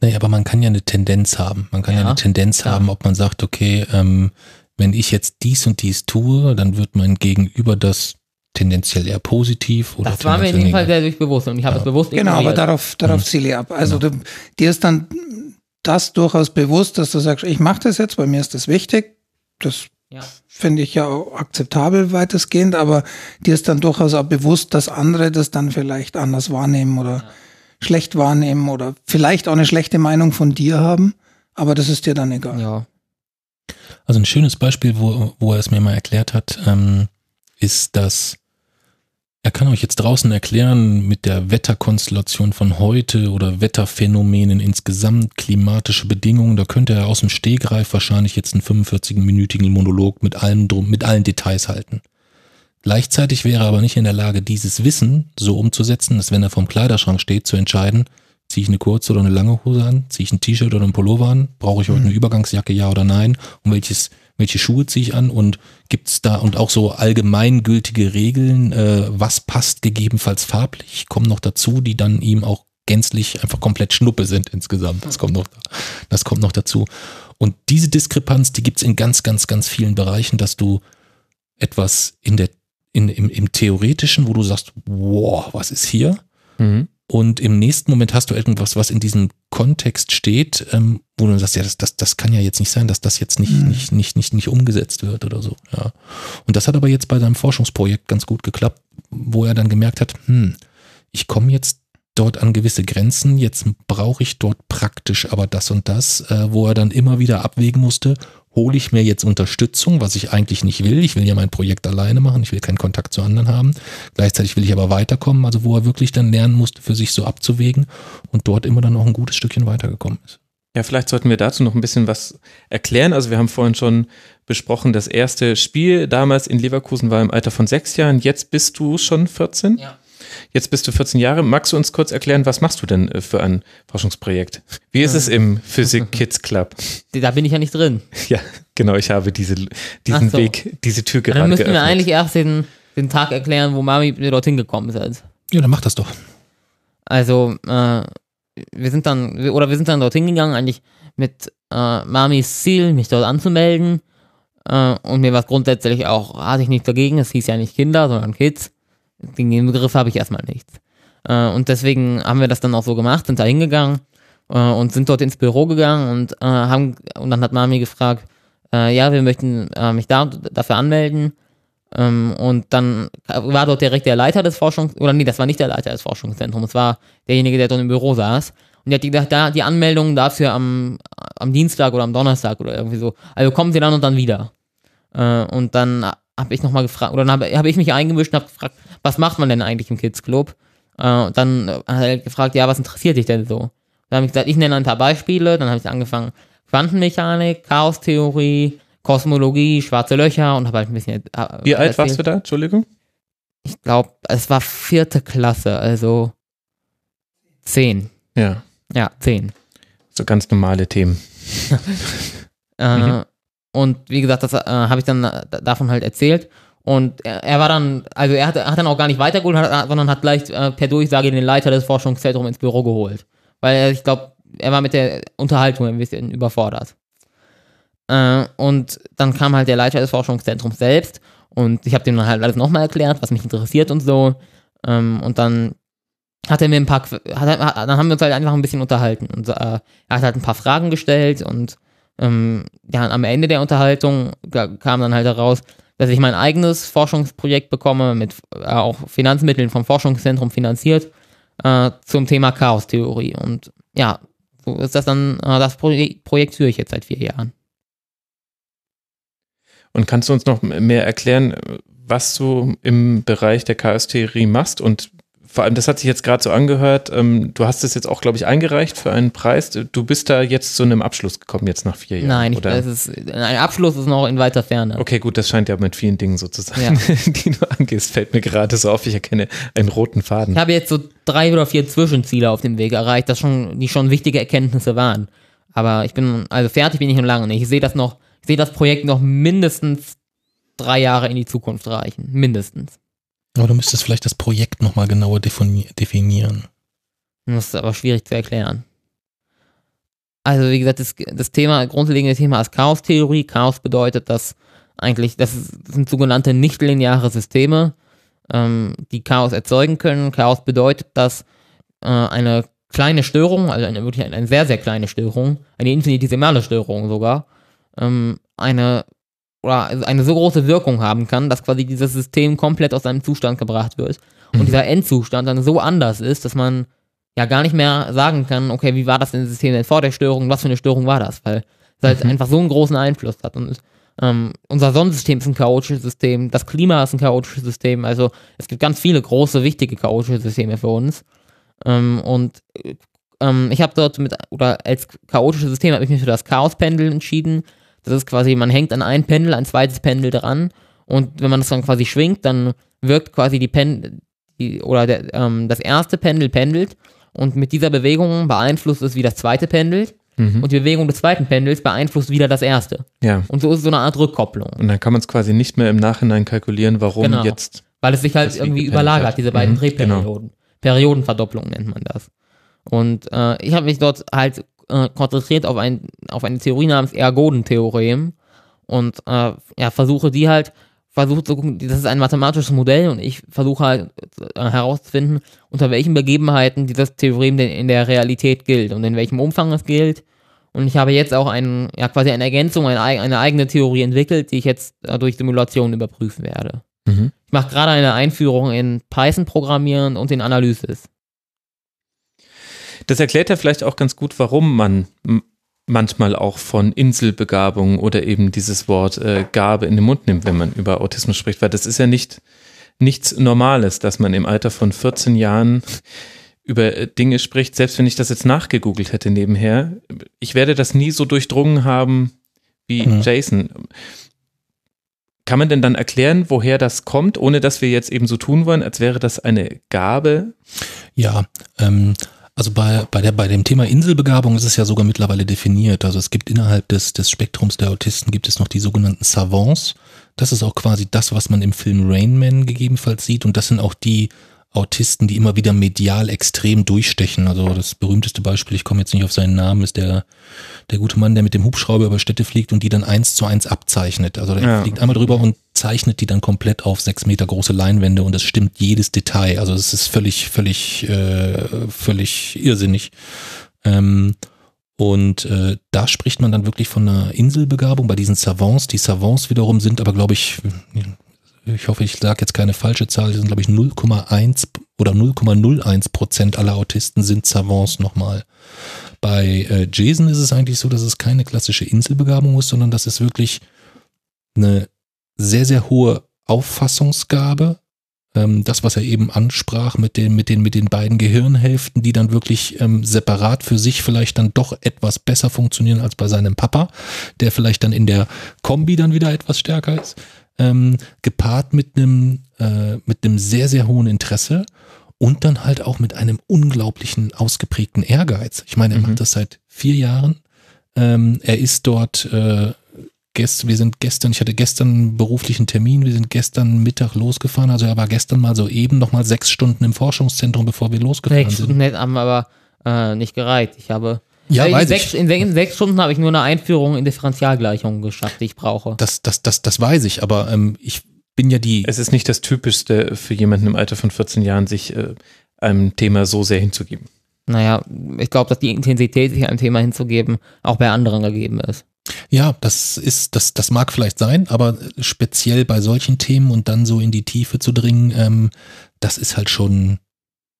Naja, aber man kann ja eine Tendenz haben. Man kann ja, Ja, eine Tendenz klar. haben, ob man sagt, okay, ähm, wenn ich jetzt dies und dies tue, dann wird mein Gegenüber das tendenziell eher positiv oder Das war mir in dem Fall sehr durchbewusst und ich habe es bewusst Genau, aber ignoriert. darauf, darauf ziele ich ab. Also du, dir ist dann das durchaus bewusst, dass du sagst, ich mache das jetzt, bei mir ist das wichtig. Das Ja. Finde ich ja akzeptabel weitestgehend, aber dir ist dann durchaus auch bewusst, dass andere das dann vielleicht anders wahrnehmen oder schlecht wahrnehmen oder vielleicht auch eine schlechte Meinung von dir haben, aber das ist dir dann egal. Ja. Also ein schönes Beispiel, wo, wo er es mir mal erklärt hat, ähm, ist, dass er kann euch jetzt draußen erklären mit der Wetterkonstellation von heute oder Wetterphänomenen insgesamt, klimatische Bedingungen, da könnte er aus dem Stegreif wahrscheinlich jetzt einen 45-minütigen Monolog mit allem drum, mit allen Details halten. Gleichzeitig wäre er aber nicht in der Lage, dieses Wissen so umzusetzen, dass wenn er vom Kleiderschrank steht, zu entscheiden, ziehe ich eine kurze oder eine lange Hose an, ziehe ich ein T-Shirt oder ein Pullover an, brauche ich heute eine Übergangsjacke, ja oder nein, und welches, welche Schuhe ziehe ich an und gibt's da und auch so allgemeingültige Regeln, äh, was passt gegebenenfalls farblich, kommen noch dazu, die dann ihm auch gänzlich einfach komplett Schnuppe sind insgesamt. Das kommt noch, das kommt noch dazu. Und diese Diskrepanz, die gibt's in ganz, ganz, ganz vielen Bereichen, dass du etwas in der, in, im, im Theoretischen, wo du sagst, wow, was ist hier? Mhm. Und im nächsten Moment hast du irgendwas, was in diesem Kontext steht, ähm, wo du sagst, ja, das, das, das kann ja jetzt nicht sein, dass das jetzt nicht, nicht, nicht, nicht, nicht umgesetzt wird oder so. Ja. Und das hat aber jetzt bei seinem Forschungsprojekt ganz gut geklappt, wo er dann gemerkt hat, hm, ich komme jetzt dort an gewisse Grenzen, jetzt brauche ich dort praktisch aber das und das, äh, wo er dann immer wieder abwägen musste, hole ich mir jetzt Unterstützung, was ich eigentlich nicht will. Ich will ja mein Projekt alleine machen, ich will keinen Kontakt zu anderen haben. Gleichzeitig will ich aber weiterkommen, also wo er wirklich dann lernen musste, für sich so abzuwägen und dort immer dann noch ein gutes Stückchen weitergekommen ist. Ja, vielleicht sollten wir dazu noch ein bisschen was erklären. Also wir haben vorhin schon besprochen, das erste Spiel damals in Leverkusen war im Alter von sechs Jahren. Jetzt bist du schon 14? Ja. Jetzt bist du 14 Jahre. Magst du uns kurz erklären, was machst du denn äh, für ein Forschungsprojekt? Wie ist es im Physik Kids Club? <laughs> Da bin ich ja nicht drin. <laughs> Ja, genau, ich habe diese, diesen so. Weg, diese Tür Dann gerade müssen wir geöffnet. eigentlich erst den, den Tag erklären, wo Mami mir dorthin gekommen ist. Ja, dann mach das doch. Also, äh, wir sind dann, wir- oder wir sind dann dorthin gegangen, eigentlich mit äh, Mamis Ziel, mich dort anzumelden. Äh, und mir war es grundsätzlich auch, hatte ich nichts dagegen, es hieß ja nicht Kinder, sondern Kids. Gegen den Begriff habe ich erstmal nichts. Äh, und deswegen haben wir das dann auch so gemacht, sind da hingegangen äh, und sind dort ins Büro gegangen und äh, haben, und dann hat Mami gefragt, äh, ja, wir möchten äh, mich da dafür anmelden. Ähm, und dann war dort direkt der Leiter des Forschungs, oder nee, das war nicht der Leiter des Forschungszentrums, es war derjenige, der dort im Büro saß. Und der hat gesagt, da, die Anmeldung dafür am, am Dienstag oder am Donnerstag oder irgendwie so. Also kommen Sie dann und dann wieder. Äh, und dann habe ich nochmal gefragt, oder dann habe hab ich mich eingemischt und habe gefragt, was macht man denn eigentlich im Kids Club? Äh, und dann hat er gefragt, ja, was interessiert dich denn so? Dann habe ich gesagt, ich nenne ein paar Beispiele, dann habe ich angefangen, Quantenmechanik, Chaostheorie, Kosmologie, schwarze Löcher und habe halt ein bisschen. Äh, Wie alt erzählt. warst du da? Entschuldigung? Ich glaube, es war vierte Klasse, also zehn. Ja, Ja, zehn. so ganz normale Themen. <laughs> Äh, Mhm. Und wie gesagt, das äh, habe ich dann äh, davon halt erzählt. Und er, er war dann, also er hat, hat dann auch gar nicht weitergeholt, hat, sondern hat gleich äh, per Durchsage den Leiter des Forschungszentrums ins Büro geholt. Weil er, ich glaube, er war mit der Unterhaltung ein bisschen überfordert. Äh, und dann kam halt der Leiter des Forschungszentrums selbst Und ich habe dem dann halt alles nochmal erklärt, was mich interessiert und so. Ähm, und dann hat er mir ein paar, hat, hat, dann haben wir uns halt einfach ein bisschen unterhalten. Und äh, er hat halt ein paar Fragen gestellt und ähm, ja, am Ende der Unterhaltung kam dann halt heraus, dass ich mein eigenes Forschungsprojekt bekomme, mit äh, auch Finanzmitteln vom Forschungszentrum finanziert, äh, zum Thema Chaostheorie. Und ja, so ist das dann, äh, das Pro Projekt führe ich jetzt seit vier Jahren. Und kannst du uns noch mehr erklären, was du im Bereich der Chaostheorie machst und vor allem, das hat sich jetzt gerade so angehört, ähm, du hast es jetzt auch, glaube ich, eingereicht für einen Preis. Du bist da jetzt zu einem Abschluss gekommen, jetzt nach vier Jahren. Nein, ich, oder? Ist, ein Abschluss ist noch in weiter Ferne. Okay, gut, das scheint ja mit vielen Dingen so zu sein, ja. <laughs> die du angehst. Fällt mir gerade so auf, ich erkenne einen roten Faden. Ich habe jetzt so drei oder vier Zwischenziele auf dem Weg erreicht, das schon, die schon wichtige Erkenntnisse waren. Aber ich bin, also fertig bin ich noch lange nicht. Ich sehe das noch, ich sehe das Projekt noch mindestens drei Jahre in die Zukunft reichen. Mindestens. Aber du müsstest vielleicht das Projekt nochmal genauer definieren. Das ist aber schwierig zu erklären. Also, wie gesagt, das, das Thema, grundlegende Thema ist Chaostheorie. Chaos bedeutet, dass eigentlich, das sind sogenannte nichtlineare Systeme, ähm, die Chaos erzeugen können. Chaos bedeutet, dass äh, eine kleine Störung, also eine wirklich eine, eine sehr, sehr kleine Störung, eine infinitesimale Störung sogar, ähm, eine oder eine so große Wirkung haben kann, dass quasi dieses System komplett aus seinem Zustand gebracht wird. Und mhm. dieser Endzustand dann so anders ist, dass man ja gar nicht mehr sagen kann, okay, wie war das denn System denn vor der Störung, was für eine Störung war das? Weil es halt mhm. einfach so einen großen Einfluss hat. Und ähm, unser Sonnensystem ist ein chaotisches System, das Klima ist ein chaotisches System, also es gibt ganz viele große, wichtige chaotische Systeme für uns. Ähm, und ähm, ich habe dort mit, oder als chaotisches System habe ich mich für das Chaospendel entschieden das ist quasi, man hängt an ein Pendel, ein zweites Pendel dran und wenn man das dann quasi schwingt, dann wirkt quasi die Pendel, die, oder der, ähm, das erste Pendel pendelt und mit dieser Bewegung beeinflusst es, wie das zweite pendelt. Mhm. Und die Bewegung des zweiten Pendels beeinflusst wieder das erste. Ja. Und so ist es so eine Art Rückkopplung. Und dann kann man es quasi nicht mehr im Nachhinein kalkulieren, warum genau. jetzt. Weil es sich halt irgendwie überlagert, hat. diese beiden mhm, Drehperioden. Genau. Periodenverdopplung nennt man das. Und äh, ich habe mich dort halt äh, konzentriert auf, ein, auf eine Theorie namens Ergoden-Theorem und äh, ja, versuche die halt, versuche zu gucken, das ist ein mathematisches Modell und ich versuche halt äh, herauszufinden, unter welchen Begebenheiten dieses Theorem denn in der Realität gilt und in welchem Umfang es gilt. Und ich habe jetzt auch ein, ja, quasi eine Ergänzung, eine, eine eigene Theorie entwickelt, die ich jetzt äh, durch Simulationen überprüfen werde. Mhm. Ich mache gerade eine Einführung in Python-Programmieren und in Analysis. Das erklärt ja vielleicht auch ganz gut, warum man manchmal auch von Inselbegabung oder eben dieses Wort äh, Gabe in den Mund nimmt, wenn man über Autismus spricht, weil das ist ja nicht nichts Normales, dass man im Alter von 14 Jahren über äh, Dinge spricht, selbst wenn ich das jetzt nachgegoogelt hätte nebenher. Ich werde das nie so durchdrungen haben wie mhm. Jason. Kann man denn dann erklären, woher das kommt, ohne dass wir jetzt eben so tun wollen, als wäre das eine Gabe? Ja, ähm, also bei, bei, der, bei dem Thema Inselbegabung ist es ja sogar mittlerweile definiert. Also es gibt innerhalb des, des Spektrums der Autisten gibt es noch die sogenannten Savants. Das ist auch quasi das, was man im Film Rain Man gegebenenfalls sieht. Und das sind auch die Autisten, die immer wieder medial extrem durchstechen. Also das berühmteste Beispiel, ich komme jetzt nicht auf seinen Namen, ist der, der gute Mann, der mit dem Hubschrauber über Städte fliegt und die dann eins zu eins abzeichnet. Also der ja. fliegt einmal drüber und zeichnet die dann komplett auf sechs Meter große Leinwände und es stimmt jedes Detail. Also es ist völlig, völlig, äh, völlig irrsinnig. Ähm, und äh, da spricht man dann wirklich von einer Inselbegabung bei diesen Savants. Die Savants wiederum sind aber, glaube ich, ich hoffe, ich sage jetzt keine falsche Zahl, die sind glaube ich 0,1 oder 0,01 Prozent aller Autisten sind Savants nochmal. Bei äh, Jason ist es eigentlich so, dass es keine klassische Inselbegabung ist, sondern dass es wirklich eine sehr, sehr hohe Auffassungsgabe, ähm, das, was er eben ansprach mit den, mit den, mit den beiden Gehirnhälften, die dann wirklich ähm, separat für sich vielleicht dann doch etwas besser funktionieren als bei seinem Papa, der vielleicht dann in der Kombi dann wieder etwas stärker ist ähm, gepaart mit einem äh, mit einem sehr sehr hohen Interesse und dann halt auch mit einem unglaublichen ausgeprägten Ehrgeiz. Ich meine, er mhm. macht das seit vier Jahren. Ähm, er ist dort äh, gest, wir sind gestern, ich hatte gestern einen beruflichen Termin, wir sind gestern Mittag losgefahren, also er war gestern mal so eben noch mal sechs Stunden im Forschungszentrum, bevor wir losgefahren sechs sind. Sechs haben aber äh, nicht gereicht. Ich habe ja, in, weiß sechs, ich. In, in sechs Stunden habe ich nur eine Einführung in Differentialgleichungen geschafft, die ich brauche. Das, das, das, das weiß ich, aber ähm, ich, bin ja die. Es ist nicht das Typischste für jemanden im Alter von 14 Jahren, sich äh, einem Thema so sehr hinzugeben. Naja, ich glaube, dass die Intensität, sich einem Thema hinzugeben, auch bei anderen gegeben ist. Ja, das ist, das, das mag vielleicht sein, aber speziell bei solchen Themen und dann so in die Tiefe zu dringen, ähm, das ist halt schon,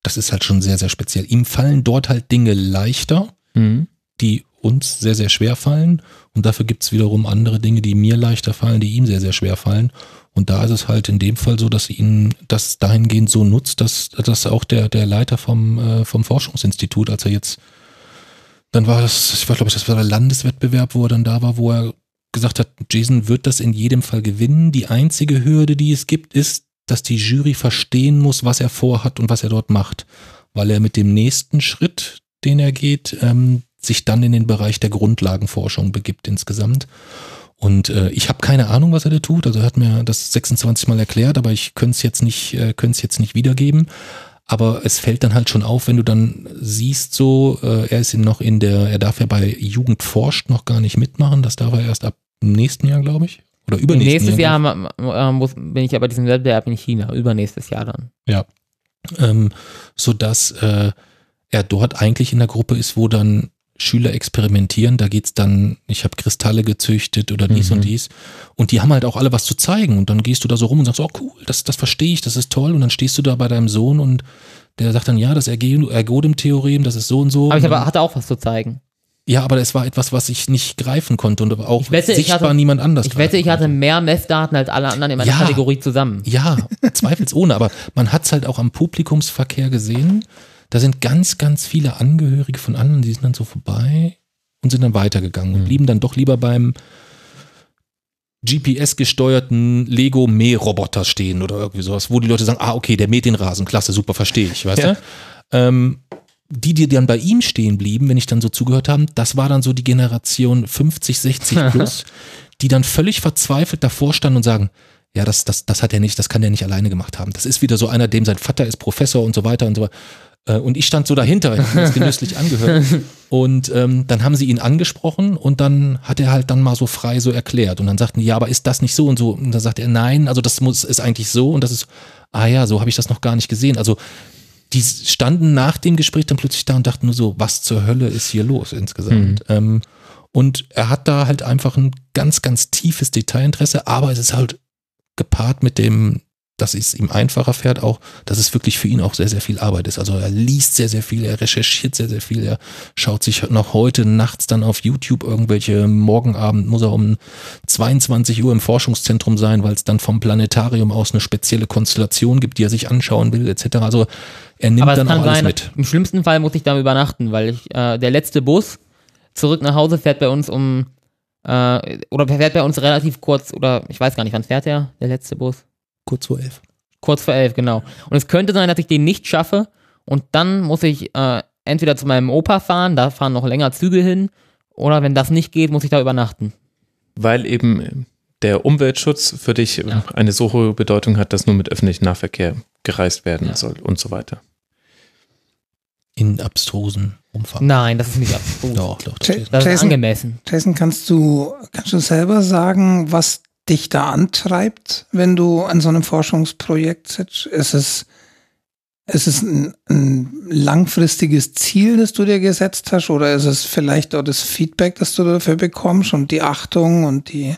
das ist halt schon sehr, sehr speziell. Ihm fallen dort halt Dinge leichter, Mhm. die uns sehr, sehr schwer fallen. Und dafür gibt's wiederum andere Dinge, die mir leichter fallen, die ihm sehr, sehr schwer fallen. Und da ist es halt in dem Fall so, dass ihn das dahingehend so nutzt, dass, dass auch der, der Leiter vom, äh, vom Forschungsinstitut, als er jetzt, dann war das, ich glaube, das war der Landeswettbewerb, wo er dann da war, wo er gesagt hat, Jason wird das in jedem Fall gewinnen. Die einzige Hürde, die es gibt, ist, dass die Jury verstehen muss, was er vorhat und was er dort macht. Weil er mit dem nächsten Schritt, den er geht, ähm, sich dann in den Bereich der Grundlagenforschung begibt insgesamt. Und äh, ich habe keine Ahnung, was er da tut. Also er hat mir das 26 Mal erklärt, aber ich könnte es jetzt nicht, äh, könnte es jetzt nicht wiedergeben. Aber es fällt dann halt schon auf, wenn du dann siehst, so, äh, er ist noch in der, er darf ja bei Jugend forscht noch gar nicht mitmachen. Das darf er erst ab nächsten Jahr, glaube ich. Oder übernächsten Nächstes Jahr. Jahr ma- äh, muss, bin ich aber diesem Wettbewerb in China, übernächstes Jahr dann. Ja. Ähm, so dass äh, er dort eigentlich in der Gruppe ist, wo dann Schüler experimentieren. Da geht's dann, ich habe Kristalle gezüchtet oder dies Mhm. und dies. Und die haben halt auch alle was zu zeigen. Und dann gehst du da so rum und sagst, oh cool, das, das verstehe ich, das ist toll. Und dann stehst du da bei deinem Sohn und der sagt dann, ja, das Ergodem-Theorem, das ist so und so. Aber ich aber, hatte auch was zu zeigen. ja, aber es war etwas, was ich nicht greifen konnte und aber auch Ich wette, ich sichtbar hatte- niemand anders. Ich wette, ich hatte mehr Messdaten als alle anderen in meiner Ja. Kategorie zusammen. Ja, <laughs> zweifelsohne, aber man hat es halt auch am Publikumsverkehr gesehen. Da sind ganz, ganz viele Angehörige von anderen, die sind dann so vorbei und sind dann weitergegangen und blieben dann doch lieber beim GPS-gesteuerten Lego-Mähroboter stehen oder irgendwie sowas, wo die Leute sagen, ah, okay, der mäht den Rasen, klasse, super, verstehe ich, weißt Ja. du? Ähm, die, die dann bei ihm stehen blieben, wenn ich dann so zugehört habe, das war dann so die Generation 50, 60 <laughs> plus, die dann völlig verzweifelt davor standen und sagen, ja, das, das, das hat er nicht, das kann er nicht alleine gemacht haben. Das ist wieder so einer, dem sein Vater ist Professor und so weiter und so weiter. Äh, Und ich stand so dahinter, ich habe mir das <laughs> genüsslich angehört. Und ähm, dann haben sie ihn angesprochen und dann hat er halt dann mal so frei so erklärt. Und dann sagten die, ja, aber ist das nicht so und so? Und dann sagt er, nein, also das muss ist eigentlich so und das ist, ah ja, so habe ich das noch gar nicht gesehen. Also die standen nach dem Gespräch dann plötzlich da und dachten nur so, was zur Hölle ist hier los insgesamt? Ähm, und er hat da halt einfach ein ganz, ganz tiefes Detailinteresse, aber es ist halt gepaart mit dem, dass es ihm einfacher fährt, auch, dass es wirklich für ihn auch sehr, sehr viel Arbeit ist. Also er liest sehr, sehr viel, er recherchiert sehr, sehr viel, er schaut sich noch heute nachts dann auf YouTube irgendwelche, morgen Abend muss er um 22 Uhr im Forschungszentrum sein, weil es dann vom Planetarium aus eine spezielle Konstellation gibt, die er sich anschauen will, etc. Also er nimmt dann auch alles sein, mit. im schlimmsten Fall muss ich da übernachten, weil ich, äh, der letzte Bus zurück nach Hause fährt bei uns um, äh, oder fährt bei uns relativ kurz, oder ich weiß gar nicht, wann fährt der, der letzte Bus? Kurz vor elf. Kurz vor elf, genau. Und es könnte sein, dass ich den nicht schaffe und dann muss ich äh, entweder zu meinem Opa fahren, da fahren noch länger Züge hin, oder wenn das nicht geht, muss ich da übernachten. Weil eben der Umweltschutz für dich Ja. eine so hohe Bedeutung hat, dass nur mit öffentlichem Nahverkehr gereist werden Ja. soll und so weiter. In abstrusen Umfang. Nein, das ist nicht abstrus. Doch, doch, das Ja. steht. Das ist Jason- angemessen. Jason, kannst du, kannst du selber sagen, was dich da antreibt, wenn du an so einem Forschungsprojekt sitzt? Ist es, ist es ein, ein langfristiges Ziel, das du dir gesetzt hast, oder ist es vielleicht auch das Feedback, das du dafür bekommst und die Achtung und die,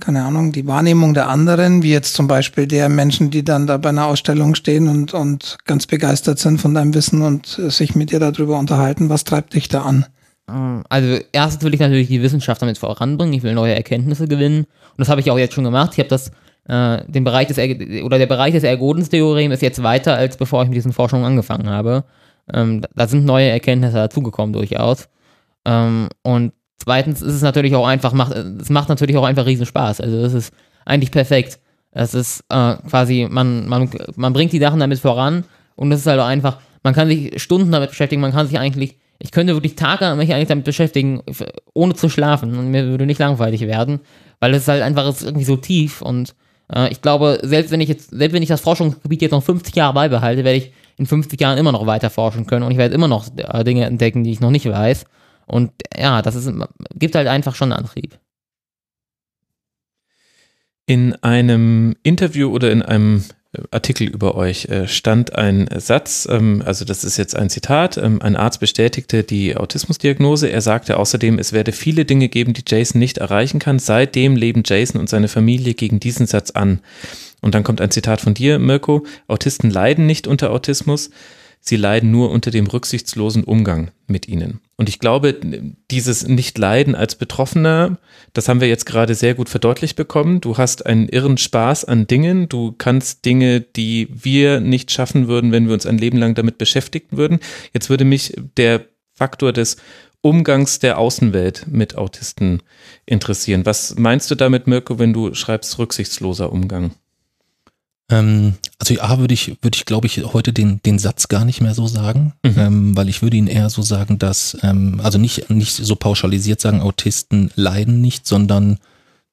keine Ahnung, die Wahrnehmung der anderen, wie jetzt zum Beispiel der Menschen, die dann da bei einer Ausstellung stehen und, und ganz begeistert sind von deinem Wissen und äh, sich mit dir darüber unterhalten. Was treibt dich da an? Ähm, Also erstens will ich natürlich die Wissenschaft damit voranbringen. Ich will neue Erkenntnisse gewinnen. Und das habe ich auch jetzt schon gemacht. Ich habe das, äh, den Bereich des, Er- oder der Bereich des Ergodenstheorems ist jetzt weiter, als bevor ich mit diesen Forschungen angefangen habe. Ähm, da- da sind neue Erkenntnisse dazugekommen durchaus. Ähm, und zweitens ist es natürlich auch einfach, macht, es macht natürlich auch einfach riesen Spaß. Also es ist eigentlich perfekt. Es ist äh, quasi, man, man, man bringt die Sachen damit voran und es ist halt auch einfach, man kann sich Stunden damit beschäftigen, man kann sich eigentlich, ich könnte wirklich Tage mich eigentlich damit beschäftigen, ohne zu schlafen und mir würde nicht langweilig werden, weil es halt einfach ist irgendwie so tief und äh, ich glaube, selbst wenn ich jetzt, selbst wenn ich das Forschungsgebiet jetzt noch 50 Jahre beibehalte, werde ich in 50 Jahren immer noch weiter forschen können und ich werde immer noch äh, Dinge entdecken, die ich noch nicht weiß. Und ja, das ist, gibt halt einfach schon Antrieb. In einem Interview oder in einem Artikel über euch äh, stand ein Satz, ähm, also das ist jetzt ein Zitat, ähm, ein Arzt bestätigte die Autismusdiagnose. Er sagte außerdem, es werde viele Dinge geben, die Jason nicht erreichen kann. Seitdem leben Jason und seine Familie gegen diesen Satz an. Und dann kommt ein Zitat von dir, Mirko. Autisten leiden nicht unter Autismus. Sie leiden nur unter dem rücksichtslosen Umgang mit ihnen. Und ich glaube, dieses Nicht-Leiden als Betroffener, das haben wir jetzt gerade sehr gut verdeutlicht bekommen. Du hast einen irren Spaß an Dingen. Du kannst Dinge, die wir nicht schaffen würden, wenn wir uns ein Leben lang damit beschäftigen würden. Jetzt würde mich der Faktor des Umgangs der Außenwelt mit Autisten interessieren. Was meinst du damit, Mirko, wenn du schreibst rücksichtsloser Umgang? Ähm, also ja, würde ich, würde ich, glaube ich, heute den, den Satz gar nicht mehr so sagen, mhm. ähm, weil ich würde ihn eher so sagen, dass, ähm, also nicht, nicht so pauschalisiert sagen, Autisten leiden nicht, sondern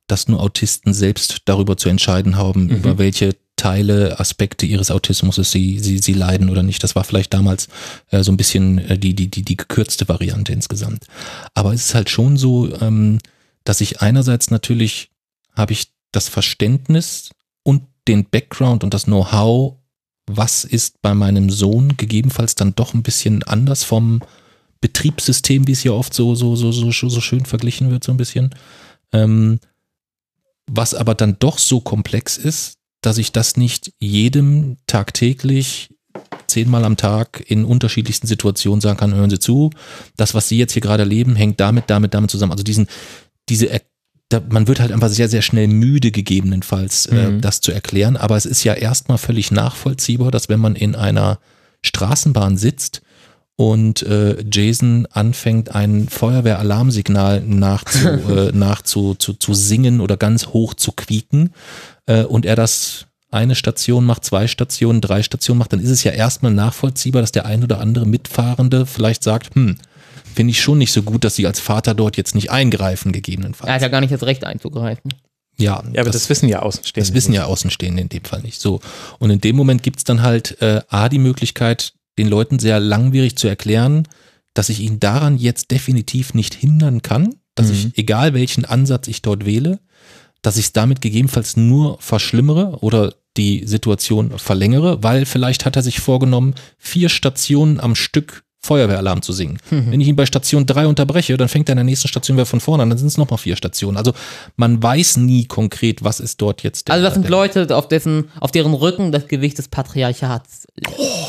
dass nur Autisten selbst darüber zu entscheiden haben, mhm. über welche Teile, Aspekte ihres Autismus sie, sie, sie leiden oder nicht. Das war vielleicht damals äh, so ein bisschen äh, die, die, die, die gekürzte Variante insgesamt. Aber es ist halt schon so, ähm, dass ich einerseits natürlich habe ich das Verständnis den Background und das Know-how, was ist bei meinem Sohn gegebenenfalls dann doch ein bisschen anders vom Betriebssystem, wie es ja oft so, so, so, so, so schön verglichen wird, so ein bisschen. Ähm, was aber dann doch so komplex ist, dass ich das nicht jedem tagtäglich zehnmal am Tag in unterschiedlichsten Situationen sagen kann, hören Sie zu, das, was Sie jetzt hier gerade erleben, hängt damit, damit, damit zusammen. Also diesen, diese da, man wird halt einfach sehr, sehr schnell müde, gegebenenfalls äh, mhm. das zu erklären. Aber es ist ja erstmal völlig nachvollziehbar, dass wenn man in einer Straßenbahn sitzt und äh, Jason anfängt, ein Feuerwehralarmsignal nachzu, <laughs> äh, nachzu zu, zu singen oder ganz hoch zu quieken äh, und er das eine Station macht, zwei Stationen, drei Stationen macht, dann ist es ja erstmal nachvollziehbar, dass der ein oder andere Mitfahrende vielleicht sagt, hm, finde ich schon nicht so gut, dass sie als Vater dort jetzt nicht eingreifen, gegebenenfalls. Er hat ja gar nicht das Recht einzugreifen. Ja, ja aber das, das, wissen ja Außenstehende. Das wissen ja Außenstehende in dem Fall nicht. So. Und in dem Moment gibt es dann halt äh, A, die Möglichkeit, den Leuten sehr langwierig zu erklären, dass ich ihn daran jetzt definitiv nicht hindern kann, dass mhm. ich, egal welchen Ansatz ich dort wähle, dass ich es damit gegebenenfalls nur verschlimmere oder die Situation verlängere, weil vielleicht hat er sich vorgenommen, vier Stationen am Stück Feuerwehralarm zu singen. Mhm. Wenn ich ihn bei Station 3 unterbreche, dann fängt er in der nächsten Station wieder von vorne an, dann sind es nochmal vier Stationen. Also man weiß nie konkret, was ist dort jetzt der, Also das sind Leute, auf dessen, auf deren Rücken das Gewicht des Patriarchats oh.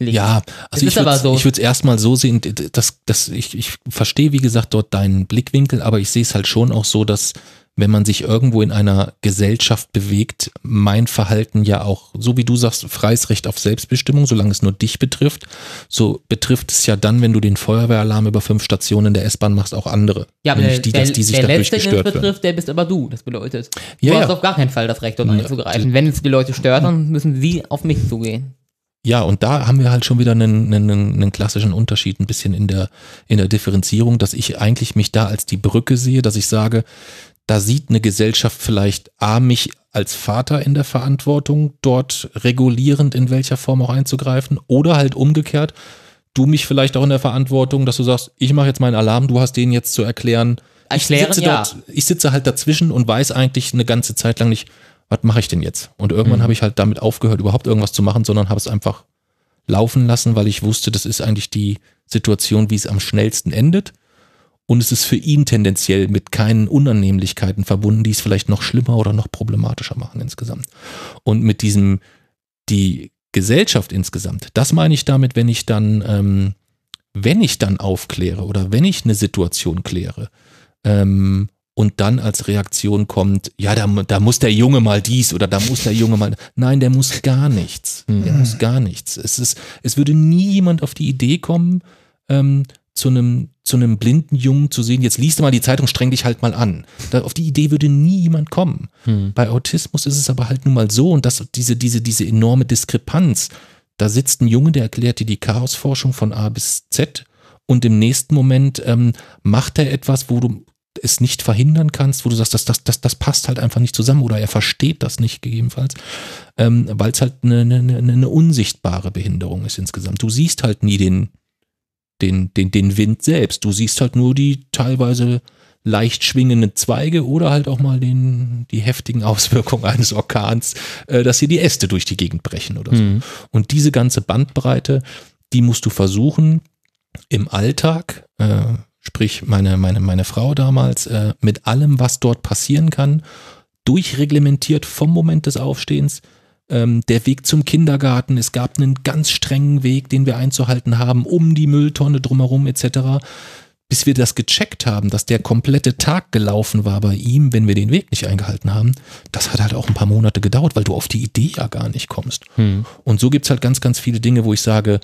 liegt. Ja, also ich würde so. es erstmal so sehen, dass, dass ich, ich verstehe, wie gesagt, dort deinen Blickwinkel, aber ich sehe es halt schon auch so, dass wenn man sich irgendwo in einer Gesellschaft bewegt, mein Verhalten ja auch, so wie du sagst, freies Recht auf Selbstbestimmung, solange es nur dich betrifft, so betrifft es ja dann, wenn du den Feuerwehralarm über fünf Stationen in der S-Bahn machst, auch andere. Ja, aber der, die, dass die sich der dadurch letzte, gestört den betrifft, der bist aber du. Das bedeutet, du ja, hast ja. auf gar keinen Fall das Recht, dort ja. einzugreifen. Wenn es die Leute stört, dann müssen sie auf mich zugehen. Ja, und da haben wir halt schon wieder einen, einen, einen klassischen Unterschied ein bisschen in der, in der Differenzierung, dass ich eigentlich mich da als die Brücke sehe, dass ich sage, da sieht eine Gesellschaft vielleicht A, mich als Vater in der Verantwortung, dort regulierend in welcher Form auch einzugreifen, oder halt umgekehrt, du mich vielleicht auch in der Verantwortung, dass du sagst, ich mache jetzt meinen Alarm, du hast den jetzt zu erklären. Erklären, ich sitze, ja. dort, ich sitze halt dazwischen und weiß eigentlich eine ganze Zeit lang nicht, was mache ich denn jetzt? Und irgendwann mhm. habe ich halt damit aufgehört, überhaupt irgendwas zu machen, sondern habe es einfach laufen lassen, weil ich wusste, das ist eigentlich die Situation, wie es am schnellsten endet und es ist für ihn tendenziell mit keinen Unannehmlichkeiten verbunden, die es vielleicht noch schlimmer oder noch problematischer machen insgesamt. Und mit diesem, die Gesellschaft insgesamt, das meine ich damit, wenn ich dann, ähm, wenn ich dann aufkläre oder wenn ich eine Situation kläre, ähm, und dann als Reaktion kommt, ja, da, da muss der Junge mal dies oder da muss der Junge mal. Nein, der muss gar nichts. Der mhm. muss gar nichts. Es ist, es würde nie jemand auf die Idee kommen, ähm, zu einem, zu einem blinden Jungen zu sehen, jetzt liest du mal die Zeitung, streng dich halt mal an. Da, auf die Idee würde niemand kommen. Hm. Bei Autismus ist es aber halt nun mal so und das, diese, diese, diese enorme Diskrepanz. Da sitzt ein Junge, der erklärt dir die Chaosforschung von A bis Z und im nächsten Moment ähm, macht er etwas, wo du es nicht verhindern kannst, wo du sagst, das, das, das, das passt halt einfach nicht zusammen oder er versteht das nicht gegebenenfalls, ähm, weil es halt eine, eine, eine unsichtbare Behinderung ist insgesamt. Du siehst halt nie den, den, den, den Wind selbst. Du siehst halt nur die teilweise leicht schwingenden Zweige oder halt auch mal den, die heftigen Auswirkungen <laughs> eines Orkans, äh, dass hier die Äste durch die Gegend brechen oder so. Mhm. Und diese ganze Bandbreite, die musst du versuchen im Alltag, äh, sprich meine, meine, meine Frau damals, äh, mit allem, was dort passieren kann, durchreglementiert vom Moment des Aufstehens, ähm, der Weg zum Kindergarten, es gab einen ganz strengen Weg, den wir einzuhalten haben, um die Mülltonne drumherum etc bis wir das gecheckt haben, dass der komplette Tag gelaufen war bei ihm, wenn wir den Weg nicht eingehalten haben, das hat halt auch ein paar Monate gedauert, weil du auf die Idee ja gar nicht kommst. Hm. Und so gibt's halt ganz, ganz viele Dinge, wo ich sage,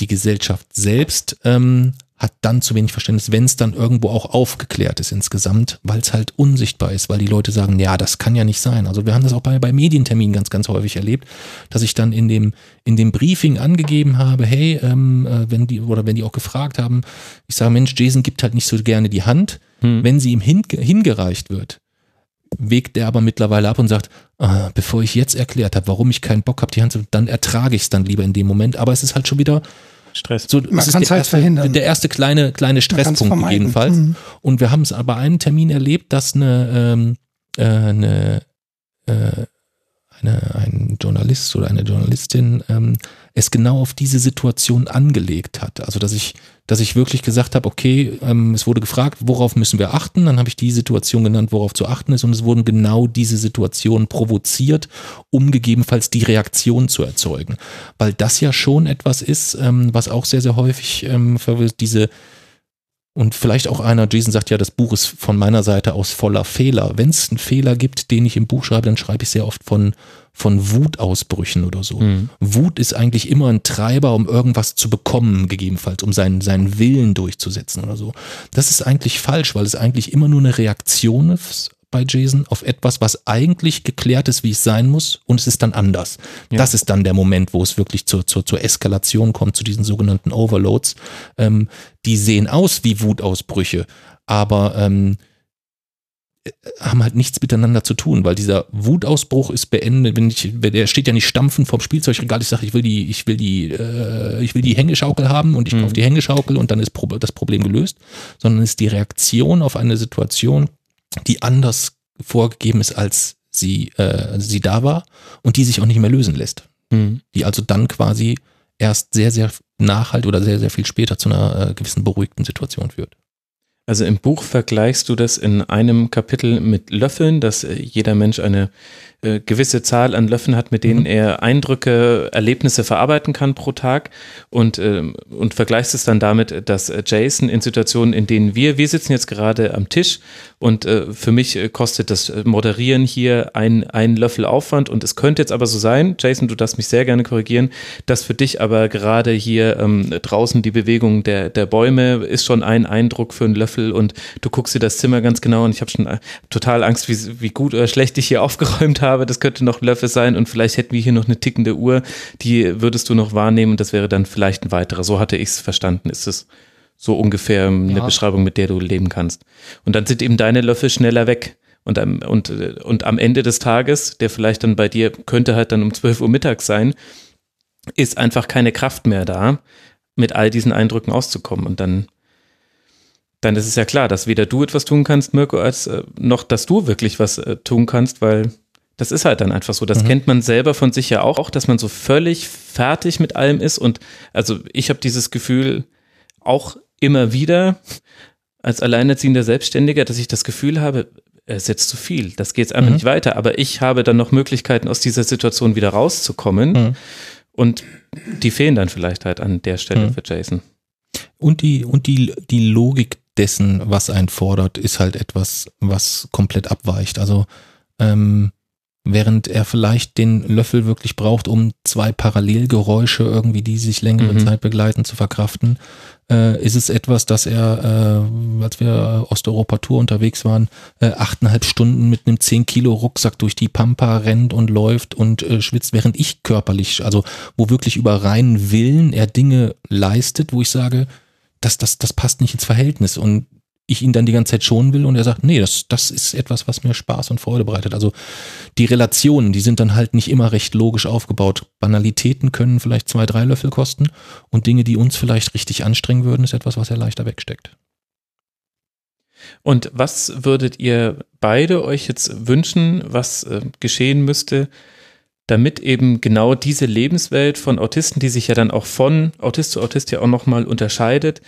die Gesellschaft selbst ähm, hat dann zu wenig Verständnis, wenn es dann irgendwo auch aufgeklärt ist insgesamt, weil es halt unsichtbar ist, weil die Leute sagen, ja, das kann ja nicht sein. Also wir haben das auch bei, bei Medienterminen ganz, ganz häufig erlebt, dass ich dann in dem, in dem Briefing angegeben habe, hey, ähm, äh, wenn die, oder wenn die auch gefragt haben, ich sage, Mensch, Jason gibt halt nicht so gerne die Hand, Hm. wenn sie ihm hin, hingereicht wird, wägt er aber mittlerweile ab und sagt, ah, bevor ich jetzt erklärt habe, warum ich keinen Bock habe, die Hand zu, dann ertrage ich es dann lieber in dem Moment. Aber es ist halt schon wieder Stress. so, Man es ist kann's der halt erste, verhindern. Der erste kleine, kleine Stresspunkt jedenfalls. Mhm. Und wir haben es bei einem Termin erlebt, dass eine, ähm, äh, eine, äh, eine, ein Journalist oder eine Journalistin ähm, es genau auf diese Situation angelegt hat. Also dass ich, dass ich wirklich gesagt habe, okay, ähm, es wurde gefragt, worauf müssen wir achten? Dann habe ich die Situation genannt, worauf zu achten ist, und es wurden genau diese Situationen provoziert, um gegebenenfalls die Reaktion zu erzeugen. Weil das ja schon etwas ist, ähm, was auch sehr, sehr häufig ähm, diese und vielleicht auch einer, Jason sagt ja, das Buch ist von meiner Seite aus voller Fehler. Wenn es einen Fehler gibt, den ich im Buch schreibe, dann schreibe ich sehr oft von, von Wutausbrüchen oder so. Wut ist eigentlich immer ein Treiber, um irgendwas zu bekommen, gegebenenfalls, um seinen, seinen Willen durchzusetzen oder so. Das ist eigentlich falsch, weil es eigentlich immer nur eine Reaktion ist bei Jason auf etwas, was eigentlich geklärt ist, wie es sein muss, und es ist dann anders. Das ist dann der Moment, wo es wirklich zur, zur, zur Eskalation kommt, zu diesen sogenannten Overloads. Ähm, die sehen aus wie Wutausbrüche, aber ähm, äh, haben halt nichts miteinander zu tun, weil dieser Wutausbruch ist beendet, wenn ich, wenn der steht ja nicht stampfend vorm Spielzeugregal, ich sage, ich will die, ich will die, äh, ich will die Hängeschaukel haben und ich kaufe die Hängeschaukel und dann ist das Problem gelöst, sondern es ist die Reaktion auf eine Situation, die anders vorgegeben ist, als sie, äh, sie da war und die sich auch nicht mehr lösen lässt. Hm. Die also dann quasi erst sehr, sehr nachhaltig oder sehr, sehr viel später zu einer äh, gewissen beruhigten Situation führt. Also im Buch vergleichst du das in einem Kapitel mit Löffeln, dass äh, jeder Mensch eine äh, gewisse Zahl an Löffeln hat, mit denen er Eindrücke, Erlebnisse verarbeiten kann pro Tag. Und, ähm, und vergleichst es dann damit, dass äh, Jason in Situationen, in denen wir, wir sitzen jetzt gerade am Tisch und äh, für mich äh, kostet das äh, Moderieren hier ein, ein Löffel Aufwand. Und es könnte jetzt aber so sein, Jason, du darfst mich sehr gerne korrigieren, dass für dich aber gerade hier ähm, draußen die Bewegung der, der Bäume ist schon ein Eindruck für einen Löffel und du guckst dir das Zimmer ganz genau und ich habe schon äh, total Angst, wie, wie gut oder schlecht ich hier <laughs> aufgeräumt habe. Das könnte noch ein Löffel sein und vielleicht hätten wir hier noch eine tickende Uhr, die würdest du noch wahrnehmen und das wäre dann vielleicht ein weiterer. So hatte ich es verstanden. Ist es so ungefähr eine Ja. Beschreibung, mit der du leben kannst. Und dann sind eben deine Löffel schneller weg. Und am, und, und am Ende des Tages, der vielleicht dann bei dir könnte halt dann um 12 Uhr mittags sein, ist einfach keine Kraft mehr da, mit all diesen Eindrücken auszukommen. Und dann, dann ist es ja klar, dass weder du etwas tun kannst, Mirko, als äh, noch, dass du wirklich was äh, tun kannst, weil das ist halt dann einfach so. Das kennt man selber von sich ja auch, auch, dass man so völlig fertig mit allem ist. Und also ich habe dieses Gefühl auch immer wieder als alleinerziehender Selbstständiger, dass ich das Gefühl habe, es ist jetzt zu viel. Das geht einfach nicht weiter. Aber ich habe dann noch Möglichkeiten, aus dieser Situation wieder rauszukommen. Mhm. Und die fehlen dann vielleicht halt an der Stelle für Jason. Und die, und die, die Logik dessen, was einen fordert, ist halt etwas, was komplett abweicht. Also, ähm, während er vielleicht den Löffel wirklich braucht, um zwei Parallelgeräusche irgendwie, die sich längere Mhm. Zeit begleiten, zu verkraften, äh, ist es etwas, dass er, äh, als wir Osteuropa-Tour unterwegs waren, äh, achteinhalb Stunden mit einem 10 Kilo Rucksack durch die Pampa rennt und läuft und äh, schwitzt, während ich körperlich, also wo wirklich über reinen Willen er Dinge leistet, wo ich sage, das, das, das passt nicht ins Verhältnis und ich ihn dann die ganze Zeit schonen will und er sagt, nee, das, das ist etwas, was mir Spaß und Freude bereitet. Also die Relationen, die sind dann halt nicht immer recht logisch aufgebaut. Banalitäten können vielleicht zwei, drei Löffel kosten und Dinge, die uns vielleicht richtig anstrengen würden, ist etwas, was er leichter wegsteckt. Und was würdet ihr beide euch jetzt wünschen, was äh, geschehen müsste, damit eben genau diese Lebenswelt von Autisten, die sich ja dann auch von Autist zu Autist ja auch nochmal unterscheidet,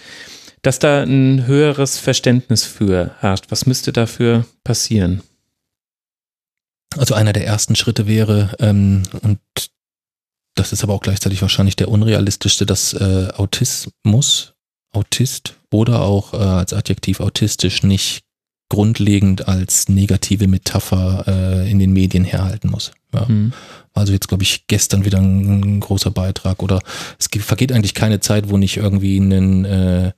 dass da ein höheres Verständnis für herrscht? Was müsste dafür passieren? Also einer der ersten Schritte wäre, ähm, und das ist aber auch gleichzeitig wahrscheinlich der unrealistischste, dass äh, Autismus, Autist oder auch äh, als Adjektiv autistisch nicht grundlegend als negative Metapher äh, in den Medien herhalten muss. Ja. Mhm. Also jetzt glaube ich gestern wieder ein, ein, großer Beitrag oder es vergeht eigentlich keine Zeit, wo nicht irgendwie ein äh,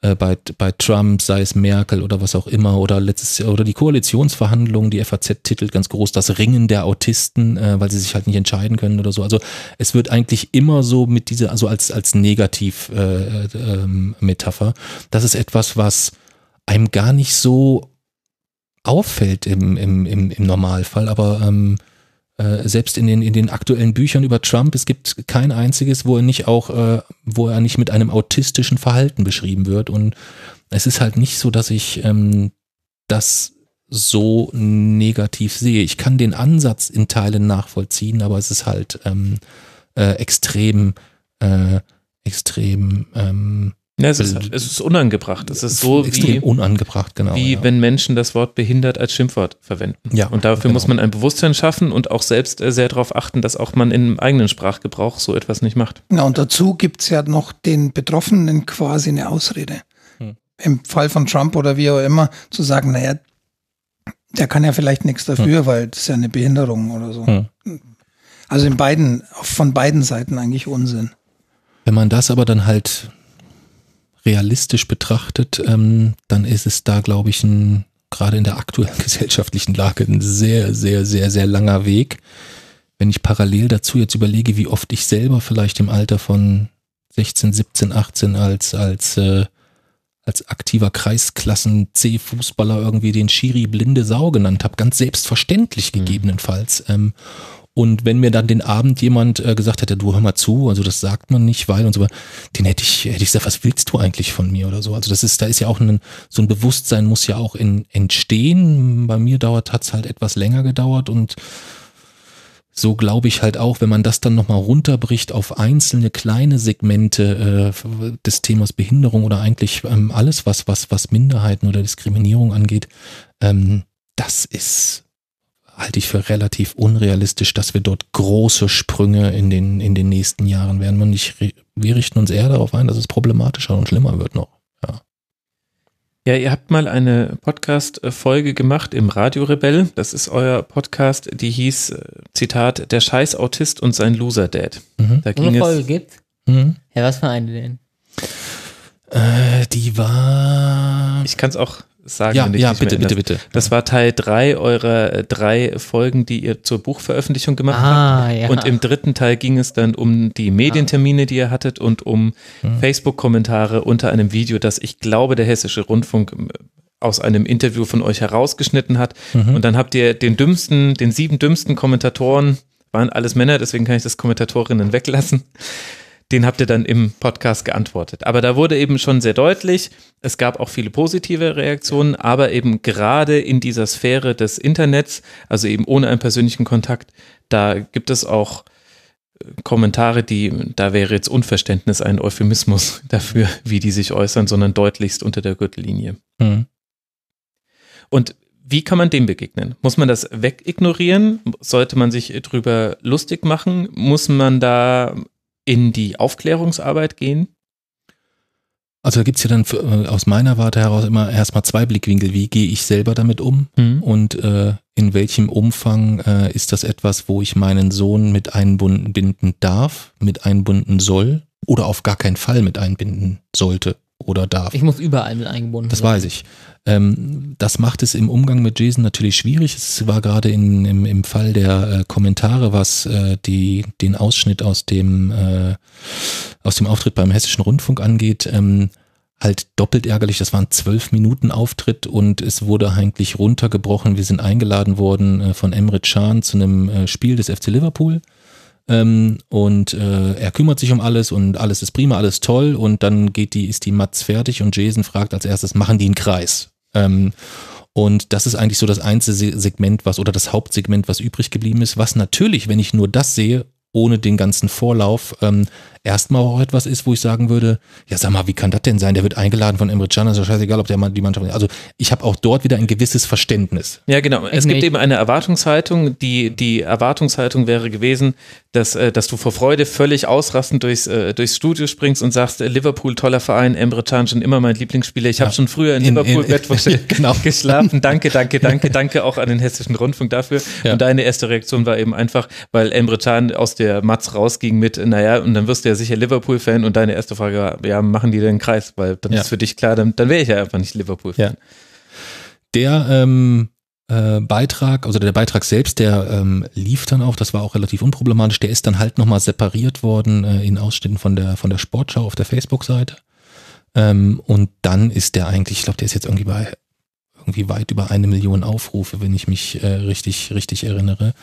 äh, bei, bei Trump, sei es Merkel oder was auch immer, oder letztes Jahr, oder die Koalitionsverhandlungen, die FAZ titelt ganz groß, das Ringen der Autisten, äh, weil sie sich halt nicht entscheiden können oder so. Also es wird eigentlich immer so mit dieser, also als, als Negativ-Metapher. Äh, äh, das ist etwas, was einem gar nicht so auffällt im, im, im, im Normalfall, aber ähm, äh, selbst in den, in den aktuellen Büchern über Trump, es gibt kein einziges, wo er nicht auch, äh, wo er nicht mit einem autistischen Verhalten beschrieben wird. Und es ist halt nicht so, dass ich ähm, das so negativ sehe. Ich kann den Ansatz in Teilen nachvollziehen, aber es ist halt ähm, äh, extrem, äh, extrem ähm, ja, es, ist, es ist unangebracht. Es ist so wie, unangebracht, genau. Wie ja. wenn Menschen das Wort behindert als Schimpfwort verwenden. Ja, und dafür genau. muss man ein Bewusstsein schaffen und auch selbst äh, sehr darauf achten, dass auch man im eigenen Sprachgebrauch so etwas nicht macht. Ja, und dazu gibt es ja noch den Betroffenen quasi eine Ausrede. Hm. Im Fall von Trump oder wie auch immer, zu sagen, naja, der kann ja vielleicht nichts dafür, hm. weil das ist ja eine Behinderung oder so. Hm. Also in beiden, von beiden Seiten eigentlich Unsinn. Wenn man das aber dann halt realistisch betrachtet, ähm, dann ist es da, glaube ich, ein, gerade in der aktuellen <laughs> gesellschaftlichen Lage ein sehr, sehr, sehr, sehr langer Weg. Wenn ich parallel dazu jetzt überlege, wie oft ich selber vielleicht im Alter von 16, 17, 18 als, als, äh, als aktiver Kreisklassen C-Fußballer irgendwie den Schiri blinde Sau genannt habe, ganz selbstverständlich mhm. gegebenenfalls. Ähm, und wenn mir dann den Abend jemand äh, gesagt hätte, du hör mal zu, also das sagt man nicht, weil und so, den hätte ich, hätte ich gesagt, was willst du eigentlich von mir oder so. Also das ist, da ist ja auch ein, so ein Bewusstsein muss ja auch in, entstehen. Bei mir dauert, hat's halt etwas länger gedauert und so glaube ich halt auch, wenn man das dann nochmal runterbricht auf einzelne kleine Segmente äh, des Themas Behinderung oder eigentlich ähm, alles, was, was, was Minderheiten oder Diskriminierung angeht, ähm, das ist halte ich für relativ unrealistisch, dass wir dort große Sprünge in den, in den nächsten Jahren werden. Und ich, wir richten uns eher darauf ein, dass es problematischer und schlimmer wird noch. Ja. Ja, ihr habt mal eine Podcast-Folge gemacht im Radio Rebell. Das ist euer Podcast, die hieß, äh, Zitat, der Scheiß Autist und sein Loser Dad. Mhm. Da ging eine Folge gibt? Mhm. Ja, was für eine denn? Äh, die war. Ich kann es auch sagen. Ja, ja bitte, bitte, bitte. Das war Teil drei eurer äh, drei Folgen, die ihr zur Buchveröffentlichung gemacht ah, habt. Ja. Und im dritten Teil ging es dann um die Medientermine, die ihr hattet und um hm. Facebook-Kommentare unter einem Video, das ich glaube, der Hessische Rundfunk äh, aus einem Interview von euch herausgeschnitten hat. Mhm. Und dann habt ihr den dümmsten, den sieben dümmsten Kommentatoren, waren alles Männer, deswegen kann ich das Kommentatorinnen weglassen den habt ihr dann im Podcast geantwortet. Aber da wurde eben schon sehr deutlich, es gab auch viele positive Reaktionen, aber eben gerade in dieser Sphäre des Internets, also eben ohne einen persönlichen Kontakt, da gibt es auch äh, Kommentare, die, da wäre jetzt Unverständnis ein Euphemismus <laughs> dafür, wie die sich äußern, sondern deutlichst unter der Gürtellinie. Mhm. Und wie kann man dem begegnen? Muss man das wegignorieren? Sollte man sich drüber lustig machen? Muss man da in die Aufklärungsarbeit gehen? Also da gibt es ja dann für, äh, aus meiner Warte heraus immer erstmal zwei Blickwinkel. Wie gehe ich selber damit um? Mhm. Und äh, in welchem Umfang äh, ist das etwas, wo ich meinen Sohn mit einbinden darf, mit einbinden soll oder auf gar keinen Fall mit einbinden sollte oder darf? Ich muss überall mit eingebunden Das sein. weiß ich. Ähm, das macht es im Umgang mit Jason natürlich schwierig. Es war gerade in, im, im Fall der äh, Kommentare, was äh, die, den Ausschnitt aus dem, äh, aus dem Auftritt beim Hessischen Rundfunk angeht, ähm, halt doppelt ärgerlich. Das war ein zwölf Minuten Auftritt und es wurde eigentlich runtergebrochen. Wir sind eingeladen worden äh, von Emre Can zu einem äh, Spiel des FC Liverpool. Ähm, und äh, er kümmert sich um alles und alles ist prima, alles toll und dann geht die, ist die Matz fertig und Jason fragt als erstes, machen die einen Kreis? Ähm, und das ist eigentlich so das einzige Segment, was oder das Hauptsegment, was übrig geblieben ist, was natürlich, wenn ich nur das sehe, ohne den ganzen Vorlauf, ähm, erstmal auch etwas ist, wo ich sagen würde, ja sag mal, wie kann das denn sein? Der wird eingeladen von Emre Can, ist ja scheißegal, ob der die Mannschaft, also ich habe auch dort wieder ein gewisses Verständnis. Ja, genau. Es nicht. gibt eben eine Erwartungshaltung. Die, die Erwartungshaltung wäre gewesen, dass, äh, dass du vor Freude völlig ausrastend durchs, äh, durchs Studio springst und sagst, äh, Liverpool, toller Verein, Emre Can schon immer mein Lieblingsspieler. Ich habe Ja. schon früher in, In- Liverpool Bettwäsche <laughs> genau. <laughs> geschlafen. Danke, danke, danke, <laughs> danke auch an den Hessischen Rundfunk dafür. Ja. Und deine erste Reaktion war eben einfach, weil Emre Can aus der Matz rausging mit, naja, und dann wirst du ja sicher Liverpool-Fan und deine erste Frage war, ja, machen die den Kreis? Weil dann Ja. ist für dich klar, dann, dann wäre ich ja einfach nicht Liverpool-Fan. Ja. Der ähm, äh, Beitrag, also der Beitrag selbst, der ähm, lief dann auch, das war auch relativ unproblematisch, der ist dann halt nochmal separiert worden äh, in Ausschnitten von der, von der Sportschau auf der Facebook-Seite. Ähm, und dann ist der eigentlich, ich glaube, der ist jetzt irgendwie bei irgendwie weit über eine Million Aufrufe, wenn ich mich äh, richtig, richtig erinnere.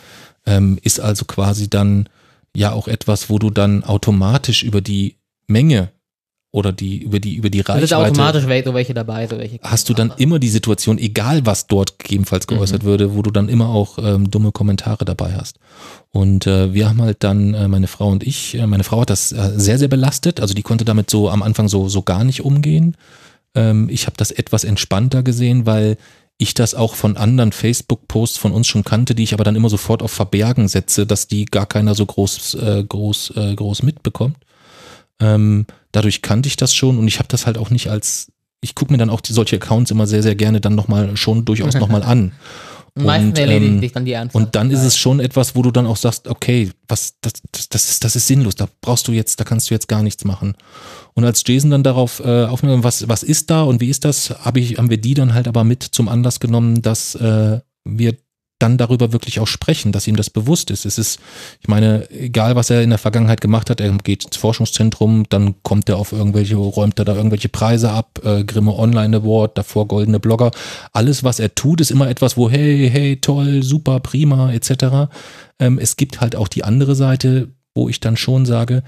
Ähm, ist also quasi dann ja auch etwas, wo du dann automatisch über die Menge oder die, über die, über die Das ist Reichweite automatisch so welche dabei, so welche. hast du dann immer die Situation, egal was dort gegebenenfalls Mhm. geäußert würde, wo du dann immer auch ähm, dumme Kommentare dabei hast. Und äh, wir haben halt dann, äh, meine Frau und ich, äh, meine Frau hat das äh, sehr, sehr belastet, also die konnte damit so am Anfang so, so gar nicht umgehen. Ähm, ich habe das etwas entspannter gesehen, weil ich das auch von anderen Facebook-Posts von uns schon kannte, die ich aber dann immer sofort auf Verbergen setze, dass die gar keiner so groß, äh, groß, äh, groß mitbekommt. Ähm, dadurch kannte ich das schon und ich habe das halt auch nicht als, ich gucke mir dann auch die, solche Accounts immer sehr, sehr gerne dann nochmal, schon durchaus nochmal <laughs> an. Meistens Und, erledigt ähm, sich dann die Ernst. Und dann ist es schon etwas, wo du dann auch sagst, okay, was, das, das, das, ist, das ist sinnlos, da brauchst du jetzt, da kannst du jetzt gar nichts machen. Und als Jason dann darauf äh, aufmerksam, was, was ist da und wie ist das, hab ich, haben wir die dann halt aber mit zum Anlass genommen, dass äh, wir dann darüber wirklich auch sprechen, dass ihm das bewusst ist. Es ist, ich meine, egal was er in der Vergangenheit gemacht hat, er geht ins Forschungszentrum, dann kommt er auf irgendwelche, räumt er da irgendwelche Preise ab, äh, Grimme Online Award, davor goldene Blogger. Alles, was er tut, ist immer etwas, wo hey, hey, toll, super, prima, etc. Ähm, es gibt halt auch die andere Seite, wo ich dann schon sage,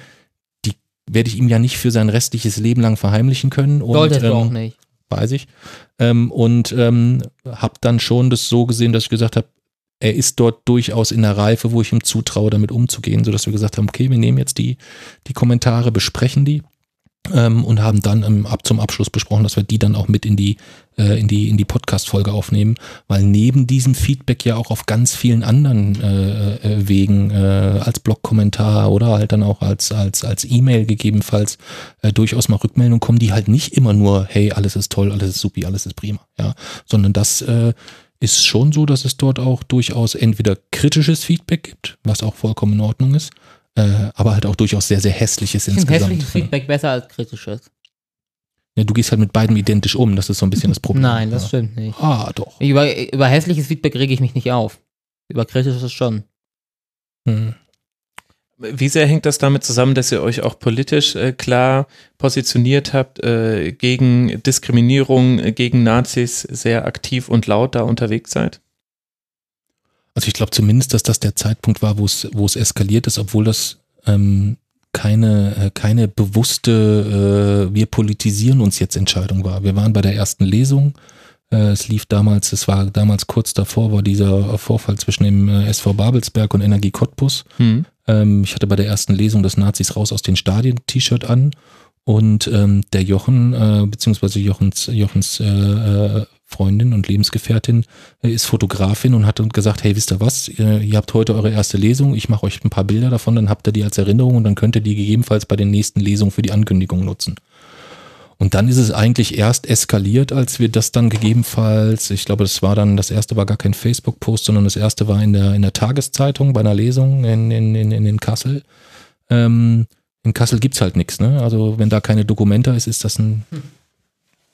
die werde ich ihm ja nicht für sein restliches Leben lang verheimlichen können. Und, Solltest ähm, auch nicht. weiß ich. Ähm, und ähm, habe dann schon das so gesehen, dass ich gesagt habe, er ist dort durchaus in der Reife, wo ich ihm zutraue, damit umzugehen, sodass wir gesagt haben, okay, wir nehmen jetzt die, die Kommentare, besprechen die ähm, und haben dann ähm, ab zum Abschluss besprochen, dass wir die dann auch mit in die, äh, in die, in die Podcast-Folge aufnehmen, weil neben diesem Feedback ja auch auf ganz vielen anderen äh, äh, Wegen äh, als Blog-Kommentar oder halt dann auch als, als, als E-Mail gegebenenfalls äh, durchaus mal Rückmeldungen kommen, die halt nicht immer nur, hey, alles ist toll, alles ist supi, alles ist prima, ja, sondern das äh, ist schon so, dass es dort auch durchaus entweder kritisches Feedback gibt, was auch vollkommen in Ordnung ist, äh, aber halt auch durchaus sehr, sehr hässliches Ich insgesamt. hässliches Feedback besser als kritisches. Ja, du gehst halt mit beidem identisch um, das ist so ein bisschen das <laughs> Problem. Nein, das ja. stimmt nicht. Ah, doch. Über, über hässliches Feedback rege ich mich nicht auf. Über kritisches schon. Hm. Wie sehr hängt das damit zusammen, dass ihr euch auch politisch äh, klar positioniert habt, äh, gegen Diskriminierung, äh, gegen Nazis sehr aktiv und laut da unterwegs seid? Also ich glaube zumindest, dass das der Zeitpunkt war, wo es, eskaliert ist, obwohl das ähm, keine, äh, keine bewusste, äh, wir politisieren uns jetzt Entscheidung war. Wir waren bei der ersten Lesung. Äh, es lief damals, es war damals kurz davor, war dieser Vorfall zwischen dem äh, SV Babelsberg und Energie Cottbus. Hm. Ich hatte bei der ersten Lesung des Nazis raus aus den Stadien T-Shirt an und ähm, der Jochen, äh, beziehungsweise Jochens, Jochens äh, Freundin und Lebensgefährtin äh, ist Fotografin und hat gesagt, hey, wisst ihr was, ihr, ihr habt heute eure erste Lesung, ich mache euch ein paar Bilder davon, dann habt ihr die als Erinnerung und dann könnt ihr die gegebenenfalls bei den nächsten Lesungen für die Ankündigung nutzen. Und dann ist es eigentlich erst eskaliert, als wir das dann gegebenenfalls, ich glaube, das war dann, das erste war gar kein Facebook-Post, sondern das erste war in der, in der Tageszeitung bei einer Lesung in, in, in, in, Kassel. Ähm, in Kassel gibt's halt nichts, ne? Also wenn da keine Dokumenta ist, ist das ein,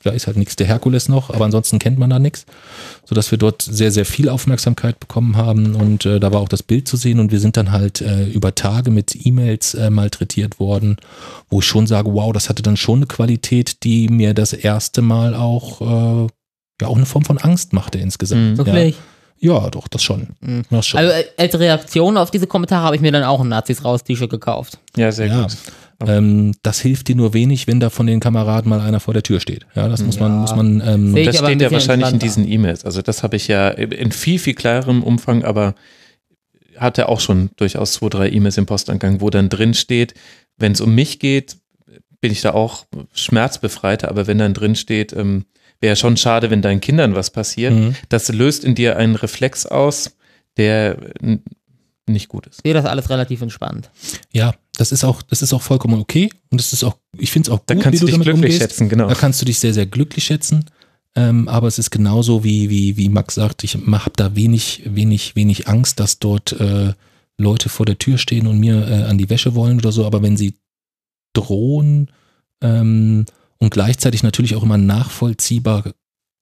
da ist halt nichts der Herkules noch, aber ansonsten kennt man da nichts. Sodass wir dort sehr, sehr viel Aufmerksamkeit bekommen haben und äh, da war auch das Bild zu sehen und wir sind dann halt äh, über Tage mit E-Mails äh, malträtiert worden, wo ich schon sage, wow, das hatte dann schon eine Qualität, die mir das erste Mal auch, äh, ja, auch eine Form von Angst machte insgesamt. Mhm. Ja. Wirklich? Ja, doch, das schon. Das schon. Also äh, als Reaktion auf diese Kommentare habe ich mir dann auch ein Nazis raus T-Shirt gekauft. Ja, sehr ja. gut. Ähm, das hilft dir nur wenig, wenn da von den Kameraden mal einer vor der Tür steht. Ja, das muss man, muss man. Ähm, ich Das steht ja wahrscheinlich in diesen E-Mails. Also das habe ich ja in viel, viel klarerem Umfang, aber hatte auch schon durchaus zwei, drei E-Mails im Postangang, wo dann drin steht, wenn es um mich geht, bin ich da auch schmerzbefreiter, aber wenn dann drin steht, ähm, wäre schon schade, wenn deinen Kindern was passiert, Mhm. das löst in dir einen Reflex aus, der nicht gut ist. Ich sehe das alles relativ entspannt. ja, das ist auch, das ist auch vollkommen okay und das ist auch, ich finde es auch gut, Da kannst du du dich damit glücklich umgehst. schätzen, genau. Da kannst du dich sehr, sehr glücklich schätzen. Ähm, aber es ist genauso wie, wie, wie Max sagt, ich habe da wenig, wenig, wenig Angst, dass dort äh, Leute vor der Tür stehen und mir äh, an die Wäsche wollen oder so. Aber wenn sie drohen ähm, und gleichzeitig natürlich auch immer nachvollziehbar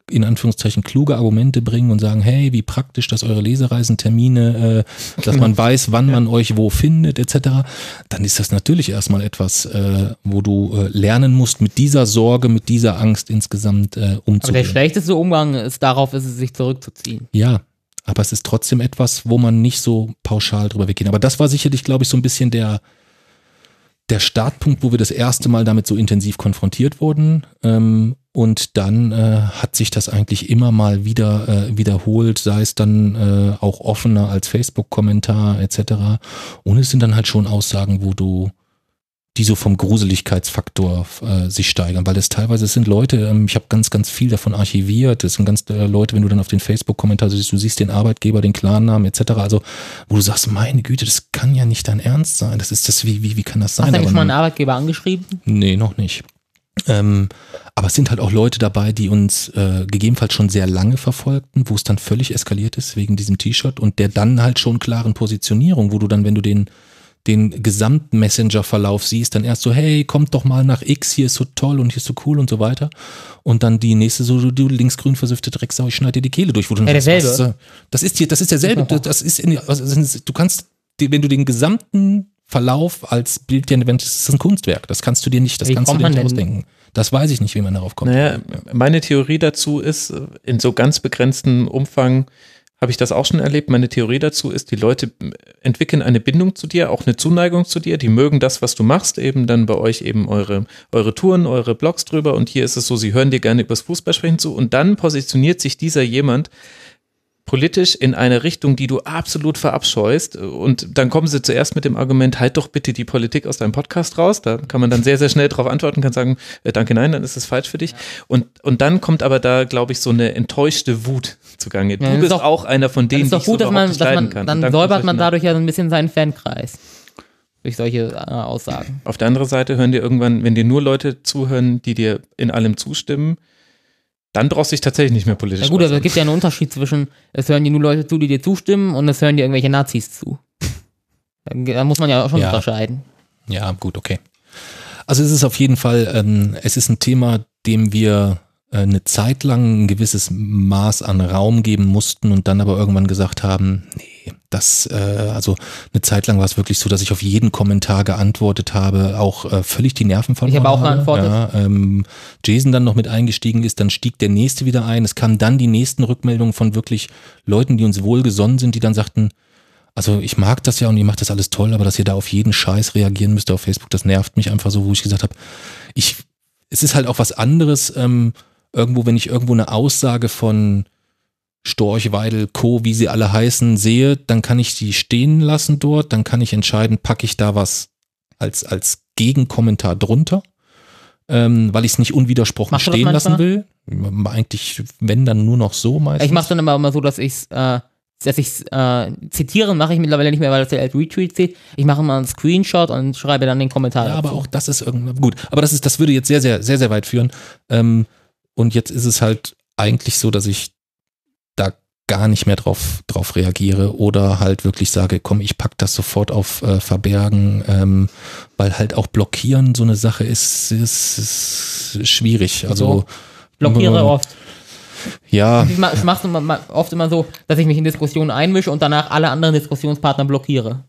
in Anführungszeichen kluge Argumente bringen und sagen, hey, wie praktisch, dass eure Lesereisentermine, äh, dass man <laughs> weiß, wann man euch wo findet, etc., dann ist das natürlich erstmal etwas, äh, wo du äh, lernen musst, mit dieser Sorge, mit dieser Angst insgesamt äh, Aber der umzugehen. schlechteste Umgang ist darauf, ist es sich zurückzuziehen. Ja, aber es ist trotzdem etwas, wo man nicht so pauschal drüber weggehen. Aber das war sicherlich, glaube ich, so ein bisschen der, der Startpunkt, wo wir das erste Mal damit so intensiv konfrontiert wurden. Ähm, und dann äh, hat sich das eigentlich immer mal wieder äh, wiederholt, sei es dann äh, auch offener als Facebook-Kommentar etc. Und es sind dann halt schon Aussagen, wo du die so vom Gruseligkeitsfaktor äh, sich steigern, weil das teilweise es sind Leute, ähm, ich habe ganz, ganz viel davon archiviert, das sind ganz äh, Leute, wenn du dann auf den Facebook-Kommentar siehst, du siehst den Arbeitgeber, den Klarnamen etc., also wo du sagst, meine Güte, das kann ja nicht dein Ernst sein, das ist das, wie, wie, wie kann das sein? Hast du eigentlich mal einen Arbeitgeber angeschrieben? Nee, noch nicht. Ähm, aber es sind halt auch Leute dabei, die uns äh, gegebenenfalls schon sehr lange verfolgten, wo es dann völlig eskaliert ist wegen diesem T-Shirt und der dann halt schon klaren Positionierung, wo du dann, wenn du den den gesamten Messenger-Verlauf siehst, dann erst so, hey, kommt doch mal nach X, hier ist so toll und hier ist so cool und so weiter. Und dann die nächste so, du, du linksgrün versüffte Drecksau, ich schneide dir die Kehle durch. Wo du Ja, dann derselbe. was, äh, Das ist hier, das ist derselbe. Das ist in, also du kannst, wenn du den gesamten Verlauf als Bild dir das ist ein Kunstwerk. Das kannst du dir nicht, das Wie kannst du dir nicht ausdenken. Das weiß ich nicht, wie man darauf kommt. Naja, meine Theorie dazu ist, äh, in so ganz begrenztem Umfang habe ich das auch schon erlebt. Meine Theorie dazu ist, die Leute entwickeln eine Bindung zu dir, auch eine Zuneigung zu dir. Die mögen das, was du machst, eben dann bei euch eben eure, eure Touren, eure Blogs drüber. Und hier ist es so, sie hören dir gerne übers Fußballsprechen zu. Und dann positioniert sich dieser jemand politisch in eine Richtung, die du absolut verabscheust. Und dann kommen sie zuerst mit dem Argument, halt doch bitte die Politik aus deinem Podcast raus. Da kann man dann sehr, sehr schnell darauf antworten, kann sagen, äh, danke, nein, dann ist es falsch für dich. Und, und dann kommt aber da, glaube ich, so eine enttäuschte Wut zugange. Ja, du ist bist doch- auch einer von denen, die ich so dass man, nicht dass man kann. dann säubert man dadurch ja so ein bisschen seinen Fankreis. Durch solche äh, Aussagen. Auf der anderen Seite hören dir irgendwann, wenn dir nur Leute zuhören, die dir in allem zustimmen, dann brauchst du dich tatsächlich nicht mehr politisch Ja gut, aber äußern. es gibt ja einen Unterschied zwischen, es hören dir nur Leute zu, die dir zustimmen und es hören dir irgendwelche Nazis zu. Da, da muss man ja auch schon Ja. unterscheiden. Ja, gut, okay. Also es ist auf jeden Fall, ähm, es ist ein Thema, dem wir äh, eine Zeit lang ein gewisses Maß an Raum geben mussten und dann aber irgendwann gesagt haben, nee, das, äh, also eine Zeit lang war es wirklich so, dass ich auf jeden Kommentar geantwortet habe, auch äh, völlig die Nerven verloren habe auch geantwortet. Ja, ähm, Jason dann noch mit eingestiegen ist, dann stieg der nächste wieder ein. Es kamen dann die nächsten Rückmeldungen von wirklich Leuten, die uns wohlgesonnen sind, die dann sagten, also ich mag das ja und ihr macht das alles toll, aber dass ihr da auf jeden Scheiß reagieren müsst auf Facebook, das nervt mich einfach so, wo ich gesagt habe, ich, es ist halt auch was anderes, ähm, irgendwo, wenn ich irgendwo eine Aussage von Storch, Weidel, Co., wie sie alle heißen, sehe, dann kann ich die stehen lassen dort, dann kann ich entscheiden, packe ich da was als, als Gegenkommentar drunter, ähm, weil ich es nicht unwidersprochen Machst stehen lassen will. Eigentlich, wenn dann nur noch so meistens. Ich mache dann immer, immer so, dass ich äh, dass ich äh, zitieren mache ich mittlerweile nicht mehr, weil das ja als Retweet zählt. Ich mache mal einen Screenshot und schreibe dann den Kommentar. Ja, aber auch das ist irgendwie gut. Aber das ist, das würde jetzt sehr, sehr, sehr, sehr weit führen. Ähm, und jetzt ist es halt eigentlich so, dass ich gar nicht mehr drauf, drauf reagiere oder halt wirklich sage, komm, ich pack das sofort auf äh, Verbergen, ähm, weil halt auch blockieren so eine Sache ist, ist, ist schwierig. Also blockiere äh, oft. Ja, Ich mache es oft immer so, dass ich mich in Diskussionen einmische und danach alle anderen Diskussionspartner blockiere.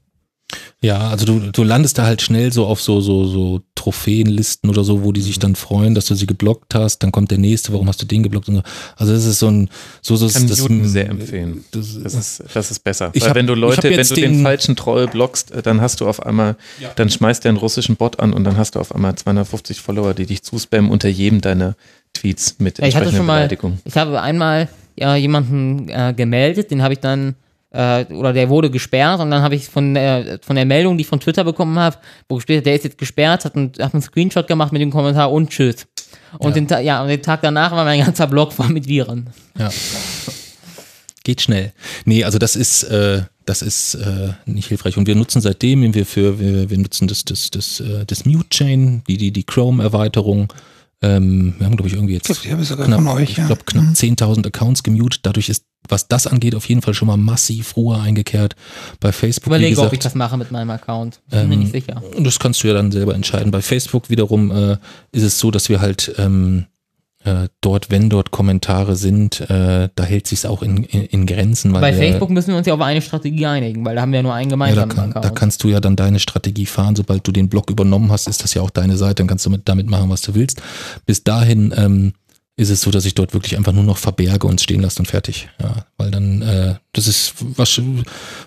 Ja, also du, du landest da halt schnell so auf so, so, so Trophäenlisten oder so, wo die sich dann freuen, dass du sie geblockt hast, dann kommt der nächste, warum hast du den geblockt und so. Also das ist so ein, so, so kann das, Newton sehr empfehlen. Das, Das ist, das ist besser. Ich Weil hab- wenn du ich Leute, wenn du den, den- falschen Troll blockst, äh, dann hast du auf einmal, dann schmeißt der einen russischen Bot an und dann hast du auf einmal 250 Follower, die dich zuspammen unter jedem deiner Tweets mit Ja, ich hatte schon mal, ich habe einmal ja, jemanden äh, gemeldet, den habe ich dann, äh, oder der wurde gesperrt und dann habe ich von der, von der Meldung, die ich von Twitter bekommen habe, wo steht, der ist jetzt gesperrt, hat, einen- hat einen Screenshot gemacht mit dem Kommentar und tschüss. Und den, Ta- ja, und den Tag danach war mein <laughs> ganzer Blog voll mit Viren. Ja. Geht schnell. Nee, also das ist, äh, das ist äh, nicht hilfreich. Und wir nutzen seitdem, wir für, wir, wir nutzen das, das, das, äh, das Mute Chain, die, die, die Chrome-Erweiterung. Ähm, wir haben, glaube ich, irgendwie jetzt glaub, die habe ich sogar knapp, euch, ich ja. glaube, knapp 10.000 Accounts gemutet. Dadurch ist, was das angeht, auf jeden Fall schon mal massiv Ruhe eingekehrt. Bei Facebook, wie Überlege, gesagt, ob ich das mache mit meinem Account. Bin mir Ähm, nicht sicher. und das kannst du ja dann selber entscheiden. Bei Facebook wiederum äh, ist es so, dass wir halt ähm, äh, dort, wenn dort Kommentare sind, äh, da hält sich's auch in, in, in Grenzen. Weil Bei wir, Facebook müssen wir uns ja auf eine Strategie einigen, weil da haben wir ja nur einen ja, da, gemeinsamen kann, da kannst du ja dann deine Strategie fahren. Sobald du den Blog übernommen hast, ist das ja auch deine Seite, dann kannst du mit, damit machen, was du willst. Bis dahin ähm, ist es so, dass ich dort wirklich einfach nur noch verberge und stehen lasse und fertig. Ja, weil dann, äh, das ist wahrsch-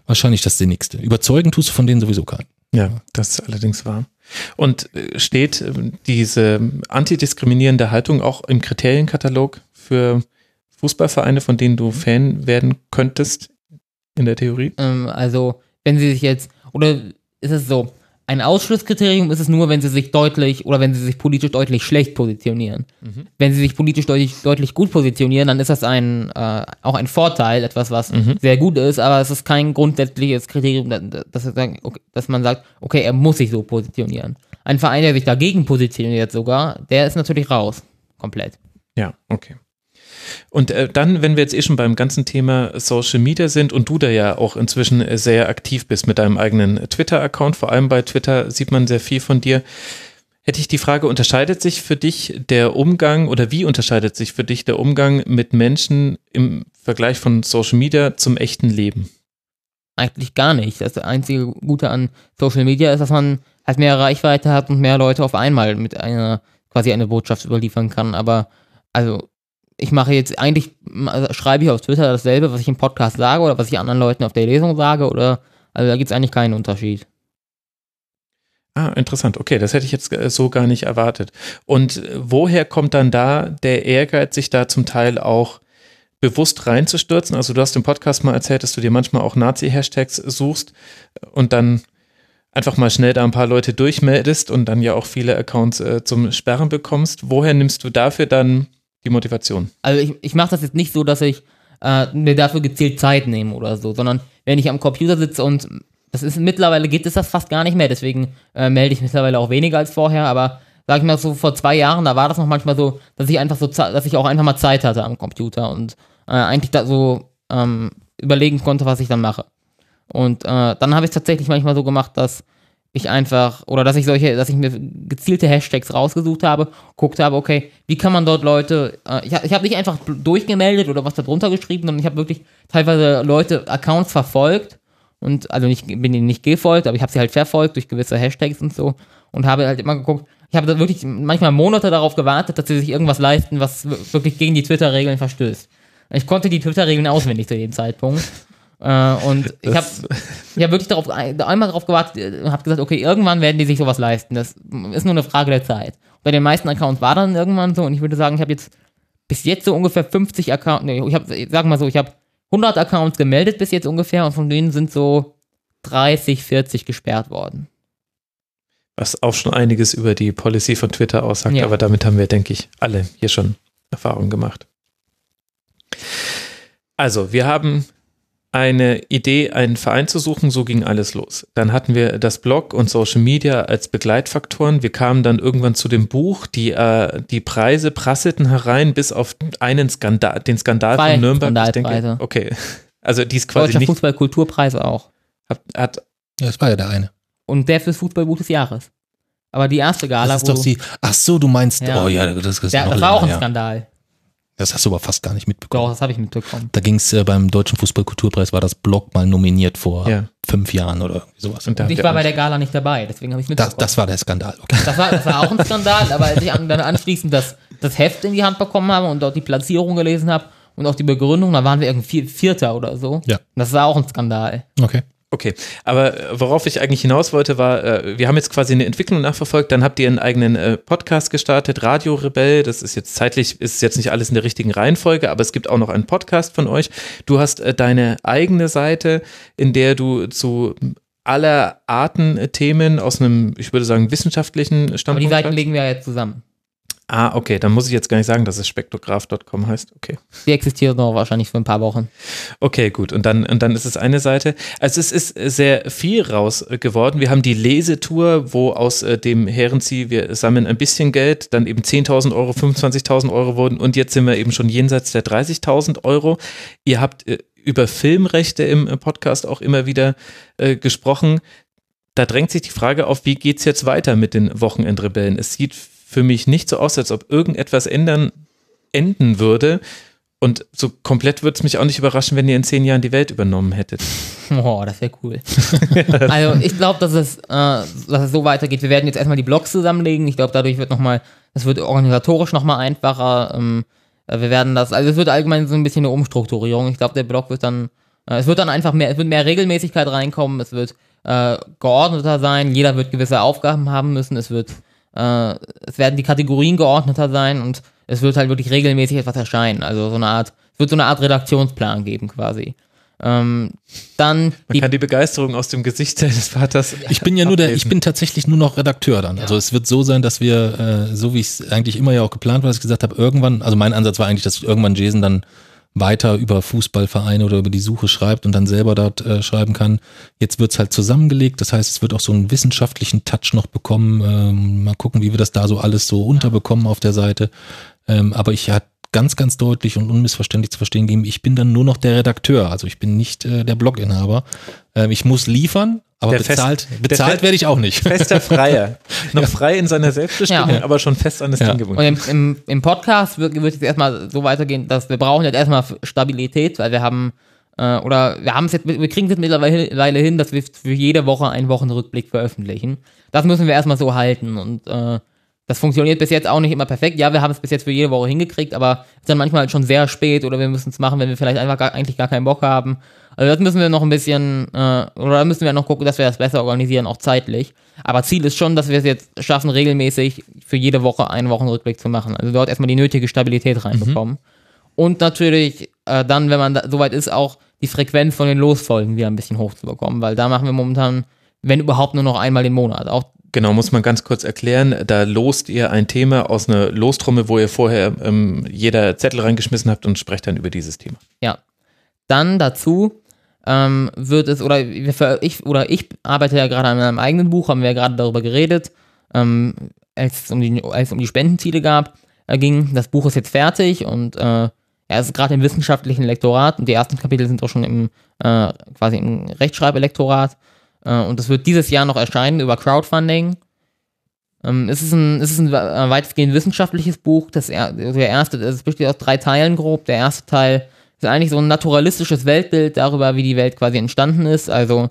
wahrscheinlich das Sinnigste. Überzeugen tust du von denen sowieso keinen. Ja, das ist allerdings wahr. Und äh, steht äh, diese antidiskriminierende Haltung auch im Kriterienkatalog für Fußballvereine, von denen du Fan werden könntest, in der Theorie? Ähm, also, wenn sie sich jetzt, oder ist es so, ein Ausschlusskriterium ist es nur, wenn sie sich deutlich oder wenn sie sich politisch deutlich schlecht positionieren. Wenn sie sich politisch deutlich, deutlich gut positionieren, dann ist das ein, äh, auch ein Vorteil, etwas, was sehr gut ist, aber es ist kein grundsätzliches Kriterium, dass, dass man sagt, okay, er muss sich so positionieren. Ein Verein, der sich dagegen positioniert sogar, der ist natürlich raus. Komplett. Ja, okay. Und äh, dann, wenn wir jetzt eh schon beim ganzen Thema Social Media sind und du da ja auch inzwischen sehr aktiv bist mit deinem eigenen Twitter-Account, vor allem bei Twitter sieht man sehr viel von dir, hätte ich die Frage, unterscheidet sich für dich der Umgang oder wie unterscheidet sich für dich der Umgang mit Menschen im Vergleich von Social Media zum echten Leben? Eigentlich gar nicht. Das einzige Gute an Social Media ist, dass man halt mehr Reichweite hat und mehr Leute auf einmal mit einer quasi eine Botschaft überliefern kann. Aber also ich mache jetzt eigentlich schreibe ich auf Twitter dasselbe, was ich im Podcast sage oder was ich anderen Leuten auf der Lesung sage oder also da gibt es eigentlich keinen Unterschied. Ah, interessant. Okay, das hätte ich jetzt äh, so gar nicht erwartet. Und äh, woher kommt dann da der Ehrgeiz, sich da zum Teil auch bewusst reinzustürzen? Also du hast im Podcast mal erzählt, dass du dir manchmal auch Nazi-Hashtags suchst und dann einfach mal schnell da ein paar Leute durchmeldest und dann ja auch viele Accounts äh, zum Sperren bekommst. Woher nimmst du dafür dann die Motivation? Also ich, ich mache das jetzt nicht so, dass ich äh, mir dafür gezielt Zeit nehme oder so, sondern wenn ich am Computer sitze und das ist mittlerweile geht es das fast gar nicht mehr, deswegen äh, melde ich mittlerweile auch weniger als vorher, aber sag ich mal so vor zwei Jahren, da war das noch manchmal so, dass ich einfach so, dass ich auch einfach mal Zeit hatte am Computer und äh, eigentlich da so ähm, überlegen konnte, was ich dann mache. Und äh, dann habe ich tatsächlich manchmal so gemacht, dass ich einfach, oder dass ich solche, dass ich mir gezielte Hashtags rausgesucht habe, guckt habe, okay, wie kann man dort Leute, äh, ich, ich habe nicht einfach durchgemeldet oder was da drunter geschrieben, sondern ich habe wirklich teilweise Leute, Accounts verfolgt und, also nicht, bin ihnen nicht gefolgt, aber ich habe sie halt verfolgt durch gewisse Hashtags und so und habe halt immer geguckt, ich habe wirklich manchmal Monate darauf gewartet, dass sie sich irgendwas leisten, was wirklich gegen die Twitter-Regeln verstößt. Ich konnte die Twitter-Regeln auswendig zu dem Zeitpunkt. Äh, und ich <laughs> habe ich hab wirklich darauf, ein- einmal darauf gewartet und habe gesagt, okay, irgendwann werden die sich sowas leisten. Das ist nur eine Frage der Zeit. Bei den meisten Accounts war dann irgendwann so und ich würde sagen, ich habe jetzt bis jetzt so ungefähr 50 Accounts, nee, ich habe, sagen mal so, ich habe 100 Accounts gemeldet bis jetzt ungefähr und von denen sind so 30, 40 gesperrt worden. Was auch schon einiges über die Policy von Twitter aussagt, Ja. aber damit haben wir, denke ich, alle hier schon Erfahrungen gemacht. Also, wir haben eine Idee, einen Verein zu suchen, so ging alles los. Dann hatten wir das Blog und Social Media als Begleitfaktoren. Wir kamen dann irgendwann zu dem Buch, die, äh, die Preise prasselten herein, bis auf einen Skandal, den Skandal Zwei von Nürnberg. Ich Skandalpreise. denke, okay. Also die ist quasi Deutscher nicht, Fußballkulturpreis auch. hat, hat Ja, das war ja der eine. Und der fürs Fußballbuch des Jahres. Aber die erste Gala, Das ist doch die. Ach so, du meinst. Ja. Oh ja, das ist der, noch das war auch ein ja. Skandal. Das hast du aber fast gar nicht mitbekommen. Doch, das habe ich mitbekommen. Da ging es äh, beim Deutschen Fußballkulturpreis, war das Blog mal nominiert vor Ja. fünf Jahren oder irgendwie sowas. Und Und ich war bei der Gala nicht dabei, deswegen habe ich Das, mitbekommen. das war der Skandal. Okay. Das war, das war auch ein Skandal, aber als ich an, dann anschließend das, das Heft in die Hand bekommen habe und dort die Platzierung gelesen habe und auch die Begründung, da waren wir irgendwie Vierter oder so. Ja. Das war auch ein Skandal. okay. Okay, aber äh, worauf ich eigentlich hinaus wollte, war, äh, wir haben jetzt quasi eine Entwicklung nachverfolgt, dann habt ihr einen eigenen äh, Podcast gestartet, Radio Rebell, das ist jetzt zeitlich, ist jetzt nicht alles in der richtigen Reihenfolge, aber es gibt auch noch einen Podcast von euch. Du hast deine eigene Seite, in der du zu aller Arten Themen aus einem, ich würde sagen, wissenschaftlichen Aber die Standpunkt Seiten legen wir ja jetzt zusammen. Ah, okay, dann muss ich jetzt gar nicht sagen, dass es spektrograph.com heißt. Okay. Die existiert noch wahrscheinlich für ein paar Wochen. Okay, gut. Und dann, und dann ist es eine Seite. Also es ist sehr viel raus äh, geworden. Wir haben die Lesetour, wo aus äh, dem Herrenzieh, wir sammeln ein bisschen Geld, dann eben 10.000 Euro, 25.000 Euro wurden und jetzt sind wir eben schon jenseits der 30.000 Euro. Ihr habt äh, über Filmrechte im äh, Podcast auch immer wieder gesprochen. Da drängt sich die Frage auf, wie geht's jetzt weiter mit den Wochenendrebellen? Es sieht für mich nicht so aus, als ob irgendetwas ändern, enden würde. Und so komplett würde es mich auch nicht überraschen, wenn ihr in zehn Jahren die Welt übernommen hättet. <laughs> Oh, das wäre cool. <laughs> also ich glaube, dass, es, äh, dass es so weitergeht. Wir werden jetzt erstmal die Blogs zusammenlegen. Ich glaube, dadurch wird nochmal, es wird organisatorisch nochmal einfacher. Ähm, äh, wir werden das, also es wird allgemein so ein bisschen eine Umstrukturierung. Ich glaube, der Blog wird dann, äh, es wird dann einfach mehr, es wird mehr Regelmäßigkeit reinkommen. Es wird äh, geordneter sein. Jeder wird gewisse Aufgaben haben müssen. Es wird, äh, es werden die Kategorien geordneter sein und es wird halt wirklich regelmäßig etwas erscheinen. Also so eine Art, es wird so eine Art Redaktionsplan geben quasi. Ähm, dann Man die kann die Begeisterung aus dem Gesicht des Vaters. Ich bin ja nur der, ich bin tatsächlich nur noch Redakteur dann. Also es wird so sein, dass wir, äh, so wie es eigentlich immer ja auch geplant war, dass ich gesagt habe, irgendwann, also mein Ansatz war eigentlich, dass irgendwann Jason dann weiter über Fußballvereine oder über die Suche schreibt und dann selber dort äh, schreiben kann. Jetzt wird's halt zusammengelegt, das heißt, es wird auch so einen wissenschaftlichen Touch noch bekommen. Ähm, mal gucken, wie wir das da so alles so unterbekommen auf der Seite. Ähm, aber ich hat ganz, ganz deutlich und unmissverständlich zu verstehen gegeben, ich bin dann nur noch der Redakteur, also ich bin nicht äh, der Bloginhaber. Ähm, ich muss liefern, aber Der Fest- bezahlt, der bezahlt Fest- werde ich auch nicht. Fester <laughs> Freier. Noch frei in seiner Selbstbestimmung, Ja. aber schon fest an das Ja. Ding Und gebunden. im, im, im Podcast wird, wird es erstmal so weitergehen, dass wir brauchen jetzt erstmal Stabilität, weil wir haben, äh, oder wir haben es jetzt, wir kriegen es jetzt mittlerweile hin, dass wir für jede Woche einen Wochenrückblick veröffentlichen. Das müssen wir erstmal so halten und äh, das funktioniert bis jetzt auch nicht immer perfekt. Ja, wir haben es bis jetzt für jede Woche hingekriegt, aber es ist dann manchmal halt schon sehr spät oder wir müssen es machen, wenn wir vielleicht einfach gar, eigentlich gar keinen Bock haben. Also das müssen wir noch ein bisschen, äh, oder da müssen wir noch gucken, dass wir das besser organisieren, auch zeitlich. Aber Ziel ist schon, dass wir es jetzt schaffen, regelmäßig für jede Woche einen Wochenrückblick zu machen. Also dort erstmal die nötige Stabilität reinbekommen. Und natürlich äh, dann, wenn man da, soweit ist, auch die Frequenz von den Losfolgen wieder ein bisschen hochzubekommen, weil da machen wir momentan, wenn überhaupt, nur noch einmal im Monat. Auch Genau, muss man ganz kurz erklären. Da lost ihr ein Thema aus einer Lostrommel, wo ihr vorher ähm, jeder Zettel reingeschmissen habt und sprecht dann über dieses Thema. Ja. Dann dazu ähm, wird es, oder ich, oder ich arbeite ja gerade an einem eigenen Buch, haben wir ja gerade darüber geredet, ähm, als, es um die, als es um die Spendenziele gab, äh, ging. Das Buch ist jetzt fertig und äh, es ist gerade im wissenschaftlichen Lektorat und die ersten Kapitel sind auch schon im äh, quasi im Rechtschreibelektorat. Äh, und das wird dieses Jahr noch erscheinen über Crowdfunding. Ähm, es ist ein, es ist ein äh, weitestgehend wissenschaftliches Buch. Das er, der erste, es besteht aus drei Teilen grob. Der erste Teil ist eigentlich so ein naturalistisches Weltbild darüber, wie die Welt quasi entstanden ist. Also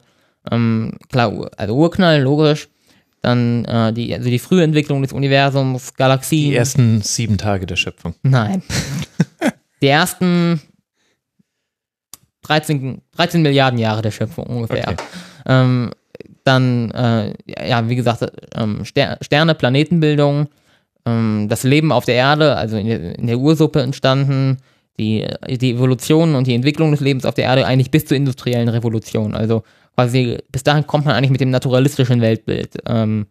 ähm, klar, also Urknall, logisch. Dann äh, die, also die frühe Entwicklung des Universums, Galaxien. Die ersten sieben Tage der Schöpfung. Nein. <laughs> die ersten 13, 13 Milliarden Jahre der Schöpfung ungefähr. Okay. Ähm, dann, äh, ja, wie gesagt, ähm, Ster Sterne, Planetenbildung, ähm, das Leben auf der Erde, also in der, in der Ursuppe entstanden, die, die Evolution und die Entwicklung des Lebens auf der Erde eigentlich bis zur industriellen Revolution. Also quasi bis dahin kommt man eigentlich mit dem naturalistischen Weltbild ähm,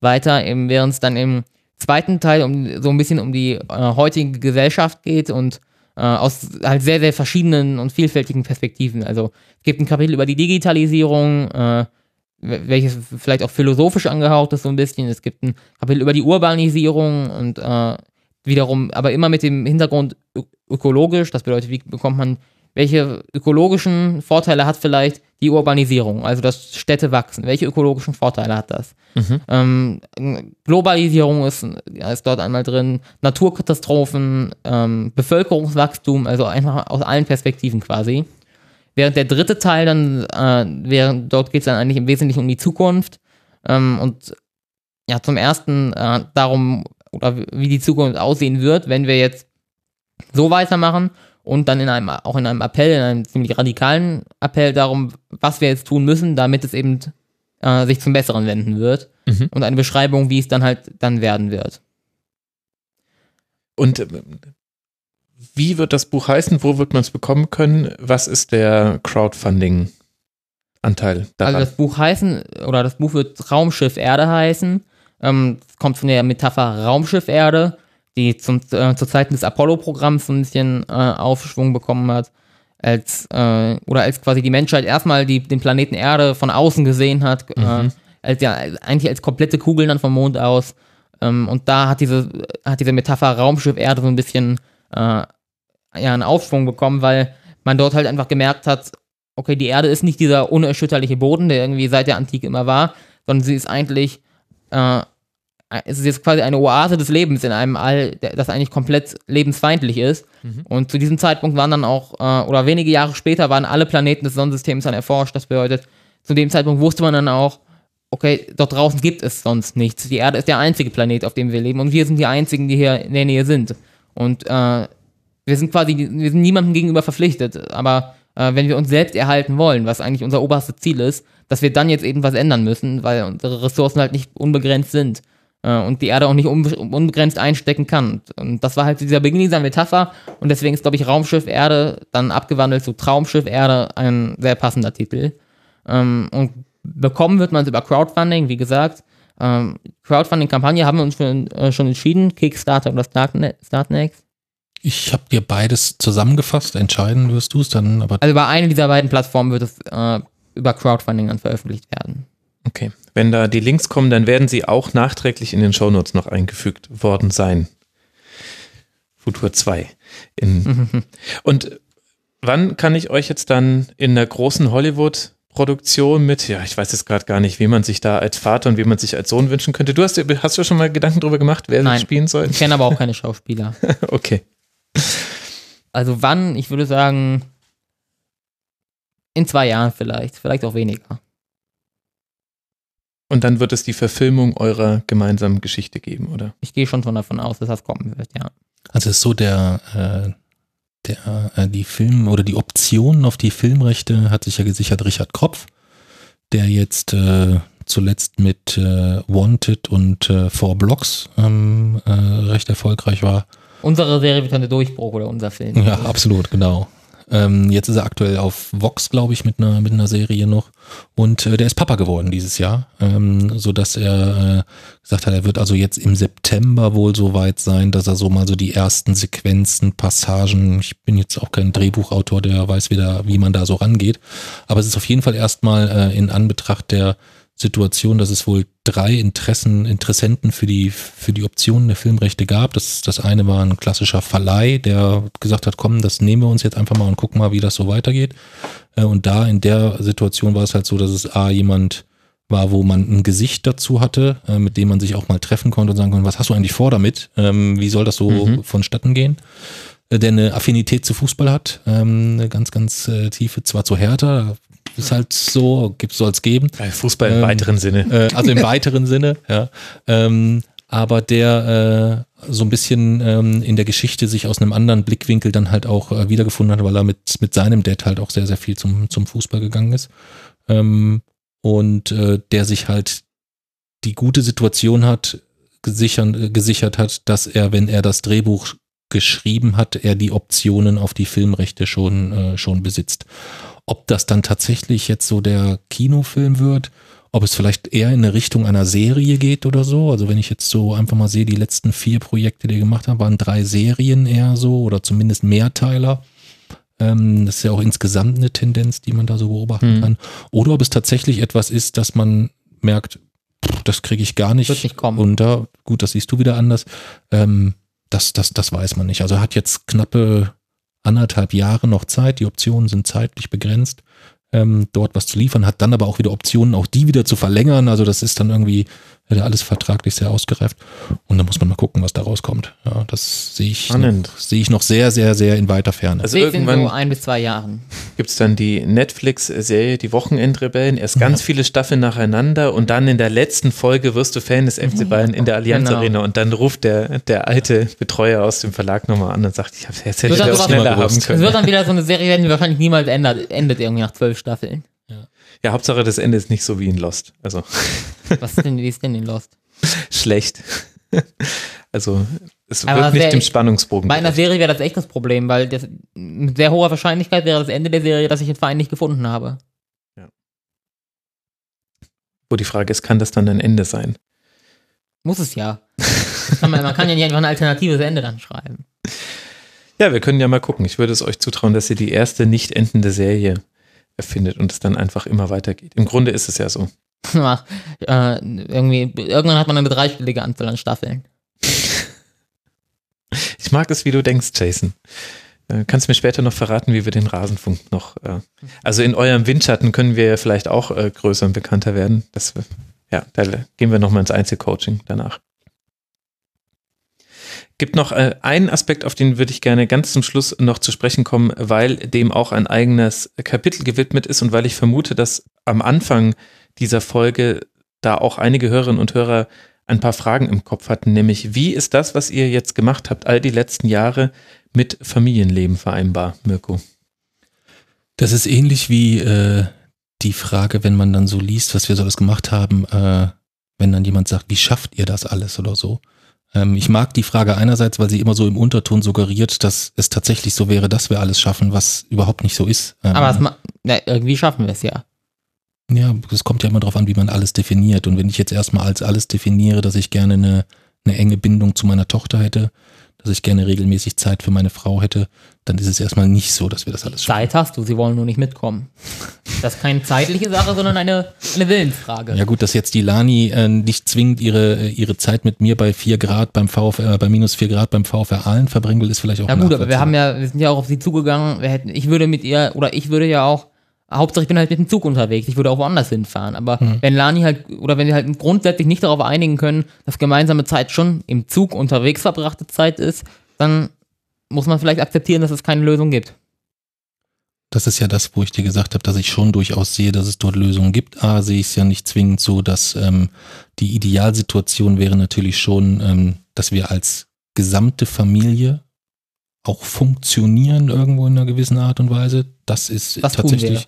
weiter, während es dann im zweiten Teil um, so ein bisschen um die äh, heutige Gesellschaft geht und äh, aus halt sehr, sehr verschiedenen und vielfältigen Perspektiven. Also es gibt ein Kapitel über die Digitalisierung, äh, wel- welches vielleicht auch philosophisch angehaucht ist so ein bisschen. Es gibt ein Kapitel über die Urbanisierung und äh, wiederum, aber immer mit dem Hintergrund ökologisch. Das bedeutet, wie bekommt man welche ökologischen Vorteile hat vielleicht die Urbanisierung, also dass Städte wachsen? Welche ökologischen Vorteile hat das? Ähm, Globalisierung ist, ist dort einmal drin, Naturkatastrophen, ähm, Bevölkerungswachstum, also einfach aus allen Perspektiven quasi. Während der dritte Teil dann, äh, während, dort geht es dann eigentlich im Wesentlichen um die Zukunft ähm, und ja, zum ersten äh, darum, oder wie die Zukunft aussehen wird, wenn wir jetzt so weitermachen und dann in einem, auch in einem Appell, in einem ziemlich radikalen Appell darum, was wir jetzt tun müssen, damit es eben äh, sich zum Besseren wenden wird Mhm. und eine Beschreibung, wie es dann halt dann werden wird. Und ähm, wie wird das Buch heißen? Wo wird man es bekommen können? Was ist der Crowdfunding-Anteil daran? Also das Buch heißen, oder das Buch wird Raumschiff Erde heißen. Ähm, es kommt von der Metapher Raumschiff Erde, die zum, äh, zu Zeiten des Apollo-Programms so ein bisschen äh, Aufschwung bekommen hat. Als, äh, oder als quasi die Menschheit erstmal die, den Planeten Erde von außen gesehen hat, äh, als ja eigentlich als komplette Kugel dann vom Mond aus. Ähm, und da hat diese, hat diese Metapher Raumschiff Erde so ein bisschen äh, ja, einen Aufschwung bekommen, weil man dort halt einfach gemerkt hat, okay, die Erde ist nicht dieser unerschütterliche Boden, der irgendwie seit der Antike immer war, sondern sie ist eigentlich, äh, es ist jetzt quasi eine Oase des Lebens in einem All, das eigentlich komplett lebensfeindlich ist. Und zu diesem Zeitpunkt waren dann auch, äh, oder wenige Jahre später waren alle Planeten des Sonnensystems dann erforscht. Das bedeutet, zu dem Zeitpunkt wusste man dann auch, okay, dort draußen gibt es sonst nichts. Die Erde ist der einzige Planet, auf dem wir leben und wir sind die einzigen, die hier in der Nähe sind. Und äh, wir sind quasi, wir sind niemandem gegenüber verpflichtet, aber äh, wenn wir uns selbst erhalten wollen, was eigentlich unser oberstes Ziel ist, dass wir dann jetzt eben was ändern müssen, weil unsere Ressourcen halt nicht unbegrenzt sind äh, und die Erde auch nicht unbe unbegrenzt einstecken kann. Und das war halt dieser Beginn dieser Metapher und deswegen ist, glaube ich, Raumschiff Erde dann abgewandelt zu Traumschiff Erde ein sehr passender Titel. Ähm, und bekommen wird man es über Crowdfunding, wie gesagt. Ähm, Crowdfunding-Kampagne haben wir uns schon, äh, schon entschieden, Kickstarter oder Startne- Startnext. Ich habe dir beides zusammengefasst, entscheiden wirst du es dann, aber Also über eine dieser beiden Plattformen wird es äh, über Crowdfunding dann veröffentlicht werden. Okay. Wenn da die Links kommen, dann werden sie auch nachträglich in den Shownotes noch eingefügt worden sein. Futur 2. In Und wann kann ich euch jetzt dann in der großen Hollywood-Produktion mit, ja, ich weiß jetzt gerade gar nicht, wie man sich da als Vater und wie man sich als Sohn wünschen könnte. Du hast, hast du schon mal Gedanken darüber gemacht, wer Nein. spielen soll? Ich kenne aber auch keine Schauspieler. <laughs> Okay. Also wann? Ich würde sagen, in zwei Jahren vielleicht, vielleicht auch weniger. Und dann wird es die Verfilmung eurer gemeinsamen Geschichte geben, oder? Ich gehe schon von davon aus, dass das kommen wird, ja. Also es ist so der, äh, der, äh, die Film oder die Optionen auf die Filmrechte hat sich ja gesichert Richard Kropf, der jetzt äh, zuletzt mit äh, Wanted und äh, Four Blocks ähm, äh, recht erfolgreich war. Unsere Serie wird dann der Durchbruch oder unser Film. Ja, absolut, genau. Ähm, jetzt ist er aktuell auf Vox, glaube ich, mit einer, mit einer Serie noch. Und äh, der ist Papa geworden dieses Jahr, ähm, so dass er äh, gesagt hat, er wird also jetzt im September wohl so weit sein, dass er so mal so die ersten Sequenzen, Passagen, ich bin jetzt auch kein Drehbuchautor, der weiß wieder, wie man da so rangeht. Aber es ist auf jeden Fall erstmal äh, in Anbetracht der Situation, dass es wohl drei Interessen, Interessenten für die, für die Optionen der Filmrechte gab. Das, das eine war ein klassischer Verleih, der gesagt hat, komm, das nehmen wir uns jetzt einfach mal und gucken mal, wie das so weitergeht. Äh, Und da in der Situation war es halt so, dass es A, jemand war, wo man ein Gesicht dazu hatte, äh, mit dem man sich auch mal treffen konnte und sagen konnte, was hast du eigentlich vor damit? Ähm, Wie soll das so vonstatten gehen? Äh, Der eine Affinität zu Fußball hat, ähm, eine ganz, ganz äh, tiefe, zwar zu Hertha, ist halt so, gibt soll es geben. Bei Fußball im Ähm, weiteren Sinne. Äh, also im <laughs> weiteren Sinne, ja. Ähm, aber der äh, so ein bisschen ähm, in der Geschichte sich aus einem anderen Blickwinkel dann halt auch äh, wiedergefunden hat, weil er mit, mit seinem Dad halt auch sehr, sehr viel zum, zum Fußball gegangen ist. Ähm, und äh, der sich halt die gute Situation hat, gesichert, äh, gesichert hat, dass er, wenn er das Drehbuch geschrieben hat, er die Optionen auf die Filmrechte schon, äh, schon besitzt. Ob das dann tatsächlich jetzt so der Kinofilm wird, ob es vielleicht eher in eine Richtung einer Serie geht oder so. Also wenn ich jetzt so einfach mal sehe, die letzten vier Projekte, die er gemacht hat, waren drei Serien eher so oder zumindest Mehrteiler. Ähm, das ist ja auch insgesamt eine Tendenz, die man da so beobachten Mhm. kann. Oder ob es tatsächlich etwas ist, dass man merkt, pff, das kriege ich gar nicht nicht unter. Gut, das siehst du wieder anders. Ähm, das, das, das weiß man nicht. Also er hat jetzt knappe anderthalb Jahre noch Zeit. Die Optionen sind zeitlich begrenzt, ähm, dort was zu liefern, hat dann aber auch wieder Optionen, auch die wieder zu verlängern. Also das ist dann irgendwie ja, alles vertraglich sehr ausgereift. Und dann muss man mal gucken, was da rauskommt. Ja, das sehe ich, Spannend. noch, sehe ich noch sehr, sehr, sehr in weiter Ferne. Also in so irgendwann ein bis zwei Jahren. gibt es dann die Netflix-Serie Die Wochenendrebellen, erst ganz viele Staffeln nacheinander und dann in der letzten Folge wirst du Fan des FC Bayern in der Allianz Genau. Arena und dann ruft der, der alte Betreuer aus dem Verlag nochmal an und sagt, ich hab's jetzt hätte schneller haben gewusst. Es können. wird dann wieder so eine Serie werden, die wahrscheinlich niemals ändert, endet irgendwie nach zwölf Staffeln. Ja, Hauptsache das Ende ist nicht so wie in Lost. Also <laughs> Was ist denn, wie ist denn in Lost? schlecht. <laughs> Also es Aber wird nicht wär- dem Spannungsbogen. Bei einer. Serie wäre das echt das Problem, weil das, mit sehr hoher Wahrscheinlichkeit wäre das Ende der Serie, dass ich den Verein nicht gefunden habe. Wo die Frage ist, kann das dann ein Ende sein? Muss es ja. Kann man, man kann ja nicht einfach ein alternatives Ende dann schreiben. Ja, wir können ja mal gucken. Ich würde es euch zutrauen, dass ihr die erste nicht endende Serie erfindet und es dann einfach immer weitergeht. Im Grunde ist es ja so. Ach, äh, irgendwie, irgendwann hat man eine dreistellige Anzahl an Staffeln. <laughs> Ich mag es, wie du denkst, Jason. Äh, Kannst du mir später noch verraten, wie wir den Rasenfunk noch. Äh, also in eurem Windschatten können wir ja vielleicht auch äh, größer und bekannter werden. Das, ja, da gehen wir nochmal ins Einzelcoaching danach. Gibt noch äh, einen Aspekt, auf den würde ich gerne ganz zum Schluss noch zu sprechen kommen, weil dem auch ein eigenes Kapitel gewidmet ist und weil ich vermute, dass am Anfang dieser Folge da auch einige Hörerinnen und Hörer ein paar Fragen im Kopf hatten, nämlich wie ist das, was ihr jetzt gemacht habt, all die letzten Jahre mit Familienleben vereinbar, Mirko? Das ist ähnlich wie äh, die Frage, wenn man dann so liest, was wir so alles gemacht haben, äh, wenn dann jemand sagt, wie schafft ihr das alles oder so. Ähm, ich mag die Frage einerseits, weil sie immer so im Unterton suggeriert, dass es tatsächlich so wäre, dass wir alles schaffen, was überhaupt nicht so ist. Ähm, Aber na, irgendwie schaffen wir es ja. Ja, es kommt ja immer darauf an, wie man alles definiert. Und wenn ich jetzt erstmal als alles definiere, dass ich gerne eine, eine enge Bindung zu meiner Tochter hätte, dass ich gerne regelmäßig Zeit für meine Frau hätte, dann ist es erstmal nicht so, dass wir das alles schaffen. Zeit hast du, sie wollen nur nicht mitkommen. <laughs> Das ist keine zeitliche Sache, sondern eine, eine Willensfrage. Ja gut, dass jetzt die Lani äh, nicht zwingend ihre, äh, ihre Zeit mit mir bei 4 Grad beim VfR, äh, bei minus 4 Grad beim VfR Aalen verbringen will, ist vielleicht auch Ja gut, aber wir haben ja, wir sind ja auch auf sie zugegangen. Wir hätten, ich würde mit ihr, oder ich würde ja auch, Hauptsache ich bin halt mit dem Zug unterwegs, ich würde auch woanders hinfahren. Aber Hm. wenn Lani halt, oder wenn wir halt grundsätzlich nicht darauf einigen können, dass gemeinsame Zeit schon im Zug unterwegs verbrachte Zeit ist, dann muss man vielleicht akzeptieren, dass es keine Lösung gibt. Das ist ja das, wo ich dir gesagt habe, dass ich schon durchaus sehe, dass es dort Lösungen gibt. A, sehe ich es ja nicht zwingend so, dass ähm, die Idealsituation wäre natürlich schon, ähm, dass wir als gesamte Familie auch funktionieren irgendwo in einer gewissen Art und Weise. Das ist Was tatsächlich.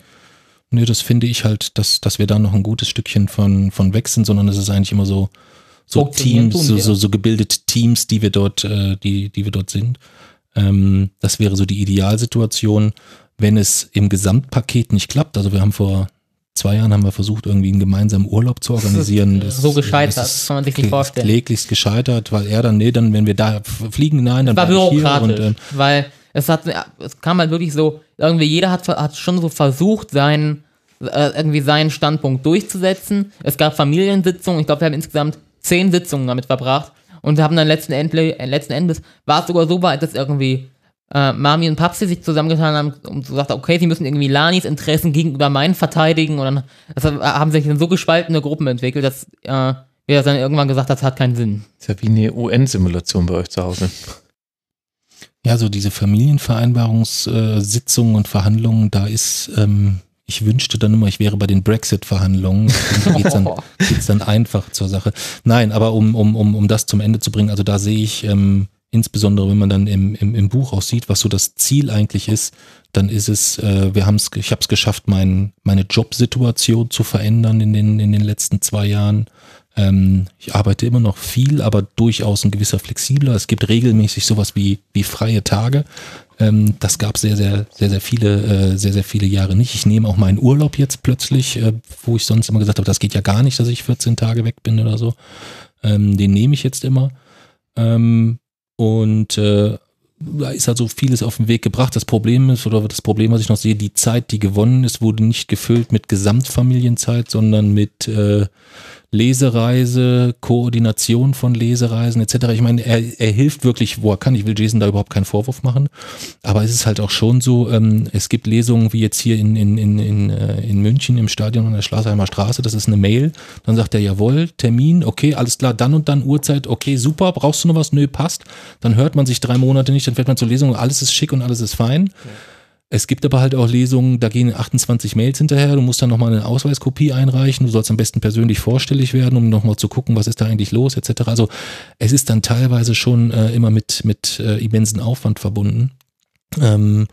Nö, das finde ich halt, dass, dass wir da noch ein gutes Stückchen von, von weg sind, sondern es ist eigentlich immer so, so Teams, so, so, so gebildete Teams, die wir dort, äh, die, die wir dort sind. Ähm, das wäre so die Idealsituation, wenn es im Gesamtpaket nicht klappt. Also wir haben vor zwei Jahren haben wir versucht, irgendwie einen gemeinsamen Urlaub zu organisieren. Das, so gescheitert, das kann man sich nicht vorstellen. Kläglichst gescheitert, weil er dann, nee, dann, wenn wir da fliegen, nein, dann war ich hier bürokratisch, und, ähm, weil es hat, es kam halt wirklich so, irgendwie jeder hat, hat schon so versucht, seinen, äh, irgendwie seinen Standpunkt durchzusetzen. Es gab Familiensitzungen, ich glaube, wir haben insgesamt zehn Sitzungen damit verbracht und haben dann letzten, Endle äh, letzten Endes, war es sogar so weit, dass irgendwie äh, Mami und Papsi sich zusammengetan haben und so gesagt, okay, sie müssen irgendwie Lanis Interessen gegenüber meinen verteidigen und dann also, haben sich dann so gespaltene Gruppen entwickelt, dass äh, wir dann irgendwann gesagt haben, das hat keinen Sinn. ist ja wie eine UN-Simulation bei euch zu Hause. Ja, so diese Familienvereinbarungssitzungen und Verhandlungen, da ist, ähm, ich wünschte dann immer, ich wäre bei den Brexit-Verhandlungen. Da geht's dann, <laughs> geht's dann einfach zur Sache. Nein, aber um, um, um, um das zum Ende zu bringen, also da sehe ich, ähm, insbesondere wenn man dann im, im, im Buch auch sieht, was so das Ziel eigentlich ist, dann ist es, äh, wir haben es, ich habe es geschafft, mein, meine Jobsituation zu verändern in den, in den letzten zwei Jahren. Ähm, ich arbeite immer noch viel, aber durchaus ein gewisser flexibler. Es gibt regelmäßig sowas wie, wie freie Tage. Ähm, das gab sehr, sehr, sehr, sehr viele, äh, sehr, sehr viele Jahre nicht. Ich nehme auch meinen Urlaub jetzt plötzlich, äh, wo ich sonst immer gesagt habe, das geht ja gar nicht, dass ich 14 Tage weg bin oder so. Ähm, den nehme ich jetzt immer. Ähm, und äh, da ist also vieles auf den Weg gebracht. Das Problem ist, oder das Problem, was ich noch sehe, die Zeit, die gewonnen ist, wurde nicht gefüllt mit Gesamtfamilienzeit, sondern mit äh, Lesereise, Koordination von Lesereisen etc. Ich meine, er, er hilft wirklich, wo er kann. Ich will Jason da überhaupt keinen Vorwurf machen. Aber es ist halt auch schon so, ähm, es gibt Lesungen wie jetzt hier in, in, in, in, äh, in München im Stadion an der Schlossheimer Straße. Das ist eine Mail. Dann sagt er, jawohl, Termin, okay, alles klar, dann und dann Uhrzeit, okay, super, brauchst du noch was? Nö, passt. Dann hört man sich drei Monate nicht, dann fährt man zur Lesung, alles ist schick und alles ist fein. Okay. Es gibt aber halt auch Lesungen, da gehen 28 Mails hinterher, du musst dann nochmal eine Ausweiskopie einreichen, du sollst am besten persönlich vorstellig werden, um nochmal zu gucken, was ist da eigentlich los, etc. Also es ist dann teilweise schon äh, immer mit, mit äh, immensen Aufwand verbunden. Ähm,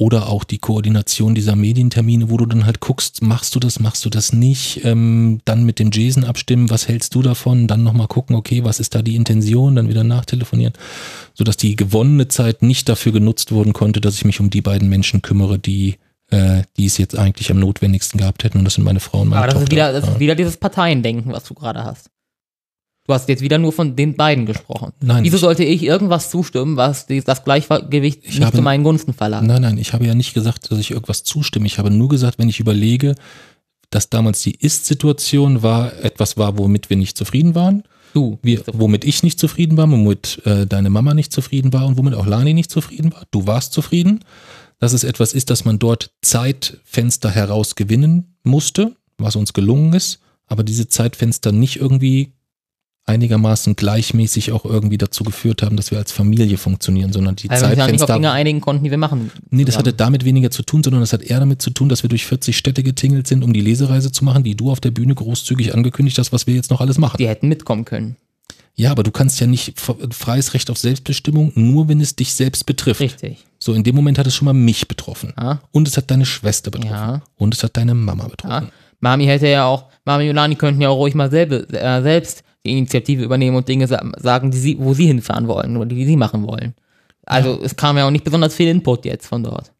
oder auch die Koordination dieser Medientermine, wo du dann halt guckst, machst du das, machst du das nicht, ähm, dann mit dem Jason abstimmen, was hältst du davon, dann nochmal gucken, okay, was ist da die Intention, dann wieder nachtelefonieren, sodass die gewonnene Zeit nicht dafür genutzt worden konnte, dass ich mich um die beiden Menschen kümmere, die äh, die es jetzt eigentlich am notwendigsten gehabt hätten. Und das sind meine Frau und meine Aber das Tochter. ist wieder, das ist wieder dieses Parteiendenken, was du gerade hast. Du hast jetzt wieder nur von den beiden gesprochen. Nein, Wieso sollte ich irgendwas zustimmen, was das Gleichgewicht Ich nicht habe- zu meinen Gunsten verlangt? Nein, nein, ich habe ja nicht gesagt, dass ich irgendwas zustimme. Ich habe nur gesagt, wenn ich überlege, dass damals die Ist-Situation war, etwas war, womit wir nicht zufrieden waren. Du. Wir, womit ich nicht zufrieden war, womit äh, deine Mama nicht zufrieden war und womit auch Lani nicht zufrieden war. Du warst zufrieden. Dass es etwas ist, dass man dort Zeitfenster heraus gewinnen musste, was uns gelungen ist, aber diese Zeitfenster nicht irgendwie einigermaßen gleichmäßig auch irgendwie dazu geführt haben, dass wir als Familie funktionieren, sondern die Also wir uns ja nicht auf Zeitfenster Dinge einigen konnten, die wir machen. Nee, das hatte damit weniger zu tun, sondern das hat eher damit zu tun, dass wir durch 40 Städte getingelt sind, um die Lesereise zu machen, die du auf der Bühne großzügig angekündigt hast, was wir jetzt noch alles machen. Die hätten mitkommen können. Ja, aber du kannst ja nicht freies Recht auf Selbstbestimmung, nur wenn es dich selbst betrifft. Richtig. So, in dem Moment hat es schon mal mich betroffen. Ja. Und es hat deine Schwester betroffen. Ja. Und es hat deine Mama betroffen. Ja. Mami hätte ja auch, Mami und Lani könnten ja auch ruhig mal selbe, äh, selbst die Initiative übernehmen und Dinge sa sagen, die sie, wo sie hinfahren wollen oder die sie machen wollen. Also es kam ja auch nicht besonders viel Input jetzt von dort.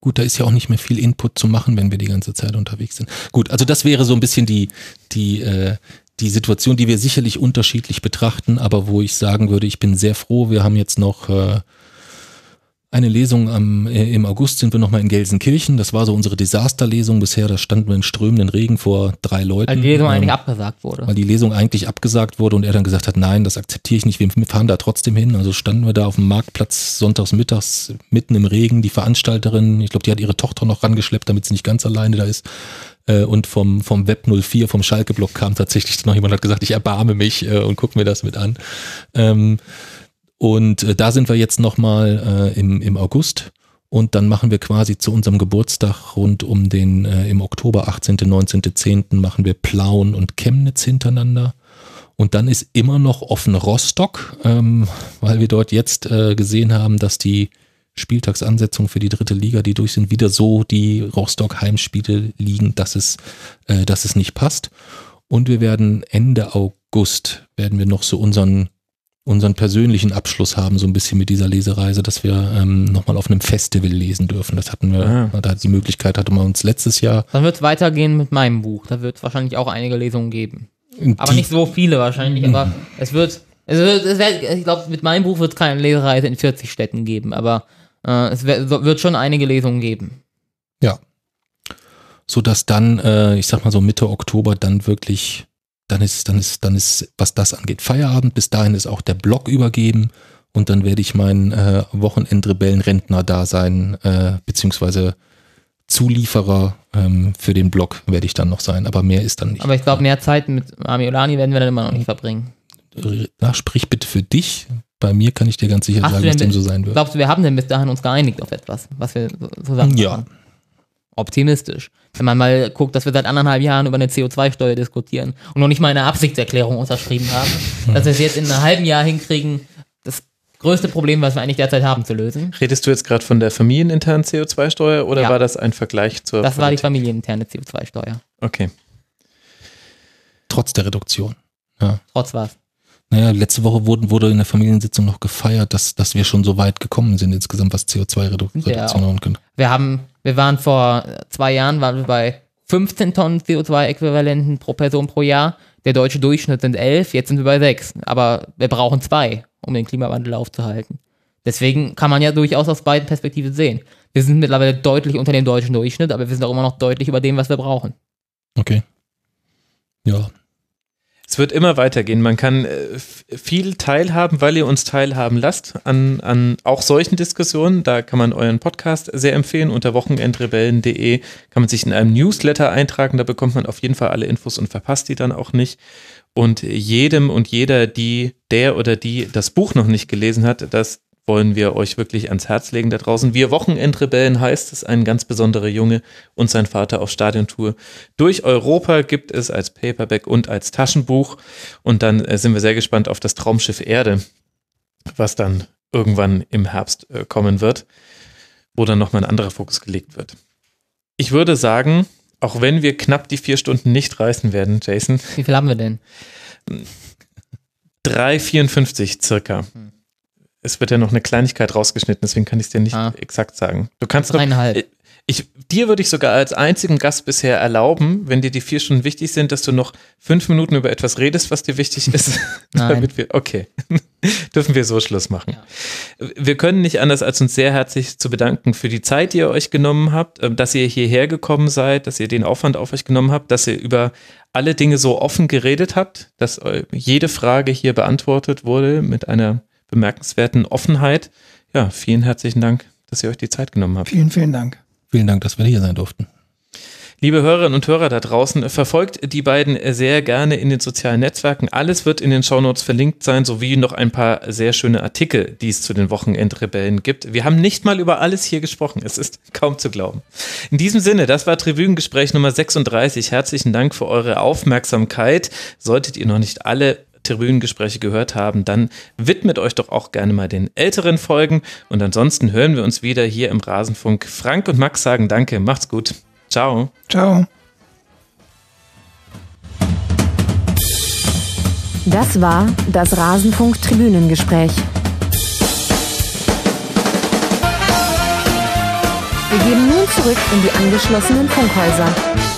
Gut, da ist ja auch nicht mehr viel Input zu machen, wenn wir die ganze Zeit unterwegs sind. Gut, also das wäre so ein bisschen die, die, äh, die Situation, die wir sicherlich unterschiedlich betrachten, aber wo ich sagen würde, ich bin sehr froh, wir haben jetzt noch äh, eine Lesung am, äh, im August sind wir nochmal in Gelsenkirchen. Das war so unsere Desasterlesung bisher. Da standen wir in strömenden Regen vor drei Leuten. Weil die Lesung Ähm, eigentlich abgesagt wurde. weil die Lesung eigentlich abgesagt wurde und er dann gesagt hat, nein, das akzeptiere ich nicht, wir fahren da trotzdem hin. Also standen wir da auf dem Marktplatz sonntags mittags mitten im Regen, die Veranstalterin, ich glaube, die hat ihre Tochter noch rangeschleppt, damit sie nicht ganz alleine da ist. Äh, Und vom, vom Web 04, vom Schalke-Blog kam tatsächlich noch jemand und hat gesagt, ich erbarme mich äh, und guck mir das mit an. Ähm, Und äh, da sind wir jetzt nochmal äh, im, im August. Und dann machen wir quasi zu unserem Geburtstag rund um den, äh, im Oktober 18., 19., 10. machen wir Plauen und Chemnitz hintereinander. Und dann ist immer noch offen Rostock, ähm, weil wir dort jetzt äh, gesehen haben, dass die Spieltagsansetzungen für die dritte Liga, die durch sind, wieder so die Rostock-Heimspiele liegen, dass es, äh, dass es nicht passt. Und wir werden Ende August, werden wir noch so unseren unseren persönlichen Abschluss haben, so ein bisschen mit dieser Lesereise, dass wir ähm, nochmal auf einem Festival lesen dürfen. Das hatten wir, da die Möglichkeit hatte man uns letztes Jahr. Dann wird es weitergehen mit meinem Buch. Da wird es wahrscheinlich auch einige Lesungen geben. Aber die- nicht so viele wahrscheinlich, aber es wird, es wird, es wird ich glaube, mit meinem Buch wird es keine Lesereise in 40 Städten geben, aber äh, es wird, wird schon einige Lesungen geben. Ja. So dass dann, äh, ich sag mal so Mitte Oktober dann wirklich, dann ist, dann ist, dann ist, was das angeht, Feierabend. Bis dahin ist auch der Blog übergeben und dann werde ich mein äh, Wochenendrebellenrentner da sein, äh, beziehungsweise Zulieferer ähm, für den Blog werde ich dann noch sein, aber mehr ist dann nicht. Aber ich glaube, mehr Zeit mit Mami Olani werden wir dann immer noch nicht verbringen. Na, sprich bitte für dich. Bei mir kann ich dir ganz sicher Hast sagen, denn dem so sein wird. Glaubst du, wir haben denn bis dahin uns geeinigt auf etwas, was wir so- zusammen Ja. machen? Optimistisch. Wenn man mal guckt, dass wir seit anderthalb Jahren über eine CO2-Steuer diskutieren und noch nicht mal eine Absichtserklärung unterschrieben haben, dass wir es jetzt in einem halben Jahr hinkriegen, das größte Problem, was wir eigentlich derzeit haben, zu lösen. Redest du jetzt gerade von der familieninternen CO2-Steuer oder Ja. war das ein Vergleich zur Das war die Politik? familieninterne CO2-Steuer. Okay. Trotz der Reduktion. Trotz was. Naja, letzte Woche wurden, wurde in der Familiensitzung noch gefeiert, dass, dass wir schon so weit gekommen sind insgesamt, was CO2-Reduktion Sind wir ja angeht. Wir haben, wir waren vor zwei Jahren, waren wir bei 15 Tonnen CO2-Äquivalenten pro Person pro Jahr. Der deutsche Durchschnitt sind 11, jetzt sind wir bei 6. Aber wir brauchen zwei, um den Klimawandel aufzuhalten. Deswegen kann man ja durchaus aus beiden Perspektiven sehen. Wir sind mittlerweile deutlich unter dem deutschen Durchschnitt, aber wir sind auch immer noch deutlich über dem, was wir brauchen. Okay. Ja. Es wird immer weitergehen. Man kann äh, viel teilhaben, weil ihr uns teilhaben lasst an, an auch solchen Diskussionen. Da kann man euren Podcast sehr empfehlen. Unter wochenendrebellen.de kann man sich in einem Newsletter eintragen. Da bekommt man auf jeden Fall alle Infos und verpasst die dann auch nicht. Und jedem und jeder, die, der oder die das Buch noch nicht gelesen hat, das wollen wir euch wirklich ans Herz legen da draußen. Wir Wochenendrebellen heißt es, ein ganz besonderer Junge und sein Vater auf Stadiontour. Durch Europa gibt es als Paperback und als Taschenbuch. Und dann äh, sind wir sehr gespannt auf das Traumschiff Erde, was dann irgendwann im Herbst äh, kommen wird, wo dann nochmal ein anderer Fokus gelegt wird. Ich würde sagen, auch wenn wir knapp die vier Stunden nicht reißen werden, Jason. Wie viel haben wir denn? 3,54 circa. Hm es wird ja noch eine Kleinigkeit rausgeschnitten, deswegen kann ich es dir nicht ah. exakt sagen. Du kannst Dreieinhalb. Noch, ich, dir würde ich sogar als einzigen Gast bisher erlauben, wenn dir die vier Stunden wichtig sind, dass du noch fünf Minuten über etwas redest, was dir wichtig ist. <laughs> <laughs> damit wir, okay, <laughs> dürfen wir so Schluss machen. Ja. Wir können nicht anders, als uns sehr herzlich zu bedanken für die Zeit, die ihr euch genommen habt, ähm, dass ihr hierher gekommen seid, dass ihr den Aufwand auf euch genommen habt, dass ihr über alle Dinge so offen geredet habt, dass jede Frage hier beantwortet wurde mit einer bemerkenswerten Offenheit. Ja, vielen herzlichen Dank, dass ihr euch die Zeit genommen habt. Vielen, vielen Dank. Vielen Dank, dass wir hier sein durften. Liebe Hörerinnen und Hörer da draußen, verfolgt die beiden sehr gerne in den sozialen Netzwerken. Alles wird in den Shownotes verlinkt sein, sowie noch ein paar sehr schöne Artikel, die es zu den Wochenendrebellen gibt. Wir haben nicht mal über alles hier gesprochen. Es ist kaum zu glauben. In diesem Sinne, das war Tribünengespräch Nummer 36. Herzlichen Dank für eure Aufmerksamkeit. Solltet ihr noch nicht alle Tribünengespräche gehört haben, dann widmet euch doch auch gerne mal den älteren Folgen. Und ansonsten hören wir uns wieder hier im Rasenfunk. Frank und Max sagen Danke, macht's gut. Ciao. Ciao. Das war das Rasenfunk Tribünengespräch. Wir gehen nun zurück in die angeschlossenen Funkhäuser.